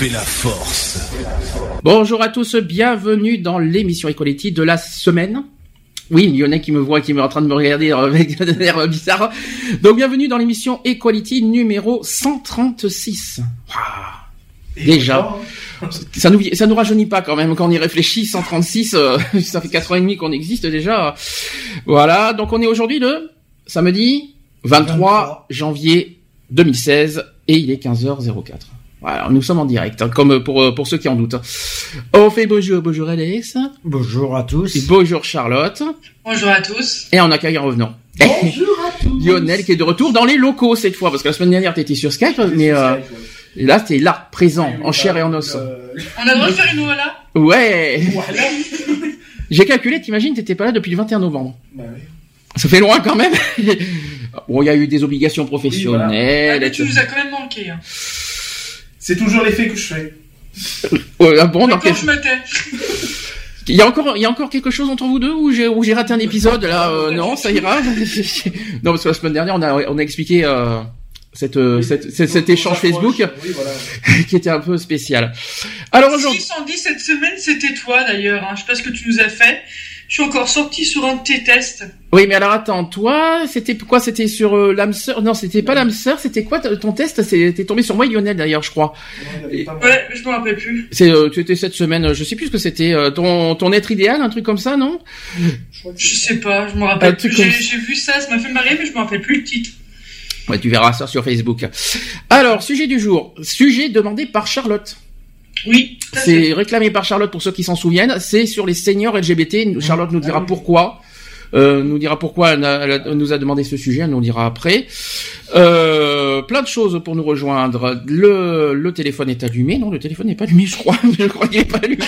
Fait la force. Bonjour à tous, bienvenue dans l'émission Equality de la semaine. Oui, Lionel qui me voit, qui est en train de me regarder avec un air bizarre. Donc bienvenue dans l'émission Equality numéro 136. Waouh. Déjà, ça nous ça nous rajeunit pas quand même quand on y réfléchit. 136, euh, ça fait quatre ans et demi qu'on existe déjà. Voilà, donc on est aujourd'hui le samedi 23 janvier 2016 et il est 15h04. Voilà, nous sommes en direct, hein, comme pour, pour ceux qui en doutent. On fait bonjour, bonjour Alex. Bonjour à tous. Et bonjour Charlotte. Bonjour à tous. Et on accueille un revenant. Bonjour à tous. Lionel qui est de retour dans les locaux cette fois, parce que la semaine dernière t'étais sur Skype, mais euh, et là t'es là, présent, en chair et en os. On a le droit de faire une voilà Ouais. Voilà. J'ai calculé, t'imagines, t'étais pas là depuis le 21 novembre. Bah oui. Ça fait loin quand même. bon, il y a eu des obligations professionnelles. Ah, mais tu nous as quand même manqué. Hein. C'est toujours l'effet que je fais. Ouais, ah bon, dans quel- je me tais. Il y a encore, il y a encore quelque chose entre vous deux ou j'ai, ou j'ai raté un épisode là euh, Non, ça ira? non, parce que la semaine dernière, on a, on a expliqué euh, cette, euh, cette, cette- cet échange Facebook Oui, voilà. qui était un peu spécial. Alors aujourd'hui, 610 cette semaine, c'était toi d'ailleurs. Hein. Je sais pas ce que tu nous as fait. Je suis encore sorti sur un de tes tests. oui, mais alors attends, toi, c'était quoi? C'était sur euh, l'âme sœur? Non, c'était pas l'âme sœur. C'était quoi ton test? T'es tombé sur moi, Lionel d'ailleurs, je crois. Mal. Ouais, je me rappelle plus. C'est, euh, tu étais cette semaine, euh, je sais plus ce que c'était. euh, ton, ton être idéal, un truc comme ça, non? Je sais pas, je me rappelle plus. J'ai comme- j'ai vu ça, ça m'a fait marrer, mais je me rappelle plus le titre. Ouais, tu verras ça sur Facebook. Alors, sujet du jour. Sujet demandé par Charlotte. Oui. C'est réclamé par Charlotte pour ceux qui s'en souviennent. C'est sur les seniors LGBT. Charlotte nous dira Ah oui. pourquoi. Euh, nous dira pourquoi elle, nous a demandé ce sujet. Elle nous le dira après. Euh, plein de choses pour nous rejoindre. Le, le téléphone est allumé. Non, le téléphone n'est pas allumé, je crois. Je crois qu'il n'est pas allumé.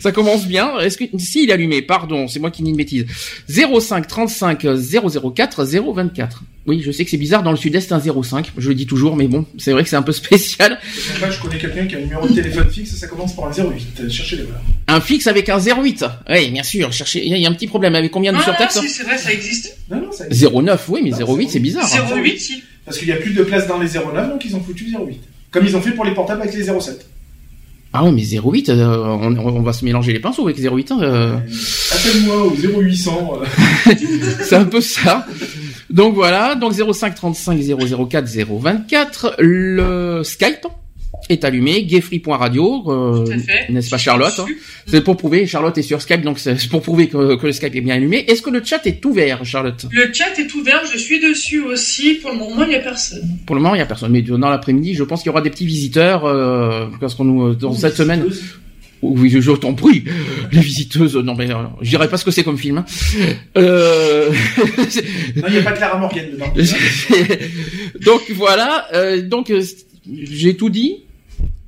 Ça commence bien. Est-ce que si il est allumé Pardon, c'est moi qui dis une bêtise. 05 35 004 024. Oui, je sais que c'est bizarre. Dans le Sud-Est, un 05. Je le dis toujours, mais bon, c'est vrai que c'est un peu spécial. Je connais quelqu'un qui a un numéro de téléphone fixe, ça commence par un 08. Cherchez les valeurs. Un fixe avec un 08. Oui, bien sûr. Cherchez. Il y a- un petit problème avec combien de Ah, surtaxes si, c'est vrai, ça existe. Non, non, ça existe. 09, oui, mais Non, 08, c'est bizarre. hein. 08, si. Parce qu'il n'y a plus de place dans les 09, donc ils ont foutu 08. Comme ils ont fait pour les portables avec les 07. Ah oui, mais 08, euh, on, on va se mélanger les pinceaux avec 08. hein, euh, Appelle-moi au 0800. euh, c'est un peu ça. Donc voilà, donc 05 35 004 024. Le Skype est allumé, gayfree.radio. euh. N'est-ce pas Charlotte hein C'est pour prouver, Charlotte est sur Skype, donc c'est pour prouver que, que le Skype est bien allumé. Est-ce que le chat est ouvert, Charlotte? Le chat est ouvert, je suis dessus aussi. Pour le moment, il n'y a personne. Pour le moment, il y a personne. Mais dans l'après-midi, je pense qu'il y aura des petits visiteurs, euh, parce qu'on nous, dans cette semaine, Oui, je, je t'en prie. Les visiteuses, non mais euh, je dirais pas ce que c'est comme film. hein. Euh... Non, il n'y a pas Clara Morgan dedans. donc voilà. euh, donc euh, j'ai tout dit.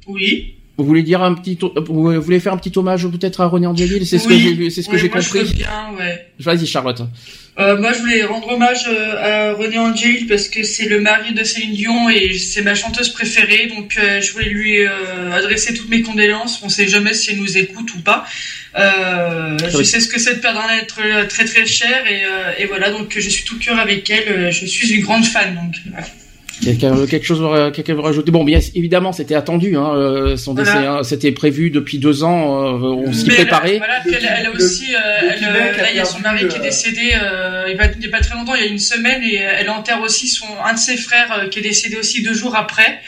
Oui. Vous voulez dire un petit, vous voulez faire un petit hommage peut-être à René Angélil C'est ce que j'ai vu, c'est ce que j'ai je compris. ferais bien, ouais. Vas-y Charlotte. Euh, moi, je voulais rendre hommage euh, à René Angélil parce que c'est le mari de Céline Dion et c'est ma chanteuse préférée. Donc, euh, je voulais lui euh, adresser toutes mes condoléances. On sait jamais si elle nous écoute ou pas. Je sais ce que c'est de perdre un être très très cher et, et voilà. Donc, je suis tout cœur avec elle. Je suis une grande fan. Donc. Quelqu'un, quelque chose, euh, quelqu'un veut rajouter? Bon, bien évidemment, c'était attendu. Hein, euh, son Voilà. décès, hein, c'était prévu depuis deux ans. euh, on s'y préparait. Voilà, puis elle, elle a Le- aussi, le elle, Québec a là, il y a son mari qui est décédé, euh, il, va, il y a pas très longtemps, il y a une semaine, et elle enterre aussi son, un de ses frères euh, qui est décédé aussi deux jours après,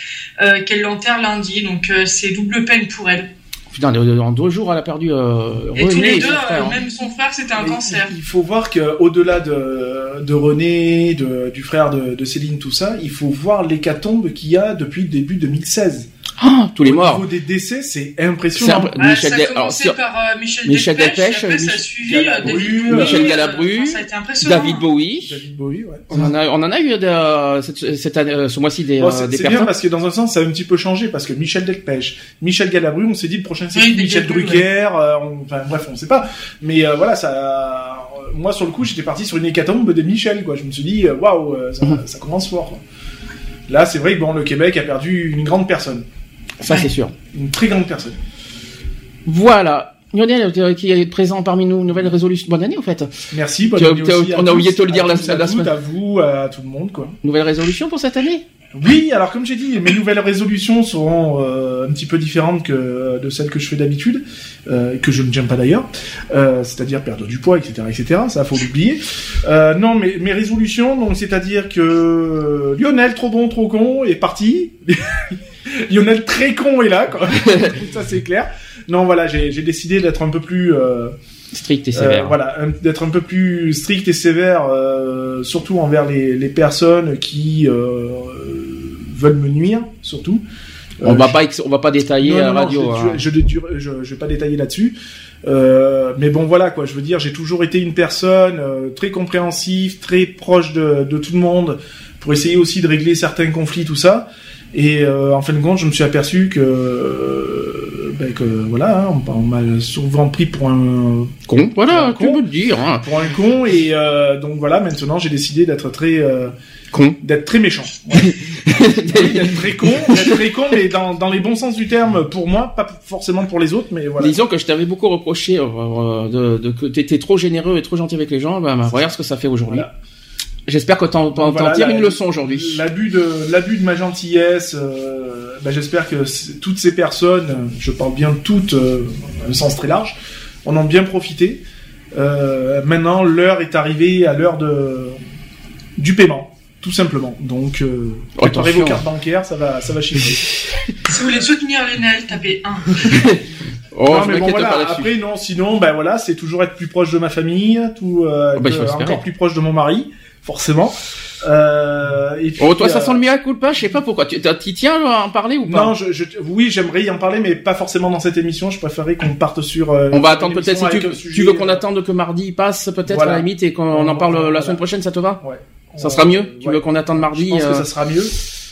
euh, qu'elle l'enterre lundi, donc euh, c'est double peine pour elle. Putain, en deux jours, elle a perdu euh, et tous les deux, hein. même son frère, c'était un cancer. Il, faut voir qu'au-delà de, de René, de, du frère de, de Céline, tout ça, il faut voir l'hécatombe qu'il y a depuis le début 2016. Oh, tous les morts. Au niveau des décès, c'est impressionnant. Ah, Michel ça a commencé par euh, Michel, Michel après ça a suivi euh, Galabru, David Michel Galabru, ça a été impressionnant. David Bowie. David Bowie, ouais. On en a, on en a eu euh, cette, cette année, ce mois-ci des, bon, euh, des C'est bien parce que dans un sens, ça a un petit peu changé parce que Michel Delpech, Michel Galabru, on s'est dit le prochain c'est oui, Michel Drucker, ouais. euh, on, enfin bref, on sait pas. Mais euh, voilà, ça, moi sur le coup, j'étais parti sur une hécatombe de Michel, quoi. Je me suis dit, waouh, ça, mhm. ça, commence fort. Quoi. Là, c'est vrai que bon, le Québec a perdu une grande personne. Ça, c'est sûr. Une très grande personne. Voilà. Lionel, euh, qui est présent parmi nous, nouvelle résolution. Bonne année, en fait. Merci, bonne année aussi On a oublié de te le dire la, semaine. À vous, à tout le monde, quoi. Nouvelle résolution pour cette année? Oui, alors comme j'ai dit, mes nouvelles résolutions seront euh, un petit peu différentes que de celles que je fais d'habitude, euh, que je ne j'aime pas d'ailleurs, euh, c'est-à-dire perdre du poids, etc., etc. Ça, faut l'oublier. Euh, non, mais mes résolutions, donc c'est-à-dire que Lionel, trop bon, trop con, est parti. Lionel très con est là, quoi. ça c'est clair. Non, voilà, j'ai décidé d'être un peu plus euh, strict et sévère. Euh, voilà, d'être un peu plus strict et sévère, euh, surtout envers les, les personnes qui euh, veulent me nuire, surtout. On va pas, on va pas détailler non, non, à la radio. Non, hein. je, je, je, je, vais pas détailler là-dessus. Euh, mais bon, voilà quoi. Je veux dire, j'ai toujours été une personne euh, très compréhensive, très proche de, de, tout le monde, pour essayer aussi de régler certains conflits, tout ça. Et euh, en fin de compte, je me suis aperçu que, euh, ben que voilà, hein, on, on m'a souvent pris pour un con. Voilà, tu peux le dire. Hein. Pour un con. Et euh, donc voilà, maintenant j'ai décidé d'être très euh, con, d'être très méchant, d'être très con, d'être très con, mais dans, dans les bons sens du terme pour moi, pas forcément pour les autres, mais voilà. Disons que je t'avais beaucoup reproché de, de, que t'étais trop généreux et trop gentil avec les gens. Ben, ben regarde ce que ça fait aujourd'hui. Voilà. J'espère que t'en voilà, tires une leçon aujourd'hui. L'abus de l'abus de ma gentillesse, euh, bah, j'espère que toutes ces personnes, je parle bien toutes, euh, au sens très large, en ont bien profité. Euh, maintenant, l'heure est arrivée à l'heure de du paiement, tout simplement. Donc, euh, préparez vos cartes bancaires, ça va, ça va chiffrer. si vous voulez soutenir Lionel, tapez 1. Oh, non, mais bon, voilà. Après, non, sinon, ben voilà, c'est toujours être plus proche de ma famille, tout, euh, oh, bah, encore plus proche de mon mari forcément. Euh, et puis, oh, toi, ça sent le miracle ou pas? Je sais pas pourquoi. Tu t'y tiens à en parler ou pas? Non, je, je, oui, j'aimerais y en parler, mais pas forcément dans cette émission. Je préférerais qu'on parte sur. Euh, on va attendre peut-être si tu, sujet, tu veux qu'on euh... attende que mardi passe, peut-être voilà. à la limite, et qu'on en parle voilà. la semaine prochaine. Ça te va? Ouais. Ça sera mieux? Tu veux qu'on attende mardi Je pense que ça sera mieux.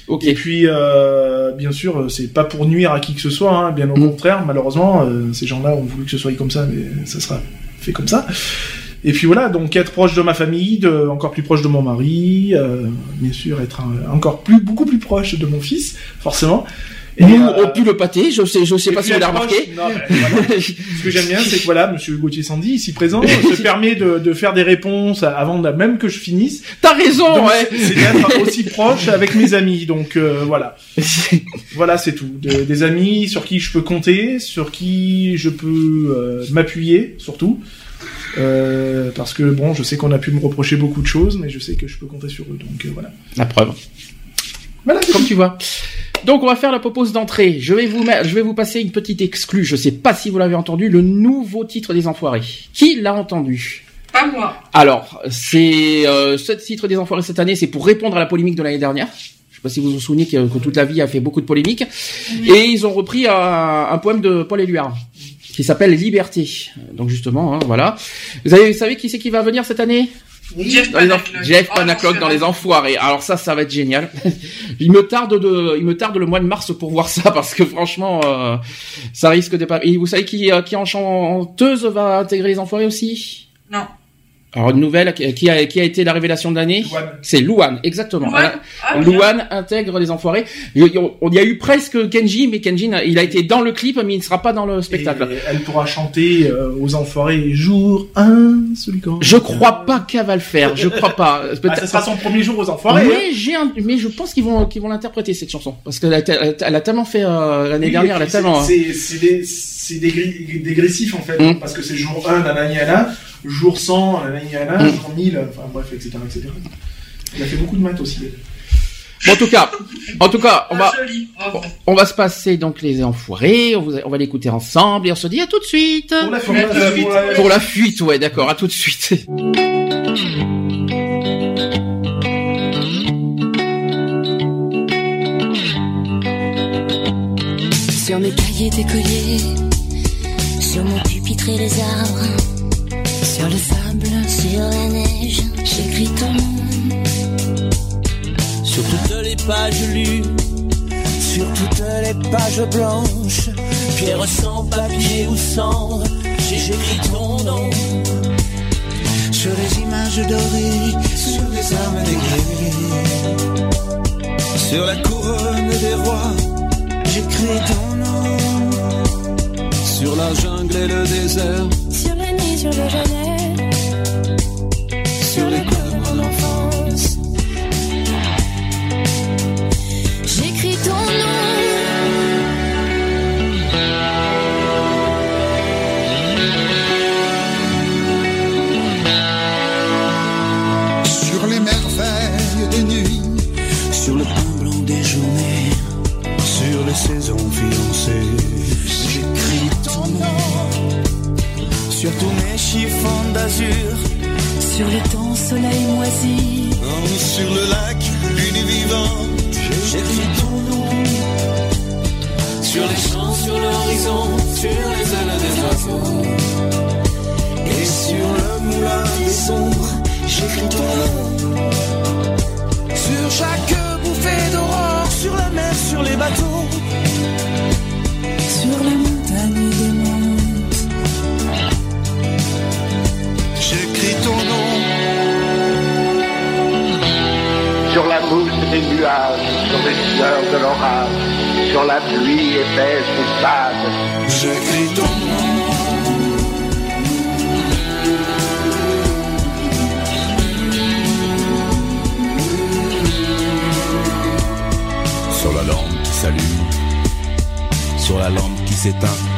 Ok. Et puis, euh, bien sûr, c'est pas pour nuire à qui que ce soit, hein, bien au mmh. contraire. Malheureusement, euh, ces gens-là ont voulu que ce soit comme ça, mais ça sera fait comme ça. Et puis voilà, donc être proche de ma famille, de, encore plus proche de mon mari, euh, bien sûr être un, encore plus, beaucoup plus proche de mon fils, forcément. Et Nous, euh, on pue le pâté, je sais, je sais pas si vous l'avez remarqué. Non, ben, voilà. Ce que j'aime bien, c'est que voilà, Monsieur Gauthier Sandy, ici présent, se permet de, de, faire des réponses avant de, même que je finisse. T'as raison, donc, ouais. C'est d'être aussi proche avec mes amis, donc euh, voilà. voilà, c'est tout. De, des amis sur qui je peux compter, sur qui je peux euh, m'appuyer, surtout. Euh, parce que bon, je sais qu'on a pu me reprocher beaucoup de choses, mais je sais que je peux compter sur eux. Donc euh, voilà. La preuve. Voilà, comme tout. tu vois. Donc on va faire la propose d'entrée. Je vais vous je vais vous passer une petite exclue. Je sais pas si vous l'avez entendu, le nouveau titre des Enfoirés. Qui l'a entendu? Pas moi. Alors c'est euh, ce titre des Enfoirés cette année, c'est pour répondre à la polémique de l'année dernière. Je sais pas si vous vous souvenez que, que, toute la vie a fait beaucoup de polémiques. Oui. Et ils ont repris un, un poème de Paul Éluard qui s'appelle Liberté. Donc justement, hein, voilà. Vous, avez, vous savez qui c'est qui va venir cette année? Oui. Jeff Panaclock, Jeff Panaclock oh, dans les enfoirés. Alors ça, ça va être génial. il me tarde de, il me tarde le mois de mars pour voir ça parce que franchement, euh, ça risque de pas. Et vous savez qui, euh, qui en chanteuse va intégrer les enfoirés aussi? Non. Alors une nouvelle qui a, qui a été la révélation de l'année, c'est Luan, exactement. Luan, ah, Luan intègre les enfoirés. Il y a eu presque Kenji, mais Kenji il a été dans le clip, mais il ne sera pas dans le spectacle. Et elle pourra chanter euh, aux enfoirés jour 1, celui quand. Je crois pas qu'elle va le faire, je crois pas. ah, ce sera son premier jour aux enfoirés. Mais j'ai un, mais je pense qu'ils vont qu'ils vont l'interpréter cette chanson parce qu'elle a, elle a tellement fait euh, l'année oui, dernière, elle a tellement. C'est des dégressif en fait, mmh. parce que c'est jour 1 nanana, jour 100, nanana, mmh. jour 1000, enfin bref, etc., etc. Il a fait beaucoup de maths aussi. en tout cas, en tout cas, on va, on va se passer donc les enfoirés, on, on va l'écouter ensemble et on se dit à tout de suite. Pour la fuite. Pour la fuite, ouais, d'accord, à tout de suite. Sur mes cahiers d'écolier, sur mon pupitre et les arbres, sur le sable, sur la neige, j'écris ton nom. Sur toutes les pages lues, sur toutes les pages blanches, pierre sans papier ou sang, j'écris ton nom. Sur les images dorées, sur les armes des guerriers, sur la couronne des rois, j'écris ton nom. Sur la jungle et le désert, sur le chiffons d'azur, Sur le temps, soleil moisi, oh, sur le lac, lune vivante, j'écris ton nom. Sur les champs, sur l'horizon, sur les ailes des oiseaux, et sur le moulin des sombres, j'écris ton nom. Sur chaque bouffée d'aurore, sur la mer, sur les bateaux, nuages, sur les sueurs de l'orage, sur la pluie épaisse des spades. J'écris ton nom. Sur la lampe qui s'allume, sur la lampe qui s'éteint.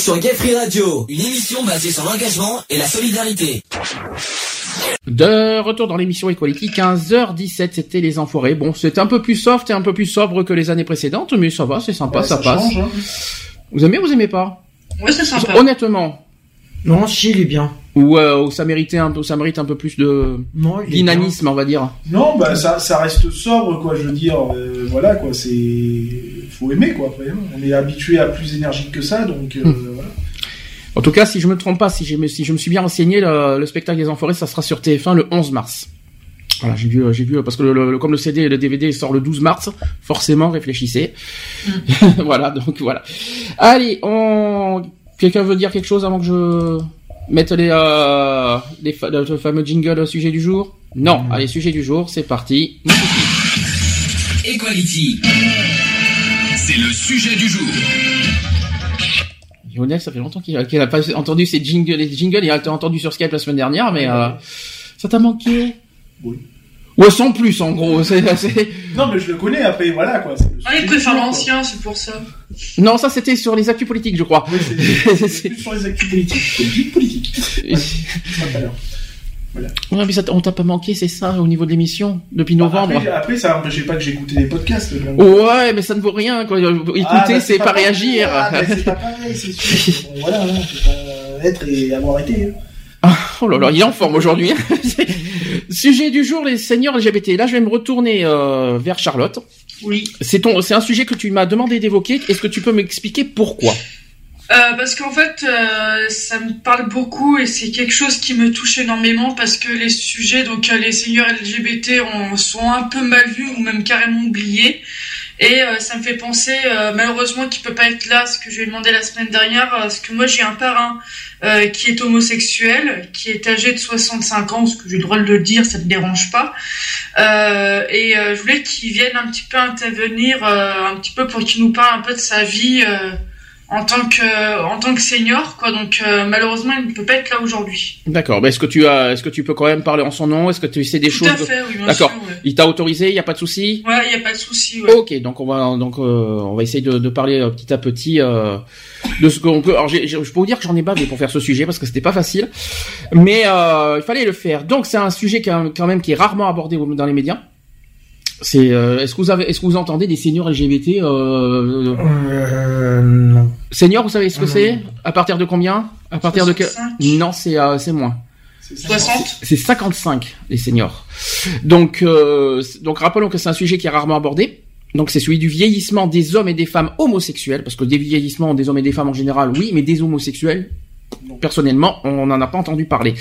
Sur Gay Free Radio, une émission basée sur l'engagement et la solidarité. De retour dans l'émission Equality, 15h17, c'était les enfoirés. Bon, c'était un peu plus soft et un peu plus sobre que les années précédentes, mais ça va, c'est sympa, Ouais, ça, passe. change, hein. Vous aimez ou vous aimez pas Ouais, c'est sympa. Honnêtement, Non, si, il est bien. ou, euh, ça méritait un peu, ça mérite un peu plus de Non, il est dynamisme, on va dire. Non, bah ça, ça reste sobre, quoi. Je veux dire, euh, voilà, quoi. C'est, faut aimer, quoi. Après, hein. on est habitué à plus énergique que ça, donc euh, Hmm. En tout cas, si je me trompe pas, si je me, si je me suis bien renseigné, le, le spectacle des enfoirés, ça sera sur TF1 le 11 mars. Voilà, j'ai vu, j'ai vu parce que le, comme le CD et le DVD sort le 12 mars, forcément réfléchissez. Voilà, donc voilà. Allez, on quelqu'un veut dire quelque chose avant que je mette les euh, les le fameux jingle au sujet du jour? Non, allez, sujet du jour, c'est parti. Equality. C'est le sujet du jour. Lionel, ça fait longtemps qu'il a, pas entendu ces jingles, les jingles, il a entendu sur Skype la semaine dernière, mais euh, ça t'a manqué Oui. Ouais, sans plus, en gros. Non, mais je le connais, après, voilà, quoi. Ah, il préfère l'ancien, c'est pour ça. Non, ça, c'était sur les actus politiques, je crois. Oui, c'est plus sur les actus politiques. politiques. Voilà. Ouais, mais ça, on t'a pas manqué, c'est ça, au niveau de l'émission, depuis bah, novembre. Après, après ça n'empêchait pas que j'écoutais des podcasts. Ouais, mais ça ne vaut rien, quoi. Écouter, ah, bah, c'est pas, réagir. Ah, c'est pas pareil, c'est sûr. bon, voilà, hein, pas être et avoir été. Hein. Ah, oh là là, il est en forme aujourd'hui. sujet du jour, les seigneurs LGBT. Là, je vais me retourner euh, vers Charlotte. Oui. C'est ton, c'est un sujet que tu m'as demandé d'évoquer. Est-ce que tu peux m'expliquer pourquoi? Euh, parce qu'en fait, euh, ça me parle beaucoup et c'est quelque chose qui me touche énormément parce que les sujets, donc euh, les seigneurs LGBT, sont un peu mal vus ou même carrément oubliés. Et ça me fait penser, malheureusement, qu'il peut pas être là, ce que je lui ai demandé la semaine dernière, parce que moi j'ai un parrain qui est homosexuel, qui est âgé de 65 ans, ce que j'ai le droit de dire, ça ne dérange pas. et je voulais qu'il vienne un petit peu intervenir, un petit peu pour qu'il nous parle un peu de sa vie en tant que en tant que senior quoi donc euh, malheureusement il ne peut pas être là aujourd'hui. D'accord. Mais est-ce que tu as est-ce que tu peux quand même parler en son nom? Est-ce que tu sais des choses Tout à fait, oui, D'accord. Il t'a autorisé, il y a pas de souci? Ouais, il y a pas de souci ouais. OK, donc on va donc euh, on va essayer de, de parler euh, petit à petit de ce qu'on peut alors je peux vous dire que j'en ai bavé pour faire ce sujet parce que c'était pas facile. Mais il fallait le faire. Donc c'est un sujet quand même qui est rarement abordé dans les médias. C'est euh, est-ce que vous avez est-ce que vous entendez des seniors LGBT euh, euh, non. Seniors, vous savez ce que c'est? À partir de combien? À partir de Non, c'est euh, c'est moins. 60 C'est 55 les seniors. Donc euh, donc rappelons que c'est un sujet qui est rarement abordé. Donc c'est celui du vieillissement des hommes et des femmes homosexuels parce que des vieillissements des hommes et des femmes en général oui, mais des homosexuels personnellement, on n'en a pas entendu parler.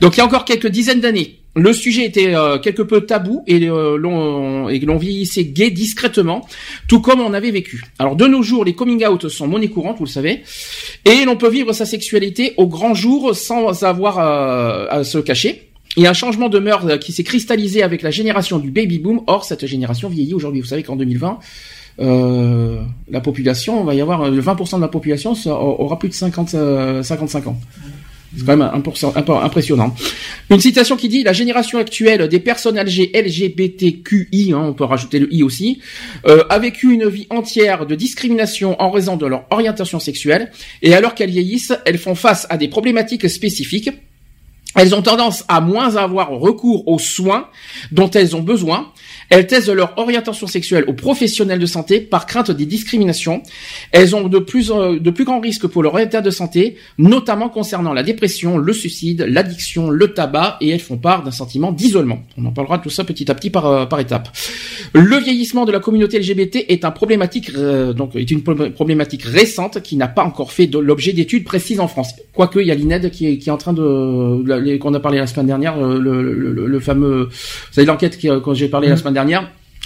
Donc il y a encore quelques dizaines d'années, le sujet était euh, quelque peu tabou et euh, l'on et l'on vieillissait gay discrètement, tout comme on avait vécu. Alors de nos jours, les coming out sont monnaie courante, vous le savez, et l'on peut vivre sa sexualité au grand jour sans avoir euh, à se cacher. Il y a un changement de mœurs qui s'est cristallisé avec la génération du baby boom. Or, cette génération vieillit aujourd'hui. Vous savez qu'en 2020, euh, la population, on va y avoir le 20% de la population aura plus de 50, 55 ans. C'est quand même un, peu impressionnant. Une citation qui dit la génération actuelle des personnes LGBTQI, hein, on peut rajouter le i aussi, euh, a vécu une vie entière de discrimination en raison de leur orientation sexuelle, et alors qu'elles vieillissent, elles font face à des problématiques spécifiques. Elles ont tendance à moins avoir recours aux soins dont elles ont besoin, elles testent leur orientation sexuelle aux professionnels de santé par crainte des discriminations. Elles ont de plus, euh, de plus grands risques pour leur état de santé, notamment concernant la dépression, le suicide, l'addiction, le tabac, et elles font part d'un sentiment d'isolement. On en parlera de tout ça petit à petit par, euh, par étape. Le vieillissement de la communauté LGBT est un problématique, euh, donc est une problématique récente qui n'a pas encore fait l'objet d'études précises en France. Quoique il y a l'INED qui est, qui est en train de, qu'on a parlé la semaine dernière, le, le, le, fameux, vous savez l'enquête quand j'ai parlé la mmh. semaine dernière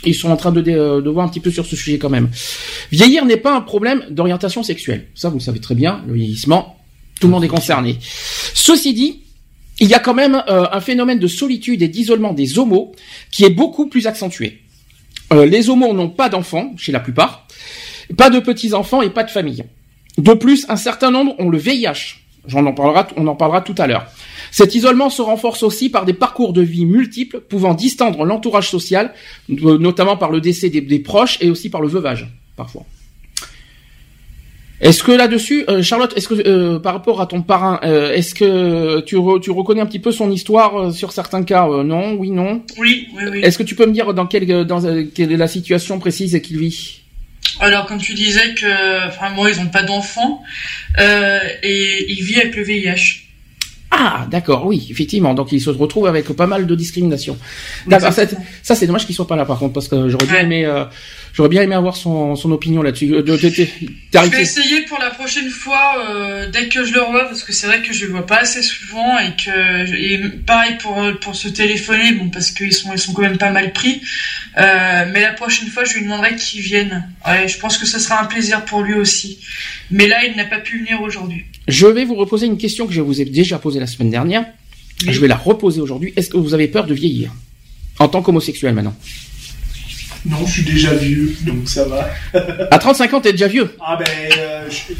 Ils sont en train de, de, voir un petit peu sur ce sujet quand même. Vieillir n'est pas un problème d'orientation sexuelle. Ça, vous le savez très bien. Le vieillissement, tout le monde est concerné. Ceci dit, il y a quand même euh, un phénomène de solitude et d'isolement des homos qui est beaucoup plus accentué. Euh, les homos n'ont pas d'enfants, chez la plupart, pas de petits-enfants et pas de famille. De plus, un certain nombre ont le VIH. J'en en parlera, on en parlera tout à l'heure. Cet isolement se renforce aussi par des parcours de vie multiples pouvant distendre l'entourage social, notamment par le décès des, proches et aussi par le veuvage, parfois. Est-ce que là-dessus, euh, Charlotte, est-ce que euh, par rapport à ton parrain, euh, est-ce que tu, tu reconnais un petit peu son histoire sur certains cas Non, oui, non? Oui, oui, oui. Est-ce que tu peux me dire dans quelle, dans quelle est la situation précise qu'il vit? Alors, comme tu disais que, enfin, moi, ils ont pas d'enfants et il vit avec le VIH. Ah, d'accord, oui, effectivement. Donc il se retrouve avec pas mal de discrimination. D'accord, ça, ça, c'est dommage qu'il soit pas là par contre parce que j'aurais bien aimé, euh, j'aurais bien aimé avoir son, son opinion là-dessus. Euh, Je vais essayer pour la prochaine fois, euh, dès que je le revois, parce que c'est vrai que je le vois pas assez souvent et que et pareil pour pour se téléphoner, bon parce qu'ils sont ils sont quand même pas mal pris. Euh, mais la prochaine fois, je lui demanderai qu'il vienne. Ouais, je pense que ce sera un plaisir pour lui aussi. Mais là, il n'a pas pu venir aujourd'hui. Je vais vous reposer une question que je vous ai déjà posée la semaine dernière. Je vais la reposer aujourd'hui. Est-ce que vous avez peur de vieillir en tant qu'homosexuel maintenant? Non, je suis déjà vieux, donc ça va. À 35 ans, t'es déjà vieux. Ah ben, euh, je-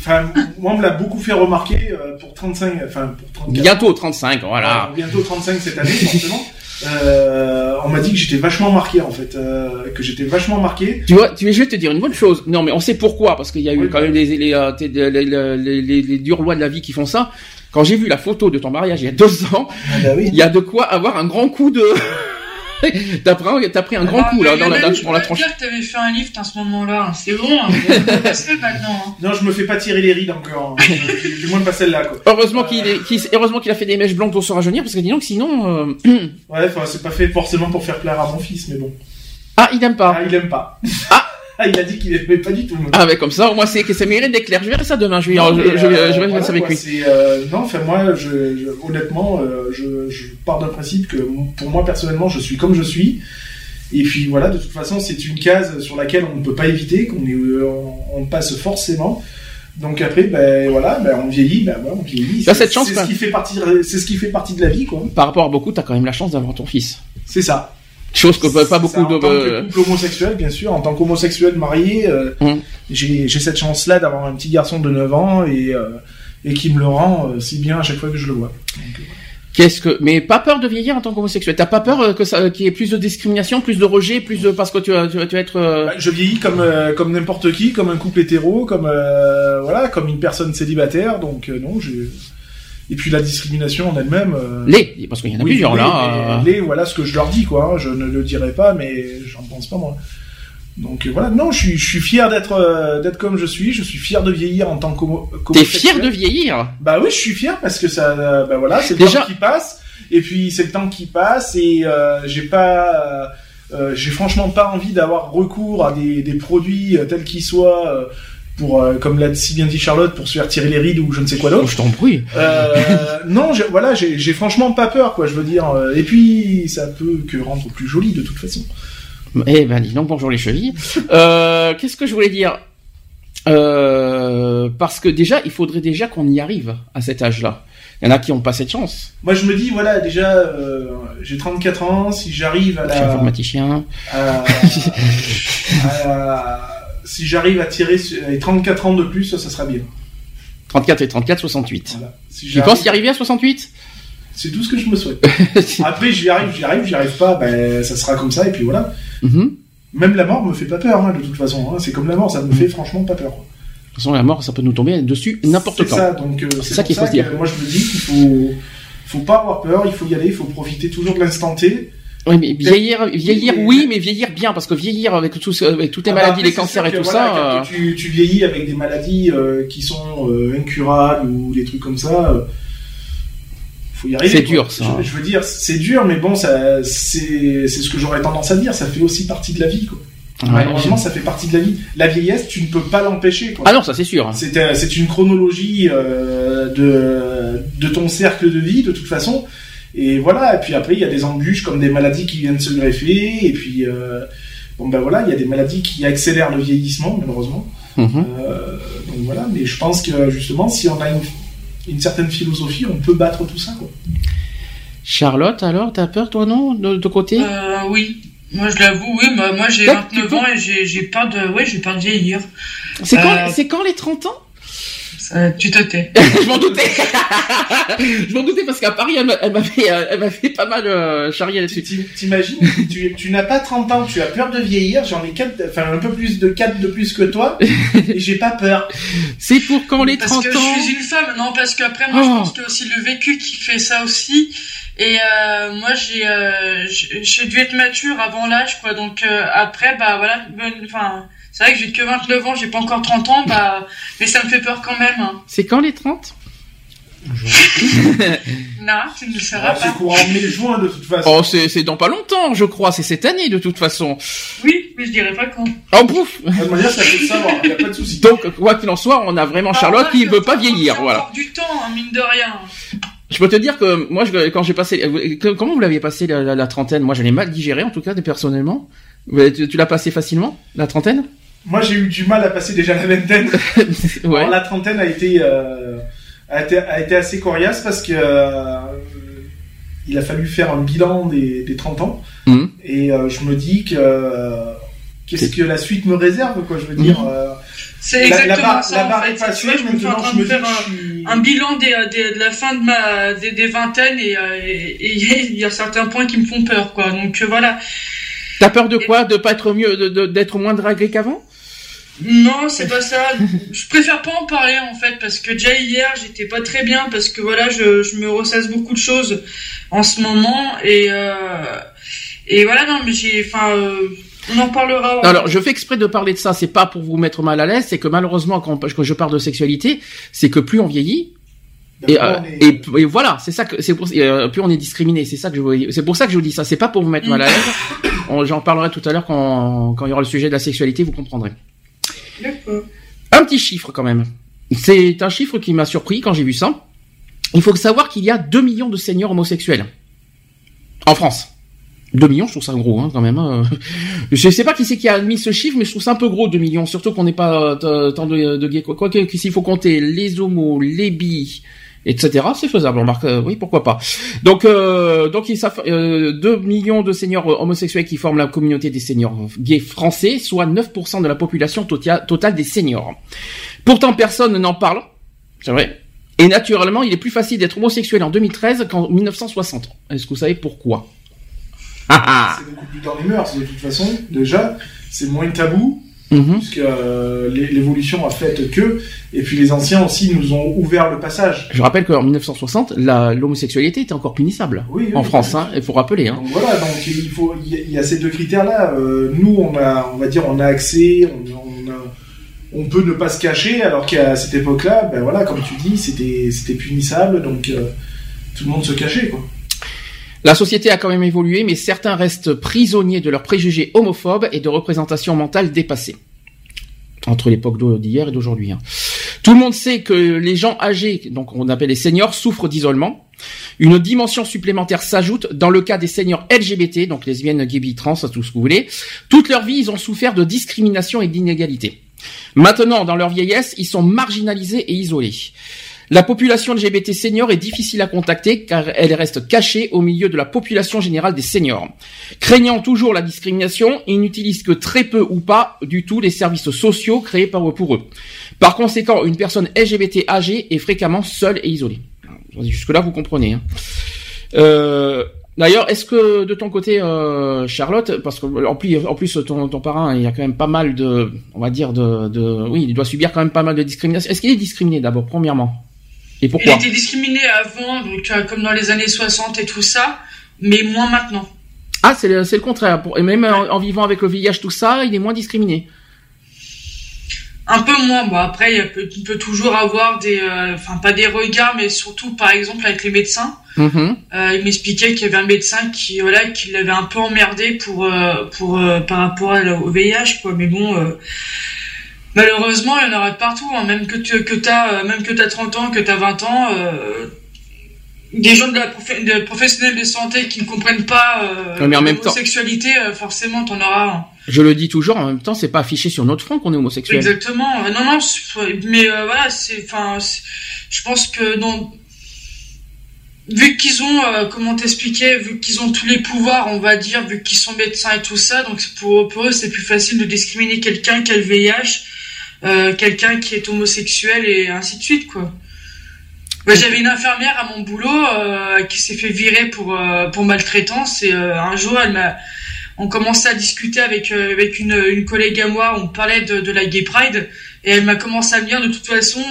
moi on me l'a beaucoup fait remarquer euh, pour 35, enfin pour 34 Bientôt 35, voilà. Bientôt 35 cette année, forcément. Euh, on m'a dit que j'étais vachement marqué en fait, euh, que j'étais vachement marqué. Tu vois, tu, je vais te dire une bonne chose. Non, mais on sait pourquoi, parce qu'il y a eu quand même les, les, euh, les, les, les, les- les dures lois de la vie qui font ça. Quand j'ai vu la photo de ton mariage il y a deux ans, Ah bah il y a de quoi avoir un grand coup de. t'as pris, un- t'as pris un grand Ah, coup là dans la, dans, la tranche. que t'avais fait un lift à ce moment-là. C'est bon, hein. c'est passé maintenant. hein. Non, je me fais pas tirer les rides encore. hein. du, moins pas celle-là quoi. Heureusement qu'il est, qu'il- heureusement qu'il a fait des mèches blondes pour se rajeunir, parce que dis donc sinon. euh, Ouais, enfin c'est pas fait forcément pour faire plaire à mon fils, mais bon. Ah, il aime pas. Ah, il aime pas. Ah, il a dit qu'il aimait pas du tout. moi. Ah, mais comme ça, au moins c'est que ça mérite d'être clair. Je verrai ça demain. Je vais, Non, je, vais- euh, je vais voilà, ça avec quoi, lui. euh, non, enfin moi, je, honnêtement, euh, je, pars d'un principe que pour moi personnellement, je suis comme je suis. Et puis voilà, de toute façon, c'est une case sur laquelle on ne peut pas éviter, qu'on est, on, on passe forcément. Donc après, ben voilà, ben on vieillit, ben voilà, on vieillit. Tu as C'est- cette chance, c'est ce qui fait partie, c'est ce qui fait partie de la vie, quoi. Par rapport à beaucoup, t'as quand même la chance d'avoir ton fils. C'est ça. Chose que pas beaucoup ça, en de. tant que couple homosexuel, bien sûr, en tant qu'homosexuel marié, euh, Hum. j'ai cette chance-là d'avoir un petit garçon de 9 ans et, euh, et qui me le rend euh, si bien à chaque fois que je le vois. Qu'est-ce que mais pas peur de vieillir en tant qu'homosexuel. T'as pas peur euh, que ça euh, qu'il y ait plus de discrimination, plus de rejet, plus de parce que tu vas tu vas, tu vas être euh, Bah, je vieillis comme euh, comme n'importe qui, comme un couple hétéro, comme euh, voilà, comme une personne célibataire. Donc euh, non, j'ai et puis la discrimination en elle-même. euh, les parce qu'il y en a oui, plusieurs les, là. mais euh. les, voilà ce que je leur dis quoi. hein, Je ne le dirai pas, mais j'en pense pas moi. Donc euh, voilà, non, je suis je suis fier d'être euh, d'être comme je suis. Je suis fier de vieillir en tant qu'homo. T'es fier de vieillir? Bah oui, je suis fier parce que ça, bah voilà, c'est le Déjà- temps qui passe. Et puis c'est le temps qui passe et j'ai pas, euh, j'ai franchement pas envie d'avoir recours à des, des produits euh, tels qu'ils soient. euh, pour, euh, comme l'a si bien dit Charlotte, pour se faire tirer les rides ou je ne sais quoi d'autre. Je t'embrouille. Euh, non, voilà, j'ai franchement pas peur, quoi. Je veux dire. euh, Et puis, ça peut que rendre plus joli de toute façon. Eh ben dis donc bonjour les chevilles. Euh, Qu'est-ce que je voulais dire? Parce que déjà il faudrait déjà qu'on y arrive à cet âge-là. Il y en a qui ont pas cette chance. Moi, je me dis, voilà, déjà, euh, j'ai 34 ans. Si j'arrive à Je suis la, informaticien. à- à- si j'arrive à tirer sur- les 34 ans de plus, ça, ça sera bien. 34 et 34, 68. Voilà. Si Tu penses y arriver à 68 C'est tout ce que je me souhaite. Après, j'y arrive, j'y arrive, j'y arrive pas, ben, ça sera comme ça, et puis voilà. Mhm. Même la mort me fait pas peur, hein, de toute façon. hein. C'est comme la mort, ça me fait franchement pas peur. De toute façon, la mort, ça peut nous tomber dessus n'importe C'est quand. ça, donc euh, C'est c'est ça qu'il faut se dire. que Moi, je me dis qu'il faut, faut pas avoir peur, il faut y aller, il faut profiter toujours de l'instant T. Oui, mais vieillir, vieillir, Oui, mais- vieillir bien, parce que vieillir avec, tout, avec toutes les Ah bah maladies, les c'est cancers et tout voilà, ça. euh, tu, tu vieillis avec des maladies euh, qui sont euh, incurables ou des trucs comme ça, euh, faut y arriver. C'est dur, ça. Je, je veux dire, c'est dur, mais bon, ça, c'est, c'est ce que j'aurais tendance à dire. Ça fait aussi partie de la vie, quoi. Ouais. Malheureusement, ça fait partie de la vie. La vieillesse, tu ne peux pas l'empêcher, quoi. Ah non, ça c'est sûr. C'est, euh, c'est une chronologie de, de ton cercle de vie, de toute façon. Et voilà. Et puis après, il y a des embûches comme des maladies qui viennent se greffer. Et puis, euh, bon ben voilà, il y a des maladies qui accélèrent le vieillissement, malheureusement. Mhm. Euh, donc voilà. Mais je pense que justement, si on a une, une certaine philosophie, on peut battre tout ça, quoi. Charlotte, alors, t'as peur, toi, non, de, de côté? Euh, oui. Moi, je l'avoue, oui. Moi, moi j'ai Ouais, 29 tu ans et j'ai peur de, ouais, j'ai peur de vieillir. C'est quand, Euh, c'est quand les 30 ans? Ça, tu te tais. Je m'en doutais. je m'en doutais parce qu'à Paris, elle m'a- elle m'avait, euh, elle m'a fait pas mal euh, charrier là-dessus. Tu- T'imagines, tu, tu n'as pas 30 ans, tu as peur de vieillir, j'en ai 4, enfin un peu plus de 4 de plus que toi, et j'ai pas peur. C'est pour quand les Parce 30 que ans je suis une femme, non, parce qu'après, moi, je Oh. pense qu'il y a aussi le vécu qui fait ça aussi. Et euh, moi, j'ai euh, j'ai dû être mature avant l'âge, quoi. Donc euh, après, bah voilà, enfin, c'est vrai que j'ai que 29 ans, j'ai pas encore 30 ans, bah, mais ça me fait peur quand même. hein. C'est quand les 30 non, tu ne le seras Ah, c'est pas. courant mai-juin de toute façon. Oh, c'est c'est dans pas longtemps, je crois. C'est cette année de toute façon. Oui, mais je dirais pas quand. Oh pouf. De toute manière, ça fait le savoir, y a pas de souci. Donc quoi qu'il en soit, on a vraiment Charlotte qui ne veut pas vieillir, C'est voilà. du temps, hein, mine de rien. Je peux te dire que moi, je- quand j'ai passé, comment vous l'aviez passé la, la- la trentaine? Moi, je l'ai mal digéré en tout cas, personnellement. Tu, tu l'as passé facilement, la trentaine? Moi, j'ai eu du mal à passer déjà la vingtaine. Ouais. Alors, la trentaine a été, euh, a été, a été assez coriace parce que euh, il a fallu faire un bilan des, des 30 ans. Mhm. Et euh, je me dis que euh, qu'est-ce que la suite me réserve, quoi. Je veux dire. Euh, C'est la- la exactement barre- ça. la en barre fait. est passée, je me suis en train de faire un, je suis- un bilan des, des- de la fin de ma des, des vingtaines et et- et il y a certains points qui me font peur, quoi. Donc voilà. T'as peur de quoi? De pas être mieux, de- de- d'être moins dragué qu'avant? Non, c'est pas ça. Je préfère pas en parler en fait parce que déjà hier j'étais pas très bien parce que voilà je, je me ressasse beaucoup de choses en ce moment et euh, et voilà non mais j'ai enfin euh, on en parlera. Alors, je fais exprès de parler de ça. C'est pas pour vous mettre mal à l'aise. C'est que malheureusement, quand, quand je parle de sexualité, c'est que plus on vieillit, et, euh, et, et voilà, c'est ça que c'est pour euh, plus on est discriminé, c'est ça que je c'est pour ça que je vous dis ça, c'est pas pour vous mettre mal à l'aise. J'en parlerai tout à l'heure quand quand il y aura le sujet de la sexualité, vous comprendrez. Un petit chiffre quand même. C'est un chiffre qui m'a surpris quand j'ai vu ça. Il faut savoir qu'il y a 2 millions de seniors homosexuels en France. 2 millions, je trouve ça gros hein, quand même. hein. Je sais pas qui c'est qui a admis ce chiffre, mais je trouve ça un peu gros 2 millions, surtout qu'on n'est pas euh, tant de, de gays. Quoi s'il faut compter les homos, les bi, etc. C'est faisable, on marque. euh, oui, pourquoi pas. Donc, euh, donc il euh, 2 millions de seniors euh, homosexuels qui forment la communauté des seniors gays français, soit 9% de la population totale des seniors. Pourtant, personne n'en parle. C'est vrai. Et naturellement, il est plus facile d'être homosexuel en 2013 qu'en 1960. Est-ce que vous savez pourquoi? Ah ah c'est beaucoup plus dans les mœurs, de toute façon, déjà. C'est moins tabou, Mhm. puisque euh, l'é- l'évolution a fait que. Et puis les anciens aussi nous ont ouvert le passage. Je rappelle qu'en 1960, la- l'homosexualité était encore punissable Oui, oui, en oui. France. Hein, il faut rappeler. Hein. Donc voilà, donc il faut, il y, a- il y a ces deux critères-là. Euh, nous, on a, on va dire, on a accès, on, on, a- on peut ne pas se cacher, alors qu'à cette époque-là, ben voilà, comme tu dis, c'était, c'était punissable, donc euh, tout le monde se cachait, quoi. La société a quand même évolué, mais certains restent prisonniers de leurs préjugés homophobes et de représentations mentales dépassées. Entre l'époque d'hier et d'aujourd'hui. hein. Tout le monde sait que les gens âgés, donc on appelle les seniors, souffrent d'isolement. Une dimension supplémentaire s'ajoute dans le cas des seniors LGBT, donc lesbiennes, gays, trans, tout ce que vous voulez. Toute leur vie, ils ont souffert de discrimination et d'inégalité. Maintenant, dans leur vieillesse, ils sont marginalisés et isolés. La population LGBT senior est difficile à contacter car elle reste cachée au milieu de la population générale des seniors. Craignant toujours la discrimination, ils n'utilisent que très peu ou pas du tout les services sociaux créés par pour eux. Par conséquent, une personne LGBT âgée est fréquemment seule et isolée. Jusque-là, vous comprenez. hein. Euh, D'ailleurs, est-ce que de ton côté, euh, Charlotte, parce que plus, en ton parrain, il y a quand même pas mal de, on va dire de, de, oui, il doit subir quand même pas mal de discrimination. Est-ce qu'il est discriminé d'abord, premièrement, et Il était discriminé avant, donc euh, comme dans les années 60 et tout ça, mais moins maintenant. Ah, c'est le, le contraire. Pour- Et même en, en vivant avec le VIH, tout ça, il est moins discriminé. Un peu moins. Bon après, il peut- il peut toujours avoir des, euh, enfin pas des regards, mais surtout par exemple avec les médecins. Mhm. Euh, il m'expliquait qu'il y avait un médecin qui, voilà, qui l'avait un peu emmerdé pour, pour, par rapport au VIH, quoi. Mais bon, malheureusement, il y en aura de partout. hein. Même que tu, que t'as, euh, même que t'as 30 ans, que t'as 20 ans, euh, des gens de la profe- de professionnels de santé qui ne comprennent pas euh, Ouais, mais en même temps- l'homosexualité, euh, forcément, t'en auras. Je le dis toujours, en même temps, c'est pas affiché sur notre front qu'on est homosexuel. Exactement. Non, non, mais euh, voilà, c'est, enfin, c'est- je pense que. Vu qu'ils ont, euh, comment t'expliquer, vu qu'ils ont tous les pouvoirs, on va dire, vu qu'ils sont médecins et tout ça, donc pour, pour eux c'est plus facile de discriminer quelqu'un qui a le VIH, euh, quelqu'un qui est homosexuel et ainsi de suite, quoi. Bah, J'avais une infirmière à mon boulot euh, qui s'est fait virer pour euh, pour maltraitance et euh, un jour elle m'a on commençait à discuter avec euh, avec une, une collègue à moi, on parlait de, de la Gay Pride et elle m'a commencé à me dire de toute façon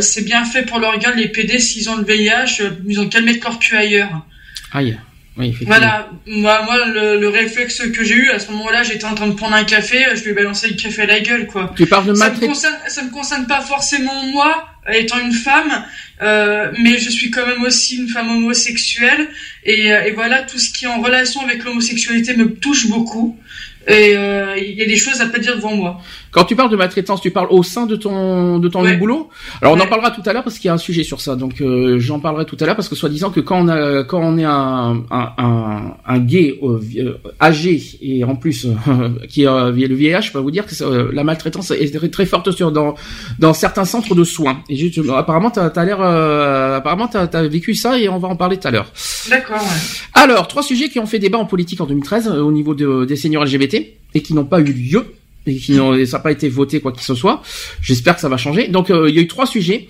c'est bien fait pour leur gueule les PD s'ils ont le VIH, ils ont qu'à le mettre leur cul ailleurs. Aïe. Oui. Voilà, moi, moi le, le réflexe que j'ai eu à ce moment-là, j'étais en train de prendre un café, je lui ai balancé le café à la gueule quoi. Tu parles de Ça me maltraitance. concerne, ça me concerne pas forcément moi, étant une femme, euh, mais je suis quand même aussi une femme homosexuelle et, et voilà tout ce qui est en relation avec l'homosexualité me touche beaucoup et euh, il y a des choses à pas dire devant moi. Quand tu parles de maltraitance, tu parles au sein de ton de ton boulot? Alors on en parlera tout à l'heure parce qu'il y a un sujet sur ça. Donc euh, j'en parlerai tout à l'heure parce que soi-disant que quand on a quand on est un un, un, un gay euh, âgé et en plus qui a le VIH, je peux vous dire que la maltraitance est très, très forte sur dans dans certains centres de soins. Et juste, apparemment t'as as, l'air apparemment t'as as vécu ça et on va en parler tout à l'heure. D'accord. Ouais. Alors trois sujets qui ont fait débat en politique en 2013 au niveau de, des seniors LGBT et qui n'ont pas eu lieu et qui ça n'a pas été voté quoi que ce soit. J'espère que ça va changer. Donc euh, il y a eu trois sujets.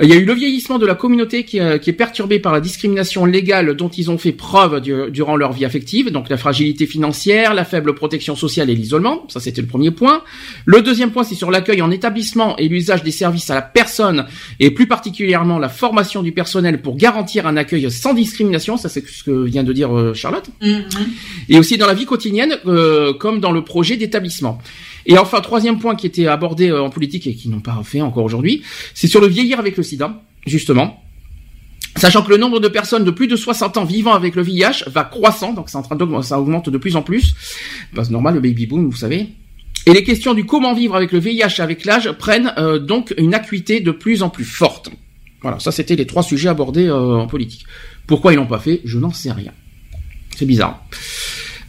Il y a eu le vieillissement de la communauté qui, euh, qui, est perturbé par la discrimination légale dont ils ont fait preuve durant leur vie affective, donc la fragilité financière, la faible protection sociale et l'isolement. Ça, c'était le premier point. Le deuxième point, c'est sur l'accueil en établissement et l'usage des services à la personne et plus particulièrement la formation du personnel pour garantir un accueil sans discrimination. Ça, c'est ce que vient de dire euh, Charlotte. Mm-hmm. Et aussi dans la vie quotidienne, euh, comme dans le projet d'établissement. Et enfin, troisième point qui était abordé euh, en politique et qui n'ont pas fait encore aujourd'hui, c'est sur le vieillir avec le sida, justement. Sachant que le nombre de personnes de plus de 60 ans vivant avec le VIH va croissant, donc ça augmente de plus en plus. Bah, c'est normal, le baby boom, vous savez. Et les questions du comment vivre avec le VIH avec l'âge prennent euh, donc une acuité de plus en plus forte. Voilà, ça c'était les trois sujets abordés euh, en politique. Pourquoi ils l'ont pas fait, je n'en sais rien. C'est bizarre.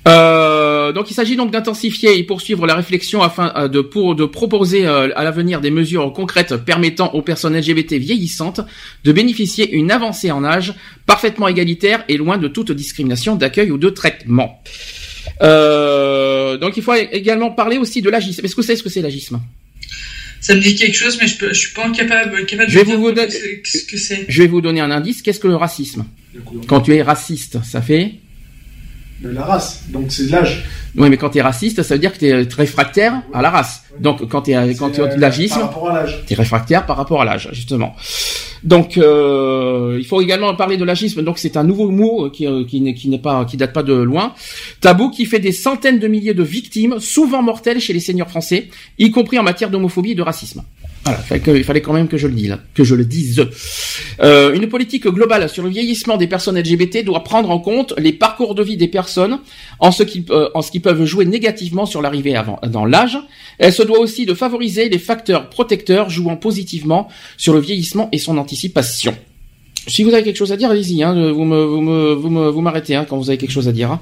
Euh, donc il s'agit donc d'intensifier et poursuivre la réflexion afin euh, de, pour, de proposer euh, à l'avenir des mesures concrètes permettant aux personnes LGBT vieillissantes de bénéficier une avancée en âge parfaitement égalitaire et loin de toute discrimination d'accueil ou de traitement. donc il faut également parler aussi de l'agisme. Est-ce que vous savez ce que c'est l'agisme? Ça me dit quelque chose, mais je, peux, je suis pas capable, capable de dire ce que c'est. Je vais vous donner un indice. Qu'est-ce que le racisme? Quand tu es raciste, ça fait de la race. Donc c'est l'âge. Oui, mais quand tu es raciste, ça veut dire que tu es réfractaire à la race. Donc quand tu es quand tu as l'agisme, par rapport à l'âge. Tu es réfractaire par rapport à l'âge, justement. Donc euh, il faut également parler de l'agisme. Donc c'est un nouveau mot qui euh, qui qui n'est pas qui date pas de loin. Tabou qui fait des centaines de milliers de victimes, souvent mortelles chez les seigneurs français, y compris en matière d'homophobie et de racisme. Voilà, il fallait quand même que je le dise. Que je le dise. Euh, une politique globale sur le vieillissement des personnes LGBT doit prendre en compte les parcours de vie des personnes en ce qui, euh, en ce qui peuvent jouer négativement sur l'arrivée avant dans l'âge. Elle se doit aussi de favoriser les facteurs protecteurs jouant positivement sur le vieillissement et son Si vous avez quelque chose à dire, allez-y. Hein, vous m'arrêtez hein, quand vous avez quelque chose à dire. Hein.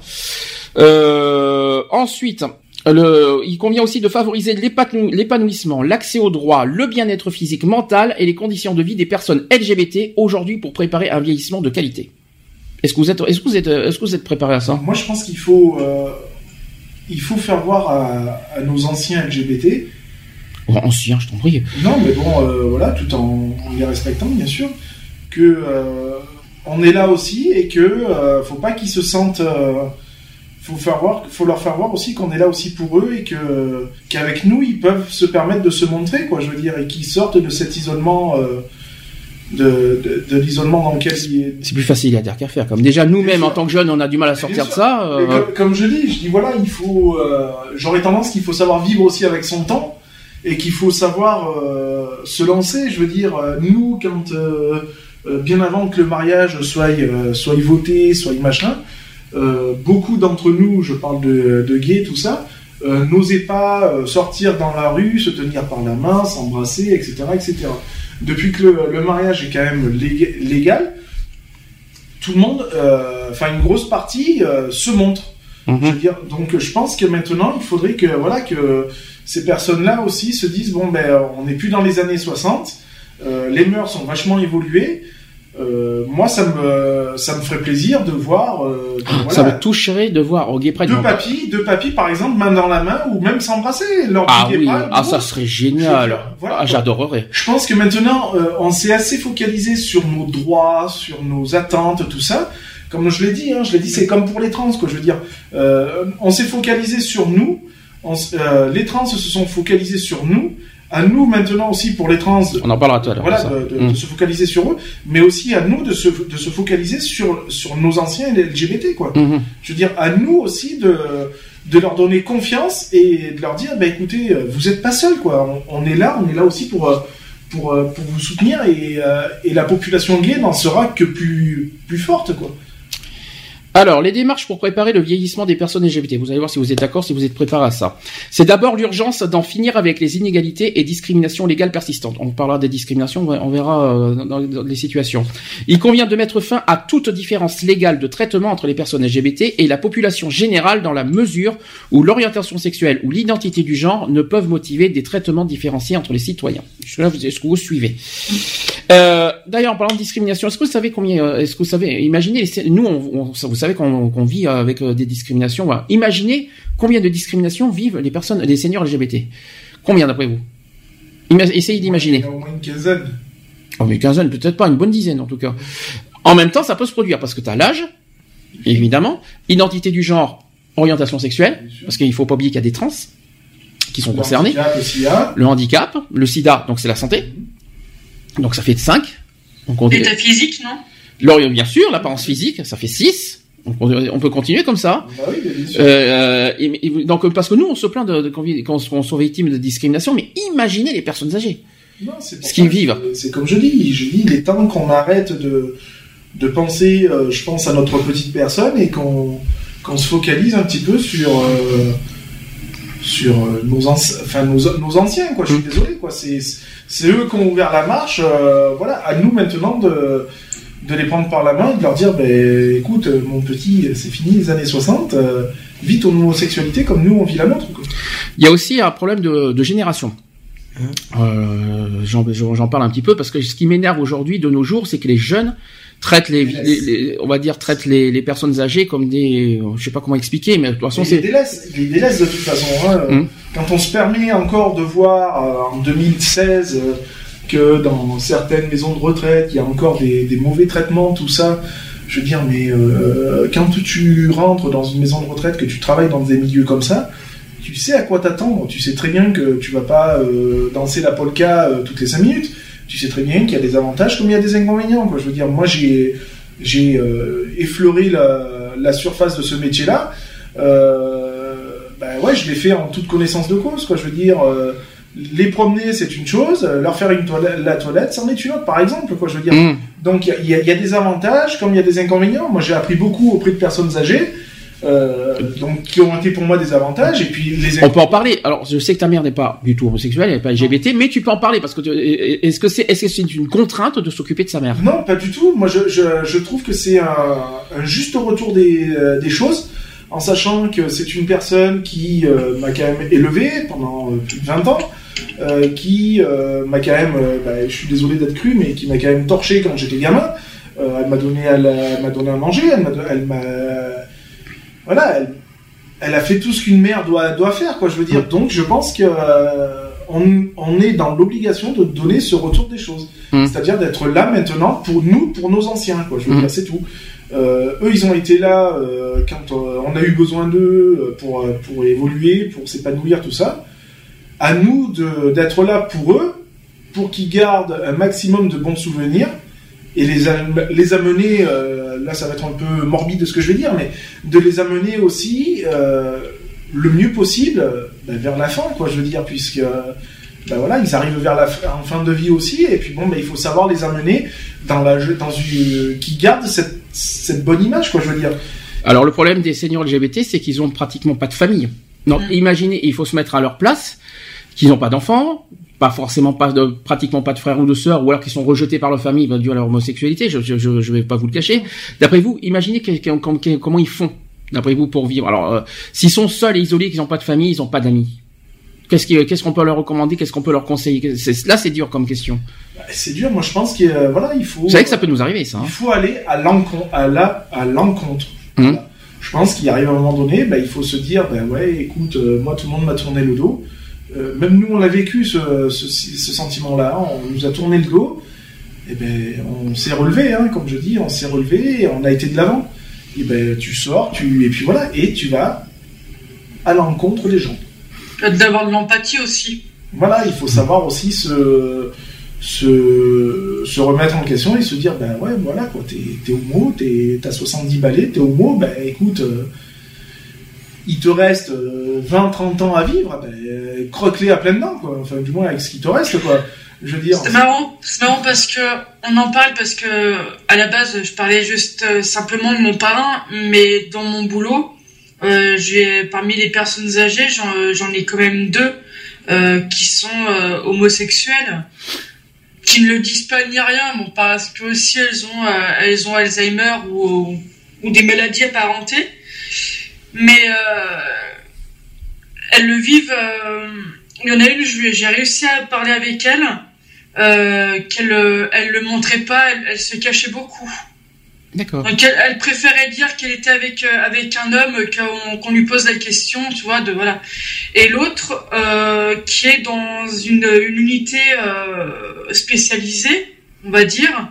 Euh, ensuite, il convient aussi de favoriser l'épanouissement, l'accès aux droits, le bien-être physique, mental et les conditions de vie des personnes LGBT aujourd'hui pour préparer un vieillissement de qualité. Est-ce que vous êtes, préparé à ça? Moi, je pense qu'il faut, euh, faire voir à, nos anciens LGBT. Anciens, je t'en prie. Non, mais bon, euh, voilà, tout en, les respectant, bien sûr, que euh, on est là aussi et que faut pas qu'ils se sentent faut faire voir, faut leur faire voir aussi qu'on est là aussi pour eux et que qu'avec nous ils peuvent se permettre de se montrer quoi, je veux dire, et qu'ils sortent de cet isolement. Euh, de, de, l'isolement dans lequel il C'est plus facile à dire qu'à faire. Comme déjà nous-mêmes en tant que jeunes, on a du mal à sortir de ça. Euh. Comme, je dis, je dis voilà, il faut. Euh, j'aurais tendance qu'il faut savoir vivre aussi avec son temps et qu'il faut savoir se lancer. Je veux dire, nous, quand bien avant que le mariage soit soit voté, soit machin, euh, beaucoup d'entre nous, je parle de, de gays, tout ça, euh, n'osaient pas euh, sortir dans la rue, se tenir par la main, s'embrasser, etc., etc. Depuis que le, mariage est quand même légal, tout le monde, enfin une grosse partie, se montre. Mhm. Je veux dire, donc je pense que maintenant, il faudrait que voilà que ces personnes-là aussi se disent bon ben on n'est plus dans les années 60, les mœurs sont vachement évoluées. Euh, moi, ça me, ça me ferait plaisir de voir. Euh, ah, Ça me toucherait de voir au Gay Pride. Deux papis, deux papis, par exemple, main dans la main ou même s'embrasser lors ah, du oui. Ah, ça serait génial. Voilà, ah, j'adorerais. Je pense que maintenant, euh, on s'est assez focalisé sur nos droits, sur nos attentes, tout ça. Comme je l'ai dit, hein, je l'ai dit, c'est comme pour les trans, quoi. Je veux dire, euh, on s'est focalisé sur nous. On, les trans se sont focalisés sur nous à nous maintenant aussi pour les trans. On en parlera tout à l'heure. Voilà, de, mm. se focaliser sur eux, mais aussi à nous de se, de se focaliser sur, sur nos anciens LGBT, quoi. Mm-hmm. Je veux dire, à nous aussi de, de leur donner confiance et de leur dire, bah écoutez, vous êtes pas seuls, quoi. On, est là, on est là aussi pour, pour, euh, pour vous soutenir et, euh, et la population gay n'en sera que plus, plus forte, quoi. Alors, les démarches pour préparer le vieillissement des personnes LGBT. Vous allez voir si vous êtes d'accord, si vous êtes préparé à ça. C'est d'abord l'urgence d'en finir avec les inégalités et discriminations légales persistantes. On parlera des discriminations, on verra euh, dans, les situations. Il convient de mettre fin à toute différence légale de traitement entre les personnes LGBT et la population générale dans la mesure où l'orientation sexuelle ou l'identité du genre ne peuvent motiver des traitements différenciés entre les citoyens. Est-ce que vous suivez? Euh, D'ailleurs, en parlant de discrimination, est-ce que vous savez combien euh, Est-ce que vous savez Imaginez, nous, on- vous savez qu'on vit avec euh, des discriminations. voilà. Imaginez combien de discriminations vivent les personnes, les seniors LGBT. Combien d'après vous? Ima- Essayez d'imaginer. Au moins une quinzaine. Oh, mais quinzaine, peut-être pas, une bonne dizaine en tout cas. En même temps, ça peut se produire parce que tu as l'âge, évidemment, identité du genre, orientation sexuelle, parce qu'il faut pas oublier qu'il y a des trans qui sont Le concernés, handicap le handicap, le sida, donc c'est la santé, donc ça fait 5. Donc on, L'état physique, non? L'ori- bien sûr, l'apparence physique, ça fait 6. On, peut continuer comme ça. Bah oui, bien sûr. Euh, et- et- donc parce que nous on se plaint de, de qu'on soit victime de discrimination, mais imaginez les personnes âgées. Non, ce qu'ils vivent. C'est comme je dis, je dis, il est temps qu'on arrête de, de penser, euh, je pense, à notre petite personne et qu'on qu'on se focalise un petit peu sur, euh, sur euh, nos, enfin, nos, nos anciens, quoi. Je suis désolé, quoi. C'est eux qui ont ouvert la marche. euh, voilà, à nous maintenant de, de les prendre par la main et de leur dire, ben, écoute, euh, mon petit, c'est fini les années 60, euh, vis ton homosexualité comme nous on vit la nôtre. Il y a aussi un problème de, de génération. Euh, J'en parle un petit peu parce que ce qui m'énerve aujourd'hui de nos jours, c'est que les jeunes traitent les, les- les- on va dire traitent les, les personnes âgées comme des, je sais pas comment expliquer, mais de toute façon c'est délaisse, il les délaisse de toute façon. hein. Hum. Quand on se permet encore de voir euh, en 2016 euh, que dans certaines maisons de retraite, il y a encore des, mauvais traitements, tout ça, je veux dire, mais euh, quand tu rentres dans une maison de retraite, que tu travailles dans des milieux comme ça, tu sais à quoi t'attendre. Tu sais très bien que tu vas pas euh, danser la polka euh, toutes les 5 minutes. Tu sais très bien qu'il y a des avantages comme il y a des inconvénients. Je veux dire, moi j'ai effleuré la, surface de ce métier-là. Ben ouais, je l'ai fait en toute connaissance de cause. Je veux dire, les promener c'est une chose, euh, leur faire une toilette, la toilette c'en est une autre, par exemple. Quoi. Je veux dire, Hum. donc il y a- y, y des avantages comme il y a des inconvénients. Moi j'ai appris beaucoup auprès de personnes âgées. euh, donc qui ont été pour moi des avantages et puis les On peut en parler. Alors, je sais que ta mère n'est pas du tout homosexuelle, elle n'est pas LGBT, mais tu peux en parler parce que est-ce que c'est que c'est une contrainte de s'occuper de sa mère? Non, pas du tout. Moi, je, je, je trouve que c'est un, un juste retour des, euh, des choses, en sachant que c'est une personne qui euh, m'a quand même élevé pendant euh, plus de 20 ans, euh, qui m'a quand même, bah, je suis désolé d'être cru, mais qui m'a quand même torché quand j'étais gamin. Elle m'a donné, elle m'a donné à manger, elle m'a, elle m'a, voilà, elle, elle a fait tout ce qu'une mère doit, doit faire, quoi. Je veux dire. Donc, je pense que on, on est dans l'obligation de donner ce retour des choses. Mm. C'est-à-dire d'être là maintenant pour nous, pour nos anciens, quoi. Je veux Mm. dire, c'est tout. Euh, eux, ils ont été là euh, quand euh, on a eu besoin d'eux pour, pour évoluer, pour s'épanouir, tout ça. À nous d'être là pour eux, pour qu'ils gardent un maximum de bons souvenirs et les, les amener, là ça va être un peu morbide de ce que je vais dire, mais de les amener aussi le mieux possible ben, vers la fin, quoi, je veux dire, puisque ben voilà, ils arrivent vers la fin, en fin de vie aussi, et puis bon, ben, il faut savoir les amener dans la, dans une, qui gardent cette, cette bonne image, quoi, je veux dire. Alors le problème des seniors LGBT, c'est qu'ils ont pratiquement pas de famille. Donc Mm. imaginez, il faut se mettre à leur place, qu'ils n'ont pas d'enfants, pas forcément pas de, pratiquement pas de frères ou de sœurs, ou alors qu'ils sont rejetés par leur famille ben, dû à leur homosexualité. Je, je, je, je vais pas vous le cacher. D'après vous, imaginez que- que- com- que- comment ils font. D'après vous pour vivre. Alors euh, s'ils sont seuls et isolés, qu'ils n'ont pas de famille, ils n'ont pas d'amis. Qu'est-ce qu'on peut leur recommander Qu'est-ce qu'on peut leur conseiller? Là, c'est dur comme question. Ben, C'est dur, moi je pense qu'il voilà, il faut. Vous savez que ça peut nous arriver, ça. hein. Il faut aller à l'encontre, à la, à l'encontre. Voilà. Je pense qu'il arrive un moment donné, ben, il faut se dire, ben ouais, écoute, euh, moi tout le monde m'a tourné le dos. Euh, même nous, on l'a vécu ce, ce, ce sentiment-là. On nous a tourné le dos. Et ben, on s'est relevé, hein, comme je dis, on s'est relevé, et on a été de l'avant. Et ben, tu sors, tu et puis voilà, et tu vas à l'encontre des gens. D'avoir de l'empathie aussi. Voilà, il faut savoir aussi se, se, se remettre en question et se dire, ben ouais, voilà, quoi, t'es, homo, t'es, t'as 70 balais, t'es homo, ben écoute, euh, il te reste 20-30 ans à vivre, ben, croque-les à pleines dents, quoi. Enfin, du moins avec ce qui te reste, quoi. Je veux dire. C'est marrant, c'est marrant parce que on en parle parce que à la base, je parlais juste simplement de mon parrain, mais dans mon boulot, j'ai parmi les personnes âgées, j'en ai quand même deux qui sont homosexuels qui ne le disent pas ni rien, bon, parce que aussi elles ont, euh, elles ont Alzheimer ou, ou, des maladies apparentées, mais euh, elles le vivent. Euh, il y en a une, j'ai réussi à parler avec elle, qu'elle elle le montrait pas, elle se cachait beaucoup. Donc elle, préférait dire qu'elle était avec euh, avec un homme qu'on lui pose la question, tu vois, de voilà. Et l'autre euh, qui est dans une, une unité euh, spécialisée, on va dire.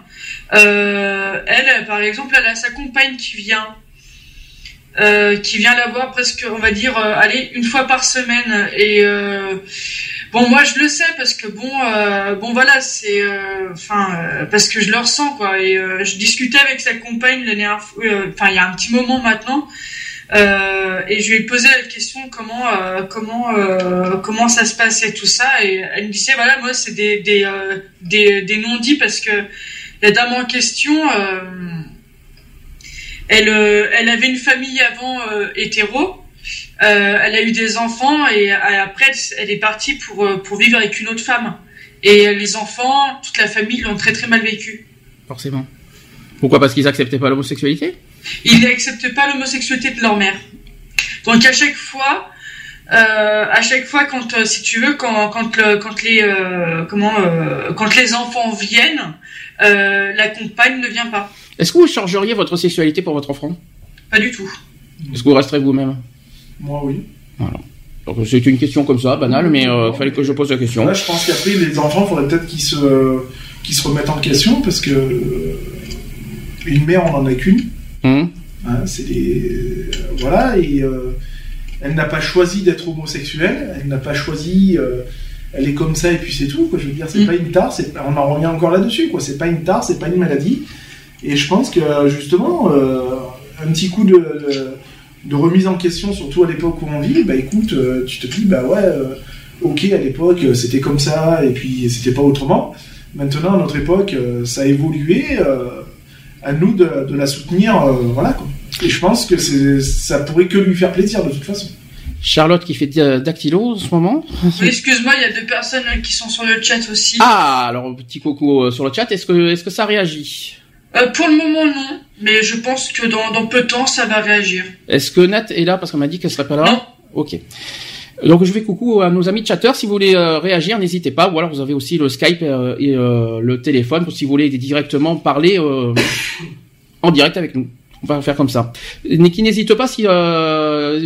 Euh, elle, par exemple, elle a sa compagne qui vient. Euh, qui vient la voir presque, on va dire, allez, une fois par semaine. Et Bon, moi je le sais parce que bon, euh, bon voilà, c'est, euh, enfin, euh, parce que je le ressens quoi. Et je discutais avec sa compagne l'année, enfin il y a un petit moment maintenant, et je lui ai posé la question comment, comment, comment ça se passait tout ça, et elle me disait voilà moi c'est des des des, des non-dits parce que la dame en question. Elle, elle avait une famille avant hétéro, euh, elle a eu des enfants et euh, après elle est partie pour, euh, pour vivre avec une autre femme. Et les enfants, toute la famille l'ont très très mal vécu. Forcément. Pourquoi Parce qu'ils n'acceptaient pas l'homosexualité? Ils n'acceptaient pas l'homosexualité de leur mère. Donc à chaque fois, euh, à chaque fois quand, si tu veux, quand, quand, le, quand les comment, quand les enfants viennent, la compagne ne vient pas. Est-ce que vous changeriez votre sexualité pour votre enfant? Pas du tout. Est-ce que vous resterez vous-même? Moi, oui. Voilà. Donc c'est une question comme ça, banale, mais il euh, fallait que je pose la question. Là, je pense qu'après, les enfants, il faudrait peut-être qu'ils se, qu'ils se remettent en question, parce que euh, une mère, on n'en a qu'une. Hum. Hein, c'est des... Voilà, et euh, elle n'a pas choisi d'être homosexuelle, elle n'a pas choisi... elle est comme ça, et puis c'est tout, quoi. Je veux dire, c'est hum. pas une tare, on en revient encore là-dessus, quoi. C'est pas une tare, c'est pas une maladie. Et je pense que, justement, un petit coup de de remise en question, surtout à l'époque où on vit, bah écoute, euh, tu te dis, bah ouais, euh, ok, à l'époque, euh, c'était comme ça, et puis c'était pas autrement. Maintenant, à notre époque, ça a évolué, à nous de, la soutenir, voilà, quoi. Et je pense que ça pourrait que lui faire plaisir, de toute façon. Charlotte qui fait dactylo en ce moment. excuse-moi, il y a deux personnes qui sont sur le chat aussi. Ah, alors petit coco sur le chat, est-ce que, est-ce que ça réagit? Euh, pour le moment, non. Mais je pense que dans, peu de temps, ça va réagir. Est-ce que Nat est là parce qu'on m'a dit qu'elle serait pas là Non. Ok. Donc je vais coucou à nos amis chatteurs. Si vous voulez euh, réagir, n'hésitez pas. Ou alors vous avez aussi le Skype euh, et le téléphone pour si vous voulez directement parler en direct avec nous. On va faire comme ça. Niki, n'hésite pas si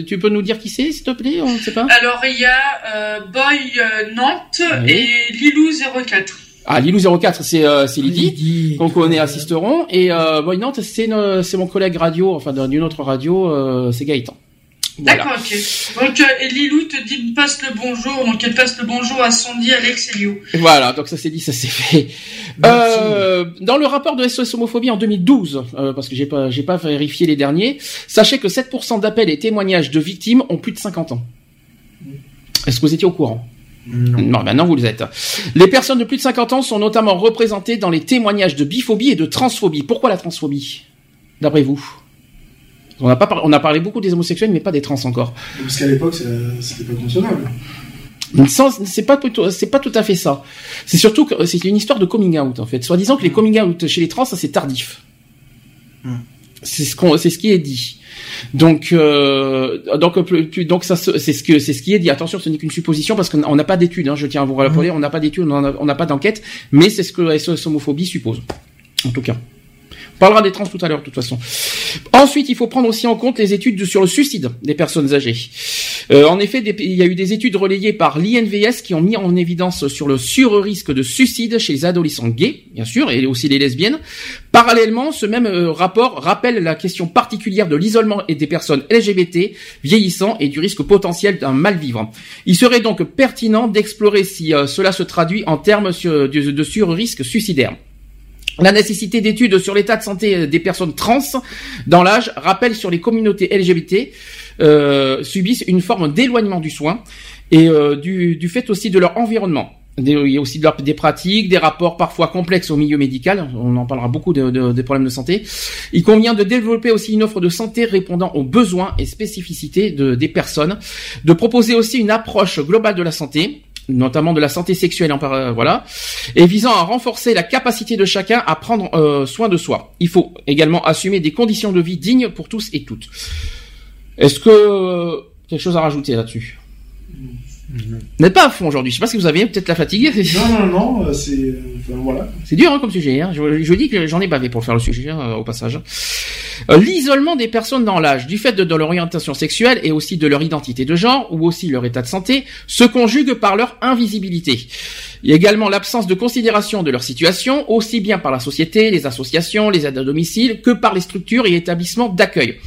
tu peux nous dire qui c'est, s'il te plaît? On ne sait pas. Alors il y a Boy Nantes et Lilou 04. Ah, Lilou 04, c'est euh, c'est Lydie, qu'on connaît assisteront. Et euh, Boy Nantes, c'est c'est mon collègue radio, enfin d'une autre radio, euh, c'est Gaëtan. D'accord, ok. Donc euh, Lilou te dit passe le bonjour, donc elle passe le bonjour à Sandy, Alex et Liu. Voilà, donc ça c'est dit, ça c'est fait. Euh, dans le rapport de SOS homophobie en 2012, euh, parce que j'ai pas j'ai pas vérifié les derniers, sachez que 7% d'appels et témoignages de victimes ont plus de 50 ans. Est-ce que vous étiez au courant? Non. maintenant vous le êtes. Les personnes de plus de 50 ans sont notamment représentées dans les témoignages de biphobie et de transphobie. Pourquoi la transphobie D'après vous? On a, pas on a parlé beaucoup des homosexuels, mais pas des trans encore. Parce qu'à l'époque, c'était pas conditionnable. C'est pas c'est pas tout à fait ça. C'est surtout que c'est une histoire de coming out en fait. Soit disant que les mm. coming out chez les trans, ça c'est tardif. Mm. C'est ce qu'on, c'est ce qui est dit. Donc, euh, donc, donc ça, c'est ce que c'est ce qui est dit. Attention, ce n'est qu'une supposition parce qu'on n'a pas d'études. Hein, je tiens à vous rappeler, mmh. on n'a pas d'études, on n'a pas d'enquête, mais c'est ce que la SOS homophobie suppose. En tout cas parlera des trans tout à l'heure, de toute façon. Ensuite, il faut prendre aussi en compte les études sur le suicide des personnes âgées. Euh, en effet, il y a eu des études relayées par l'INVS qui ont mis en évidence sur le sur-risque de suicide chez les adolescents gays, bien sûr, et aussi les lesbiennes. Parallèlement, ce même euh, rapport rappelle la question particulière de l'isolement et des personnes LGBT vieillissant et du risque potentiel d'un mal-vivre. Il serait donc pertinent d'explorer si euh, cela se traduit en termes de sur-risque suicidaire. La nécessité d'études sur l'état de santé des personnes trans dans l'âge rappelle sur les communautés LGBT euh, subissent une forme d'éloignement du soin et euh, du, fait aussi de leur environnement. Il y a aussi de leur- des pratiques, des rapports parfois complexes au milieu médical. On en parlera beaucoup de- de- des problèmes de santé. Il convient de développer aussi une offre de santé répondant aux besoins et spécificités de, des personnes, de proposer aussi une approche globale de la santé, notamment de la santé sexuelle, en par- euh, voilà, et visant à renforcer la capacité de chacun à prendre euh, soin de soi. Il faut également assumer des conditions de vie dignes pour tous et toutes. Est-ce que euh, quelque chose à rajouter là-dessus? N'êtes pas à fond aujourd'hui. Je sais pas si vous avez peut-être la fatigue. Non, non, non, euh, c'est. euh, Enfin, voilà. C'est dur hein, comme sujet. Hein. Je, je vous dis que j'en ai bavé pour faire le sujet hein, au passage. Euh, L'isolement des personnes dans l'âge, du fait de, de leur orientation sexuelle et aussi de leur identité de genre ou aussi leur état de santé, se conjugue par leur invisibilité. Il y a également l'absence de considération de leur situation, aussi bien par la société, les associations, les aides à domicile, que par les structures et établissements d'accueil.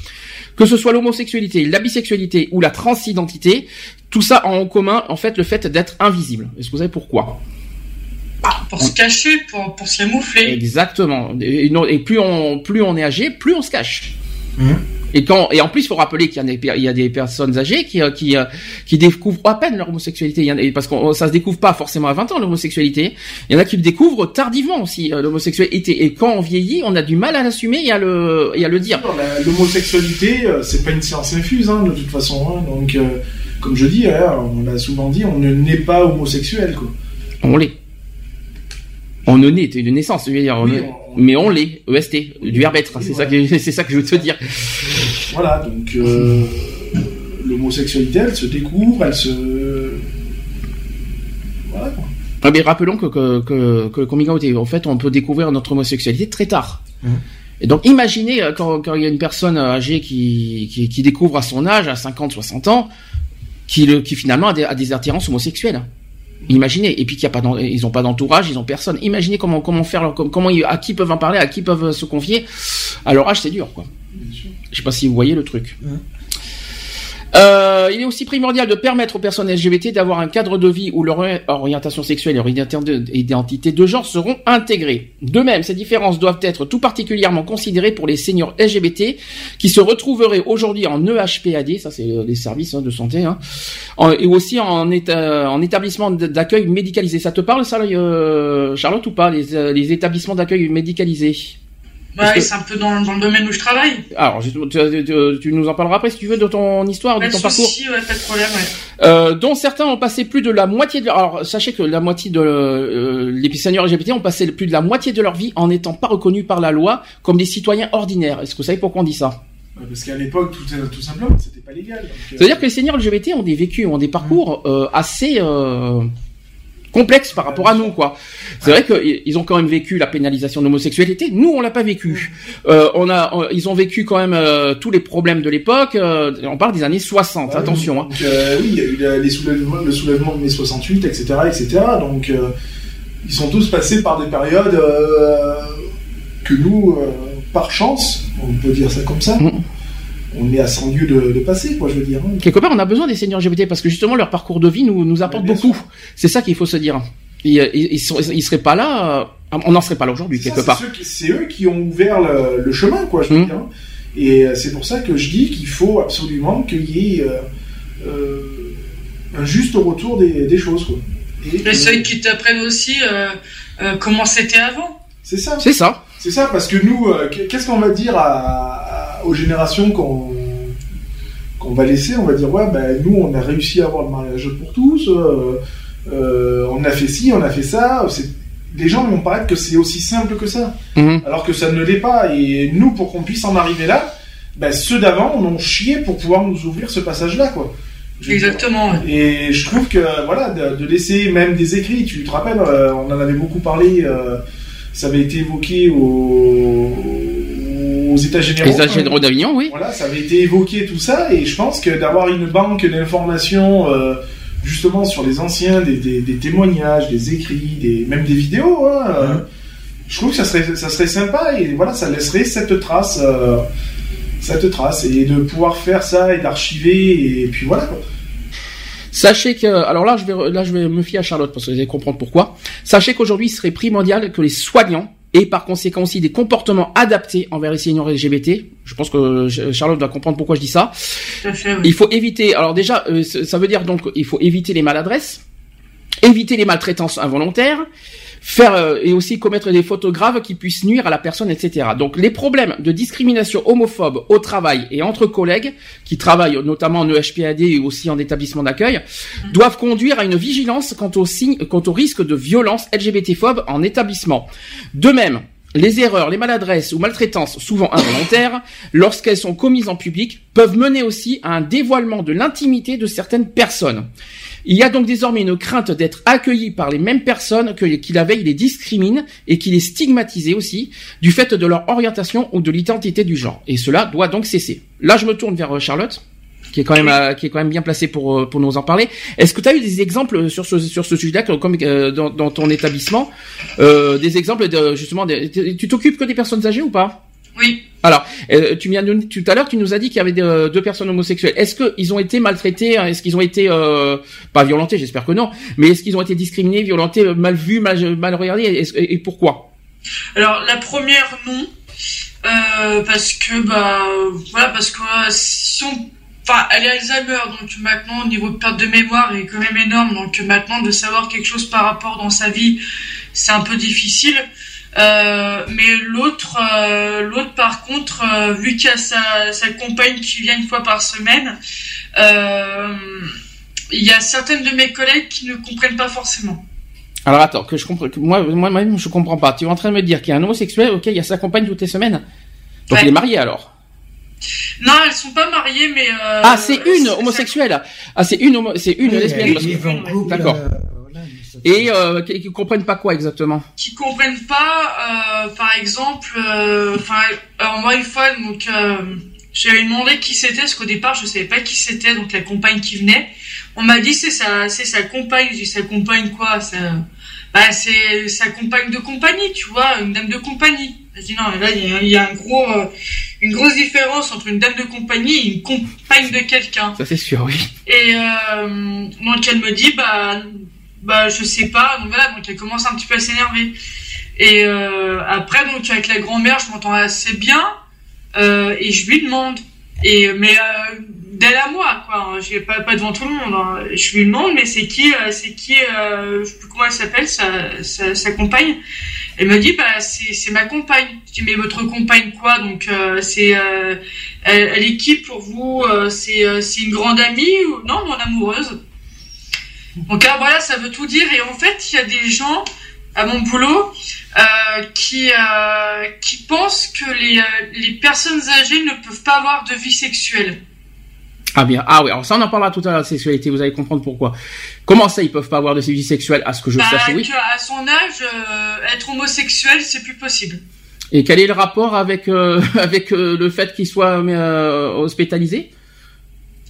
Que ce soit l'homosexualité, la bisexualité ou la transidentité, tout ça a en commun en fait le fait d'être invisible. Est-ce que vous savez pourquoi? Pour se cacher, pour, pour se camoufler. Exactement. Et, non- et plus on plus on est âgé, plus on se cache. Mhm. Et quand et en plus, il faut rappeler qu'il y a des il y a des personnes âgées qui euh, qui euh, qui découvrent à peine leur homosexualité. Il y en a- et parce que ça se découvre pas forcément à 20 ans l'homosexualité. Il y en a qui le découvrent tardivement aussi euh, l'homosexualité. Et quand on vieillit, on a du mal à l'assumer et à le et à le dire. L'homosexualité, c'est pas une science infuse, hein, de toute façon. hein. donc, euh, comme je dis, hein, on l'a souvent dit, on ne naît pas homosexuel, quoi. On l'est. On ne naît de naissance, je veux dire. on- Mais on l'est. EST, du verbe être. C'est ça que c'est ça que je veux te dire. Voilà, donc euh, l'homosexualité, elle se découvre, elle se. Voilà, quoi. Ah, mais rappelons que, que, que, que le coming out, en fait, on peut découvrir notre homosexualité très tard. Mhm. Et donc, imaginez euh, quand, quand il y a une personne âgée qui, qui, qui découvre à son âge, à 50, 60 ans, qui, le, qui finalement a des, a des attirances homosexuelles. Imaginez. Et puis qu'il y a pas, ils ont pas d'entourage, ils ont personne. Imaginez comment, comment faire, leur- comment, ils- à qui peuvent en parler, à qui peuvent se confier. À leur âge, c'est dur, quoi. Je sais pas si vous voyez le truc. Mhm. Euh, il est aussi primordial de permettre aux personnes LGBT d'avoir un cadre de vie où leur orientation sexuelle et leur identi- identité de genre seront intégrées. De même, ces différences doivent être tout particulièrement considérées pour les seniors LGBT qui se retrouveraient aujourd'hui en EHPAD, ça c'est euh, les services hein, de santé, hein, et aussi en, éta- en établissement d'accueil médicalisé. Ça te parle ça, euh, Charlotte, ou pas, les, euh, les établissements d'accueil médicalisés? Que- c'est un peu dans, dans le domaine où je travaille. Alors, tu, tu- tu- tu nous en parleras après si tu veux de ton histoire, Pas de de ton parcours. ouais, pas de problème, ouais. Euh, dont certains ont passé plus de la moitié de leur... Alors, sachez que la moitié de euh, les seniors LGBT ont passé plus de la moitié de leur vie en n'étant pas reconnus par la loi comme des citoyens ordinaires. Est-ce que vous savez pourquoi on dit ça? Ouais, Parce qu'à l'époque, tout, tout simplement, c'était pas légal. euh, C'est-à-dire que les seniors LGBT ont des vécus, ont des parcours euh, assez complexes par rapport à nous, quoi. C'est vrai qu'ils ont quand même vécu la pénalisation de l'homosexualité. Nous, on l'a pas vécu. Euh, on a, on- ils ont vécu quand même euh, tous les problèmes de l'époque. euh, on parle des années 60. Ouais, attention. Hein. donc, oui, il y a eu la- les soulèvements, le soulèvement de mai 68, etc., etc. Donc, ils sont tous passés par des périodes que nous, par chance, on peut dire ça comme ça, Mhm. On est à 100 lieues de, de passer, quoi, je veux dire. hein. quelque part, on a besoin des seniors LGBT parce que justement leur parcours de vie nous, nous apporte beaucoup. C'est ça qu'il faut se dire. Ils, ils, ils, sont- ils seraient pas là, euh, on n'en serait pas là aujourd'hui ça, quelque part. ceux qui- C'est eux qui ont ouvert le, le chemin, quoi, je veux Mhm. dire. hein. Et euh, c'est pour ça que je dis qu'il faut absolument qu'il y ait euh, euh, un juste retour des, des choses, quoi. Et ceux qui t'apprennent aussi euh, euh, comment c'était avant? C'est ça. C'est ça. C'est ça, parce que nous, euh, qu'est-ce qu'on va dire à, à- aux générations qu'on qu'on va laisser On va dire, ouais, ben, nous, on a réussi à avoir le mariage pour tous, euh, euh, on a fait ci, on a fait ça. C'est- Les gens vont paraître que c'est aussi simple que ça, Mhm. alors que ça ne l'est pas. Et nous, pour qu'on puisse en arriver là, ben, ceux d'avant, on ont chié pour pouvoir nous ouvrir ce passage-là, quoi. Je. Exactement. Et je trouve que voilà, de, de laisser même des écrits, tu te rappelles, euh, on en avait beaucoup parlé, euh, ça avait été évoqué au- aux États généraux. Les agents généraux d'Avignon, oui. Voilà, ça avait été évoqué tout ça, et je pense que d'avoir une banque d'informations euh, justement sur les anciens, des, des- des témoignages, des écrits, des, même des vidéos, hein, euh, je trouve que ça serait, ça serait sympa, et voilà, ça laisserait cette trace. euh, cette trace et de pouvoir faire ça et d'archiver et puis voilà quoi. Sachez que, alors là, je vais, là, je vais me fier à Charlotte parce que vous allez comprendre pourquoi. Sachez qu'aujourd'hui, il serait primordial que les soignants et par conséquent aussi des comportements adaptés envers les seniors LGBT. Je pense que Charlotte doit comprendre pourquoi je dis ça. Il faut éviter. Alors déjà, euh, ça veut dire donc il faut éviter les maladresses, éviter les maltraitances involontaires faire euh, et aussi commettre des fautes graves qui puissent nuire à la personne, etc. Donc les problèmes de discrimination homophobe au travail et entre collègues qui travaillent notamment en EHPAD et aussi en établissement d'accueil doivent conduire à une vigilance quant au signe, quant au risque de violence LGBT-phobe en établissement. De même, les erreurs, les maladresses ou maltraitances, souvent involontaires, lorsqu'elles sont commises en public, peuvent mener aussi à un dévoilement de l'intimité de certaines personnes. Il y a donc désormais une crainte d'être accueilli par les mêmes personnes que qui la veille les discriminent et qui les stigmatisent aussi du fait de leur orientation ou de l'identité du genre. Et cela doit donc cesser. Là, je me tourne vers euh, Charlotte qui est quand même euh, qui est quand même bien placée pour euh, pour nous en parler. Est-ce que tu as eu des exemples sur ce sur ce sujet-là comme dans, dans, ton établissement des exemples de justement tu t'occupes que des personnes âgées ou pas? Oui. Alors, euh, tu viens de, tout à l'heure, tu nous as dit qu'il y avait deux, deux personnes homosexuelles. Est-ce qu'ils ont été maltraités hein? Est-ce qu'ils ont été euh, pas violentés? J'espère que non. Mais est-ce qu'ils ont été discriminés, violentés, mal vus, mal, mal regardés? Et, et, pourquoi? Alors, la première non, euh, parce que bah voilà, parce que si on Enfin, elle est Alzheimer, donc maintenant, au niveau de perte de mémoire est quand même énorme. Donc maintenant, de savoir quelque chose par rapport dans sa vie, c'est un peu difficile. Euh, mais l'autre, euh, l'autre par contre, euh, vu qu'il y a sa, sa, compagne qui vient une fois par semaine, il y a certaines de mes collègues qui ne comprennent pas forcément. Alors attends, que je comprends, moi, moi même je comprends pas. Tu es en train de me dire qu'il y a un homosexuel, ok, il y a sa compagne toutes les semaines? Donc il est marié alors? Non, elles sont pas mariées, mais. ah, c'est une homosexuelle. Ah, c'est une, c'est une lesbienne. D'accord et euh, qui, comprennent pas quoi exactement Qui comprennent pas, euh, par exemple, euh, enfin, une fois, donc j'avais demandé qui c'était, parce qu'au départ je savais pas qui c'était, donc la compagne qui venait. On m'a dit c'est sa, c'est sa compagne. J'ai dit sa compagne quoi ça, bah c'est sa compagne de compagnie, tu vois, une dame de compagnie. J'ai dit non, là il y, a, un gros, une grosse différence entre une dame de compagnie et une compagne de quelqu'un. Ça c'est sûr, oui. Et donc elle me dit bah bah je sais pas donc voilà donc elle commence un petit peu à s'énerver. Et euh, après donc avec la grand-mère je m'entends assez bien euh, et je lui demande. Et mais euh, d'elle à moi quoi hein, j'ai pas pas devant tout le monde hein. je lui demande mais c'est qui c'est qui je sais plus comment elle s'appelle sa, sa, compagne. Elle me dit bah c'est ma compagne. Je dis mais votre compagne quoi donc c'est elle, elle, est qui pour vous c'est c'est une grande amie ou non mon amoureuse donc là, voilà, ça veut tout dire. Et en fait, il y a des gens à mon boulot euh, qui euh, qui pensent que les, euh, les personnes âgées ne peuvent pas avoir de vie sexuelle. Ah bien, ah oui, alors ça on en parlera tout à l'heure, la sexualité, vous allez comprendre pourquoi. Comment ça, ils peuvent pas avoir de vie sexuelle, à ce que je bah, sache, oui À son âge, être homosexuel, c'est plus possible. Et quel est le rapport avec, avec le fait qu'il soit hospitalisé?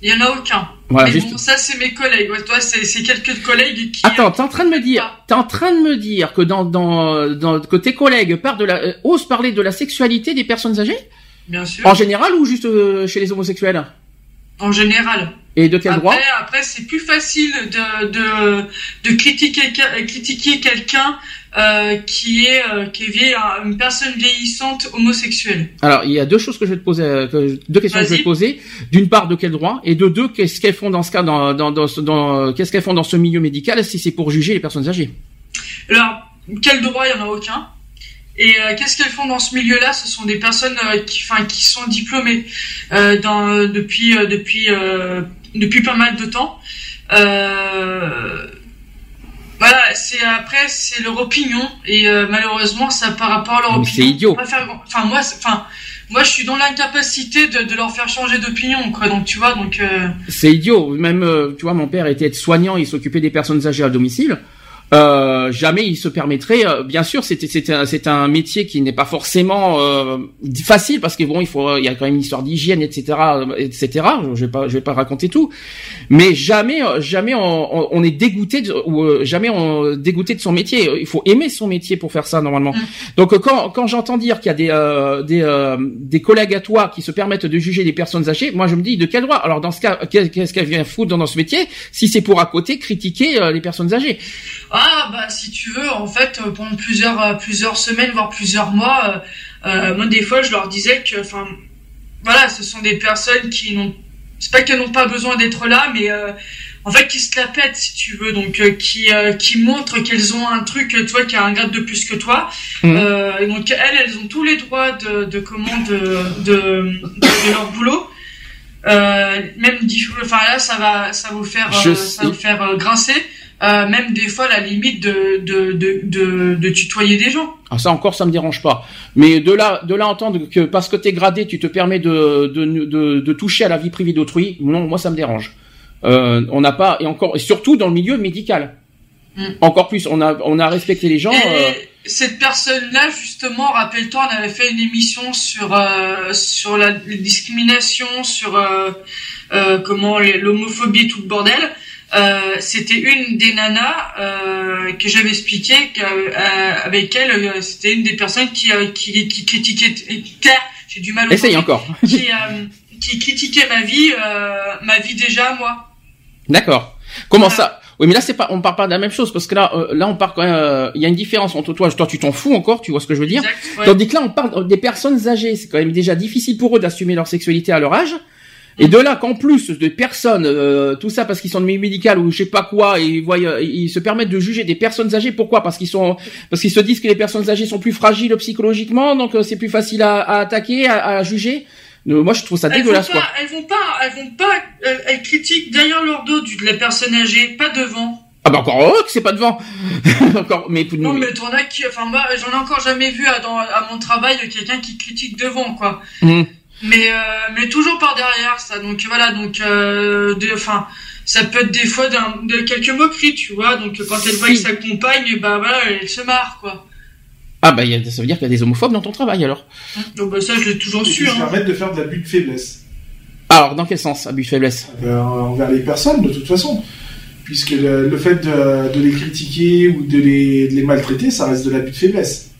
Il y en a aucun. Voilà, mais bon, ça c'est mes collègues. toi, c'est quelques collègues qui. Attends, t'es en train de me dire, t'es en train de me dire que dans dans, dans que tes collègues parlent de la euh, osent parler de la sexualité des personnes âgées? Bien sûr. En général ou juste euh, chez les homosexuels? En général. Et de quel droit? Après, c'est plus facile de de de critiquer critiquer quelqu'un euh, qui est euh, qui est vieille, une personne vieillissante homosexuelle. Alors il y a deux choses que je vais te poser, euh, deux questions que je vais te poser. D'une part, de quel droit? Et de deux, qu'est-ce qu'elles font dans ce cas, dans dans dans, dans qu'est-ce qu'elles font dans ce milieu médical si c'est pour juger les personnes âgées? Alors quel droit? Il y en a aucun. Et qu'est-ce qu'elles font dans ce milieu-là? Ce sont des personnes qui, enfin, qui sont diplômées dans, depuis depuis depuis pas mal de temps. Euh, voilà, c'est après c'est leur opinion et euh, malheureusement ça par rapport à leur opinion. C'est idiot. Enfin moi, enfin moi je suis dans l'incapacité de, de, leur faire changer d'opinion quoi. Donc tu vois donc. Euh, c'est idiot. Même euh, tu vois mon père était soignant, il s'occupait des personnes âgées à domicile. Euh, jamais il se permettrait. Euh, bien sûr, c'est c'est un, métier qui n'est pas forcément euh, facile parce que bon, il faut, il y a quand même une histoire d'hygiène, etc., etc. Je vais pas, je vais pas raconter tout, mais jamais, jamais on, est dégoûté de, ou jamais on dégoûté de son métier. Il faut aimer son métier pour faire ça normalement. Mmh. Donc quand quand j'entends dire qu'il y a des des des collègues à toi qui se permettent de juger les personnes âgées, moi je me dis de quel droit? Alors dans ce cas, qu'est-ce qu'elle vient foutre dans ce métier si c'est pour à côté critiquer les personnes âgées? Ah, Ah bah si tu veux, en fait, euh, pendant plusieurs euh, plusieurs semaines, voire plusieurs mois, euh, moi des fois je leur disais que, enfin, voilà, ce sont des personnes qui n'ont, c'est pas qu'elles n'ont pas besoin d'être là, mais en fait qui se la pètent si tu veux, donc qui qui montrent qu'elles ont un truc, toi qui a un grade de plus que toi, Mhm. et donc elles, elles ont tous les droits de de comment de de, leur boulot. Même enfin là ça va ça vous faire Je ça va vous faire grincer euh, même des fois la limite de de, de de de tutoyer des gens Ah, ça encore, ça me dérange pas. Mais de là, de là entendre que parce que t'es gradé, tu te permets de, de, de, toucher à la vie privée d'autrui, non, moi ça me dérange. Euh, on n'a pas et encore et surtout dans le milieu médical. Mm. Encore plus, on a on a respecté les gens. et euh, cette personne là justement rappelle-toi on avait fait une émission sur sur la les discriminations sur comment l'homophobie et tout le bordel euh, c'était une des nanas euh, que j'avais expliqué qu'avec elle euh, c'était une des personnes qui euh, qui, qui critiquait j'ai du mal au essaye mot, encore. qui, euh, qui critiquait ma vie, euh, ma vie déjà moi. D'accord. Comment ça? Oui, mais là c'est pas, on parle pas de la même chose parce que là, euh, là on parle quand même. euh, Il y a une différence entre toi, toi tu t'en fous encore, tu vois ce que je veux dire? Exact, ouais. Tandis que là, on parle des personnes âgées. C'est quand même déjà difficile pour eux d'assumer leur sexualité à leur âge. Et de là qu'en plus de personnes, euh, tout ça parce qu'ils sont de milieu médical ou je sais pas quoi, et ils, voient, euh, ils se permettent de juger des personnes âgées. Pourquoi? Parce qu'ils sont, parce qu'ils se disent que les personnes âgées sont plus fragiles psychologiquement, donc euh, c'est plus facile à, à attaquer, à, à juger. Euh, moi, je trouve ça Elles vont dégueulasse, pas, quoi. elles vont pas, elles vont pas, elles, elles critiquent derrière leur dos de la personne âgée, pas devant. Ah bah encore heureux que c'est pas devant. encore, mais Non, mais t'en as qui, enfin moi, j'en ai encore jamais vu à, dans, à mon travail quelqu'un qui critique devant, quoi. Mhm. Mais, euh, mais toujours par derrière, ça. Donc voilà, donc, euh, de, enfin, ça peut être des fois de quelques moqueries, tu vois. Donc quand elle voit que sa compagne, bah voilà, elle se marre, quoi. Ah bah il y a- ça veut dire qu'il y a des homophobes dans ton travail alors. Donc bah ça, je l'ai toujours su. Hein. permettent de faire de l'abus de faiblesse Alors dans quel sens abus de faiblesse? Euh, envers les personnes, de toute façon. Puisque le, le fait de, de les critiquer ou de les, de les maltraiter, ça reste de l'abus de faiblesse.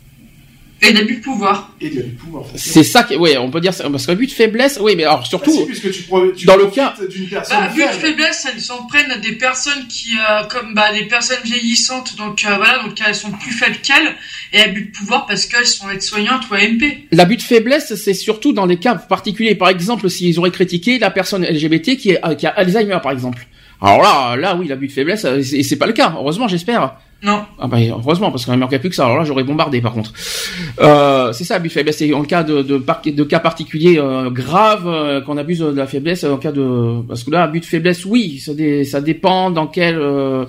Et d'abus de pouvoir. Et de l'abus de pouvoir. C'est ça qui, ouais, on peut dire ça, parce que abus de faiblesse, oui, mais alors surtout. Ah, si, puisque tu, dans le profites d'une personne Bah, but de faible. faiblesse, elles s'en prennent à des personnes qui, euh, comme bah, des personnes vieillissantes, donc euh, voilà, donc elles sont plus faibles qu'elles, et à but de pouvoir parce qu'elles sont aides-soignantes ou AMP. L'abus de faiblesse, c'est surtout dans des cas particuliers. Par exemple, s'ils auraient critiqué la personne LGBT qui, est, euh, qui a Alzheimer, par exemple. Alors là, là, oui, l'abus de faiblesse, euh, c'est c'est pas le cas. Heureusement, j'espère. Non. Ah bah heureusement, parce qu'il ne manquait plus que ça. Alors là, j'aurais bombardé, par contre. Euh, c'est ça, de faiblesse. C'est en cas de, cas particuliers euh, graves euh, qu'on abuse de la faiblesse. En cas de, parce que là, abus de faiblesse, oui, ça, ça dépend dans quelle euh,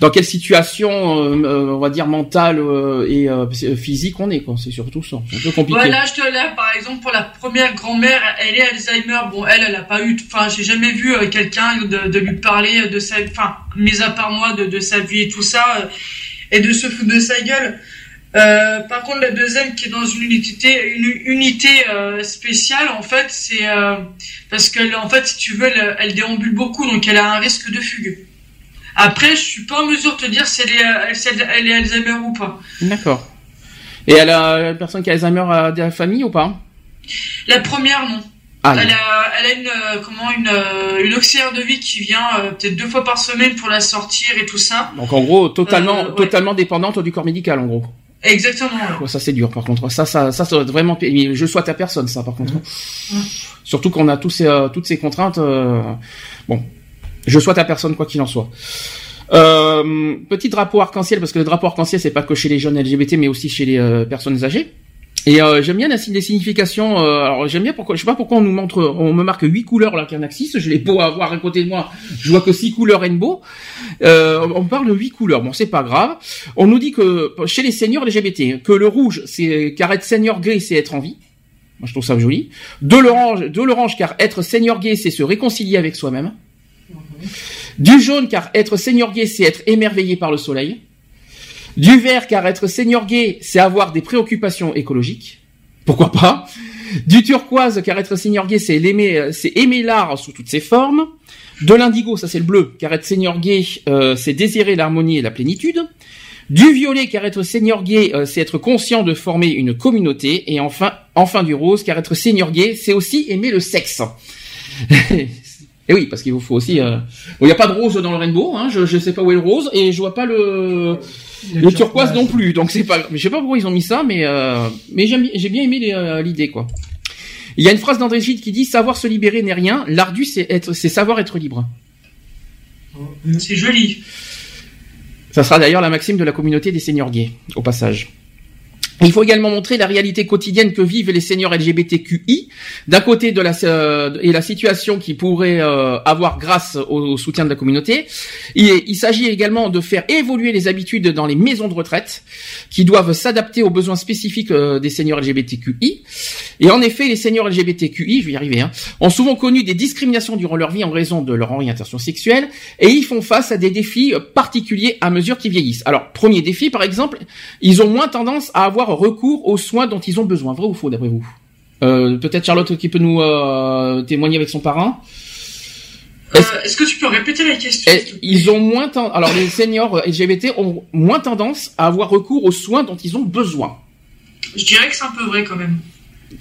dans quelle situation, euh, euh, on va dire mentale euh, et physique on est. quoi. C'est surtout ça. C'est un peu compliqué. Voilà, je te là, par exemple, pour la première grand-mère, elle est Alzheimer. Bon, elle, elle a pas eu, enfin, j'ai jamais vu quelqu'un de, lui parler de sa, enfin, mis à part moi, de, sa vie et tout ça, et de se foutre de sa gueule. Par contre, la deuxième qui est dans une unité, une unité spéciale, en fait, c'est parce qu'elle, en fait, si tu veux, elle déambule beaucoup, donc elle a un risque de fugue. Après, je suis pas en mesure de te dire si elle est, euh, si elle, elle est Alzheimer ou pas. D'accord. Et elle a la personne qui a Alzheimer a de la famille ou pas? La première, non. Ah, elle, a, elle a une euh, comment une euh, une auxiliaire de vie qui vient euh, peut-être deux fois par semaine pour la sortir et tout ça. Donc en gros, totalement, Euh, ouais. totalement dépendante du corps médical, en gros. Exactement. ouais. Ça c'est dur, par contre. Ça, ça, ça, ça doit être vraiment. mais Je souhaite à personne, ça, par contre. Surtout qu'on a tous ces, euh, toutes ces contraintes. Bon, je souhaite à personne quoi qu'il en soit. Euh, petit drapeau arc-en-ciel parce que le drapeau arc-en-ciel c'est pas que chez les jeunes LGBT mais aussi chez les euh, personnes âgées. Et euh, j'aime bien les significations. euh, alors j'aime bien pourquoi, je sais pas pourquoi on nous montre, on me marque huit couleurs là qu'un axis. Je l'ai beau avoir à côté de moi, je vois que six couleurs rainbow. Euh, on parle de huit couleurs. Bon, c'est pas grave. On nous dit que chez les seniors LGBT, que le rouge c'est car être senior gay c'est être en vie. Moi je trouve ça joli. De l'orange, de l'orange car être senior gay c'est se réconcilier avec soi-même. Du jaune car être senior gay c'est être émerveillé par le soleil. Du vert car être gay c'est avoir des préoccupations écologiques. Pourquoi pas? Du turquoise car être gay c'est l'aimer, euh, c'est aimer l'art sous toutes ses formes. De l'indigo ça c'est le bleu car être gay euh, c'est désirer l'harmonie et la plénitude. Du violet car être gay euh, c'est être conscient de former une communauté et enfin enfin du rose car être gay c'est aussi aimer le sexe. Et oui, parce qu'il vous faut aussi. Euh... il n'y a pas de rose dans le rainbow. Hein, je ne sais pas où est le rose et je vois pas le le, turquoise non plus. Donc c'est pas. Je sais pas pourquoi ils ont mis ça, mais euh... mais j'ai bien aimé euh, l'idée quoi. Il y a une phrase d'André Gide qui dit savoir se libérer n'est rien. L'ardu c'est être, c'est savoir être libre. C'est joli. Ça sera d'ailleurs la maxime de la communauté des seigneurs gays, au passage. Il faut également montrer la réalité quotidienne que vivent les seniors LGBTQI, d'un côté de la euh, et la situation qu'ils pourraient euh, avoir grâce au, soutien de la communauté. Il, s'agit également de faire évoluer les habitudes dans les maisons de retraite, qui doivent s'adapter aux besoins spécifiques euh, des seniors LGBTQI. Et en effet, les seniors LGBTQI, je vais y arriver, hein, ont souvent connu des discriminations durant leur vie en raison de leur orientation sexuelle, et ils font face à des défis particuliers à mesure qu'ils vieillissent. Alors, premier défi, par exemple, ils ont moins tendance à avoir recours aux soins dont ils ont besoin. Vrai ou faux d'après vous? Euh, Peut-être Charlotte qui peut nous euh, témoigner avec son parrain. Euh, est-ce que tu peux répéter la question Ils ont moins alors les seniors LGBT ont moins tendance à avoir recours aux soins dont ils ont besoin. Je dirais que c'est un peu vrai quand même.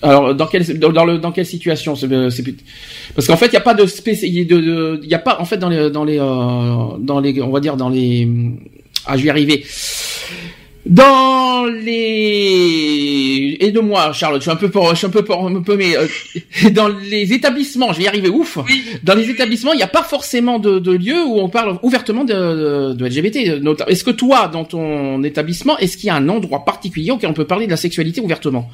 Alors dans quelle dans, le dans quelle situation c'est parce qu'en fait il n'y a pas de il y a pas en fait dans les dans les dans les on va dire dans les ah je vais y arriver dans les et de moi Charlotte, je suis un peu pour, je suis un peu pour, un peu mais euh, dans les établissements, je vais y arriver ouf. Dans les établissements, il n'y a pas forcément de, de lieu où on parle ouvertement de, de, LGBT. Est-ce que toi, dans ton établissement, est-ce qu'il y a un endroit particulier auquel on peut parler de la sexualité ouvertement?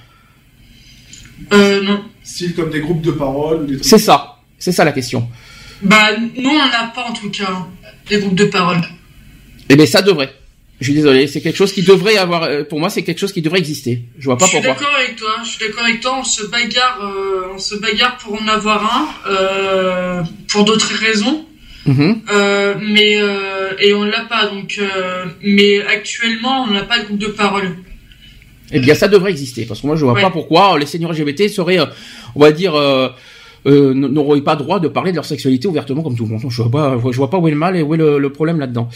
Euh non. Style comme des groupes de parole. C'est ça, c'est ça la question. Bah non, on n'a pas en tout cas des groupes de parole. Eh bien, ça devrait. Je suis désolé, c'est quelque chose qui devrait avoir, euh, pour moi, c'est quelque chose qui devrait exister. Je vois pas pourquoi. Je suis d'accord avec toi. Je suis d'accord avec toi. On se bagarre, euh, on se bagarre pour en avoir un, euh, pour d'autres raisons. Euh, mais et on l'a pas. Donc, mais actuellement, on n'a pas de groupe de parole. Eh bien, ça devrait exister parce que moi, je vois pas pourquoi les seniors LGBT seraient, on va dire. Euh, n'auraient pas droit de parler de leur sexualité ouvertement comme tout le monde. Je vois pas, je vois pas où est le mal et où est le, le problème là-dedans.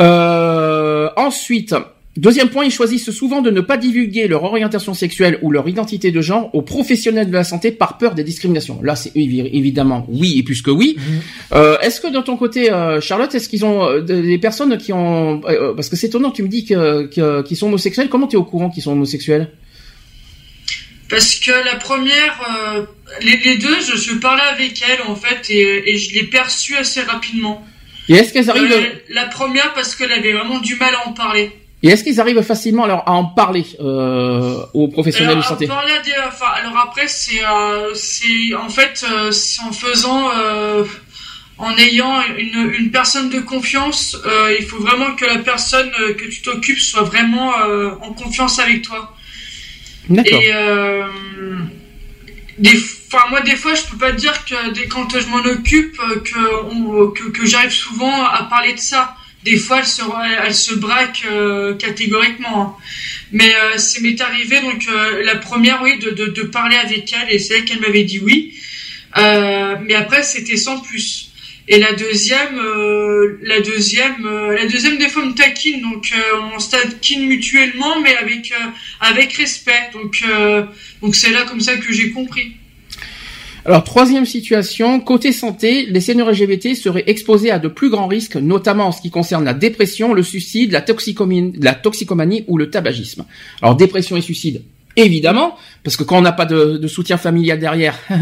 Euh, ensuite, deuxième point, ils choisissent souvent de ne pas divulguer leur orientation sexuelle ou leur identité de genre aux professionnels de la santé par peur des discriminations. Là, c'est évidemment oui et plus que oui. Mhm. Euh, est-ce que de ton côté, euh, Charlotte, est-ce qu'ils ont euh, des personnes qui ont... Euh, parce que c'est étonnant, tu me dis que, qu'ils sont homosexuels. Comment tu es au courant qu'ils sont homosexuels? Parce que la première, les, deux, je, je parlais avec elle en fait et, et je l'ai perçue assez rapidement. Et est-ce qu'elles arrivent euh, La première parce qu'elle avait vraiment du mal à en parler. Et est-ce qu'ils arrivent facilement alors à en parler euh, aux professionnels de santé? parler à des, enfin, Alors après, c'est euh, en fait euh, en faisant, euh, en ayant une, une personne de confiance. Il faut vraiment que la personne que tu t'occupes soit vraiment en confiance avec toi. D'accord. Et des moi, des fois, je peux pas dire que dès quand je m'en occupe, euh, que, que, j'arrive souvent à parler de ça. Des fois, elle se, elle braque euh, catégoriquement. Hein. Mais euh, c'est m'est arrivé, donc, la première, oui, de, de, de, parler avec elle, et c'est elle qu'elle m'avait dit oui. mais après, c'était sans plus. Et la deuxième, la deuxième, la deuxième des fois me taquine, donc on se taquine mutuellement, mais avec avec respect. Donc donc c'est là comme ça que j'ai compris. Alors, troisième situation, côté santé, les seniors LGBT seraient exposés à de plus grands risques, notamment en ce qui concerne la dépression, le suicide, la toxicomanie, la toxicomanie ou le tabagisme. Alors, dépression et suicide, évidemment, parce que quand on n'a pas de, soutien familial derrière, vous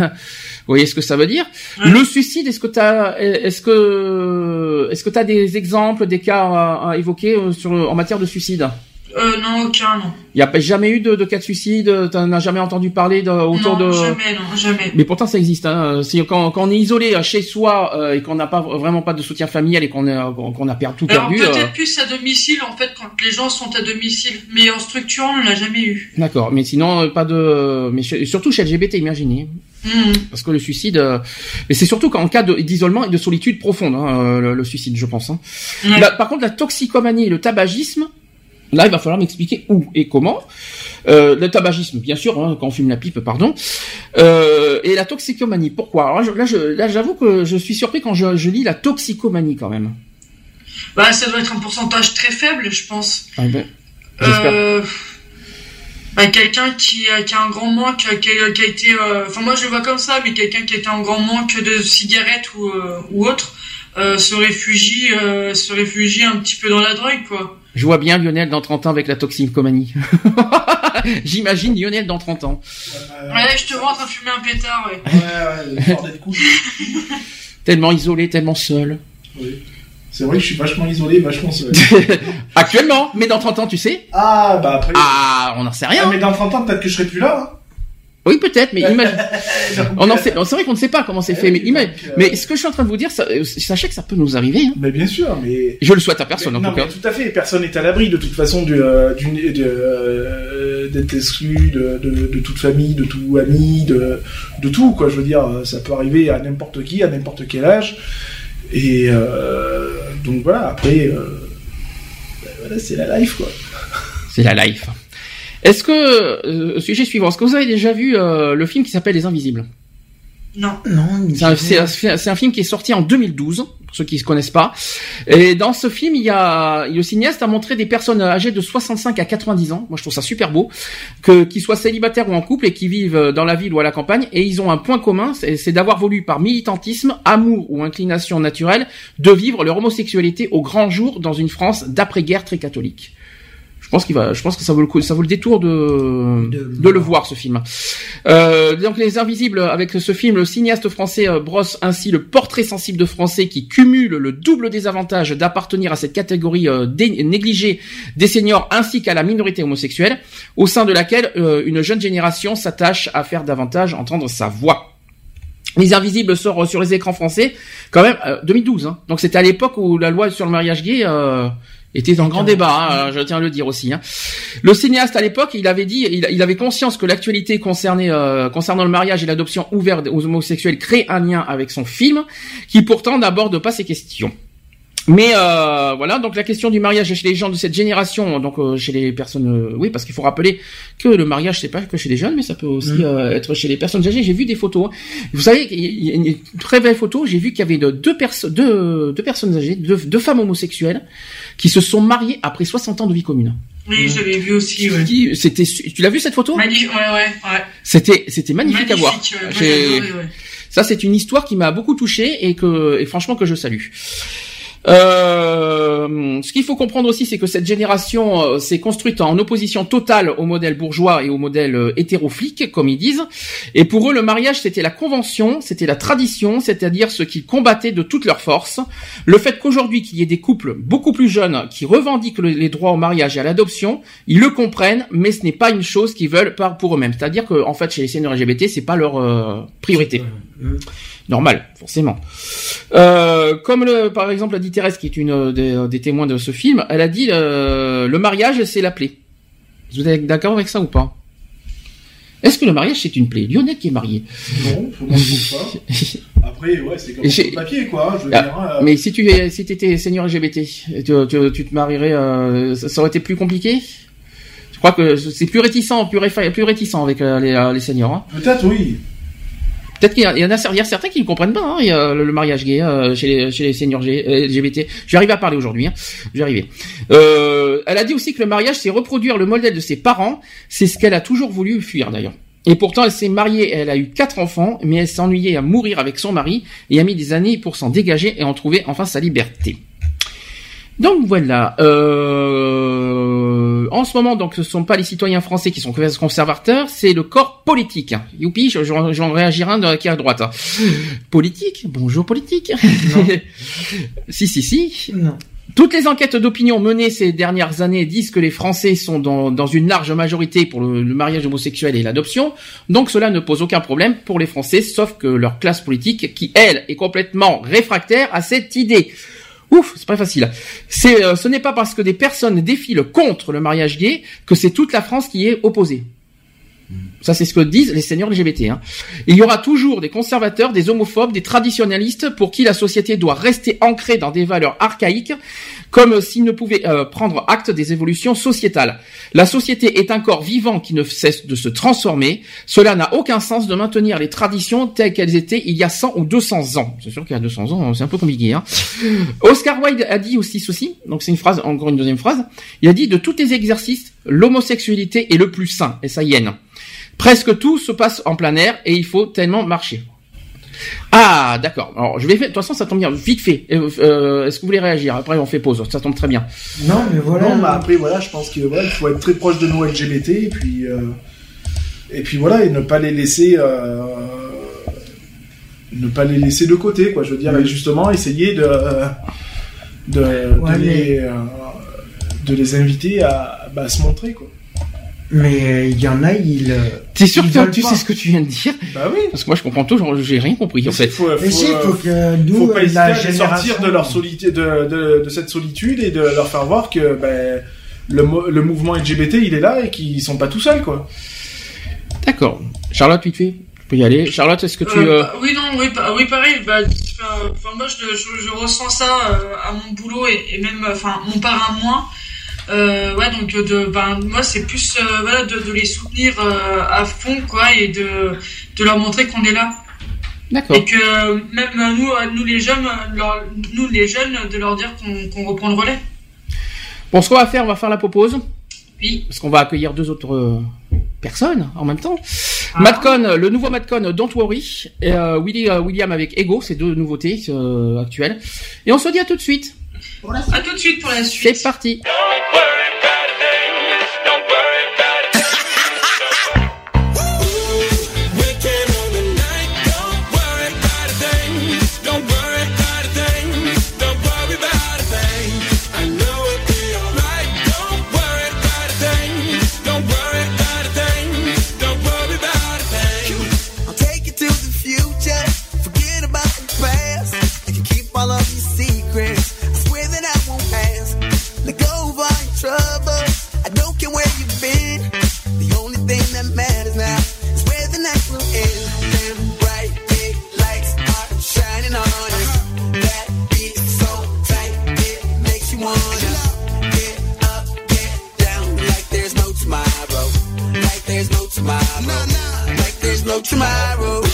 voyez ce que ça veut dire. Le suicide, est-ce que tu as, est-ce que, est-ce que tu as des exemples, des cas à, évoquer euh, sur, en matière de suicide? Euh, non, aucun, non. Il n'y a jamais eu de, de cas de suicide Tu n'as jamais entendu parler de, autour non, de... jamais, non, jamais. Mais pourtant, ça existe. Hein. Si, quand, quand on est isolé euh, chez soi euh, et qu'on n'a pas vraiment pas de soutien familial et qu'on qu'on a perdu tout Alors, perdu... peut-être euh, plus à domicile, en fait, quand les gens sont à domicile. Mais en structure, on n'en a jamais eu. D'accord, mais sinon, pas de... Mais surtout chez LGBT, imaginez. Mmh. Parce que le suicide, mais c'est surtout qu'en cas d'isolement et de solitude profonde, hein, le, suicide, je pense. Hein. par contre, la toxicomanie et le tabagisme, Là, il va falloir m'expliquer où et comment. Euh, le tabagisme, bien sûr, hein, quand on fume la pipe, pardon. Euh, et la toxicomanie, pourquoi? Alors là, je, là, j'avoue que je suis surpris quand je, je, lis la toxicomanie quand même. Bah, ça doit être un pourcentage très faible, je pense. Ah ben, euh... bah, quelqu'un qui, a- qui a un grand manque, qui a, qui a été, enfin moi je le vois comme ça, mais quelqu'un qui était en grand manque de cigarettes ou, ou autre, se réfugie, se réfugie un petit peu dans la drogue, quoi. Je vois bien Lionel dans 30 ans avec la toxicomanie. J'imagine Lionel dans 30 ans. Ouais, je te vois en train de fumer un pétard, ouais. Ouais, ouais, fort d'être cool. Tellement isolé, tellement seul. Oui. C'est vrai que je suis vachement isolé, vachement seul. Actuellement, mais dans 30 ans, tu sais Ah, bah après. Ah, on n'en sait rien. Ah, mais dans 30 ans, peut-être que je serai plus là. hein. Oui, peut-être, mais imagine. On en sait, c'est vrai qu'on ne sait pas comment c'est eh fait, mais imagine. euh, Mais ce que je suis en train de vous dire, ça- euh, sachez que ça peut nous arriver. hein. Mais bien sûr, mais. Je le souhaite à personne, en non, tout cas. mais tout à fait. Personne n'est à l'abri de toute façon du, euh, du- euh, d'être exclu de, de, de toute famille, de tout ami, de, de tout quoi. Je veux dire, ça peut arriver à n'importe qui, à n'importe quel âge. Et donc voilà. Après, ben voilà, c'est la life quoi. C'est la life. Est-ce que, euh, sujet suivant, est-ce que vous avez déjà vu euh, le film qui s'appelle Les Invisibles? Non. Non, C'est un, c'est film qui est sorti en 2012, pour ceux qui ne connaissent pas. Et dans ce film, il y a le cinéaste a montré des personnes âgées de 65 à 90 ans. Moi, je trouve ça super beau, que qu'ils soient célibataires ou en couple et qui vivent dans la ville ou à la campagne. Et ils ont un point commun, c'est c'est d'avoir voulu par militantisme, amour ou inclination naturelle, de vivre leur homosexualité au grand jour dans une France d'après-guerre très catholique. Je pense qu'il va, je pense que ça vaut le coup, ça vaut le détour de De- de le voir ce film. Euh, donc les Invisibles avec ce film, le cinéaste français euh, brosse ainsi le portrait sensible de Français qui cumule le double désavantage d'appartenir à cette catégorie euh, dé- négligée des seniors ainsi qu'à la minorité homosexuelle, au sein de laquelle euh, une jeune génération s'attache à faire davantage entendre sa voix. Les Invisibles sort sur les écrans français quand même euh, 2012. Hein. Donc c'était à l'époque où la loi sur le mariage gay euh, était dans le grand débat. hein, je tiens à le dire aussi. Hein. Le cinéaste à l'époque, il avait dit, il, il avait conscience que l'actualité concernée euh, concernant le mariage et l'adoption ouverte aux homosexuels crée un lien avec son film, qui pourtant n'aborde pas ces questions. Mais euh, voilà, donc la question du mariage chez les gens de cette génération, donc euh, chez les personnes, euh, oui, parce qu'il faut rappeler que le mariage c'est pas que chez les jeunes, mais ça peut aussi Mm. euh, être chez les personnes âgées. J'ai vu des photos. hein. Vous savez, il y a une très belle photo. J'ai vu qu'il y avait de- deux, perso- deux, deux personnes âgées, deux, deux femmes homosexuelles, qui se sont mariées après 60 ans de vie commune. Oui, je l'avais vu aussi, ouais. C'était, tu l'as vu cette photo? Magnifique, ouais, ouais, ouais. C'était, c'était magnifique, à voir. Ouais. Ça, c'est une histoire qui m'a beaucoup touché et que, et franchement, que je salue. Euh, ce qu'il faut comprendre aussi, c'est que cette génération euh, s'est construite en opposition totale au modèle bourgeois et au modèle euh, hétéroflique, comme ils disent. Et pour eux, le mariage, c'était la convention, c'était la tradition, c'est-à-dire ce qu'ils combattaient de toute leur force. Le fait qu'aujourd'hui, qu'il y ait des couples beaucoup plus jeunes qui revendiquent le- les droits au mariage et à l'adoption, ils le comprennent, mais ce n'est pas une chose qu'ils veulent par pour eux-mêmes. C'est-à-dire que, en fait, chez les seniors LGBT, c'est pas leur euh, priorité. Mm. Normal, forcément. Euh, comme le, par exemple a dit Thérèse, qui est une euh, des, des témoins de ce film, elle a dit euh, le mariage c'est la plaie. Vous êtes d'accord avec ça ou pas? Est-ce que le mariage c'est une plaie? Lionel qui est marié. Non, faut moi, je pas. Après, ouais, c'est comme sur papier quoi. hein, Je Ah, dire. Mais si tu si étais senior LGBT, tu, tu, tu te marierais, euh, ça, ça aurait été plus compliqué? Je crois que c'est plus réticent, plus, réfa- plus réticent avec euh, les, euh, les seniors. Hein. Peut-être oui. Peut-être qu'il y, en a, certains qui ne comprennent pas hein, le, mariage gay euh, chez, les, chez les seniors G- euh, LGBT. À parler aujourd'hui. Hein. Euh, elle a dit aussi que le mariage, c'est reproduire le modèle de ses parents. C'est ce qu'elle a toujours voulu fuir d'ailleurs. Et pourtant, elle s'est mariée, elle a eu quatre enfants, mais elle s'ennuyait à mourir avec son mari et a mis des années pour s'en dégager et en trouver enfin sa liberté. Donc voilà. Euh, en ce moment, donc, ce sont pas les citoyens français qui sont conservateurs, c'est le corps politique. Youpi, je- j'en réagirai un de- qui est à droite. Politique? Bonjour politique. si si si. Non. Toutes les enquêtes d'opinion menées ces dernières années disent que les Français sont dans, dans une large majorité pour le, le mariage homosexuel et l'adoption, donc cela ne pose aucun problème pour les Français, sauf que leur classe politique, qui elle est complètement réfractaire à cette idée. Ouf, c'est pas facile. C'est, euh, ce n'est pas parce que des personnes défilent contre le mariage gay que c'est toute la France qui est opposée. Ça, c'est ce que disent les seigneurs LGBT. Hein. Il y aura toujours des conservateurs, des homophobes, des traditionnalistes pour qui la société doit rester ancrée dans des valeurs archaïques, comme s'ils ne pouvaient euh, prendre acte des évolutions sociétales. La société est un corps vivant qui ne cesse de se transformer. Cela n'a aucun sens de maintenir les traditions telles qu'elles étaient il y a 100 ou 200 ans. C'est sûr qu'il y a 200 ans, c'est un peu compliqué. Hein. Oscar Wilde a dit aussi ceci, donc c'est une phrase, encore une deuxième phrase. Il a dit de tous les exercices, L'homosexualité est le plus sain, et ça y est. Presque tout se passe en plein air et il faut tellement marcher. Ah, d'accord. Alors, je vais faire. De toute façon, ça tombe bien. Vite fait. Euh, euh, Est-ce que vous voulez réagir? Après, on fait pause. Ça tombe très bien. Non, mais voilà. Non, mais après, voilà, je pense que voilà, il faut être très proche de nos LGBT et puis, euh, et puis voilà, et ne pas les laisser, euh, ne pas les laisser de côté, quoi. Je veux dire, et justement, essayer de, de, Ouais, de, mais- les, euh, de les inviter à, bah, à se montrer, quoi. Mais il y en a, ils. euh, T'es sûr ils que tu pas. sais ce que tu viens de dire Bah oui. Parce que moi, je comprends toujours. J'ai rien compris en fait. Faut, Mais si, faut que nous, faut pas hésiter à sortir de leur solitude, de, de, de cette solitude et de leur faire voir que ben, le, le mouvement LGBT il est là et qu'ils sont pas tout seuls quoi. D'accord. Charlotte, vite fait. Tu peux y aller. Charlotte, est-ce que tu. Euh, euh, bah, oui, non, oui, bah, oui pareil. Bah, moi, je, je, je ressens ça euh, à mon boulot et, et même, enfin, mon part à moi. Euh, ouais, donc de, ben, moi, c'est plus euh, voilà, de, de les soutenir euh, à fond, quoi, et de, de leur montrer qu'on est là. D'accord. Et que même nous, nous les jeunes, leur- nous les jeunes, de leur dire qu'on reprend le relais. Bon, ce qu'on va faire, on va faire la pause. Oui. Parce qu'on va accueillir deux autres personnes en même temps. Ah. Madcon, le nouveau Madcon, Don't Worry. Et, Willy, William avec Ego, c'est deux nouveautés actuelles. Et on se dit à tout de suite. À tout de suite pour la suite. C'est parti. Like there's no tomorrow.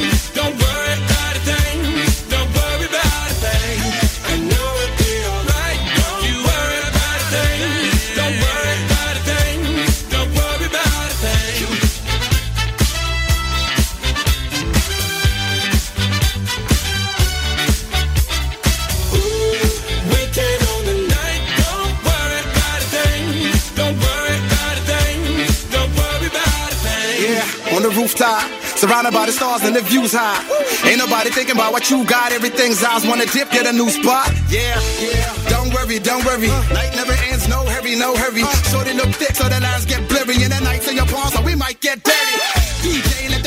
Don't worry stars and the views high. Ain't nobody thinking about what you got. Everything's eyes wanna dip, get a new spot. Yeah, yeah. Don't worry, don't worry. Night never ends, no hurry, no hurry. Shorty look thick, so the lines get blurry. And the nights in your palms, so we might get dirty. DJ,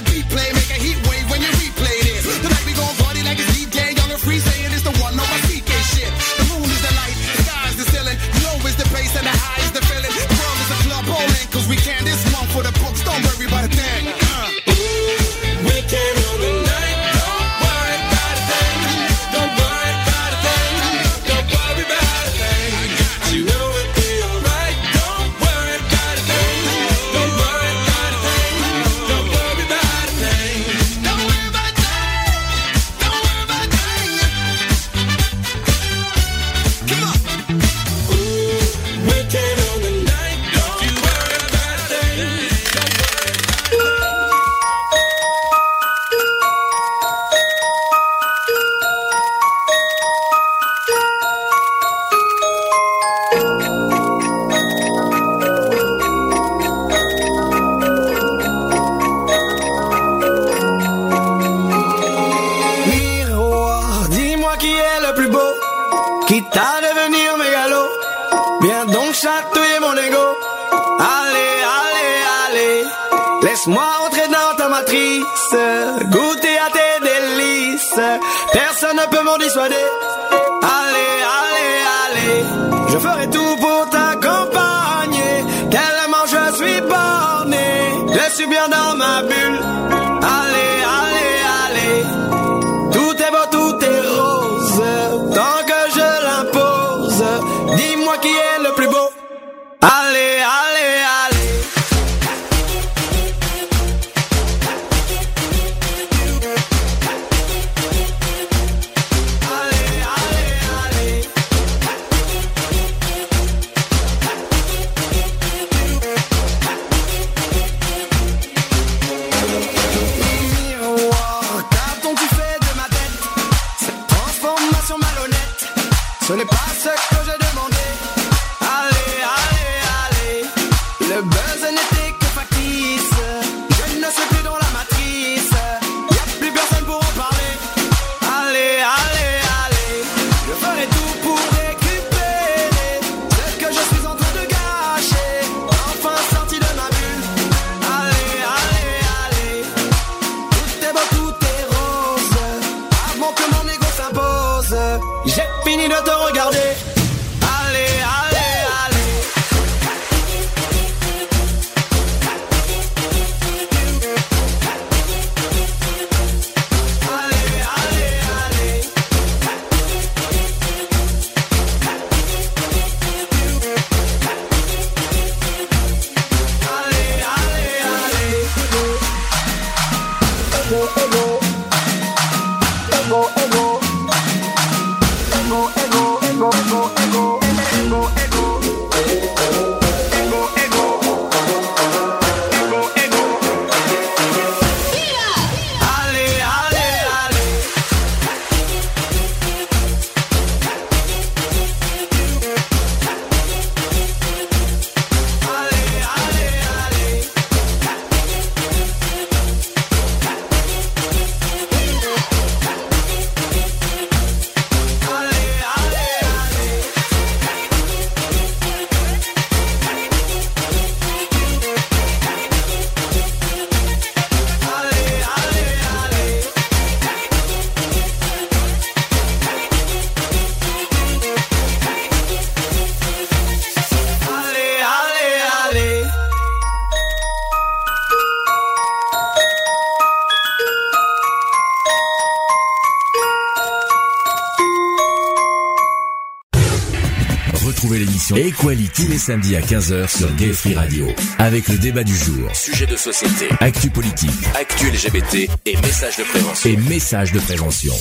tous les samedis à 15h sur Gay Free Radio. Avec le débat du jour, Sujet de société, actu politique actu LGBT et messages de prévention. et messages de prévention.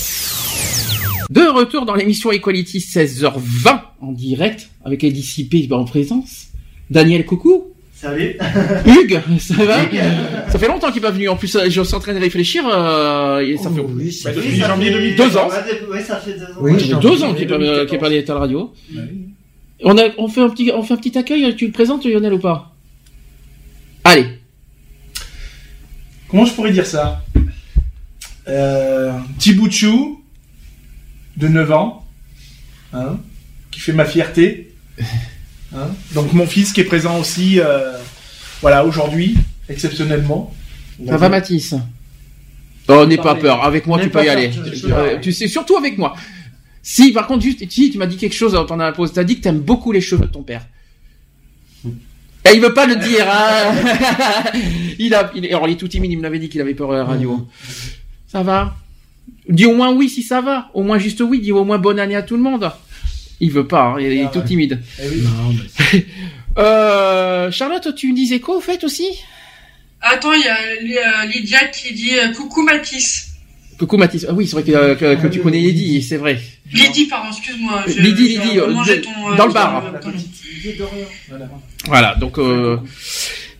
De retour dans l'émission Equality 16h20 en direct avec les dissipés en présence. Daniel, coucou. Salut. Hugues, ça va Ça fait longtemps qu'il n'est pas venu. En plus, euh, je suis en train de réfléchir. euh, et ça fait Bah, depuis Oui, ça janvier fait- 2000. deux ans. Oui, ça fait deux ans. Ça fait deux ans qu'il n'est pas, pas allé à la radio. On a, on fait un petit, on fait un petit accueil. Tu le présentes, Lionel, ou pas? Allez. Comment je pourrais dire ça? Euh, bout de chou de 9 ans, hein, qui fait ma fierté. Hein. Donc mon fils qui est présent aussi, euh, voilà, aujourd'hui, exceptionnellement. Ça va, Mathis? Oh, n'aie pas peur. Avec moi, tu peux y peur, je- je aller. Tu sais, surtout avec moi. Si, par contre, juste, si, tu m'as dit quelque chose pendant la pause. T'as dit que t'aimes beaucoup les cheveux de ton père. Et il veut pas le dire, hein. il a, il, alors il est tout timide, il me l'avait dit qu'il avait peur à la radio. Ça va? Dis au moins oui si ça va. Au moins juste oui. Dis au moins bonne année à tout le monde. Il veut pas, hein, il est Ah tout ouais. timide. Eh oui. Euh, Charlotte, tu me disais quoi au fait aussi? Attends, il y a euh, Lydia qui dit euh, coucou Mathis. Coucou Mathis. Ah oui, c'est vrai que, euh, que, que tu connais Lydie, c'est vrai. Lydie, pardon, excuse-moi. Lydie, on euh, euh, dans le bar. Voilà, donc euh,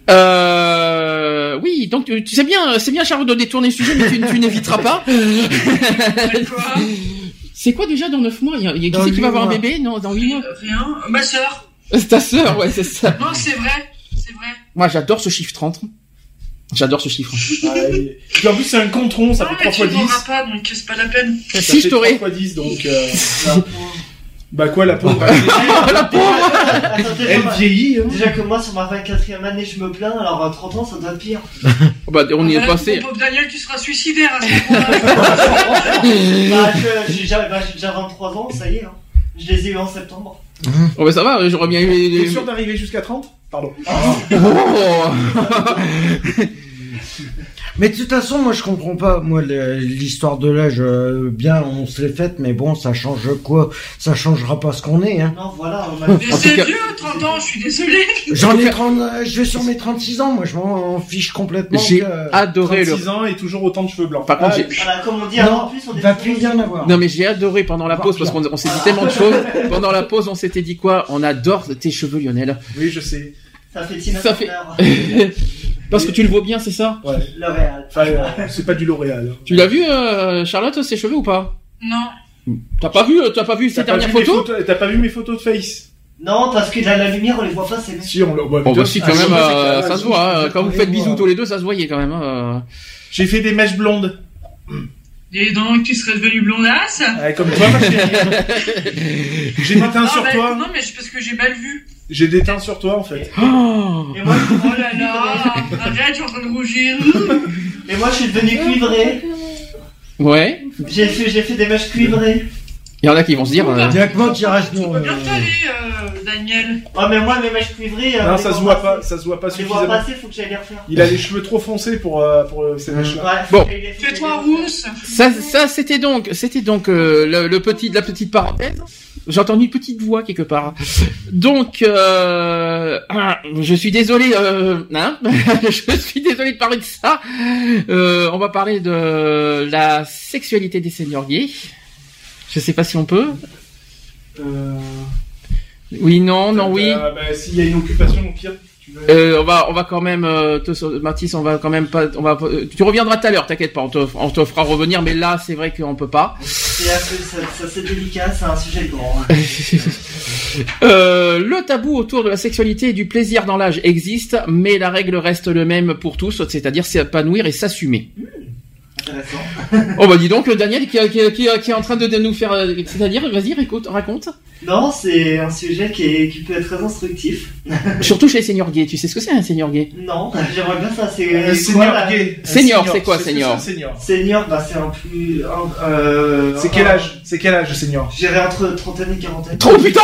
euh, oui, donc tu sais bien, c'est bien Charlotte de détourner le sujet, mais tu, tu n'éviteras pas. c'est quoi déjà dans 9 mois? Il y a, il y a qui Dans c'est qui va avoir un bébé? Non, dans 8 mois. Rien. Ma sœur. C'est ta sœur, ouais, c'est ça. Non, c'est vrai. C'est vrai. Moi, j'adore ce chiffre 30. J'adore ce chiffre. Ah, et- Puis en plus, c'est un compte-rond, ça fait Ah, 3 mais fois tu 10. n'auras pas, donc c'est pas la peine. Ça Si, fait je t'aurais. 3 fois 10, donc... euh. Bah quoi, la pauvre La pauvre Elle vieillit, hein. Déjà que moi, sur ma 24e année, je me plains, alors à 30 ans, ça doit être pire. Bah, on y est Ah, passé. pauvre Daniel, tu seras suicidaire à ce moment-là. bah, je- j'ai déjà, bah, j'ai déjà 23 ans, ça y est. Hein. Je les ai eu en septembre. Oh, bah, ça va, j'aurais bien eu. T'es sûr d'arriver jusqu'à 30 Pardon. Oh. Mais de toute façon, moi je comprends pas. Moi, le- l'histoire de l'âge, euh, bien, on se l'est faite, mais bon, ça change quoi? Ça changera pas ce qu'on est. Hein. Non, voilà. on Mais En tout c'est vieux, 30 ans, je suis désolé. J'en ai 30, euh, je vais sur mes 36 ans. Moi, je m'en fiche complètement. J'ai que- adoré le. 36 ans et toujours autant de cheveux blancs. Par contre, Ah, j'ai- Voilà, comme on dit, Non, en plus, on va plus rien avoir. Non mais j'ai adoré pendant la pause parce qu'on on s'est dit tellement de choses. Pendant la pause, on s'était dit quoi? On adore tes cheveux, Lionel. Oui, je sais. Ça fait Tina Ça fait-. Parce que tu le vois bien, c'est ça Ouais. L'Oréal. Enfin, euh, c'est pas du L'Oréal. hein. Tu l'as vu, euh, Charlotte, ses cheveux ou pas Non. T'as pas vu, euh, t'as pas vu T'as ses pas dernières vu mes photos T'as pas vu mes photos de face Non, parce que dans la lumière, on les voit pas, c'est Si, on l'a. bah, Bon putain, bah si ah, quand même, si, euh, c'est ça se voit. hein. Quand vous faites bisous tous les deux, ça se voyait quand même. hein. J'ai fait des mèches blondes. Et donc, tu serais devenu blondasse Ouais, comme toi, ma chérie. J'ai des teints Ah, sur bah, toi. Non, mais c'est parce que j'ai mal vu. J'ai des teints sur toi, en fait. Oh Et moi, Oh là là Arrête, je suis en train de rougir. et moi, je suis devenu cuivré. Ouais. J'ai fait, j'ai fait des mèches cuivrées. Il y en a qui vont se dire. euh, Directement tirage Tu nous. peux bien t'aller, euh, Daniel. Ah, mais moi, mes mèches cuivrées. euh, Non, on ça se voit pas, passer. ça se voit pas les suffisamment. passer, faut que j'aille les refaire. Il a les cheveux trop foncés pour, euh, pour euh, ces mèches-là. Ouais, Bon. Fais-toi rousse. Ça, ça c'était donc, c'était donc euh, le, le petit, la petite parenthèse. J'ai entendu une petite voix quelque part. Donc, euh, je suis désolé, euh, hein, je suis désolé de parler de ça. Euh, on va parler de la sexualité des seniors gays. Je sais pas si on peut. Euh, Oui, non, non, oui. Euh, bah, S'il y a une occupation, au pire. tu veux- Euh, on va, on va quand même, euh, te, Mathis, on va quand même pas, on va, euh, tu reviendras tout à l'heure, t'inquiète pas, on te, on te fera revenir, mais là, c'est vrai qu'on peut pas. c'est assez- ça, ça, c'est délicat, c'est un sujet grand. Euh, le tabou autour de la sexualité et du plaisir dans l'âge existe, mais la règle reste le même pour tous, c'est-à-dire s'épanouir et s'assumer. Intéressant. Oh bah dis donc, Daniel qui, qui, qui, qui est en train de, de nous faire, euh, c'est-à-dire, vas-y, écoute, raconte. Non, c'est un sujet qui, est, qui peut être très instructif. Surtout chez les seniors gays, tu sais ce que c'est un senior gay? Non, j'aimerais bien ça. C'est Euh, quoi, senior gay. Senior, c'est quoi, senior senior? Senior, bah c'est un plus. un- euh, C'est quel âge? C'est quel âge, senior? J'irai entre trentaine et quarantaine. Trop putain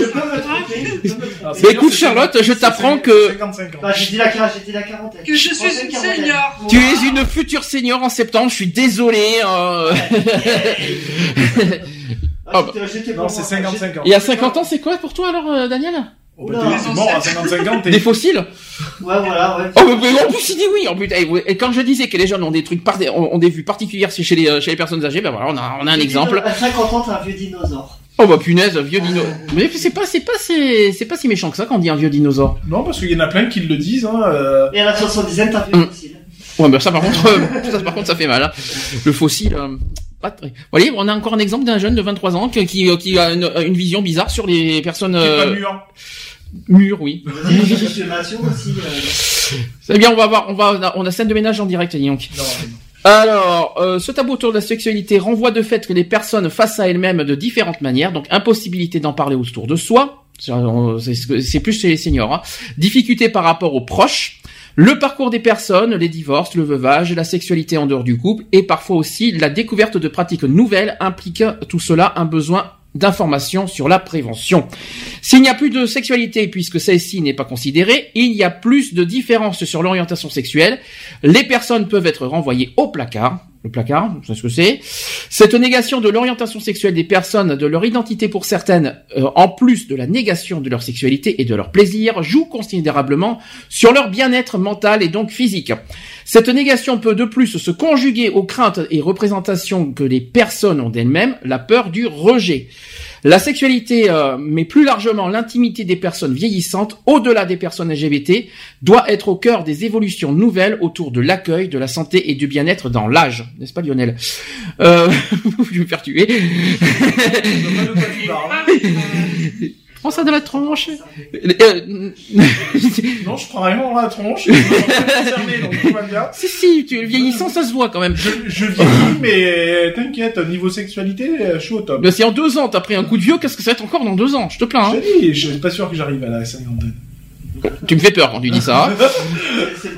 Je peux me tromper. je peux me tromper. Bah, écoute, Charlotte, je t'apprends que 55 ans. Bah, j'ai dit la, quar- j'ai dit la quarantaine. Que je suis une quarantaine. senior. tu es une future senior en septembre, je suis désolé. euh. Ah, Non, c'est moi. 55 ans. Et à 50 ans, c'est quoi pour toi alors, euh, Daniel Oh, bah, Oula. t'es- t'es mort à 55 ans, t'es. Des fossiles Ouais, voilà, ouais. Oh, mais, mais en plus, il dit oui. En plus, et, et quand je disais que les jeunes ont des trucs, ont, des vues particulières chez les, euh, chez les personnes âgées, ben voilà, on a, on a un exemple. À 50 ans, t'es un vieux dinosaure. Oh bah punaise, vieux dino. Mais c'est pas, c'est pas, c'est, c'est pas si méchant que ça quand on dit un vieux dinosaure. Non, parce qu'il y en a plein qui le disent. Hein, euh, Et à la 70e, t'es un vieux Hum. fossile. Ouais, bah ça par contre, euh, ça par contre, ça fait mal. hein. Le fossile. euh, pas très. Vous voyez, on a encore un exemple d'un jeune de 23 ans qui, qui, qui a une, une vision bizarre sur les personnes. pas Euh, mûr. mûres, oui. Aussi. euh, C'est bien, on va voir, on va, on a, on a scène de ménage en direct, dis donc. Non, Alors, euh, ce tabou autour de la sexualité renvoie de fait que les personnes face à elles-mêmes de différentes manières, donc impossibilité d'en parler autour de soi, c'est plus chez les seniors, hein. difficulté par rapport aux proches, le parcours des personnes, les divorces, le veuvage, la sexualité en dehors du couple, et parfois aussi la découverte de pratiques nouvelles implique tout cela un besoin d'information sur la prévention. S'il n'y a plus de sexualité puisque celle-ci n'est pas considérée, il y a plus de différences sur l'orientation sexuelle. Les personnes peuvent être renvoyées au placard. Le placard, c'est ce que c'est. Cette négation de l'orientation sexuelle des personnes, de leur identité pour certaines, euh, en plus de la négation de leur sexualité et de leur plaisir, joue considérablement sur leur bien-être mental et donc physique. Cette négation peut de plus se conjuguer aux craintes et représentations que les personnes ont d'elles-mêmes, la peur du rejet. La sexualité, euh, mais plus largement l'intimité des personnes vieillissantes, au-delà des personnes LGBT, doit être au cœur des évolutions nouvelles autour de l'accueil, de la santé et du bien-être dans l'âge. N'est-ce pas Lionel? Euh, Je vais me faire tuer. Je. Prends ça dans la tronche. Euh, Non, je prends rien dans la tronche. Je concerné, donc tout va bien. si, si, tu, vieillissant, ça se voit quand même. Je, je vieillis, mais t'inquiète, niveau sexualité, euh, je suis au top. Mais si en deux ans t'as pris un coup de vieux, qu'est-ce que ça va être encore dans deux ans? Je te plains. Je Hein. te dis, je suis pas sûr que j'arrive à la cinquantaine. Tu me fais peur quand tu dis ça. C'est ça.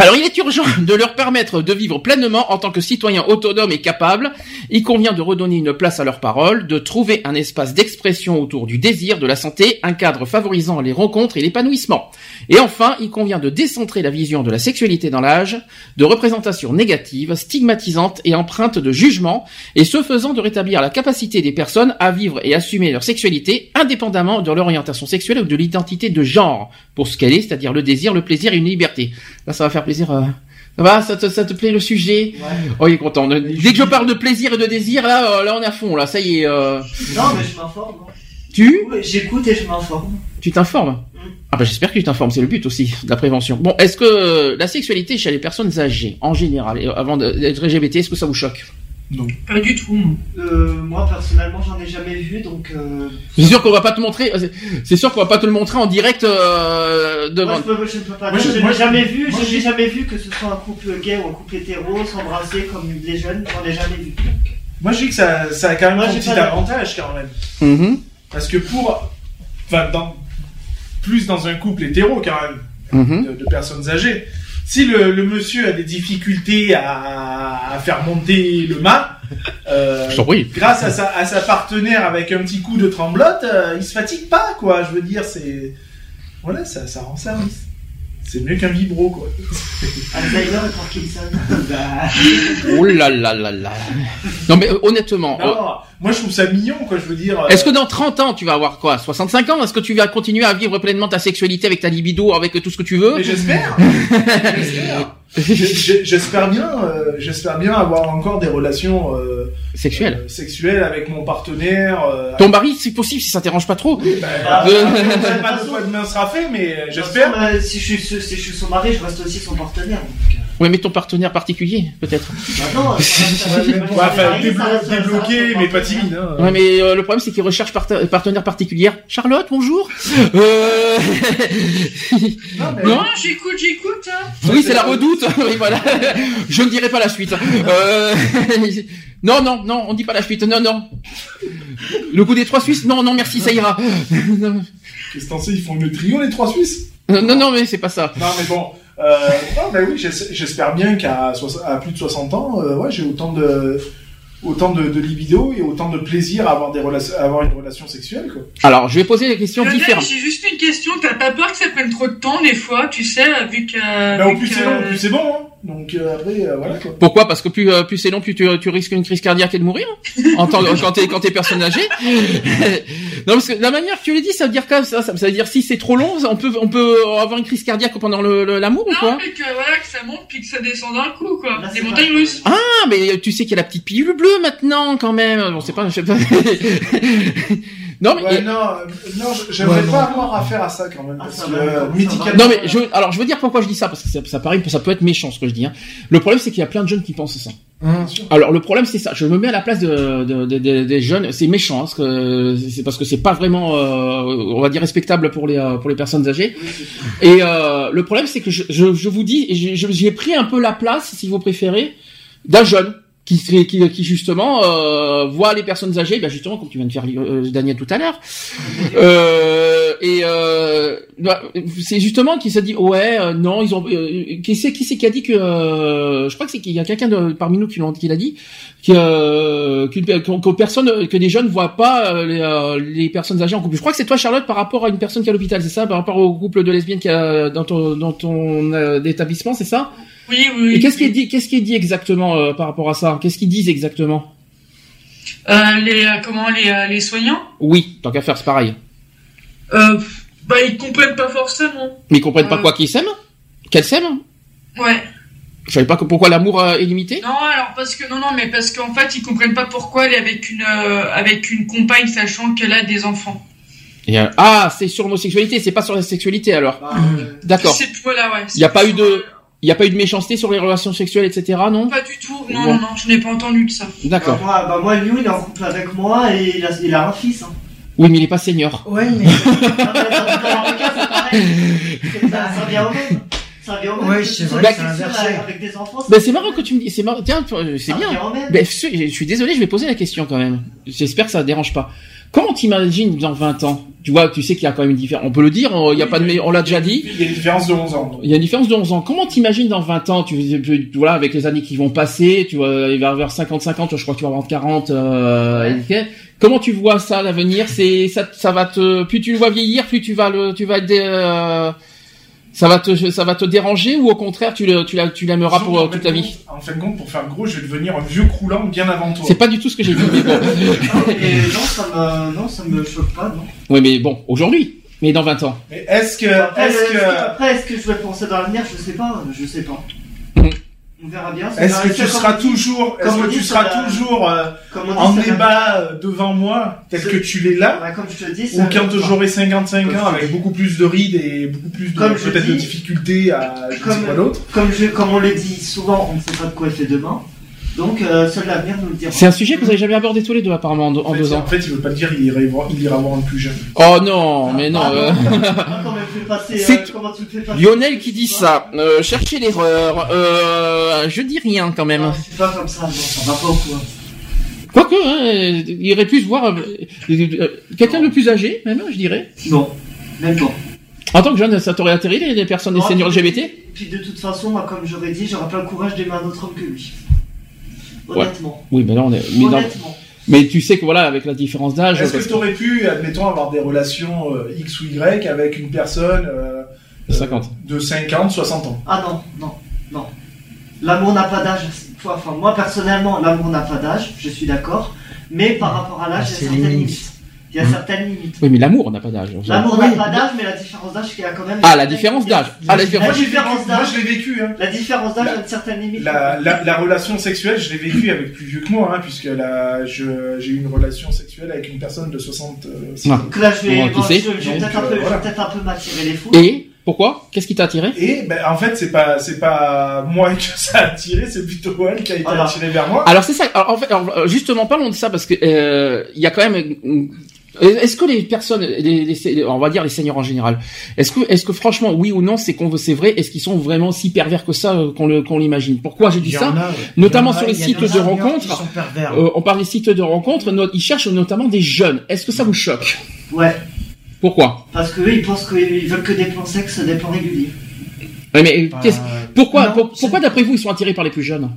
Alors il est urgent de leur permettre de vivre pleinement en tant que citoyens autonomes et capables. Il convient de redonner une place à leurs paroles, de trouver un espace d'expression autour du désir, de la santé, un cadre favorisant les rencontres et l'épanouissement. Et enfin, il convient de décentrer la vision de la sexualité dans l'âge, de représentations négatives, stigmatisantes et empreintes de jugement, et ce faisant de rétablir la capacité des personnes à vivre et assumer leur sexualité indépendamment de leur orientation sexuelle ou de l'identité de genre, pour ce qu'elle est, c'est-à-dire le désir, le plaisir et une liberté. Là, ça va faire plaisir. euh, Ça va, ça te, ça te plaît le sujet Oh, il est content. Dès que je parle de plaisir et de désir, là, euh, là, on est à fond. Là, ça y est. euh, Non, mais je m'informe. Tu J'écoute et je m'informe. Tu t'informes Ah bah j'espère que tu t'informes, c'est le but aussi de la prévention. Bon, est-ce que euh, la sexualité chez les personnes âgées, en général, et avant d'être LGBT, est-ce que ça vous choque? Non. Pas du tout. Euh, moi, personnellement, j'en ai jamais vu, donc... Euh... C'est sûr qu'on va pas te montrer. c'est- C'est sûr qu'on va pas te le montrer en direct euh, devant. Moi, je, peux, je ne peux pas Moi, je- je n'ai jamais vu, moi, je n'ai jamais vu que ce soit un couple gay ou un couple hétéro s'embrasser comme des jeunes, j'en ai jamais vu. Moi, je dis que ça, ça a quand même Moi, un petit avantage, quand même. Mhm. Parce que pour. Enfin, dans, plus dans un couple hétéro, quand même, Mhm. de, de personnes âgées. Si le, le monsieur a des difficultés à, à faire monter le mât, euh, grâce à sa, à sa partenaire avec un petit coup de tremblote, euh, il se fatigue pas, quoi. Je veux dire, c'est. Voilà, ça, ça rend service. C'est mieux qu'un vibro, quoi. Alzheimer et Parkinson. Oh là là là là. Non mais euh, honnêtement, Non, euh, moi, je trouve ça mignon, quoi. Je veux dire. euh, est-ce que dans 30 ans tu vas avoir quoi 65 ans? Est-ce que tu vas continuer à vivre pleinement ta sexualité avec ta libido, avec tout ce que tu veux? Mais j'espère. J'espère. J'espère bien, euh, j'espère bien avoir encore des relations euh, euh, sexuelles avec mon partenaire. euh, Ton mari, c'est possible si ça t'arrange pas trop. bah, bah, Euh, je sais pas de quoi demain sera fait, mais de j'espère. euh, si, je suis, si je suis son mari, je reste aussi son partenaire. Donc, Ouais, mais ton partenaire particulier, peut-être. bah non, Ouais, débloqué, mais pas timide. Hein. Ouais, mais euh, le problème c'est qu'il recherche part- partenaire particulière. Charlotte, bonjour. Euh... Non, mais- Non Non, j'écoute, j'écoute. Hein. Oui, c'est la redoute. Oui, voilà. Je ne dirai pas la suite. Euh... Non, non, non, on dit pas la suite. Non, non. Le coup des trois Suisses. Non, non, merci, ça ira. Non, Qu'est-ce que t'en sais Ils font le trio, les trois Suisses? Non, non, mais c'est pas ça. Non, mais bon. Euh, non, mais oui, j'es- j'espère bien qu'à plus de 60 ans, euh, ouais, j'ai autant de autant de, de libido et autant de plaisir à avoir des relations, à avoir une relation sexuelle, quoi. Alors, je vais poser des questions Lionel, différentes. J'ai juste une question. T'as pas peur que ça prenne trop de temps des fois, tu sais, vu que. Bah, plus c'est long, au plus c'est bon, hein. Donc euh, après, euh, voilà quoi. Pourquoi? Parce que plus, euh, plus c'est long, plus tu, tu risques une crise cardiaque et de mourir en tant, quand t'es quand t'es personne âgée. non, parce que la manière que tu l'as dit, ça veut dire quoi ça, ça veut dire si c'est trop long, on peut on peut avoir une crise cardiaque pendant le- le- l'amour ou Non, quoi? mais que voilà, que ça monte puis que ça descend d'un coup, quoi. Là, Des c'est montagnes russes. Ah, mais tu sais qu'il y a la petite pilule bleue maintenant quand même. Bon, c'est pas, je sais pas. non mais. Ouais, non, euh, non, j'aimerais Ouais, non. pas avoir affaire à ça quand même. Ah, Parce ça que va, euh, ça va. médicalement. Non mais je, alors je veux dire pourquoi je dis ça parce que ça, ça paraît, ça peut être méchant ce que je dis. Hein. Le problème c'est qu'il y a plein de jeunes qui pensent ça. Hum. Alors le problème c'est ça. Je me mets à la place de, de- de- de- des jeunes. C'est méchant, hein, parce que c'est parce que c'est pas vraiment, euh, on va dire respectable pour les euh, pour les personnes âgées. Et euh, le problème c'est que je, je, je vous dis, j'ai pris un peu la place, si vous préférez, d'un jeune qui qui, qui justement euh, voit les personnes âgées, ben justement comme tu viens de faire euh, Daniel tout à l'heure. Euh, et euh, bah, c'est justement qui se dit ouais euh, non ils ont euh, qui c'est qui c'est qui a dit que je crois que c'est qu'il y a quelqu'un parmi nous qui l'a dit que euh, que, que personne que des jeunes voient pas euh, les, euh, les personnes âgées en couple. Je crois que c'est toi Charlotte par rapport à une personne qui est à l'hôpital, c'est ça? Par rapport au couple de lesbiennes qui a dans ton dans ton euh, établissement, c'est ça? Oui, oui. Et qu'est-ce qui est dit qu'est-ce qui est dit exactement par rapport à ça? Qu'est-ce qu'ils disent exactement? Les, comment, les, les soignants? Oui, tant qu'à faire c'est pareil. Bah, ils comprennent pas forcément. Mais ils comprennent pas quoi qu'ils s'aiment? Qu'elles s'aiment? Ouais. Je savais pas que pourquoi l'amour euh, est limité? Non, alors parce que non, non, mais parce qu'en fait, ils comprennent pas pourquoi elle est avec une euh, avec une compagne, sachant qu'elle a des enfants. Et, euh, ah, c'est sur l'homosexualité, c'est pas sur la sexualité alors. Bah, euh, D'accord. C'est voilà, ouais. Il y a pas eu de il y a pas eu de méchanceté sur les relations sexuelles, etc. Non? Pas du tout. Non, Bon. non, non, je n'ai pas entendu de ça. D'accord. Bah, moi, bah, moi, Liu, il est en couple avec moi et il a, il a un fils. Hein. Oui, mais il est pas senior. Ouais, mais. Ça revient au même. Ça revient au même. Ouais, c'est vrai c'est seul inversé. Avec des enfants, Ben, c'est marrant que tu me dis, c'est marrant, tiens, euh, c'est bien. Ben, je suis désolé, je vais poser la question quand même. J'espère que ça ne dérange pas. Comment t'imagines dans 20 ans Tu vois, tu sais qu'il y a quand même une différence. On peut le dire, on- il y a pas de, mais on l'a déjà dit. Il y a une différence de 11 ans. Il y a une différence de 11 ans. Comment t'imagines dans 20 ans tu, tu- voilà, avec les années qui vont passer, tu vois, il va vers 50-50, je crois que tu vas avoir 40. Euh, ok. Comment tu vois ça l'avenir? C'est ça, ça va te, plus tu le vois vieillir, plus tu vas le, tu vas être, euh, ça va te, ça va te déranger ou au contraire tu le, tu la- tu l'aimeras pour euh, toute la de vie compte- En fin de compte, pour faire gros, je vais devenir un vieux croulant bien avant toi. C'est pas du tout ce que j'ai dit. Mais bon. Et non, ça me, non, ça me choque pas, non. oui, mais bon, aujourd'hui. Mais dans 20 ans. Mais est-ce que, Après, est-ce est-ce que- que, après, est-ce que je vais penser dans l'avenir? Je sais pas, je sais pas. On verra bien. est-ce que tu seras toujours, est-ce que tu seras toujours en débat euh, devant moi, tel que tu l'es là, Ouais, comme je te dis, ou quand j'aurai 55 Comme ans avec beaucoup plus de rides et beaucoup plus de peut-être de difficultés à comme, comme, je, comme on le dit souvent, on ne sait pas de quoi est fait demain. Donc, euh, seul l'avenir nous le dira. C'est un sujet que vous avez jamais abordé tous les deux apparemment en, en En fait, deux ans. en fait, il veut pas le dire, il ira voir, il ira voir un plus jeune. Oh non, mais non. Ah, euh, Ah, comment tu le fais passer, C'est euh, Lionel qui dit ça. Euh, cherchez l'erreur. Euh, je dis rien quand même. Non, c'est pas comme ça, non, ça va pas au. Quoique, hein, il irait plus voir euh, euh, quelqu'un de plus âgé, même, je dirais. Non, même pas. En tant que jeune, ça t'aurait atterri les, personnes, des seniors puis- LGBT Puis de toute façon, moi, comme j'aurais dit, j'aurais pas le courage d'aimer un autre homme que lui. Ouais. Honnêtement. Oui, mais là on est. Mais, non. Honnêtement. mais tu sais que voilà, avec la différence d'âge. Est-ce que tu aurais pu, admettons, avoir des relations euh, X ou Y avec une personne euh, 50. de 50, 60 ans? Ah non, non, non. L'amour n'a pas d'âge. Enfin, moi personnellement, l'amour n'a pas d'âge, je suis d'accord. Mais par rapport à l'âge, Ah, il y c'est a certaines limite. limites. Il y a certaines limites. Oui, mais l'amour n'a pas d'âge. L'amour Oui. n'a pas d'âge, mais la différence d'âge, il y a quand même. Ah, la différence d'âge. Ah, la différence. Moi, d'âge, je l'ai vécu. Hein. la différence d'âge a une certaine limite. La, la, la relation sexuelle, je l'ai vécue avec plus vieux que moi, hein, puisque je, j'ai eu une relation sexuelle avec une personne de 60. euh, Ah. Donc là, je vais, Bon, qui bon, je, vais peut-être un euh, peu, je vais voilà. peut-être un peu m'attirer les fous. Et pourquoi? Qu'est-ce qui t'a attiré? Et ben, en fait, c'est pas, c'est pas moi que ça a attiré, c'est plutôt elle qui a été Voilà. attirée vers moi. Alors c'est ça. Alors, en fait, alors, euh, justement, parlons de ça parce que euh, il y a quand même. euh, Est-ce que les personnes, les, les- on va dire les seigneurs en général, est-ce que, est-ce que franchement, oui ou non, c'est qu'on c'est vrai, est-ce qu'ils sont vraiment si pervers que ça euh, qu'on le, qu'on l'imagine? Pourquoi j'ai dit ça a. Notamment a- sur les sites de rencontres. Euh, on parle des sites de rencontres, no- ils cherchent notamment des jeunes. Est-ce que ça vous choque? Ouais, Pourquoi? Parce que eux, ils pensent qu'ils veulent que des plans sexes, des plans réguliers. Ouais, mais Bah, pourquoi, non, pour- c'est- pourquoi d'après vous ils sont attirés par les plus jeunes?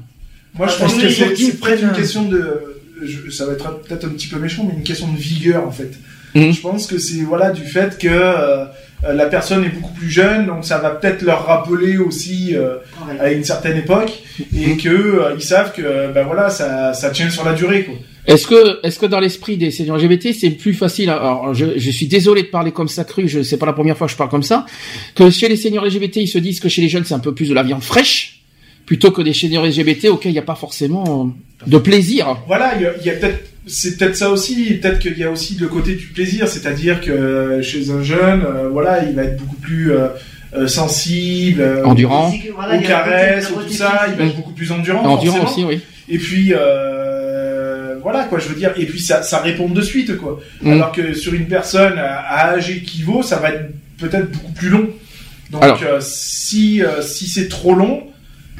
Moi, je pense que c'est, les c'est gens peut-être une prennent- question de, je- ça va être peut-être un petit peu méchant, mais une question de vigueur, en fait. Mhm. Je pense que c'est, voilà, du fait que euh, la personne est beaucoup plus jeune, donc ça va peut-être leur rappeler aussi euh, à une certaine époque, et que euh, ils savent que, ben voilà, ça, ça tient sur la durée, quoi. Est-ce que, est-ce que dans l'esprit des seniors LGBT, c'est plus facile, alors je, je suis désolé de parler comme ça cru, je c'est pas la première fois que je parle comme ça, que chez les seniors LGBT, ils se disent que chez les jeunes, c'est un peu plus de la viande fraîche, plutôt que des seniors LGBT auxquels il n'y a pas forcément euh, de plaisir. Voilà, il y a, il y a peut-être, c'est peut-être ça aussi, peut-être qu'il y a aussi le côté du plaisir, c'est-à-dire que euh, chez un jeune, euh, voilà, il va être beaucoup plus euh, sensible, Endurant. Physique, voilà, aux caresses, le au côté tout ça, il va être beaucoup plus endurant. Endurant forcément. aussi, oui. Et puis euh, voilà quoi, je veux dire, et puis ça, ça répond de suite quoi. Mm. Alors que sur une personne à, âge équivaut, ça va être peut-être beaucoup plus long. Donc Alors. euh, si euh, si c'est trop long,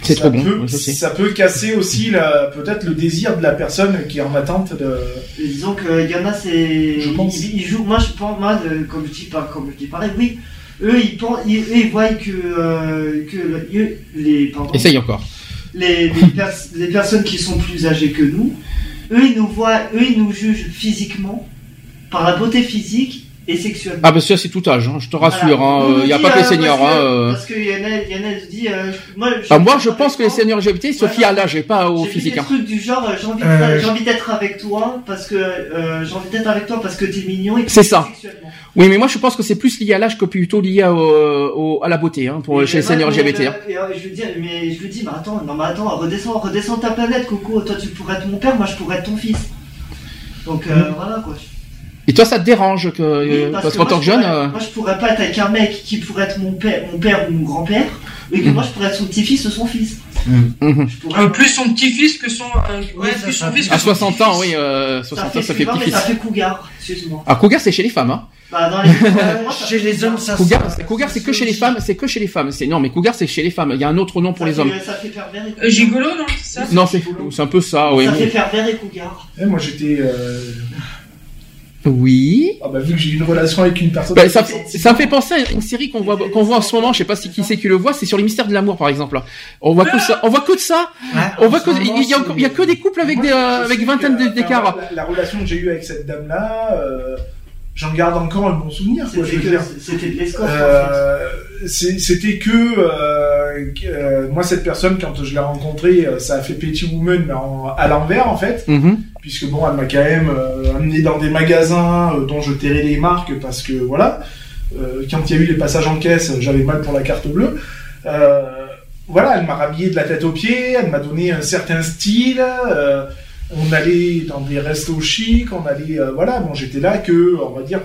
C'est ça trop bon, peut, ça peut casser aussi la- peut-être le désir de la personne qui est en attente de. Et disons qu'il y en a, c'est. Je pense. Ils, ils jouent, moi je pense, moi, euh, comme je dis pas, comme je dis pareil, oui. Eux, ils pensent, ils, voient que, euh, que le- les, pardon, Essaye encore. les, les, pers- les personnes qui sont plus âgées que nous, eux, ils nous voient, eux, ils nous jugent physiquement, par la beauté physique et sexuellement. Ah, bah ça, c'est tout âge, hein, je te rassure, Voilà. il n'y a pas que les euh, seniors. Parce Hein, que, euh. parce que Yana, Yana se dit, euh, moi, je, Ah, moi, je pense que les seniors LGBT se Ouais, fient à l'âge et pas au physique. des hein. trucs du genre, euh, j'ai envie, de- Euh, j'ai envie d'être avec toi parce que euh, j'ai envie d'être avec toi parce que t'es mignon et que C'est ça. sexuellement. Oui, mais moi, je pense que c'est plus lié à l'âge que plutôt lié au, au- à la beauté, hein, pour, chez les seniors LGBT. euh, hein. et, euh, je lui dis, mais je lui dis, mais attends, non mais attends, redescends, redescends ta planète, Coco. Toi, tu pourrais être mon père, moi, je pourrais être ton fils. Donc euh, voilà quoi. Et toi, ça te dérange que, Oui, euh, parce, qu'en moi, tant que je jeune, pourrais- euh, moi, je pourrais pas être avec un mec qui pourrait être mon père, mon père ou mon grand-père, mais que Mhm. moi, je pourrais être son petit-fils ou son fils. Euh, plus son petit-fils que son. euh, ouais, plus son fils que À son 60 ans, oui, euh, 60 ans, ça fait non, mais petit-fils. ça fait cougar, excuse-moi. Ah, cougar, c'est chez les femmes, hein. Bah, dans les... Chez les hommes, ça Cougar, c'est- cougar, c'est que chez les femmes, c'est que chez les femmes. C'est non, mais cougar, c'est chez les femmes. Il y a un autre nom pour les hommes. Ça fait pervers et cougar. Euh, gigolo, non c'est ça Non, c'est c'est un peu ça, oui. Ça fait pervers et cougar. Eh, moi j'étais. Oui. Ah bah vu que j'ai eu une relation avec une personne. Bah, ça, 66 fait, ça me fait penser à une série qu'on voit, qu'on voit en ce moment. Je sais pas si qui c'est qui le voit. C'est sur les mystères de l'amour, par exemple. On voit que ça. On voit que de ça. on voit que il y, a, il y a que des couples avec des, euh, avec vingtaine Enfin, d'écarts. La, la relation que j'ai eue avec cette dame-là, euh, j'en garde encore un bon souvenir. quoi, je C'était veux que- dire. c'était de l'escorte, Euh, c'est- C'était que euh, euh, moi cette personne quand je l'ai rencontrée, euh, ça a fait Petit Woman mais en- à l'envers en fait, Mhm. Puisque bon elle m'a quand même euh, amené dans des magasins euh, dont je tairais les marques parce que voilà, euh, quand il y a eu les passages en caisse, j'avais mal pour la carte bleue. Voilà, elle m'a rhabillé de la tête aux pieds, elle m'a donné un certain style. on allait dans des restos chics, on allait, voilà, bon, j'étais là que, on va dire,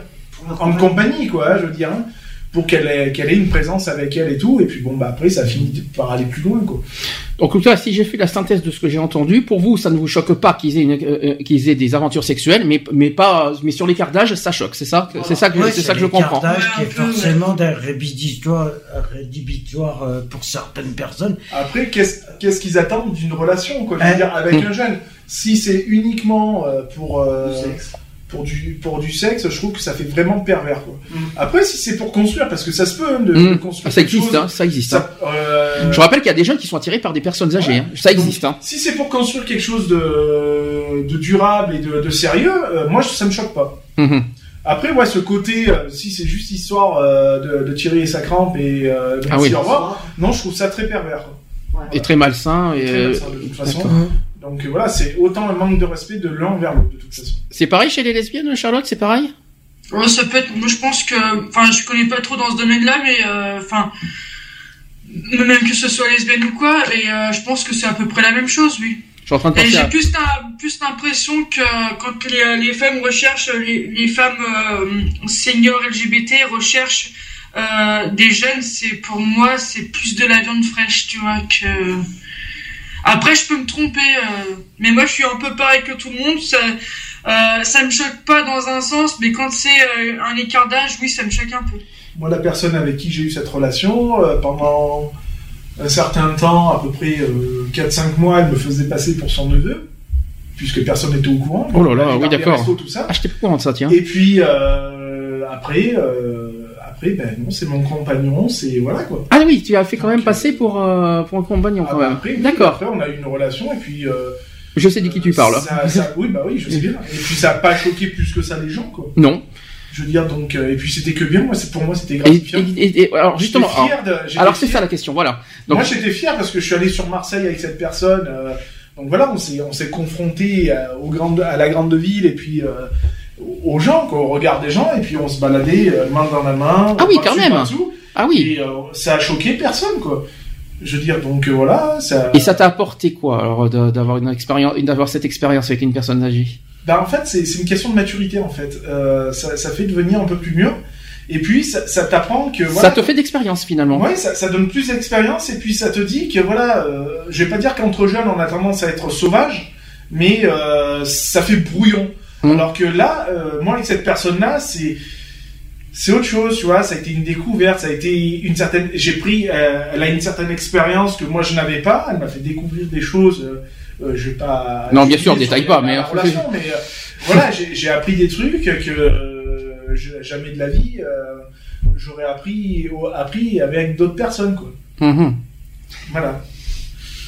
en compagnie, quoi, je veux dire, hein, pour qu'elle ait, qu'elle ait une présence avec elle et tout. Et puis bon, bah après, ça finit par aller plus loin, quoi. Donc là, si j'ai fait la synthèse de ce que j'ai entendu, pour vous, ça ne vous choque pas qu'ils aient, une, euh, euh, qu'ils aient des aventures sexuelles, mais mais pas, mais sur l'écart d'âge, ça choque. C'est ça, c'est ça que Ouais, c'est ça que je comprends. d'âge qui est forcément d'un rédhibitoire, rédhibitoire euh, pour certaines personnes. Après, qu'est-ce qu'est-ce qu'ils attendent d'une relation, quoi? Je veux Hein? dire, avec Mm. un jeune. Si c'est uniquement euh, pour euh, pour du pour du sexe, je trouve que ça fait vraiment pervers, quoi. Après, si c'est pour construire, parce que ça se peut hein, de, de Mmh. construire. Ah, ça existe, chose, hein, ça existe. ça- euh, Je rappelle qu'il y a des jeunes qui sont attirés par des personnes âgées. hein. Ça existe. Hein. Si c'est pour construire quelque chose de, de durable et de, de sérieux, euh, moi ça me choque pas. Mhm. Après, ouais, ce côté, euh, si c'est juste histoire euh, de, de tirer sa crampe et euh, de Ah oui. au revoir, non, je trouve ça très pervers. quoi. Et très malsain. Et, Très malsain, de toute façon. Donc euh, voilà, c'est autant un manque de respect de l'un envers l'autre, de toute façon. C'est pareil chez les lesbiennes, Charlotte, c'est pareil? Ouais, ça peut être. Moi, je pense que. Enfin, je connais pas trop dans ce domaine-là, mais euh, enfin. même que ce soit lesbienne ou quoi, et euh, je pense que c'est à peu près la même chose, oui. Je suis en train de penser j'ai à... plus, l'im- plus l'impression que quand les, les femmes recherchent, les, les femmes euh, seniors LGBT recherchent euh, des jeunes, c'est pour moi, c'est plus de la viande fraîche, tu vois, que... Après, je peux me tromper, euh, mais moi, je suis un peu pareil que tout le monde. Ça, euh, ça me choque pas dans un sens, mais quand c'est euh, un écart d'âge, oui, ça me choque un peu. Moi, la personne avec qui j'ai eu cette relation, euh, pendant un certain temps, à peu près euh, 4-5 mois, elle me faisait passer pour son neveu, puisque personne n'était au courant. Oh là là, oui d'accord. Ah, j'étais pas au courant de ça, tiens. Et puis euh, après, euh, après, ben non, c'est mon compagnon, c'est voilà quoi. Ah oui, tu as fait quand même passer pour euh, pour un compagnon quand même. Après, oui, D'accord. Après, on a eu une relation et puis. euh, Je sais de qui tu parles. ça, ça- oui, bah oui, je sais bien. Et puis ça a pas choqué plus que ça les gens quoi. Non. Je veux dire donc, euh, et puis c'était que bien. Moi, c'est pour moi, c'était gratifiant. et- et- et- alors justement, fier de- alors c'est fier. ça la question, voilà. Donc Moi, j'étais fier parce que je suis allé sur Marseille avec cette personne. euh, donc voilà, on s'est on s'est confronté à, aux grandes, à la grande ville et puis euh, aux gens, quoi, au regard des gens, et puis on se baladait euh, main dans la main. Ah oui, quand même. Ah oui. Et euh, ça a choqué personne, quoi. Je veux dire, donc euh, voilà, ça. Et ça t'a apporté quoi alors d'avoir une expérience, d'avoir cette expérience avec une personne âgée? Bah, en fait, c'est c'est une question de maturité, en fait. Euh, ça, ça fait devenir un peu plus mûr. Et puis, ça, ça t'apprend que. Voilà, Ça te fait d'expérience finalement. Ouais, ça, ça donne plus d'expérience et puis ça te dit que voilà, euh, je vais pas dire qu'entre jeunes on a tendance à être sauvage, mais euh, ça fait brouillon. Mmh. Alors que là, euh, moi avec cette personne-là, c'est c'est autre chose, tu vois. Ça a été une découverte, ça a été une certaine. J'ai pris, euh, elle a une certaine expérience que moi je n'avais pas. Elle m'a fait découvrir des choses. Euh, euh, je vais pas. Non, bien sûr, détaille pas, mais- relation, mais voilà, j'ai appris des trucs que jamais de la vie j'aurais appris appris avec d'autres personnes, quoi. Mhm. Voilà.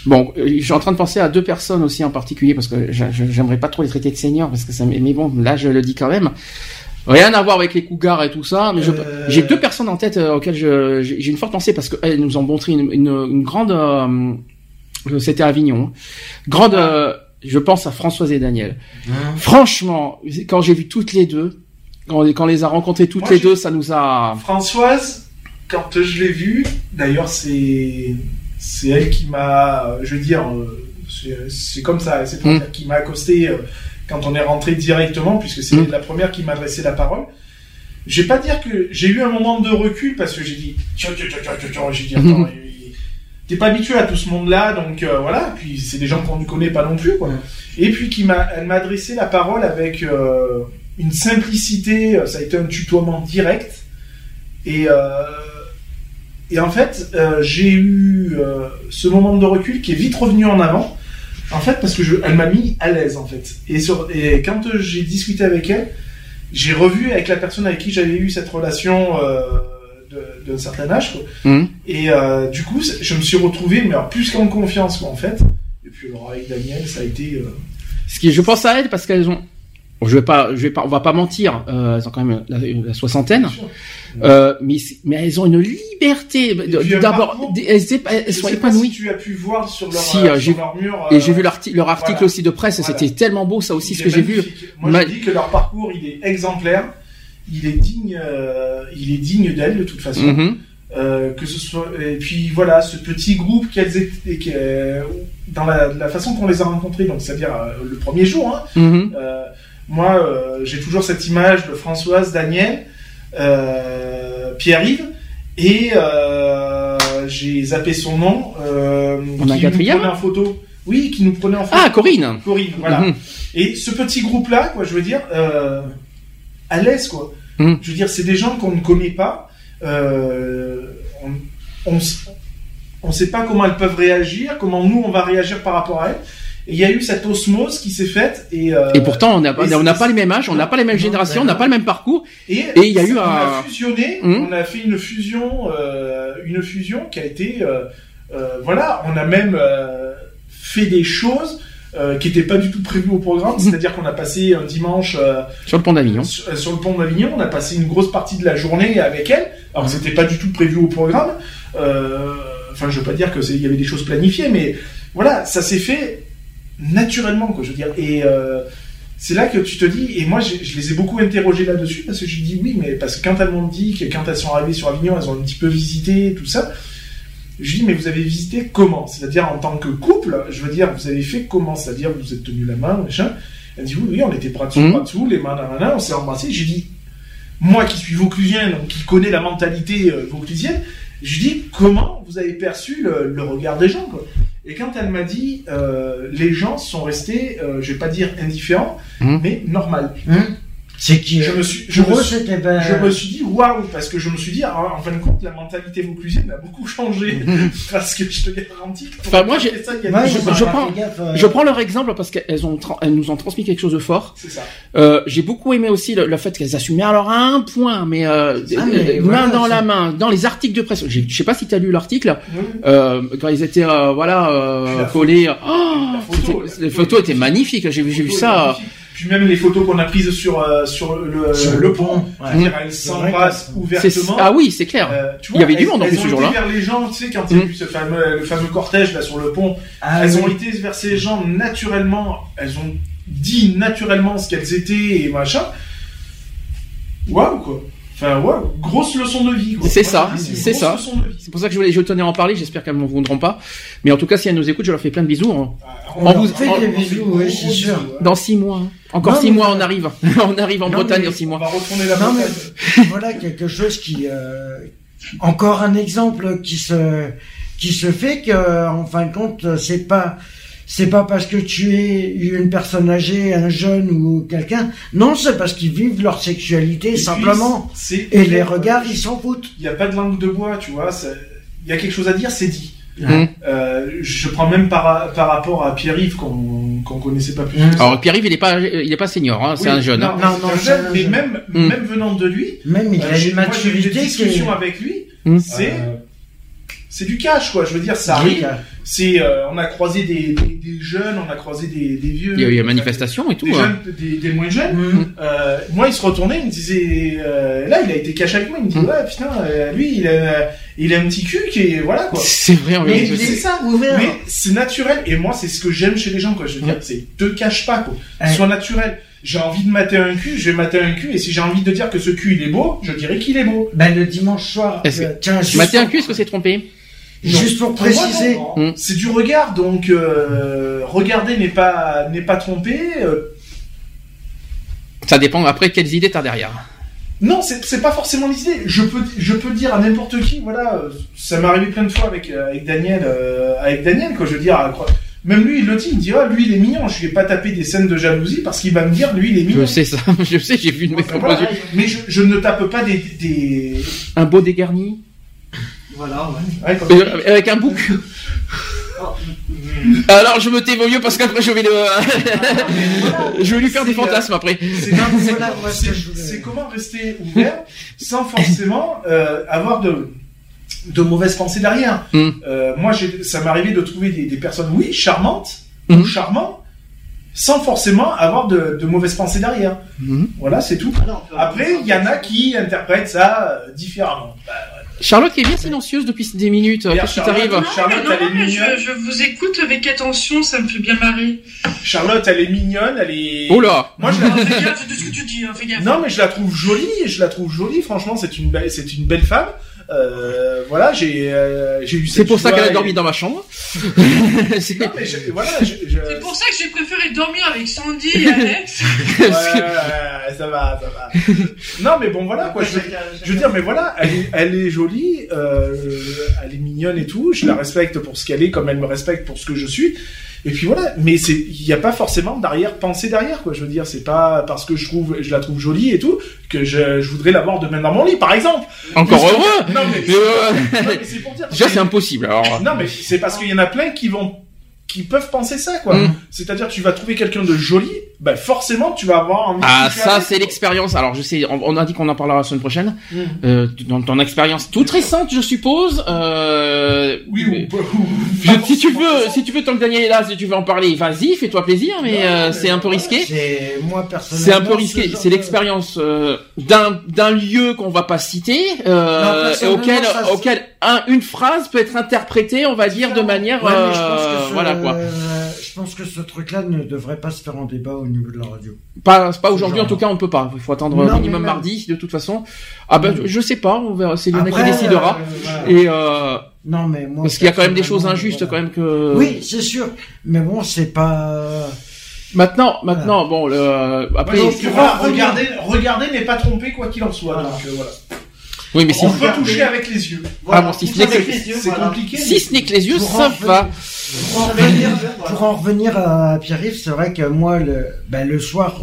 Bon, euh, je suis en train de penser à deux personnes aussi en particulier parce que j'aimerais pas trop les traiter de seniors parce que ça. Mais bon, là je le dis quand même. Rien à voir avec les cougars et tout ça, mais Euh. j'ai deux personnes en tête euh, auxquelles j'ai une forte pensée parce qu'elles nous ont montré une, une, une grande. euh, C'était à Avignon. Grande. euh, je pense à Françoise et Daniel. Franchement, quand j'ai vu toutes les deux, quand on, quand on les a rencontrées toutes Moi, les deux, ça nous a. Françoise, quand je l'ai vue, d'ailleurs c'est c'est elle qui m'a, je veux dire, euh, c'est comme ça, c'est Mm. dire qui m'a accosté euh, quand on est rentré directement, puisque c'est Mm. la première qui m'a adressé la parole. Je vais pas dire que j'ai eu un moment de recul parce que j'ai dit, tiens, tiens, tiens, tiens, j'ai dit, attends, il- t'es pas habitué à tout ce monde-là, donc euh, voilà. Puis c'est des gens qu'on ne connaît pas non plus, quoi. Et puis qui m'a, elle m'a adressé la parole avec euh, une simplicité. euh, Ça a été un tutoiement direct. Et euh, et en fait, euh, j'ai eu euh, ce moment de recul qui est vite revenu en avant. En fait, parce que je, elle m'a mis à l'aise en fait. Et, sur, et quand euh, j'ai discuté avec elle, j'ai revu avec la personne avec qui j'avais eu cette relation euh, d'un certain âge. Quoi. Mhm. Et du coup, je me suis retrouvé, mais alors, plus qu'en confiance, quoi, en fait. Et puis alors avec Daniel, ça a été. Ce qui, je pense à elles parce qu'elles ont. Bon, je vais pas, je vais pas, on va pas mentir. euh, elles ont quand même la, la soixantaine. Euh, mais mais elles ont une liberté. D'abord, elles, sont épanouies. Si tu as pu voir sur leur, Si, euh, euh, sur leur mur. et euh, j'ai vu l'arti- leur article voilà. aussi de presse. Voilà. C'était tellement beau ça aussi Il ce que j'ai vu. Moi, Ma- je dis que leur parcours, il est exemplaire. Il est digne, euh, il est digne d'elles de toute façon. Mhm. Euh, que ce soit et puis voilà ce petit groupe qu'elles étaient euh, dans la, la façon qu'on les a rencontrés donc c'est à dire le premier jour hein, Mhm. euh, moi euh, j'ai toujours cette image de Françoise Daniel euh, Pierre-Yves et euh, j'ai zappé son nom euh, On a un qui nous quatrième prenait en photo oui qui nous prenait en photo Ah, Corinne. Corinne voilà Mhm. et ce petit groupe là quoi je veux dire euh, à l'aise quoi Mhm. je veux dire c'est des gens qu'on ne connaît pas euh, on, on sait pas comment elles peuvent réagir, comment nous on va réagir par rapport à elles. Il y a eu cette osmose qui s'est faite et, euh, Et pourtant, on n'a pas, on n'a pas les mêmes âges, on n'a pas les mêmes générations, on n'a pas le même parcours. et Et il y a eu on un- a fusionné, Hum. on a fait une fusion, euh, une fusion qui a été, euh, euh, voilà, on a même euh, fait des choses euh, qui n'étaient pas du tout prévues au programme. C'est-à-dire qu'on a passé un dimanche euh, Sur le pont d'Avignon. sur, euh, sur le pont d'Avignon, on a passé une grosse partie de la journée avec elle. Alors que c'était pas du tout prévu au programme. Euh, Enfin, je veux pas dire que il y avait des choses planifiées, mais voilà, ça s'est fait naturellement, quoi. Je veux dire. Et euh, c'est là que tu te dis. Et moi, je les ai beaucoup interrogés là-dessus parce que je dis oui, mais parce que quand elles m'ont dit que quand elles sont arrivées sur Avignon, elles ont un petit peu visité tout ça. Je dis mais vous avez visité comment? C'est-à-dire en tant que couple, je veux dire, vous avez fait comment? C'est-à-dire vous vous êtes tenu la main, machin. Elle dit oui, oui, on était bras dessous, Mhm. bras dessous, les mains, on s'est embrassés. J'ai dit moi qui suis vauclusien, donc qui connais la mentalité euh, vauclusienne, je dis comment vous avez perçu le, le regard des gens quoi? Et quand elle m'a dit euh, les gens sont restés, euh, je vais pas dire indifférents, Mhm. mais normal. C'est qui Je me suis, je me suis, je me suis dit waouh parce que je me suis dit ah, en fin de compte la mentalité vauclusienne a beaucoup changé parce que je te garantis. que Enfin, moi, j'ai, ça, Ouais, je, je prends, euh. je prends leur exemple parce qu'elles ont, tra- elles nous ont transmis quelque chose de fort. C'est ça. Euh, j'ai beaucoup aimé aussi le, le fait qu'elles assumaient alors à un point, mais, euh, Ah, mais euh, voilà, main dans c'est- la main, dans les articles de presse. Je sais pas si tu as lu l'article euh, quand ils étaient euh, voilà euh, collés. Oh, La photo, la les photo photos est étaient magnifiques. J'ai vu, j'ai vu photos ça. magnifique. Puis même les photos qu'on a prises sur euh, sur le, Sur le le pont, dire, elles s'embrassent ouvertement. ah oui, c'est clair. Euh, tu Il y avait du elles- monde en elles plus ont ce été jour-là. vers les gens, tu sais, quand il y a Mm. eu ce fameux, le fameux cortège là sur le pont, Ah elles oui. ont été vers ces gens naturellement, elles ont dit naturellement ce qu'elles étaient et machin. Waouh quoi. Enfin waouh, grosse leçon de vie. C'est ça, c'est ça. C'est pour ça que je voulais, je tenais à en parler. J'espère qu'elles m'en voudront pas. Mais en tout cas, si elles nous écoutent, je leur fais plein de bisous. hein. On vous- fait en- des en- bisous, oui, c'est sûr. Dans six mois. hein. Encore Non, six mois, on arrive. on arrive en Non, Bretagne dans six On mois. va retourner la Non, mais voilà quelque chose qui euh, encore un exemple qui se qui se fait que en fin de compte c'est pas c'est pas parce que tu es une personne âgée, un jeune ou quelqu'un. Non, c'est parce qu'ils vivent leur sexualité Et puis, simplement. c'est- Et les regards, ils s'en foutent. Il n'y a pas de langue de bois, tu vois. Il y a quelque chose à dire, c'est dit. Mmh. Euh, je prends même par, par rapport à Pierre-Yves qu'on qu'on connaissait pas plus. Mmh. Alors Pierre-Yves, il est pas, il est pas senior. Hein, c'est Oui, un jeune. hein. Non, Non, c'est non, un c'est jeune, un mais jeune. même, Mm. même venant de lui, Même il euh, a j'ai- une moi, j'ai eu des maturité qui discussions avec lui, Mm. c'est Euh, c'est du cash, quoi. Je veux dire, ça arrive. C'est, euh, on a croisé des, des, des jeunes, on a croisé des, des vieux. Il y a eu enfin, manifestation et tout. Des, hein. jeunes, des, des moins jeunes. Mm. Euh, moi, il se retournait, il me disait, euh, là, il a été cash avec moi. Il me dit, Mm. ouais, putain, euh, lui, il a, il a un petit cul qui est, voilà, quoi. C'est vrai. en Mais c'est ça, ouvert. Mais c'est naturel, et moi, c'est ce que j'aime chez les gens, quoi. Je veux dire, c'est te cache pas, quoi. Ouais. Sois naturel. J'ai envie de mater un cul, je vais mater un cul, et si j'ai envie de dire que ce cul, il est beau, je dirais qu'il est beau. Ben, le dimanche soir, euh, tiens, juste, Maté un cul, est-ce que c'est trompé? Juste pour préciser, non, non. Mm. c'est du regard, donc euh, regarder n'est pas n'est pas trompé. euh, Ça dépend après quelles idées t'as derrière. Non, c'est c'est pas forcément l'idée. Je peux, je peux dire à n'importe qui, voilà, euh, ça m'est arrivé plein de fois avec, euh, avec Daniel, euh, avec Daniel, quoi. Je veux dire, à- quoi. même lui, il le dit, il me dit, ah, lui, il est mignon. Je vais pas taper des scènes de jalousie parce qu'il va me dire, lui, il est mignon. Je sais ça, je sais, j'ai vu une Enfin, voilà. Mais je, je ne tape pas des, des... Un beau dégarni? Voilà, ouais. Euh, Avec un bouc. Alors je me tais mieux parce qu'après je vais le, je vais lui faire des fantasmes après. C'est comment rester ouvert sans forcément euh, avoir de de mauvaises pensées derrière. Mm. Euh, moi, ça m'est arrivé de trouver des, des personnes, oui, charmantes Mm. ou charmants, sans forcément avoir de, de mauvaises pensées derrière. Mm. Voilà, c'est tout. Après, il y en a qui interprètent ça euh, différemment. Bah, Charlotte qui est bien silencieuse depuis des minutes. Regarde, Qu'est-ce qui Charlotte, t'arrive Charlotte, Non, elle est non, mais mignonne. je, je vous écoute avec attention, ça me fait bien marrer. Charlotte, elle est mignonne, elle est. Oh là Moi, je la... Fais gaffe de ce que tu dis, hein, fais gaffe. Non, mais je la trouve jolie, je la trouve jolie. Franchement, c'est une belle, c'est une belle femme. Euh, voilà, j'ai, euh, j'ai eu. C'est pour ça qu'elle a et- dormi dans ma chambre. Voilà, je, C'est pour ça que j'ai préféré dormir avec Sandy et Alex. Ouais, ouais, ouais, ça va, ça va. Non, mais bon, voilà, quoi. Je veux, je veux dire, mais voilà, elle est, elle est jolie, euh, elle est mignonne et tout. Je la respecte pour ce qu'elle est, comme elle me respecte pour ce que je suis. Et puis voilà, mais c'est, il n'y a pas forcément d'arrière pensée derrière, quoi. Je veux dire, c'est pas parce que je trouve, je la trouve jolie et tout que je, je voudrais l'avoir demain dans mon lit, par exemple. Encore Parce que- heureux Non, mais, Mais, non, mais c'est pour dire. Déjà c'est impossible. Alors. Non, mais c'est parce qu'il y en a plein qui vont, qui peuvent penser ça, quoi. Mm. C'est-à-dire, tu vas trouver quelqu'un de joli, ben forcément, tu vas avoir de Ah ça c'est l'expérience. Alors je sais, on, on a dit qu'on en parlera la semaine prochaine. Mm. Euh, dans ton expérience toute récente, je suppose. Euh, Oui, ou, ou- je- si tu veux, si tu veux, tant que Daniel est là, si tu veux en parler, vas-y, fais-toi plaisir. Mais euh, c'est un peu risqué. C'est moi personnellement. C'est un peu ce risqué. C'est de- l'expérience euh, d'un d'un lieu qu'on va pas citer, euh, Non, et auquel auquel un, une phrase peut être interprétée, on va dire, de manière, Ouais, mais je pense euh, que ce- voilà quoi. Je pense que ce truc-là ne devrait pas se faire en débat au niveau de la radio. Pas, pas aujourd'hui, en tout cas, on ne peut pas. Il faut attendre Non, minimum même- mardi, de toute façon. Ah ben, je- je sais pas, on verra. C'est Lionel qui Après, décidera. euh, voilà. Et euh, Non, mais moi. parce qu'il y a quand même des choses injustes, voilà. quand même que. Oui, c'est sûr. Mais bon, c'est pas. Maintenant, maintenant, bon, le, après. Donc, pour voilà, en revenir- regarder, regarder n'est pas tromper quoi qu'il en soit. Voilà. Donc, euh, voilà. Oui, mais si, On peut toucher avec les yeux. Ah bon, si ce n'est que- C'est compliqué. si ce n'est que les yeux, ça en va. Pour en revenir, pour en revenir à Pierre-Yves, c'est vrai que moi, le, ben, le soir,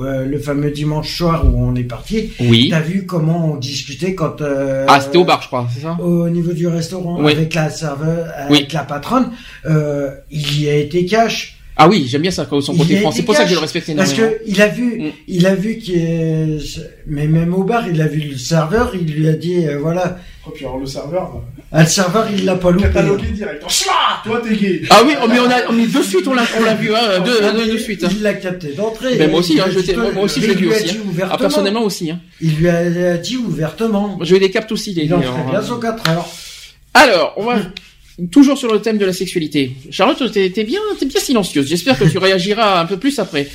euh, le fameux dimanche soir où on est parti, Oui. t'as vu comment on discutait quand. euh, Ah, c'était au bar, je crois, c'est ça? Au niveau du restaurant, Oui. avec la serveur, avec la patronne, euh, il y a été cash. Ah oui, j'aime bien ça, son Il côté franc. C'est pour ça que je le respecte Parce énormément. que il a vu, Mm. il a vu qu'il est, mais même au bar, il a vu le serveur, il lui a dit, euh, voilà, Oh, puis alors le serveur, ah, le serveur, il l'a pas loupé. catalogué direct. Oh, chla Toi, t'es gay. Ah oui, oh, mais on a, mais de suite, on l'a, on l'a vu, hein, de, de, de suite. hein. Il l'a capté d'entrée. Ben, moi aussi, Il hein, je moi aussi, je il l'ai vu lui a aussi. dit hein. ouvertement. Ah, personnellement aussi. Hein. Il lui a dit ouvertement. Je les capte aussi, les Il en ferait bien son 4 heures. Alors, on va toujours sur le thème de la sexualité. Charlotte, t'es t'es bien, t'es bien silencieuse. J'espère que tu réagiras un peu plus après.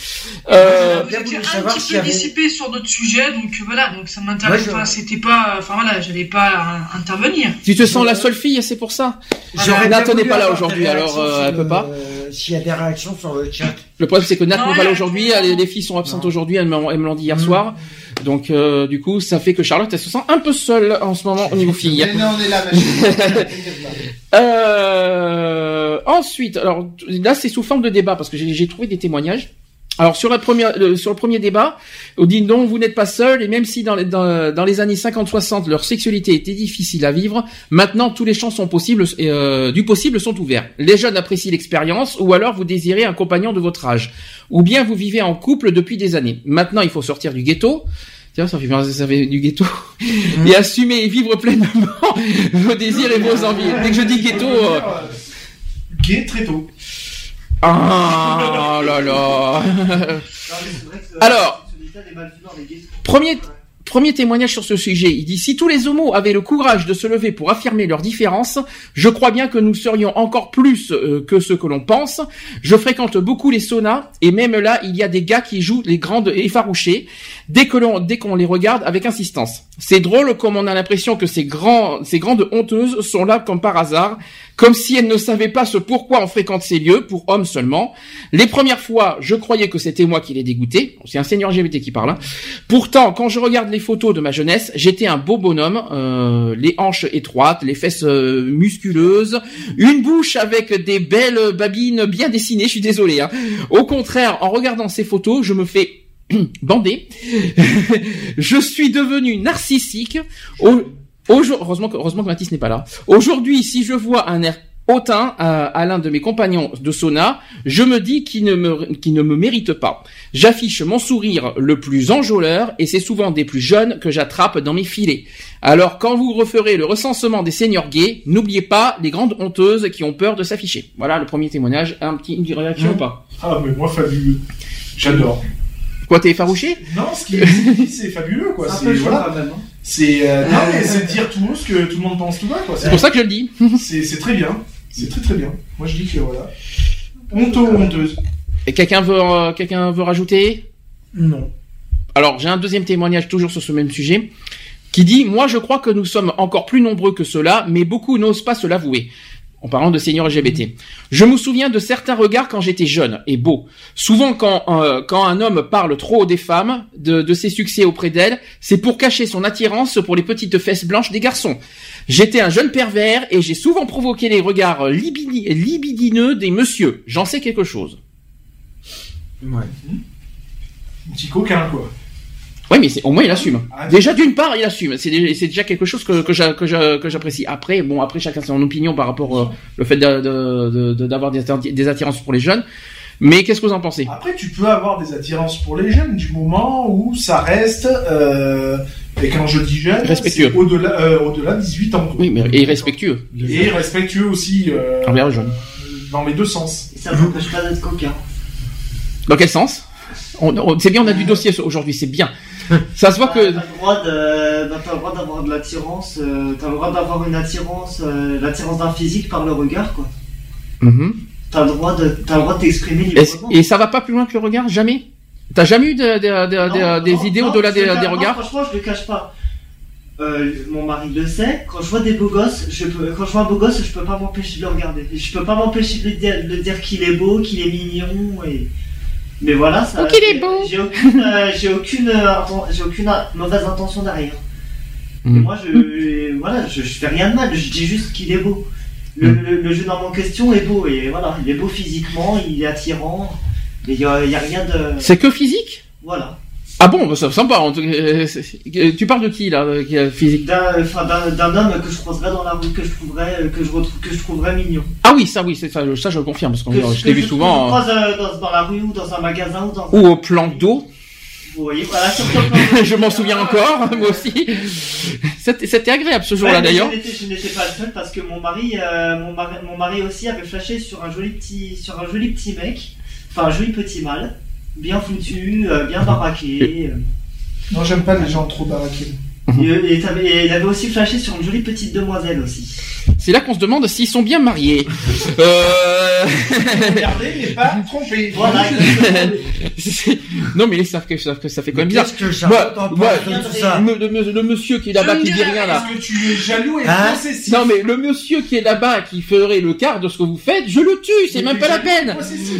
Euh, Vous bien étiez un petit peu avait- dissipé sur d'autres sujets, donc euh, voilà, donc ça m'intéresse Ouais, je- pas. C'était pas, enfin voilà, j'allais pas euh, intervenir. tu te sens la seule fille, c'est pour ça. J'aurais Nat bien n'est pas là aujourd'hui, alors euh, elle peut pas. S'il y a des réactions sur le chat. Le problème, c'est que Nat n'est pas là aujourd'hui. Les, les filles sont absentes aujourd'hui. Elles me l'ont dit hier Mm. soir. Donc, euh, du coup, ça fait que Charlotte, elle se sent un peu seule en ce moment au niveau filles. Mais non, on est là, ma chérie. Euh, ensuite, alors là c'est sous forme de débat parce que j'ai trouvé des témoignages. Alors sur la première, le- sur le premier débat, on dit non, vous n'êtes pas seul et même si dans les, dans, dans les années 50-60 leur sexualité était difficile à vivre, maintenant tous les champs sont possibles, et, euh, du possible sont ouverts. Les jeunes apprécient l'expérience ou alors vous désirez un compagnon de votre âge, ou bien vous vivez en couple depuis des années. Maintenant il faut sortir du ghetto. Tiens, ça fait, ça fait du ghetto. Et assumer et vivre pleinement vos désirs et vos envies. Dès que je dis ghetto, euh, Gay très tôt. Ah là là. Alors, premier, premier témoignage sur ce sujet. Il dit, si tous les homos avaient le courage de se lever pour affirmer leurs différences, je crois bien que nous serions encore plus euh, que ce que l'on pense. Je fréquente beaucoup les saunas, et même là, il y a des gars qui jouent les grandes effarouchées, dès que l'on, dès qu'on les regarde avec insistance. C'est drôle comme on a l'impression que ces grands, ces grandes honteuses sont là comme par hasard. Comme si elle ne savait pas ce pourquoi on fréquente ces lieux, pour hommes seulement. Les premières fois, je croyais que c'était moi qui les dégoûtais. C'est un seigneur LGBT qui parle. hein. Pourtant, quand je regarde les photos de ma jeunesse, j'étais un beau bonhomme, euh, les hanches étroites, les fesses euh, musculeuses, une bouche avec des belles babines bien dessinées, je suis désolé. hein. Au contraire, en regardant ces photos, je me fais bander. je suis devenu narcissique. Heureusement que, heureusement que Mathis n'est pas là. Aujourd'hui, si je vois un air hautain à, à l'un de mes compagnons de sauna, je me dis qu'il ne me, qu'il ne me mérite pas. J'affiche mon sourire le plus enjôleur et c'est souvent des plus jeunes que j'attrape dans mes filets. Alors quand vous referez le recensement des seniors gays, n'oubliez pas les grandes honteuses qui ont peur de s'afficher. Voilà le premier témoignage. Un petit, une réaction ou pas? Ah, mais moi, fabuleux. J'adore. Quoi, t'es effarouché? Non, ce qu'il dit, c'est fabuleux, quoi. C'est voilà. C'est euh, non, mais c'est dire tout ce que tout le monde pense tout bas, quoi. C'est pour ça que je le dis. C'est c'est très bien. C'est très très bien. Moi, je dis que voilà. Honteux ou honteuse. Et quelqu'un veut, euh, quelqu'un veut rajouter? Non. Alors, j'ai un deuxième témoignage toujours sur ce même sujet qui dit Moi, je crois que nous sommes encore plus nombreux que cela, mais beaucoup n'osent pas se l'avouer. En parlant de seigneurs LGBT. Je me souviens de certains regards quand j'étais jeune et beau. Souvent, quand, euh, un homme parle trop des femmes, de, ses succès auprès d'elles, c'est pour cacher son attirance pour les petites fesses blanches des garçons. J'étais un jeune pervers et j'ai souvent provoqué les regards libidi- libidineux des messieurs. J'en sais quelque chose. Ouais. Un petit coquin, quoi. Oui, mais c'est- au moins il assume. Ah, Déjà d'une part, il assume. C'est déjà, quelque chose que, que, j'a- que, j'a- que j'apprécie. Après, bon, après chacun son opinion par rapport au le fait de- de- de- d'avoir des, attir- des attirances pour les jeunes. Mais qu'est-ce que vous en pensez? Après, tu peux avoir des attirances pour les jeunes du moment où ça reste. Euh, et quand je dis jeune, Respectueux. au-delà euh, au-delà de 18 ans. Oui, mais et respectueux. Et respectueux aussi. Euh, Envers les jeunes. Dans les deux sens. Et ça m'empêche pas d'être coquin. Dans quel sens? On- on- C'est bien, on a du dossier aujourd'hui, c'est bien. Ça se voit que. T'as le droit d'avoir de l'attirance, euh, t'as le droit d'avoir une attirance, euh, l'attirance d'un physique par le regard, quoi. Mhm. T'as le droit de, t'as le droit de t'exprimer Et, librement. et ça va pas plus loin que le regard Jamais? T'as jamais eu de- de- Non, des non, idées au-delà des, des cache- non, regards? Franchement, je le cache pas. Euh, mon mari le sait. Quand je vois des beaux gosses, je peux, quand je vois un beau gosse, je peux pas m'empêcher de le regarder. Je peux pas m'empêcher de de dire qu'il est beau, qu'il est mignon et. Mais voilà, ça. Oh, qu'il est beau. J'ai aucune, euh, j'ai aucune, euh, j'ai aucune mauvaise intention derrière. Et Mhm. moi, je, voilà, je, je fais rien de mal. Je dis juste qu'il est beau. Le, Mhm. le, le jeune homme en question est beau et voilà, il est beau physiquement, il est attirant. Mais il y a, il y a rien de. C'est que physique? Voilà. Ah bon, bah, c'est sympa. en tout cas, euh, Tu parles de qui là, euh, qui est physique d'un enfin, d'un- d'un homme que je croiserais dans la rue, que je trouverais, euh, que je retrouve, que je trouverais mignon. Ah oui, ça, oui, c'est ça, ça je le confirme parce que Que, je l'ai que vu que souvent. je hein. croise dans, dans la rue ou dans un magasin ou dans. Ou au plan d'eau. Vous voyez, voilà, je m'en souviens encore, moi aussi. C'était agréable ce jour-là Ouais, d'ailleurs. Je n'étais- je n'étais pas le seul parce que mon mari, euh, mon mari, mon mari aussi avait flashé sur un joli petit, sur un joli petit mec, enfin un joli petit mâle, bien foutu, euh, bien baraqué. Non, j'aime pas les gens trop baraqués. Et il avait aussi flashé sur une jolie petite demoiselle aussi. C'est là qu'on se demande s'ils sont bien mariés. euh... Regardez, mais pas trompé. Voilà. Non mais ils savent que, savent que ça fait quand même bizarre. Qu'est-ce que ça tout le, le- le monsieur qui est là-bas qui dit rien là. Est-ce que tu es jaloux et Hein possessif Non mais le monsieur qui est là-bas qui ferait le quart de ce que vous faites, je le tue, c'est même pas la peine.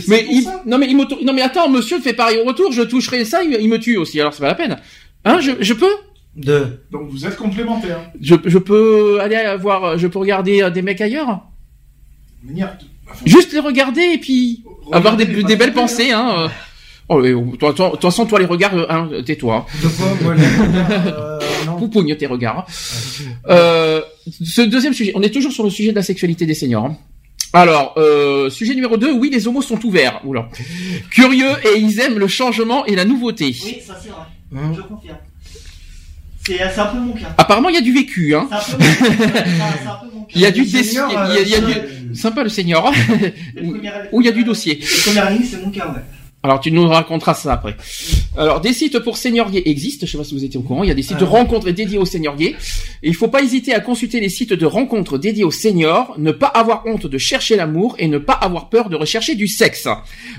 Mais il, non mais il m'auto- non mais attends, monsieur fait pareil au retour, je toucherai ça, il, il me tue aussi, alors c'est pas la peine. Hein, je, je peux De. Donc vous êtes complémentaires. je, je peux aller voir, je peux regarder euh, des mecs ailleurs De manière- enfin, Juste les regarder et puis avoir des, belles pensées, hein. euh. Oh, mais, toi, toi, de toute façon, toi, les regards, euh, hein, tais-toi. De quoi moi les euh. Poupogne tes regards. hein. Euh, ce deuxième sujet, on est toujours sur le sujet de la sexualité des seniors. hein. Alors, euh, sujet numéro 2, oui, les homos sont ouverts. Oula. Curieux et ils aiment le changement et la nouveauté. Oui, ça c'est vrai. Hein Je confirme. C'est c'est un peu mon cas. Apparemment, il y a du vécu. Hein. C'est un peu mon cas. C'est un peu mon cas. Il y a du dossier. seniors, Il y a, euh, du... Sympa le senior. Où il y a du dossier. Les premières lignes, c'est mon cas, ouais. Alors tu nous raconteras ça après. Alors des sites pour seniors gays existent, je sais pas si vous étiez au courant, il y a des sites de rencontres dédiés aux seniors gays. Et il faut pas hésiter à consulter les sites de rencontres dédiés aux seniors, ne pas avoir honte de chercher l'amour et ne pas avoir peur de rechercher du sexe.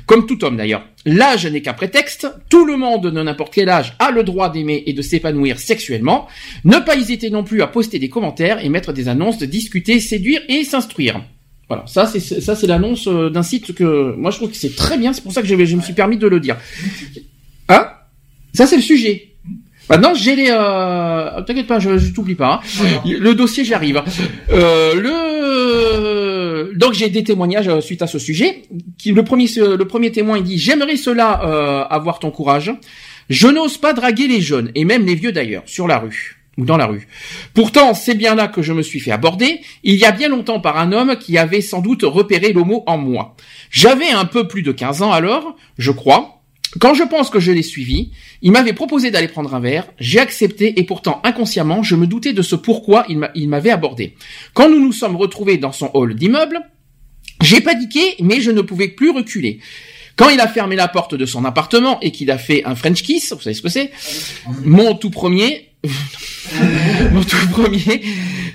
Comme tout homme d'ailleurs. L'âge n'est qu'un prétexte, tout le monde de n'importe quel âge a le droit d'aimer et de s'épanouir sexuellement. Ne pas hésiter non plus à poster des commentaires et mettre des annonces de discuter, séduire et s'instruire. Voilà, ça c'est ça c'est l'annonce euh, d'un site que moi je trouve que c'est très bien. C'est pour ça que je, me suis permis de le dire. Hein? Ça c'est le sujet. Maintenant j'ai les. Euh... T'inquiète pas, je, je t'oublie pas. hein. Le dossier j'arrive. Euh, le donc j'ai des témoignages euh, suite à ce sujet. Le premier le premier témoin dit j'aimerais cela euh, avoir ton courage. Je n'ose pas draguer les jeunes et même les vieux d'ailleurs sur la rue ou dans la rue. Pourtant, c'est bien là que je me suis fait aborder, il y a bien longtemps par un homme qui avait sans doute repéré l'homo en moi. J'avais un peu plus de 15 ans alors, je crois. Quand je pense que je l'ai suivi, il m'avait proposé d'aller prendre un verre, j'ai accepté et pourtant inconsciemment, je me doutais de ce pourquoi il m'a- il m'avait abordé. Quand nous nous sommes retrouvés dans son hall d'immeuble, j'ai paniqué, mais je ne pouvais plus reculer. Quand il a fermé la porte de son appartement et qu'il a fait un French kiss, vous savez ce que c'est? Mon tout premier, mon tout premier,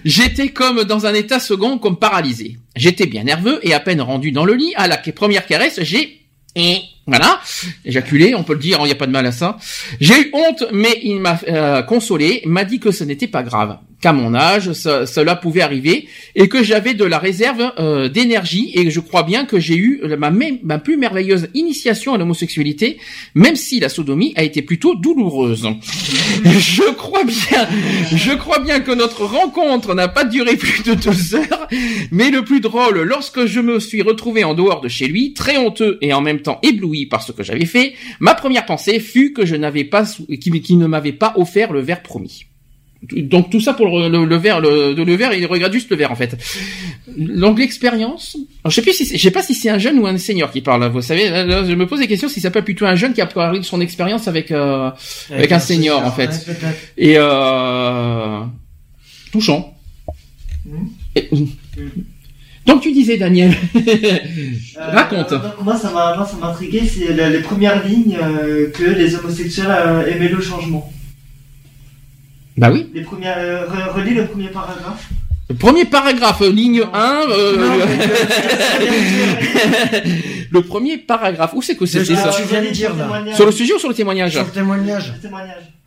j'étais comme dans un état second, comme paralysé. J'étais bien nerveux et à peine rendu dans le lit, à la première caresse, j'ai et voilà, éjaculé, on peut le dire, il n'y a pas de mal à ça. J'ai eu honte, mais il m'a euh, consolé, m'a dit que ce n'était pas grave, qu'à mon âge, cela pouvait arriver, et que j'avais de la réserve euh, d'énergie, et je crois bien que j'ai eu ma, plus merveilleuse initiation à l'homosexualité, même si la sodomie a été plutôt douloureuse. je crois bien, je crois bien que notre rencontre n'a pas duré plus de deux heures, mais le plus drôle, lorsque je me suis retrouvé en dehors de chez lui, très honteux et en même temps ébloui par ce que j'avais fait, ma première pensée fut que je n'avais pas, sou- qui, qui ne m'avait pas offert le verre promis. Donc tout ça pour le, le, le verre, le, le verre, il regarde juste le verre en fait. L'expérience. Alors, Je sais plus si, je sais pas si c'est un jeune ou un senior qui parle. Vous savez, là, là, je me pose la question si ça peut être plutôt un jeune qui a parlé de son expérience avec euh, avec un senior en fait. ouais. Et euh, touchant. Et- Donc tu disais Daniel, raconte. Euh, donc, moi, ça m'a, moi, ça m'a intrigué. C'est les premières lignes euh, que les homosexuels euh, aimaient le changement. Bah oui. Les premières, euh, re- relis le premier paragraphe. Le premier paragraphe, euh, ligne 1. euh, le premier paragraphe. Où c'est que c'était ça tu viens de dire, là. Sur le sujet ou sur le témoignage Sur le témoignage.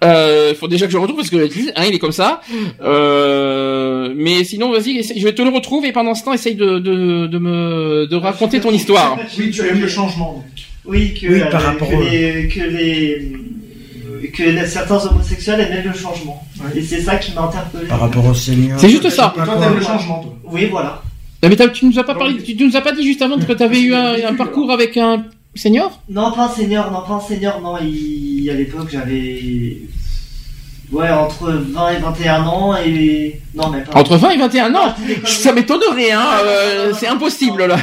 Euh, il faut déjà que je le retrouve parce que hein, il est comme ça. Euh, mais sinon, vas-y, je vais te le retrouver et pendant ce temps, essaye de, de, de me de raconter ton histoire. Oui, tu aimes le changement. Oui, que, Oui, euh, par rapport que, au- les, que les que certains homosexuels aimaient le changement. Et c'est ça qui m'a interpellé. Par rapport au Seigneur. C'est juste ça. Toi, t'aimes le changement, toi. Oui, voilà. Ah, mais tu nous as pas parlé, tu nous as pas dit juste avant que tu avais eu un, un parcours avec un senior Non, pas un senior, non, pas un senior, non. Il, à l'époque, j'avais. Ouais, entre 20 et 21 ans et. Non, mais pas. Entre 20 et 21 ans Ça m'étonnerait, hein euh, C'est impossible, là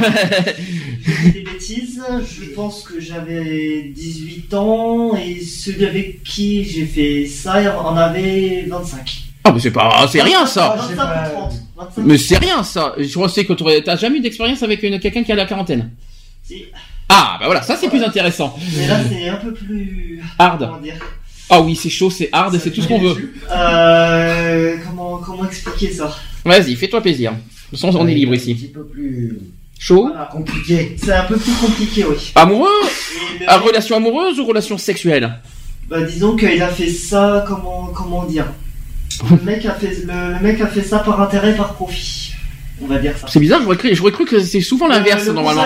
Je dis des bêtises, je pense que j'avais 18 ans et celui avec qui j'ai fait ça en avait 25. Ah, mais c'est pas... C'est rien, ça 25 ou 30. 25. Mais c'est rien, ça Je sais que t'as jamais eu d'expérience avec une- quelqu'un qui a la quarantaine Si. Ah, bah voilà, ça c'est plus intéressant. Mais là, c'est un peu plus. Hard. Comment dire Ah oui, c'est chaud, c'est hard, c'est tout ce qu'on veut. Euh. Comment, comment expliquer ça? Vas-y, fais-toi plaisir. De toute façon, on est libre ici. Un petit peu plus Chaud? Compliqué. C'est un peu plus compliqué, oui. Amoureux? Ah, Relation amoureuse ou relation sexuelle? Bah, disons qu'il a fait ça, comment, comment dire? Le mec, a fait, le, le mec a fait ça par intérêt, par profit. On va dire ça. C'est bizarre, j'aurais cru, j'aurais cru que c'est souvent l'inverse, Le- le- normalement.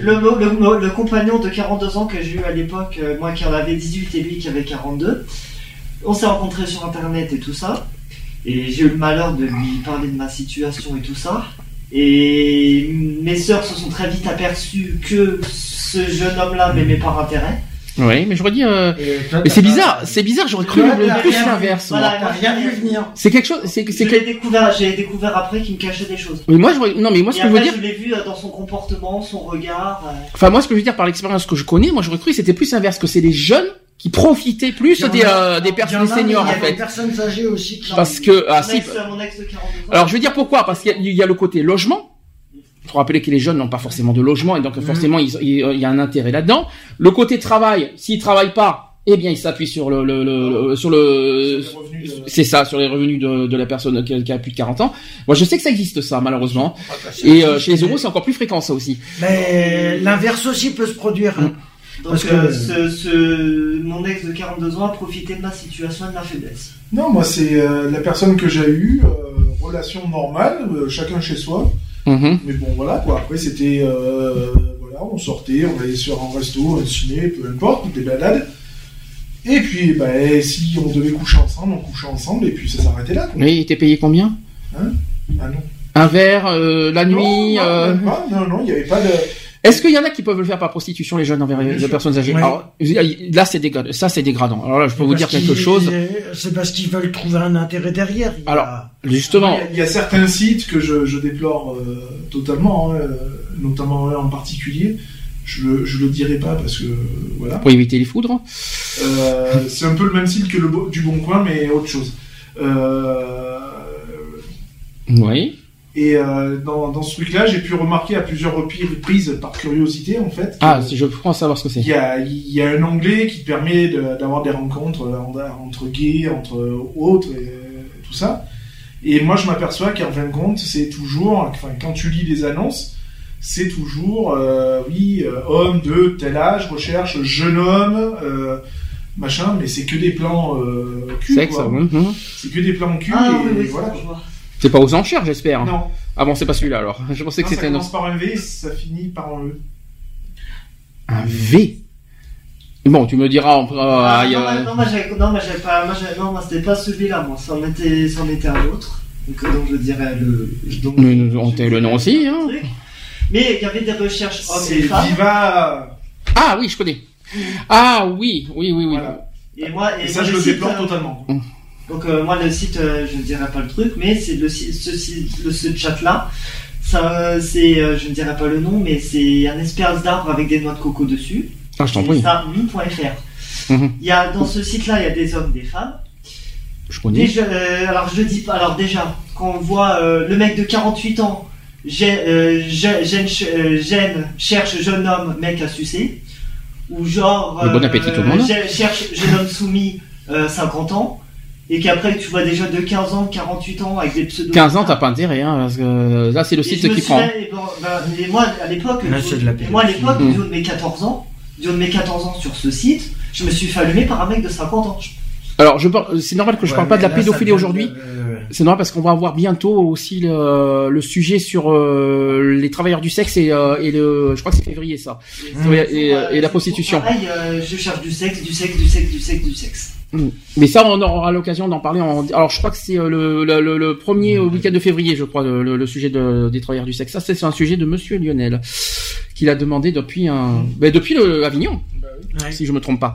Le, le compagnon de 42 ans que j'ai eu à l'époque, euh, moi qui en avais 18 et lui qui avait 42, on s'est rencontrés sur internet et tout ça. Et j'ai eu le malheur de lui parler de ma situation et tout ça. Et mes sœurs se sont très vite aperçues que ce jeune homme-là m'aimait par intérêt. Oui, mais j'aurais dit... euh, toi, Mais c'est bizarre, c'est bizarre, j'aurais cru le plus l'inverse. Voilà, T'as rien vu venir. C'est quelque chose... C'est, que- l'ai découvert, j'ai découvert après qu'il me cachait des choses. Mais moi, je non, mais moi, ce et que je veux dire... je l'ai vu euh, dans son comportement, son regard. euh, Enfin, moi, ce que je veux dire par l'expérience que je connais, moi, j'aurais cru que c'était plus l'inverse, que c'est les jeunes qui profitaient plus des, euh, des personnes en seniors, il y en a des fait. personnes âgées aussi qui Parce que... Ah, mon, si, ex, mon ex de 42 ans. Alors je veux dire pourquoi? Parce qu'il y, a le côté logement. Il faut rappeler que les jeunes n'ont pas forcément de logement et donc forcément il il y a un intérêt là-dedans. Le côté travail, s'ils travaillent pas, eh bien ils s'appuient sur le, le- le- sur le c'est ça sur les revenus de, de la personne qui a, qui a plus de 40 ans. Moi je sais que ça existe ça malheureusement. Et euh, chez les euros c'est encore plus fréquent ça aussi. Mais l'inverse aussi peut se produire. hein. Donc, Parce que- euh, ce, ce- mon ex de 42 ans a profité de ma situation et de ma faiblesse. Non, moi c'est euh, la personne que j'ai eue, euh, relation normale, euh, chacun chez soi. Mhm. Mais bon, voilà, quoi. Après, c'était, euh, voilà, on sortait, on allait sur un resto, un ciné, peu importe, des balades. Et puis, bah, si on devait coucher ensemble, on couchait ensemble, et puis ça s'arrêtait là, quoi. Oui, il était payé combien? Hein? Ah non. Un verre, euh, la nuit non, euh, même pas. non, non, il n'y avait pas de. Est-ce qu'il y en a qui peuvent le faire par prostitution, les jeunes envers les personnes âgées Oui. Alors, Là, c'est dégradant. Ça, c'est dégradant. Alors là, je peux vous dire quelque chose. C'est parce qu'ils veulent trouver un intérêt derrière. Il y a- Alors, justement, Il y a- il y, a certains sites que je, je déplore euh, totalement, hein, euh, notamment un en particulier. Je, le- je le dirai pas parce que voilà. pour éviter les foudres. Euh, c'est un peu le même site que le du Bon Coin, mais autre chose. Euh, Oui. Et euh, dans, dans ce truc-là, j'ai pu remarquer à plusieurs reprises, par curiosité en fait, Ah, si je crois savoir ce que c'est. il y a, il y a un onglet qui te permet de- d'avoir des rencontres euh, en- entre gays, entre autres, et tout ça. Et moi, je m'aperçois qu'en fin de compte, c'est toujours, enfin, quand tu lis les annonces, c'est toujours, euh, oui, euh, homme de tel âge, recherche jeune homme, euh, machin, mais c'est que des plans euh, cul, Sexe, mhm. C'est que des plans cul, Ah et oui, oui, voilà. Ça. C'est pas aux enchères, j'espère. Non. Ah bon, c'est pas celui-là alors. Je pensais que Non, ça c'était un commence autre. par un V, ça finit par un E. Un V. Bon, tu me diras. on Ah, non, a- moi- non, moi, j'avais- non, moi, j'avais pas, moi, non, moi, c'était pas celui-là, moi, ça en était, ça en était un autre. Donc, euh, donc je dirais le. donc- Nous- on le nom aussi, hein. truc. Mais il y avait des recherches hommes C'est et femmes. Viva. Ah oui, je connais. Ah oui, oui, oui, oui. Et moi, et Et ça, moi, je le déplore euh, totalement. Donc euh, moi le site, euh, je ne dirais pas le truc, mais c'est le ce, ce chat là, ça, euh, c'est, euh, je ne dirais pas le nom, mais c'est un espèce d'arbre avec des noix de coco dessus. Ah, je t'en prie. ça, mi.fr. Mhm. Il y a dans ce site là, il y a des hommes, des femmes. Je connais. Déjà, alors je dis pas. Alors déjà, quand on voit le mec de 48 ans, gêne, gê- gêne, ch- gêne, cherche jeune homme, mec à sucer, ou genre bon appétit tout le monde. cherche jeune homme soumis, euh, 50 ans, et qu'après tu vois des jeunes de 15 ans, 48 ans avec des pseudos. 15 ans, t'as pas intérêt, hein, parce que euh, là, c'est le Et site qui suis prend. eh ben, ben, et moi à l'époque, moi à l'époque, du haut de mes 14 ans, du haut de mes 14 ans sur ce site, je me suis fait allumer par un mec de 50 ans. Alors, je par- c'est normal que je Ouais, parle pas de la là, pédophilie aujourd'hui. euh, C'est normal parce qu'on va avoir bientôt aussi le, le sujet sur euh, les travailleurs du sexe et, euh, et le, je crois que c'est février ça. Et, et- et la prostitution. Pareil, euh, je cherche du sexe, du sexe, du sexe, du sexe, du sexe. Mm. Mais ça, on aura l'occasion d'en parler. Alors, je crois que c'est euh, le, premier week-end de février, je crois, le, sujet de, des travailleurs du sexe. Ça, c'est un sujet de Monsieur Lionel, qu'il a demandé depuis un, ben, depuis Avignon, si je me trompe pas.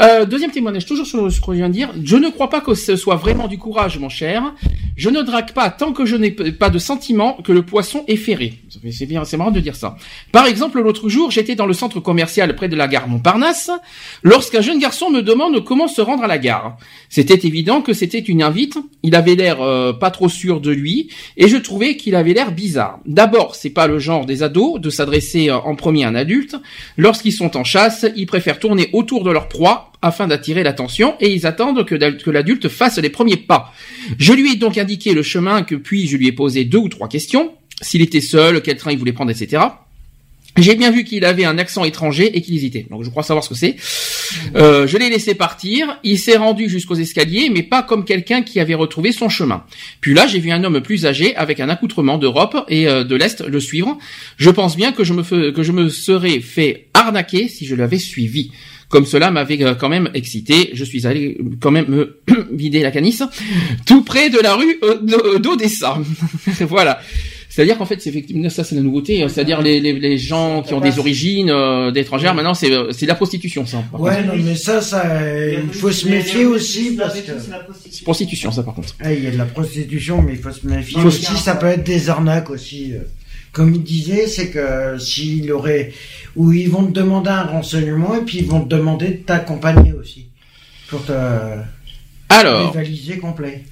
Euh, deuxième témoignage, toujours sur ce que je viens de dire. Je ne crois pas que ce soit vraiment du courage, mon cher. Je ne drague pas tant que je n'ai pas de sentiment que le poisson est ferré. C'est bien, c'est marrant de dire ça. Par exemple, l'autre jour, j'étais dans le centre commercial près de la gare Montparnasse, lorsqu'un jeune garçon me demande comment se rendre à la gare. C'était évident que c'était une invite. Il avait l'air euh, pas trop sûr de lui, et je trouvais qu'il avait l'air bizarre. D'abord, c'est pas le genre des ados de s'adresser euh, en premier à un adulte. Lorsqu'ils sont en chasse, ils préfèrent tourner autour de leur proie afin d'attirer l'attention et ils attendent que, l'adulte fasse les premiers pas. Je lui ai donc indiqué le chemin que puis je lui ai posé deux ou trois questions. S'il était seul, quel train il voulait prendre, etc. J'ai bien vu qu'il avait un accent étranger et qu'il hésitait. Donc je crois savoir ce que c'est. Euh, je l'ai laissé partir. Il s'est rendu jusqu'aux escaliers, mais pas comme quelqu'un qui avait retrouvé son chemin. Puis là, j'ai vu un homme plus âgé avec un accoutrement d'Europe et euh, de l'Est le suivre. Je pense bien que je me que je me serais fait arnaquer si je l'avais suivi. Comme cela m'avait euh, quand même excité, je suis allé quand même me vider la canisse, tout près de la rue d'O- d'Odessa. voilà. C'est-à-dire qu'en fait, c'est effectivement ça, c'est la nouveauté. C'est-à-dire les, les, les gens qui ont des origines euh, d'étrangères, maintenant, c'est euh, c'est de la prostitution, ça. Ouais, contre. non, mais ça, ça, euh, il faut se méfier aussi parce que. C'est prostitution, ça, par contre. Ah, il y a de la prostitution, mais il faut se méfier Il faut aussi. Ça peut être des arnaques aussi. euh. Comme il disait, c'est que s'il aurait, ou ils vont te demander un renseignement et puis ils vont te demander de t'accompagner aussi pour te Alors.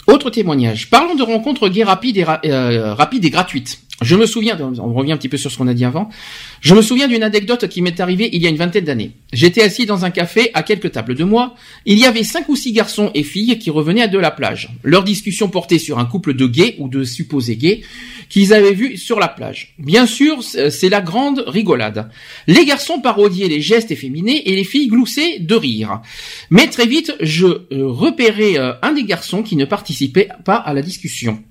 Autre témoignage. Parlons de rencontres gays rapides et, ra- euh, rapides et gratuites. Je me souviens, on revient un petit peu sur ce qu'on a dit avant. Je me souviens d'une anecdote qui m'est arrivée il y a une vingtaine d'années. J'étais assis dans un café à quelques tables de moi. Il y avait cinq ou six garçons et filles qui revenaient de la plage. Leur discussion portait sur un couple de gays ou de supposés gays qu'ils avaient vus sur la plage. Bien sûr, c'est la grande rigolade. Les garçons parodiaient les gestes efféminés et les filles gloussaient de rire. Mais très vite, je euh, repérais euh, un des garçons qui ne participait pas à la discussion.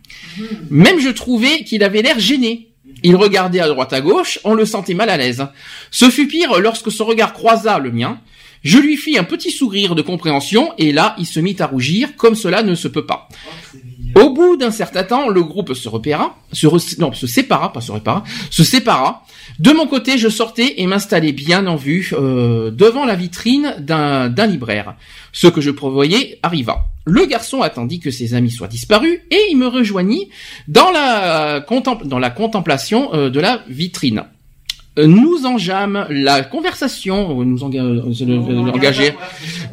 Même je trouvais qu'il avait l'air gêné. Il regardait à droite à gauche, on le sentait mal à l'aise. Ce fut pire lorsque son regard croisa le mien. Je lui fis un petit sourire de compréhension et là, il se mit à rougir comme cela ne se peut pas. Au bout d'un certain temps, le groupe se repéra, se non, se sépara, pas se répara, se sépara. De mon côté, je sortais et m'installais bien en vue euh, devant la vitrine d'un libraire. Ce que je prévoyais arriva. Le garçon attendit que ses amis soient disparus et il me rejoignit dans la, contemplation euh, de la vitrine. Nous enjâmes la conversation, euh, nous enga- euh, engager.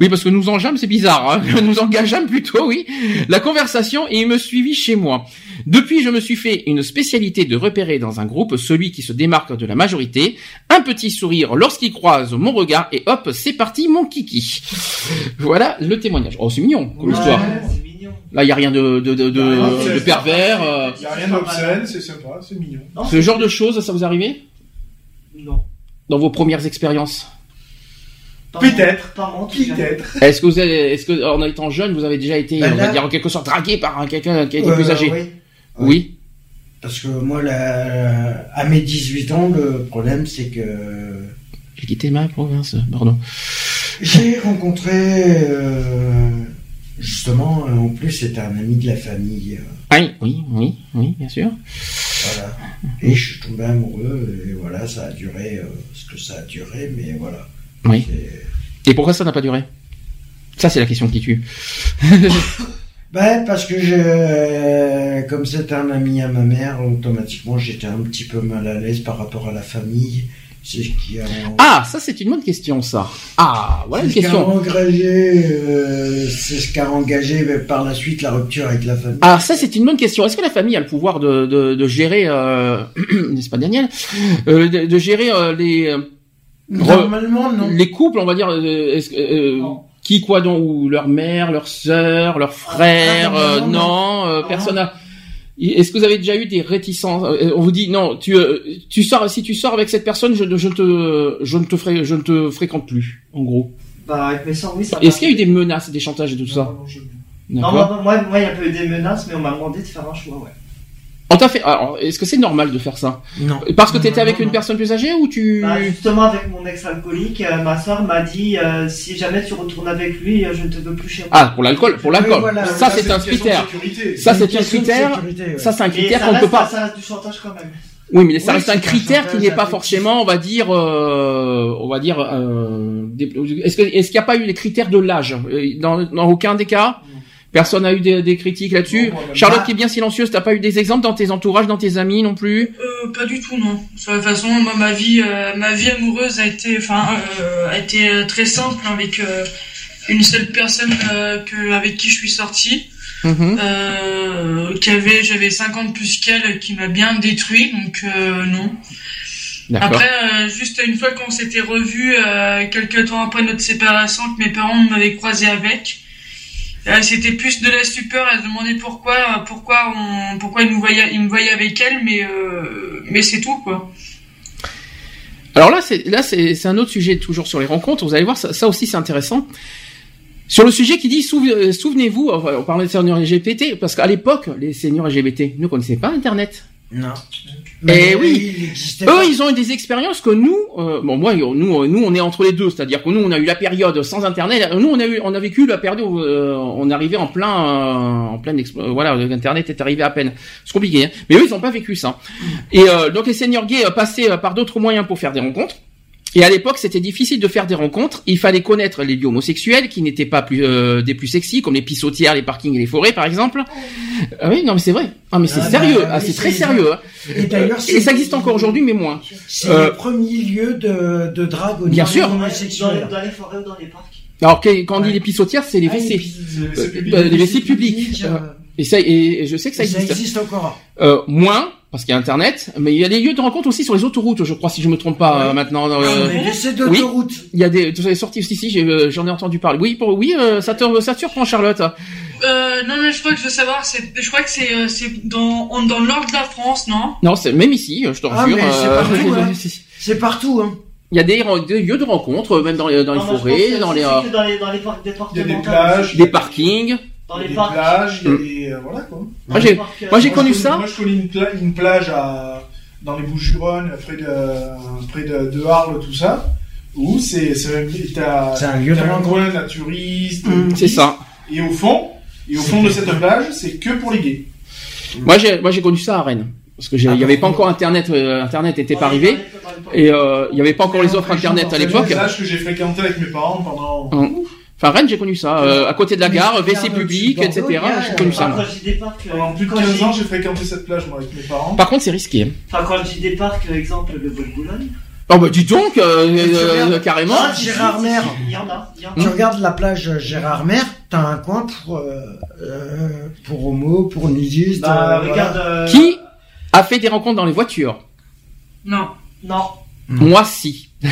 Oui, parce que nous enjâmes, c'est bizarre. Hein nous engageâmes plutôt, oui. La conversation et il me suivit chez moi. Depuis, je me suis fait une spécialité de repérer dans un groupe celui qui se démarque de la majorité. Un petit sourire lorsqu'il croise mon regard et hop, c'est parti, mon kiki. Voilà le témoignage. Oh, c'est mignon comme histoire. Là, il y a rien de, de, de, de, de pervers. euh. Il y a rien d'obscène, c'est sympa, c'est mignon. Ce genre de choses, ça vous arrive Non. Dans vos premières expériences Peut-être. Peut-être. Peut-être. Est-ce que vous avez, est-ce que en étant jeune, vous avez déjà été, Ben on va dire en quelque sorte, dragué par un- quelqu'un qui était Euh, plus âgé oui. Oui. Parce que moi, la- à mes 18 ans, le problème, c'est que J'ai quitté ma province, pardon. j'ai rencontré, euh, justement, euh, en plus, c'était un ami de la famille. euh, Ah Oui, oui, oui, oui, bien sûr. Voilà. Et je suis tombé amoureux, et voilà, ça a duré euh, ce que ça a duré, mais voilà. Oui. C'est- Et pourquoi ça n'a pas duré? Ça, c'est la question qui tue. Ben, parce que je, comme c'était un ami à ma mère, automatiquement j'étais un petit peu mal à l'aise par rapport à la famille. C'est ce qui a. Ah, ça, c'est une bonne question, ça. Ah, voilà une c'est ce qui a question. engagé, euh, c'est ce qui a engagé par la suite la rupture avec la famille. Ah, ça, c'est une bonne question. Est-ce que la famille a le pouvoir de, de, de gérer, euh, n'est-ce pas Daniel, euh, de, de gérer euh, les euh, Normalement, non. les couples, on va dire, est-ce que, qui quoi donc, ou leur mère, leur sœur, leur frère, Ah, euh, non, non, non. euh, Non. personne a. Est-ce que vous avez déjà eu des réticences euh, On vous dit non, tu euh, tu sors si tu sors avec cette personne, je, je te je ne te ferai je ne te fréquente plus, en gros. Bah, avec mes sœurs, oui, ça Est-ce qu'il y a eu des menaces, des chantages et tout ça Non, moi, moi, moi, il y a pas eu des menaces, mais on m'a demandé de faire un choix, ouais. On t'a fait. alors, Est-ce que c'est normal de faire ça? Non. Parce que t'étais avec non, une non. personne plus âgée ou tu Bah, justement, avec mon ex-alcoolique, euh, ma soeur m'a dit euh, si jamais tu retournes avec lui, euh, je ne te veux plus chez moi. Ah, pour l'alcool, pour l'alcool. Voilà. ça, Ça, c'est un critère. Ça, C'est un critère. ouais. Ça, c'est un critère ça qu'on ne peut pas. Ça reste du chantage quand même. Oui, mais ça Oui, reste un c'est un critère qui n'est pas forcément, on va dire, euh, on va dire. euh, est-ce que est-ce qu'il n'y a pas eu les critères de l'âge? Dans, dans aucun des cas? Personne n'a eu des, des critiques là-dessus. Charlotte qui est bien silencieuse, t'as pas eu des exemples dans tes entourages, dans tes amis non plus? Euh, pas du tout, non. De toute façon, moi, ma vie, euh, ma vie amoureuse a été, enfin, euh, a été euh, très simple avec une seule personne que, avec qui je suis sortie, Mhm. qui avait, j'avais 50 plus qu'elle, qui m'a bien détruit, donc non. Après, euh, juste une fois qu'on s'était revus, euh, quelques temps après notre séparation, que mes parents m'avaient croisé avec, c'était plus de la stupeur. Elle se demandait pourquoi, euh, pourquoi on, pourquoi ils me voyaient, ils me voyaient avec elle, mais, euh, mais c'est tout quoi. Alors là, c'est là c'est un autre sujet toujours sur les rencontres. Vous allez voir, ça, aussi c'est intéressant. Sur le sujet qui dit souve- euh, souvenez-vous, on parlait de seniors LGBT parce qu'à l'époque, les seniors LGBT ne connaissaient pas Internet. Non. Eh oui. il existait Eux, ils ont eu des expériences que nous, euh, bon moi, nous, nous, on est entre les deux, c'est-à-dire que nous, on a eu la période sans Internet. Nous, on a eu, on a vécu la période où euh, on arrivait en plein, euh, en euh, voilà, Internet est arrivé à peine. C'est compliqué, hein. mais eux, ils n'ont pas vécu ça. Et euh, donc les seniors gays euh, passaient par d'autres moyens pour faire des rencontres. Et à l'époque, c'était difficile de faire des rencontres. Il fallait connaître les lieux homosexuels qui n'étaient pas plus, euh, des plus sexy, comme les pissotières, les parkings et les forêts, par exemple. Ah oui, non, mais c'est vrai. Ah, mais c'est Ah, sérieux. bah, ah, c'est très sérieux. hein. Et d'ailleurs, Euh, c'est- et ça existe encore aujourd'hui, mais moins. C'est Euh, le premier lieu de, de drague au Bien sûr. Dans les, dans les forêts ou dans les parcs. Alors quand on dit les pissotières, c'est les Ah, WC. les WC Euh, publics. euh, les WC publics. euh, Et ça, et, et je sais que ça ça existe. existe encore. Euh, moins parce qu'il y a Internet, mais il y a des lieux de rencontre aussi sur les autoroutes, je crois, si je me trompe pas euh, maintenant. Ah, euh, mais c'est oui. Il y a des, tu es sorti si, euh, j'en ai entendu parler. Oui, pour, oui, euh, ça te, ça te surprend, Charlotte. Euh, non mais je crois que je veux savoir, c'est, je crois que c'est, c'est dans, dans le nord de la France, non? Non, c'est même ici, je te Ah, rassure. c'est euh, partout, hein. C'est partout, hein. Il y a des, des lieux de rencontre, même dans les, dans Non, forêts, dans les, dans les, dans les des plages, des parkings. Dans les des parcs. plages, il y a des, euh, voilà quoi. Moi, j'ai, euh, moi, connu je ça. Moi, je connais une, pla- une plage à dans les Bouches-du-Rhône, près de, près de, de Arles, tout ça, où c'est, c'est, t'as, C'est un lieu de t'as coin naturiste, Mm, c'est ça. Et au fond, et au fond de cette plage, c'est que pour les gays. Moi, j'ai, moi, j'ai connu ça à Rennes. Parce que j'ai- il y avait pas encore Internet, euh, Internet était pas arrivé. Et, euh, il y avait pas encore les offres Internet à l'époque. C'est l'âge que j'ai fréquenté avec mes parents pendant. Hum. Enfin, Rennes, j'ai connu ça. Euh, à côté de la gare, WC public, etc. J'ai connu ça. moi. Quand je dis des parcs, euh, Pendant plus de quand 15 je ans, j'ai fréquenté cette plage, moi, avec mes parents. Par contre, c'est risqué. Enfin, quand je dis des parcs, euh, exemple, le Bois de Boulogne. Oh bah dis donc, euh, Tu euh, regardes- carrément. Ah, Gérard Mer. Il y en a, il y en a. Tu regardes la plage Gérard Mer, t'as un coin pour euh, euh, pour homo, pour nudistes. Bah, euh, regarde. voilà. euh, Qui a fait des rencontres dans les voitures? Non. Non. Moi, si.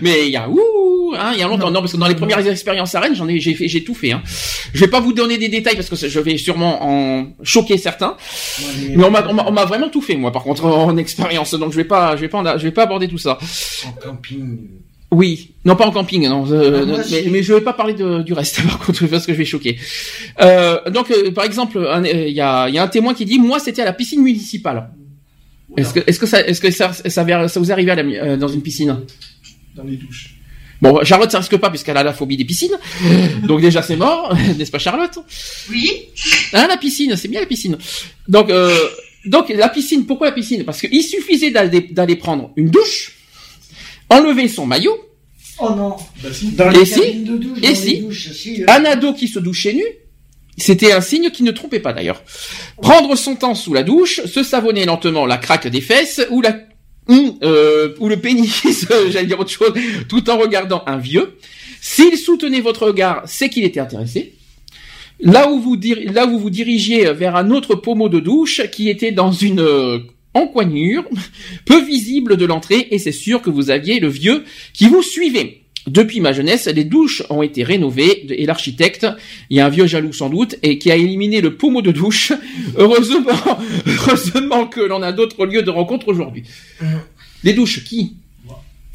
Mais il y a ouh, hein, il y a longtemps. Non, parce que dans les premières expériences à Rennes, j'en ai, j'ai fait, j'ai tout fait. Hein. Je vais pas vous donner des détails parce que je vais sûrement en choquer certains. Mais on m'a, on m'a, on m'a vraiment tout fait, moi, par contre, en expérience. Donc je vais pas, je vais pas, en- je vais pas aborder tout ça. En camping. Oui, non pas en camping, non. euh, Ah, moi, mais, mais je vais pas parler de- du reste, par contre, parce que je vais choquer. Euh, donc, euh, par exemple, euh, il y, a, il y a un témoin qui dit, moi, c'était à la piscine municipale. Est-ce que, est-ce que ça, est-ce que ça, ça, ça, ça vous est arrivé à la euh, dans une piscine Dans les douches. Bon, Charlotte, ça risque pas puisqu'elle a la phobie des piscines. Donc déjà, c'est mort, n'est-ce pas, Charlotte? Oui. Hein, la piscine, c'est bien la piscine. Donc, euh, donc la piscine, pourquoi la piscine? Parce qu'il suffisait d'aller, prendre une douche, enlever son maillot, Oh non. Bah si. Dans Et les si cabines de douche, Et dans les si douches, si, euh, un ado qui se douchait nu, c'était un signe qui ne trompait pas d'ailleurs. Prendre son temps sous la douche, se savonner lentement la craque des fesses ou la hum, euh, ou le pénis, j'allais dire autre chose, tout en regardant un vieux. S'il soutenait votre regard, c'est qu'il était intéressé. Là où vous vous dirigiez vers un autre pommeau de douche qui était dans une euh, encoignure peu visible de l'entrée et c'est sûr que vous aviez le vieux qui vous suivait. Depuis ma jeunesse, les douches ont été rénovées et l'architecte, il y a un vieux jaloux sans doute, et qui a éliminé le pommeau de douche. Heureusement, heureusement que l'on a d'autres lieux de rencontre aujourd'hui. Les douches, qui?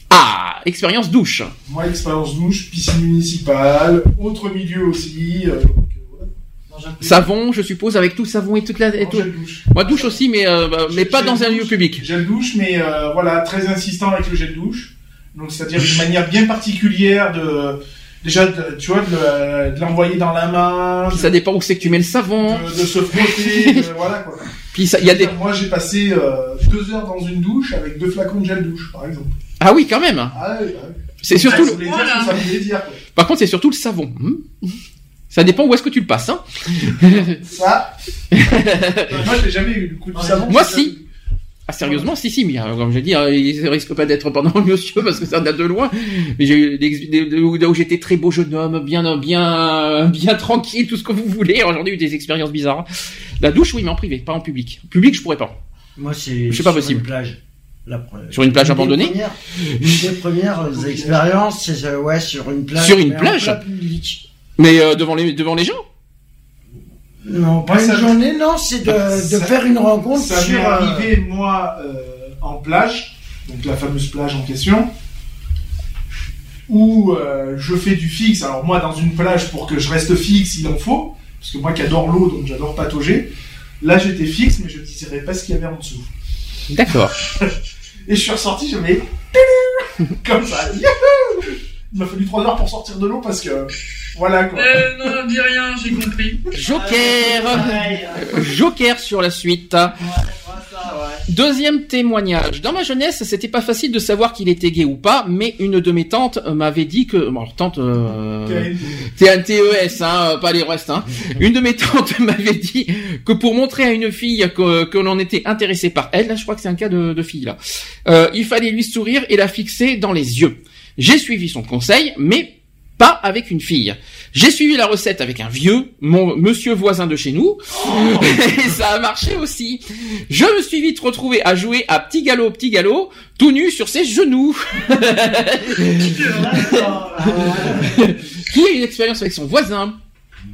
Ah, expérience douche. Moi, expérience douche, piscine municipale, autre milieu aussi. euh, donc, euh. Savon, je suppose, avec tout savon et toute la... Et tout. douche. Moi, douche aussi, mais, euh, mais pas dans un lieu public. Gel douche, mais euh, voilà, très insistant avec le gel douche. Donc, c'est-à-dire une manière bien particulière de. Déjà, de- tu vois, de, le- de l'envoyer dans la main, Puis ça dépend où c'est que tu mets le savon. de, de se frotter, de- voilà quoi. Puis ça- il y a des... Moi, j'ai passé euh, deux heures dans une douche avec deux flacons de gel douche, par exemple. Ah oui, quand même. Ah. C'est surtout... ça dire, quoi. Par contre, c'est surtout le savon. Hmm. Ça dépend où est-ce que tu le passes. Hein. Ça. Moi, j'ai jamais eu le coup du savon. Moi, si. Ah, sérieusement, si, si, mais euh, comme je dis, euh, il risque pas d'être pendant le monsieur parce que ça date de loin. Mais j'ai eu des, des- des- où j'étais très beau jeune homme, bien, bien, bien tranquille, tout ce que vous voulez. Aujourd'hui, j'ai eu des expériences bizarres. La douche, oui, mais en privé, pas en public. En public, je pourrais pas. Moi, c'est pas possible. Une plage. La Sur une plage des abandonnée premières- Une des premières expériences, c'est euh, ouais sur une plage. Sur une plage public. Mais euh, devant les, devant les gens. Non, pas une journée, non, c'est de, de Ça- faire une rencontre Ça m'est euh, arrivé, moi, euh, en plage, donc la fameuse plage en question, où euh, je fais du fixe. Alors moi, dans une plage, pour que je reste fixe, il en faut, parce que moi qui adore l'eau, donc j'adore patauger. Là, j'étais fixe, mais je ne dirais pas ce qu'il y avait en dessous. D'accord. Et je suis ressorti, je mets comme ça. Youhou Il m'a fallu 3 heures pour sortir de l'eau parce que voilà quoi. Euh, non, dis rien, j'ai compris. Joker. Joker sur la suite. Deuxième témoignage. Dans ma jeunesse, c'était pas facile de savoir qu'il était gay ou pas, mais une de mes tantes euh, m'avait dit que, bon, alors, tante, euh, T-A-N-T-E-S, hein, euh, pas les restes, hein. Une de mes tantes m'avait dit que pour montrer à une fille que, que l'on était intéressé par elle, là, je crois que c'est un cas de, de fille, là, euh, il fallait lui sourire et la fixer dans les yeux. J'ai suivi son conseil, mais pas avec une fille. J'ai suivi la recette avec un vieux, mon monsieur voisin de chez nous, et ça a marché aussi. Je me suis vite retrouvé à jouer à petit galop, petit galop, tout nu sur ses genoux. Qui a une expérience avec son voisin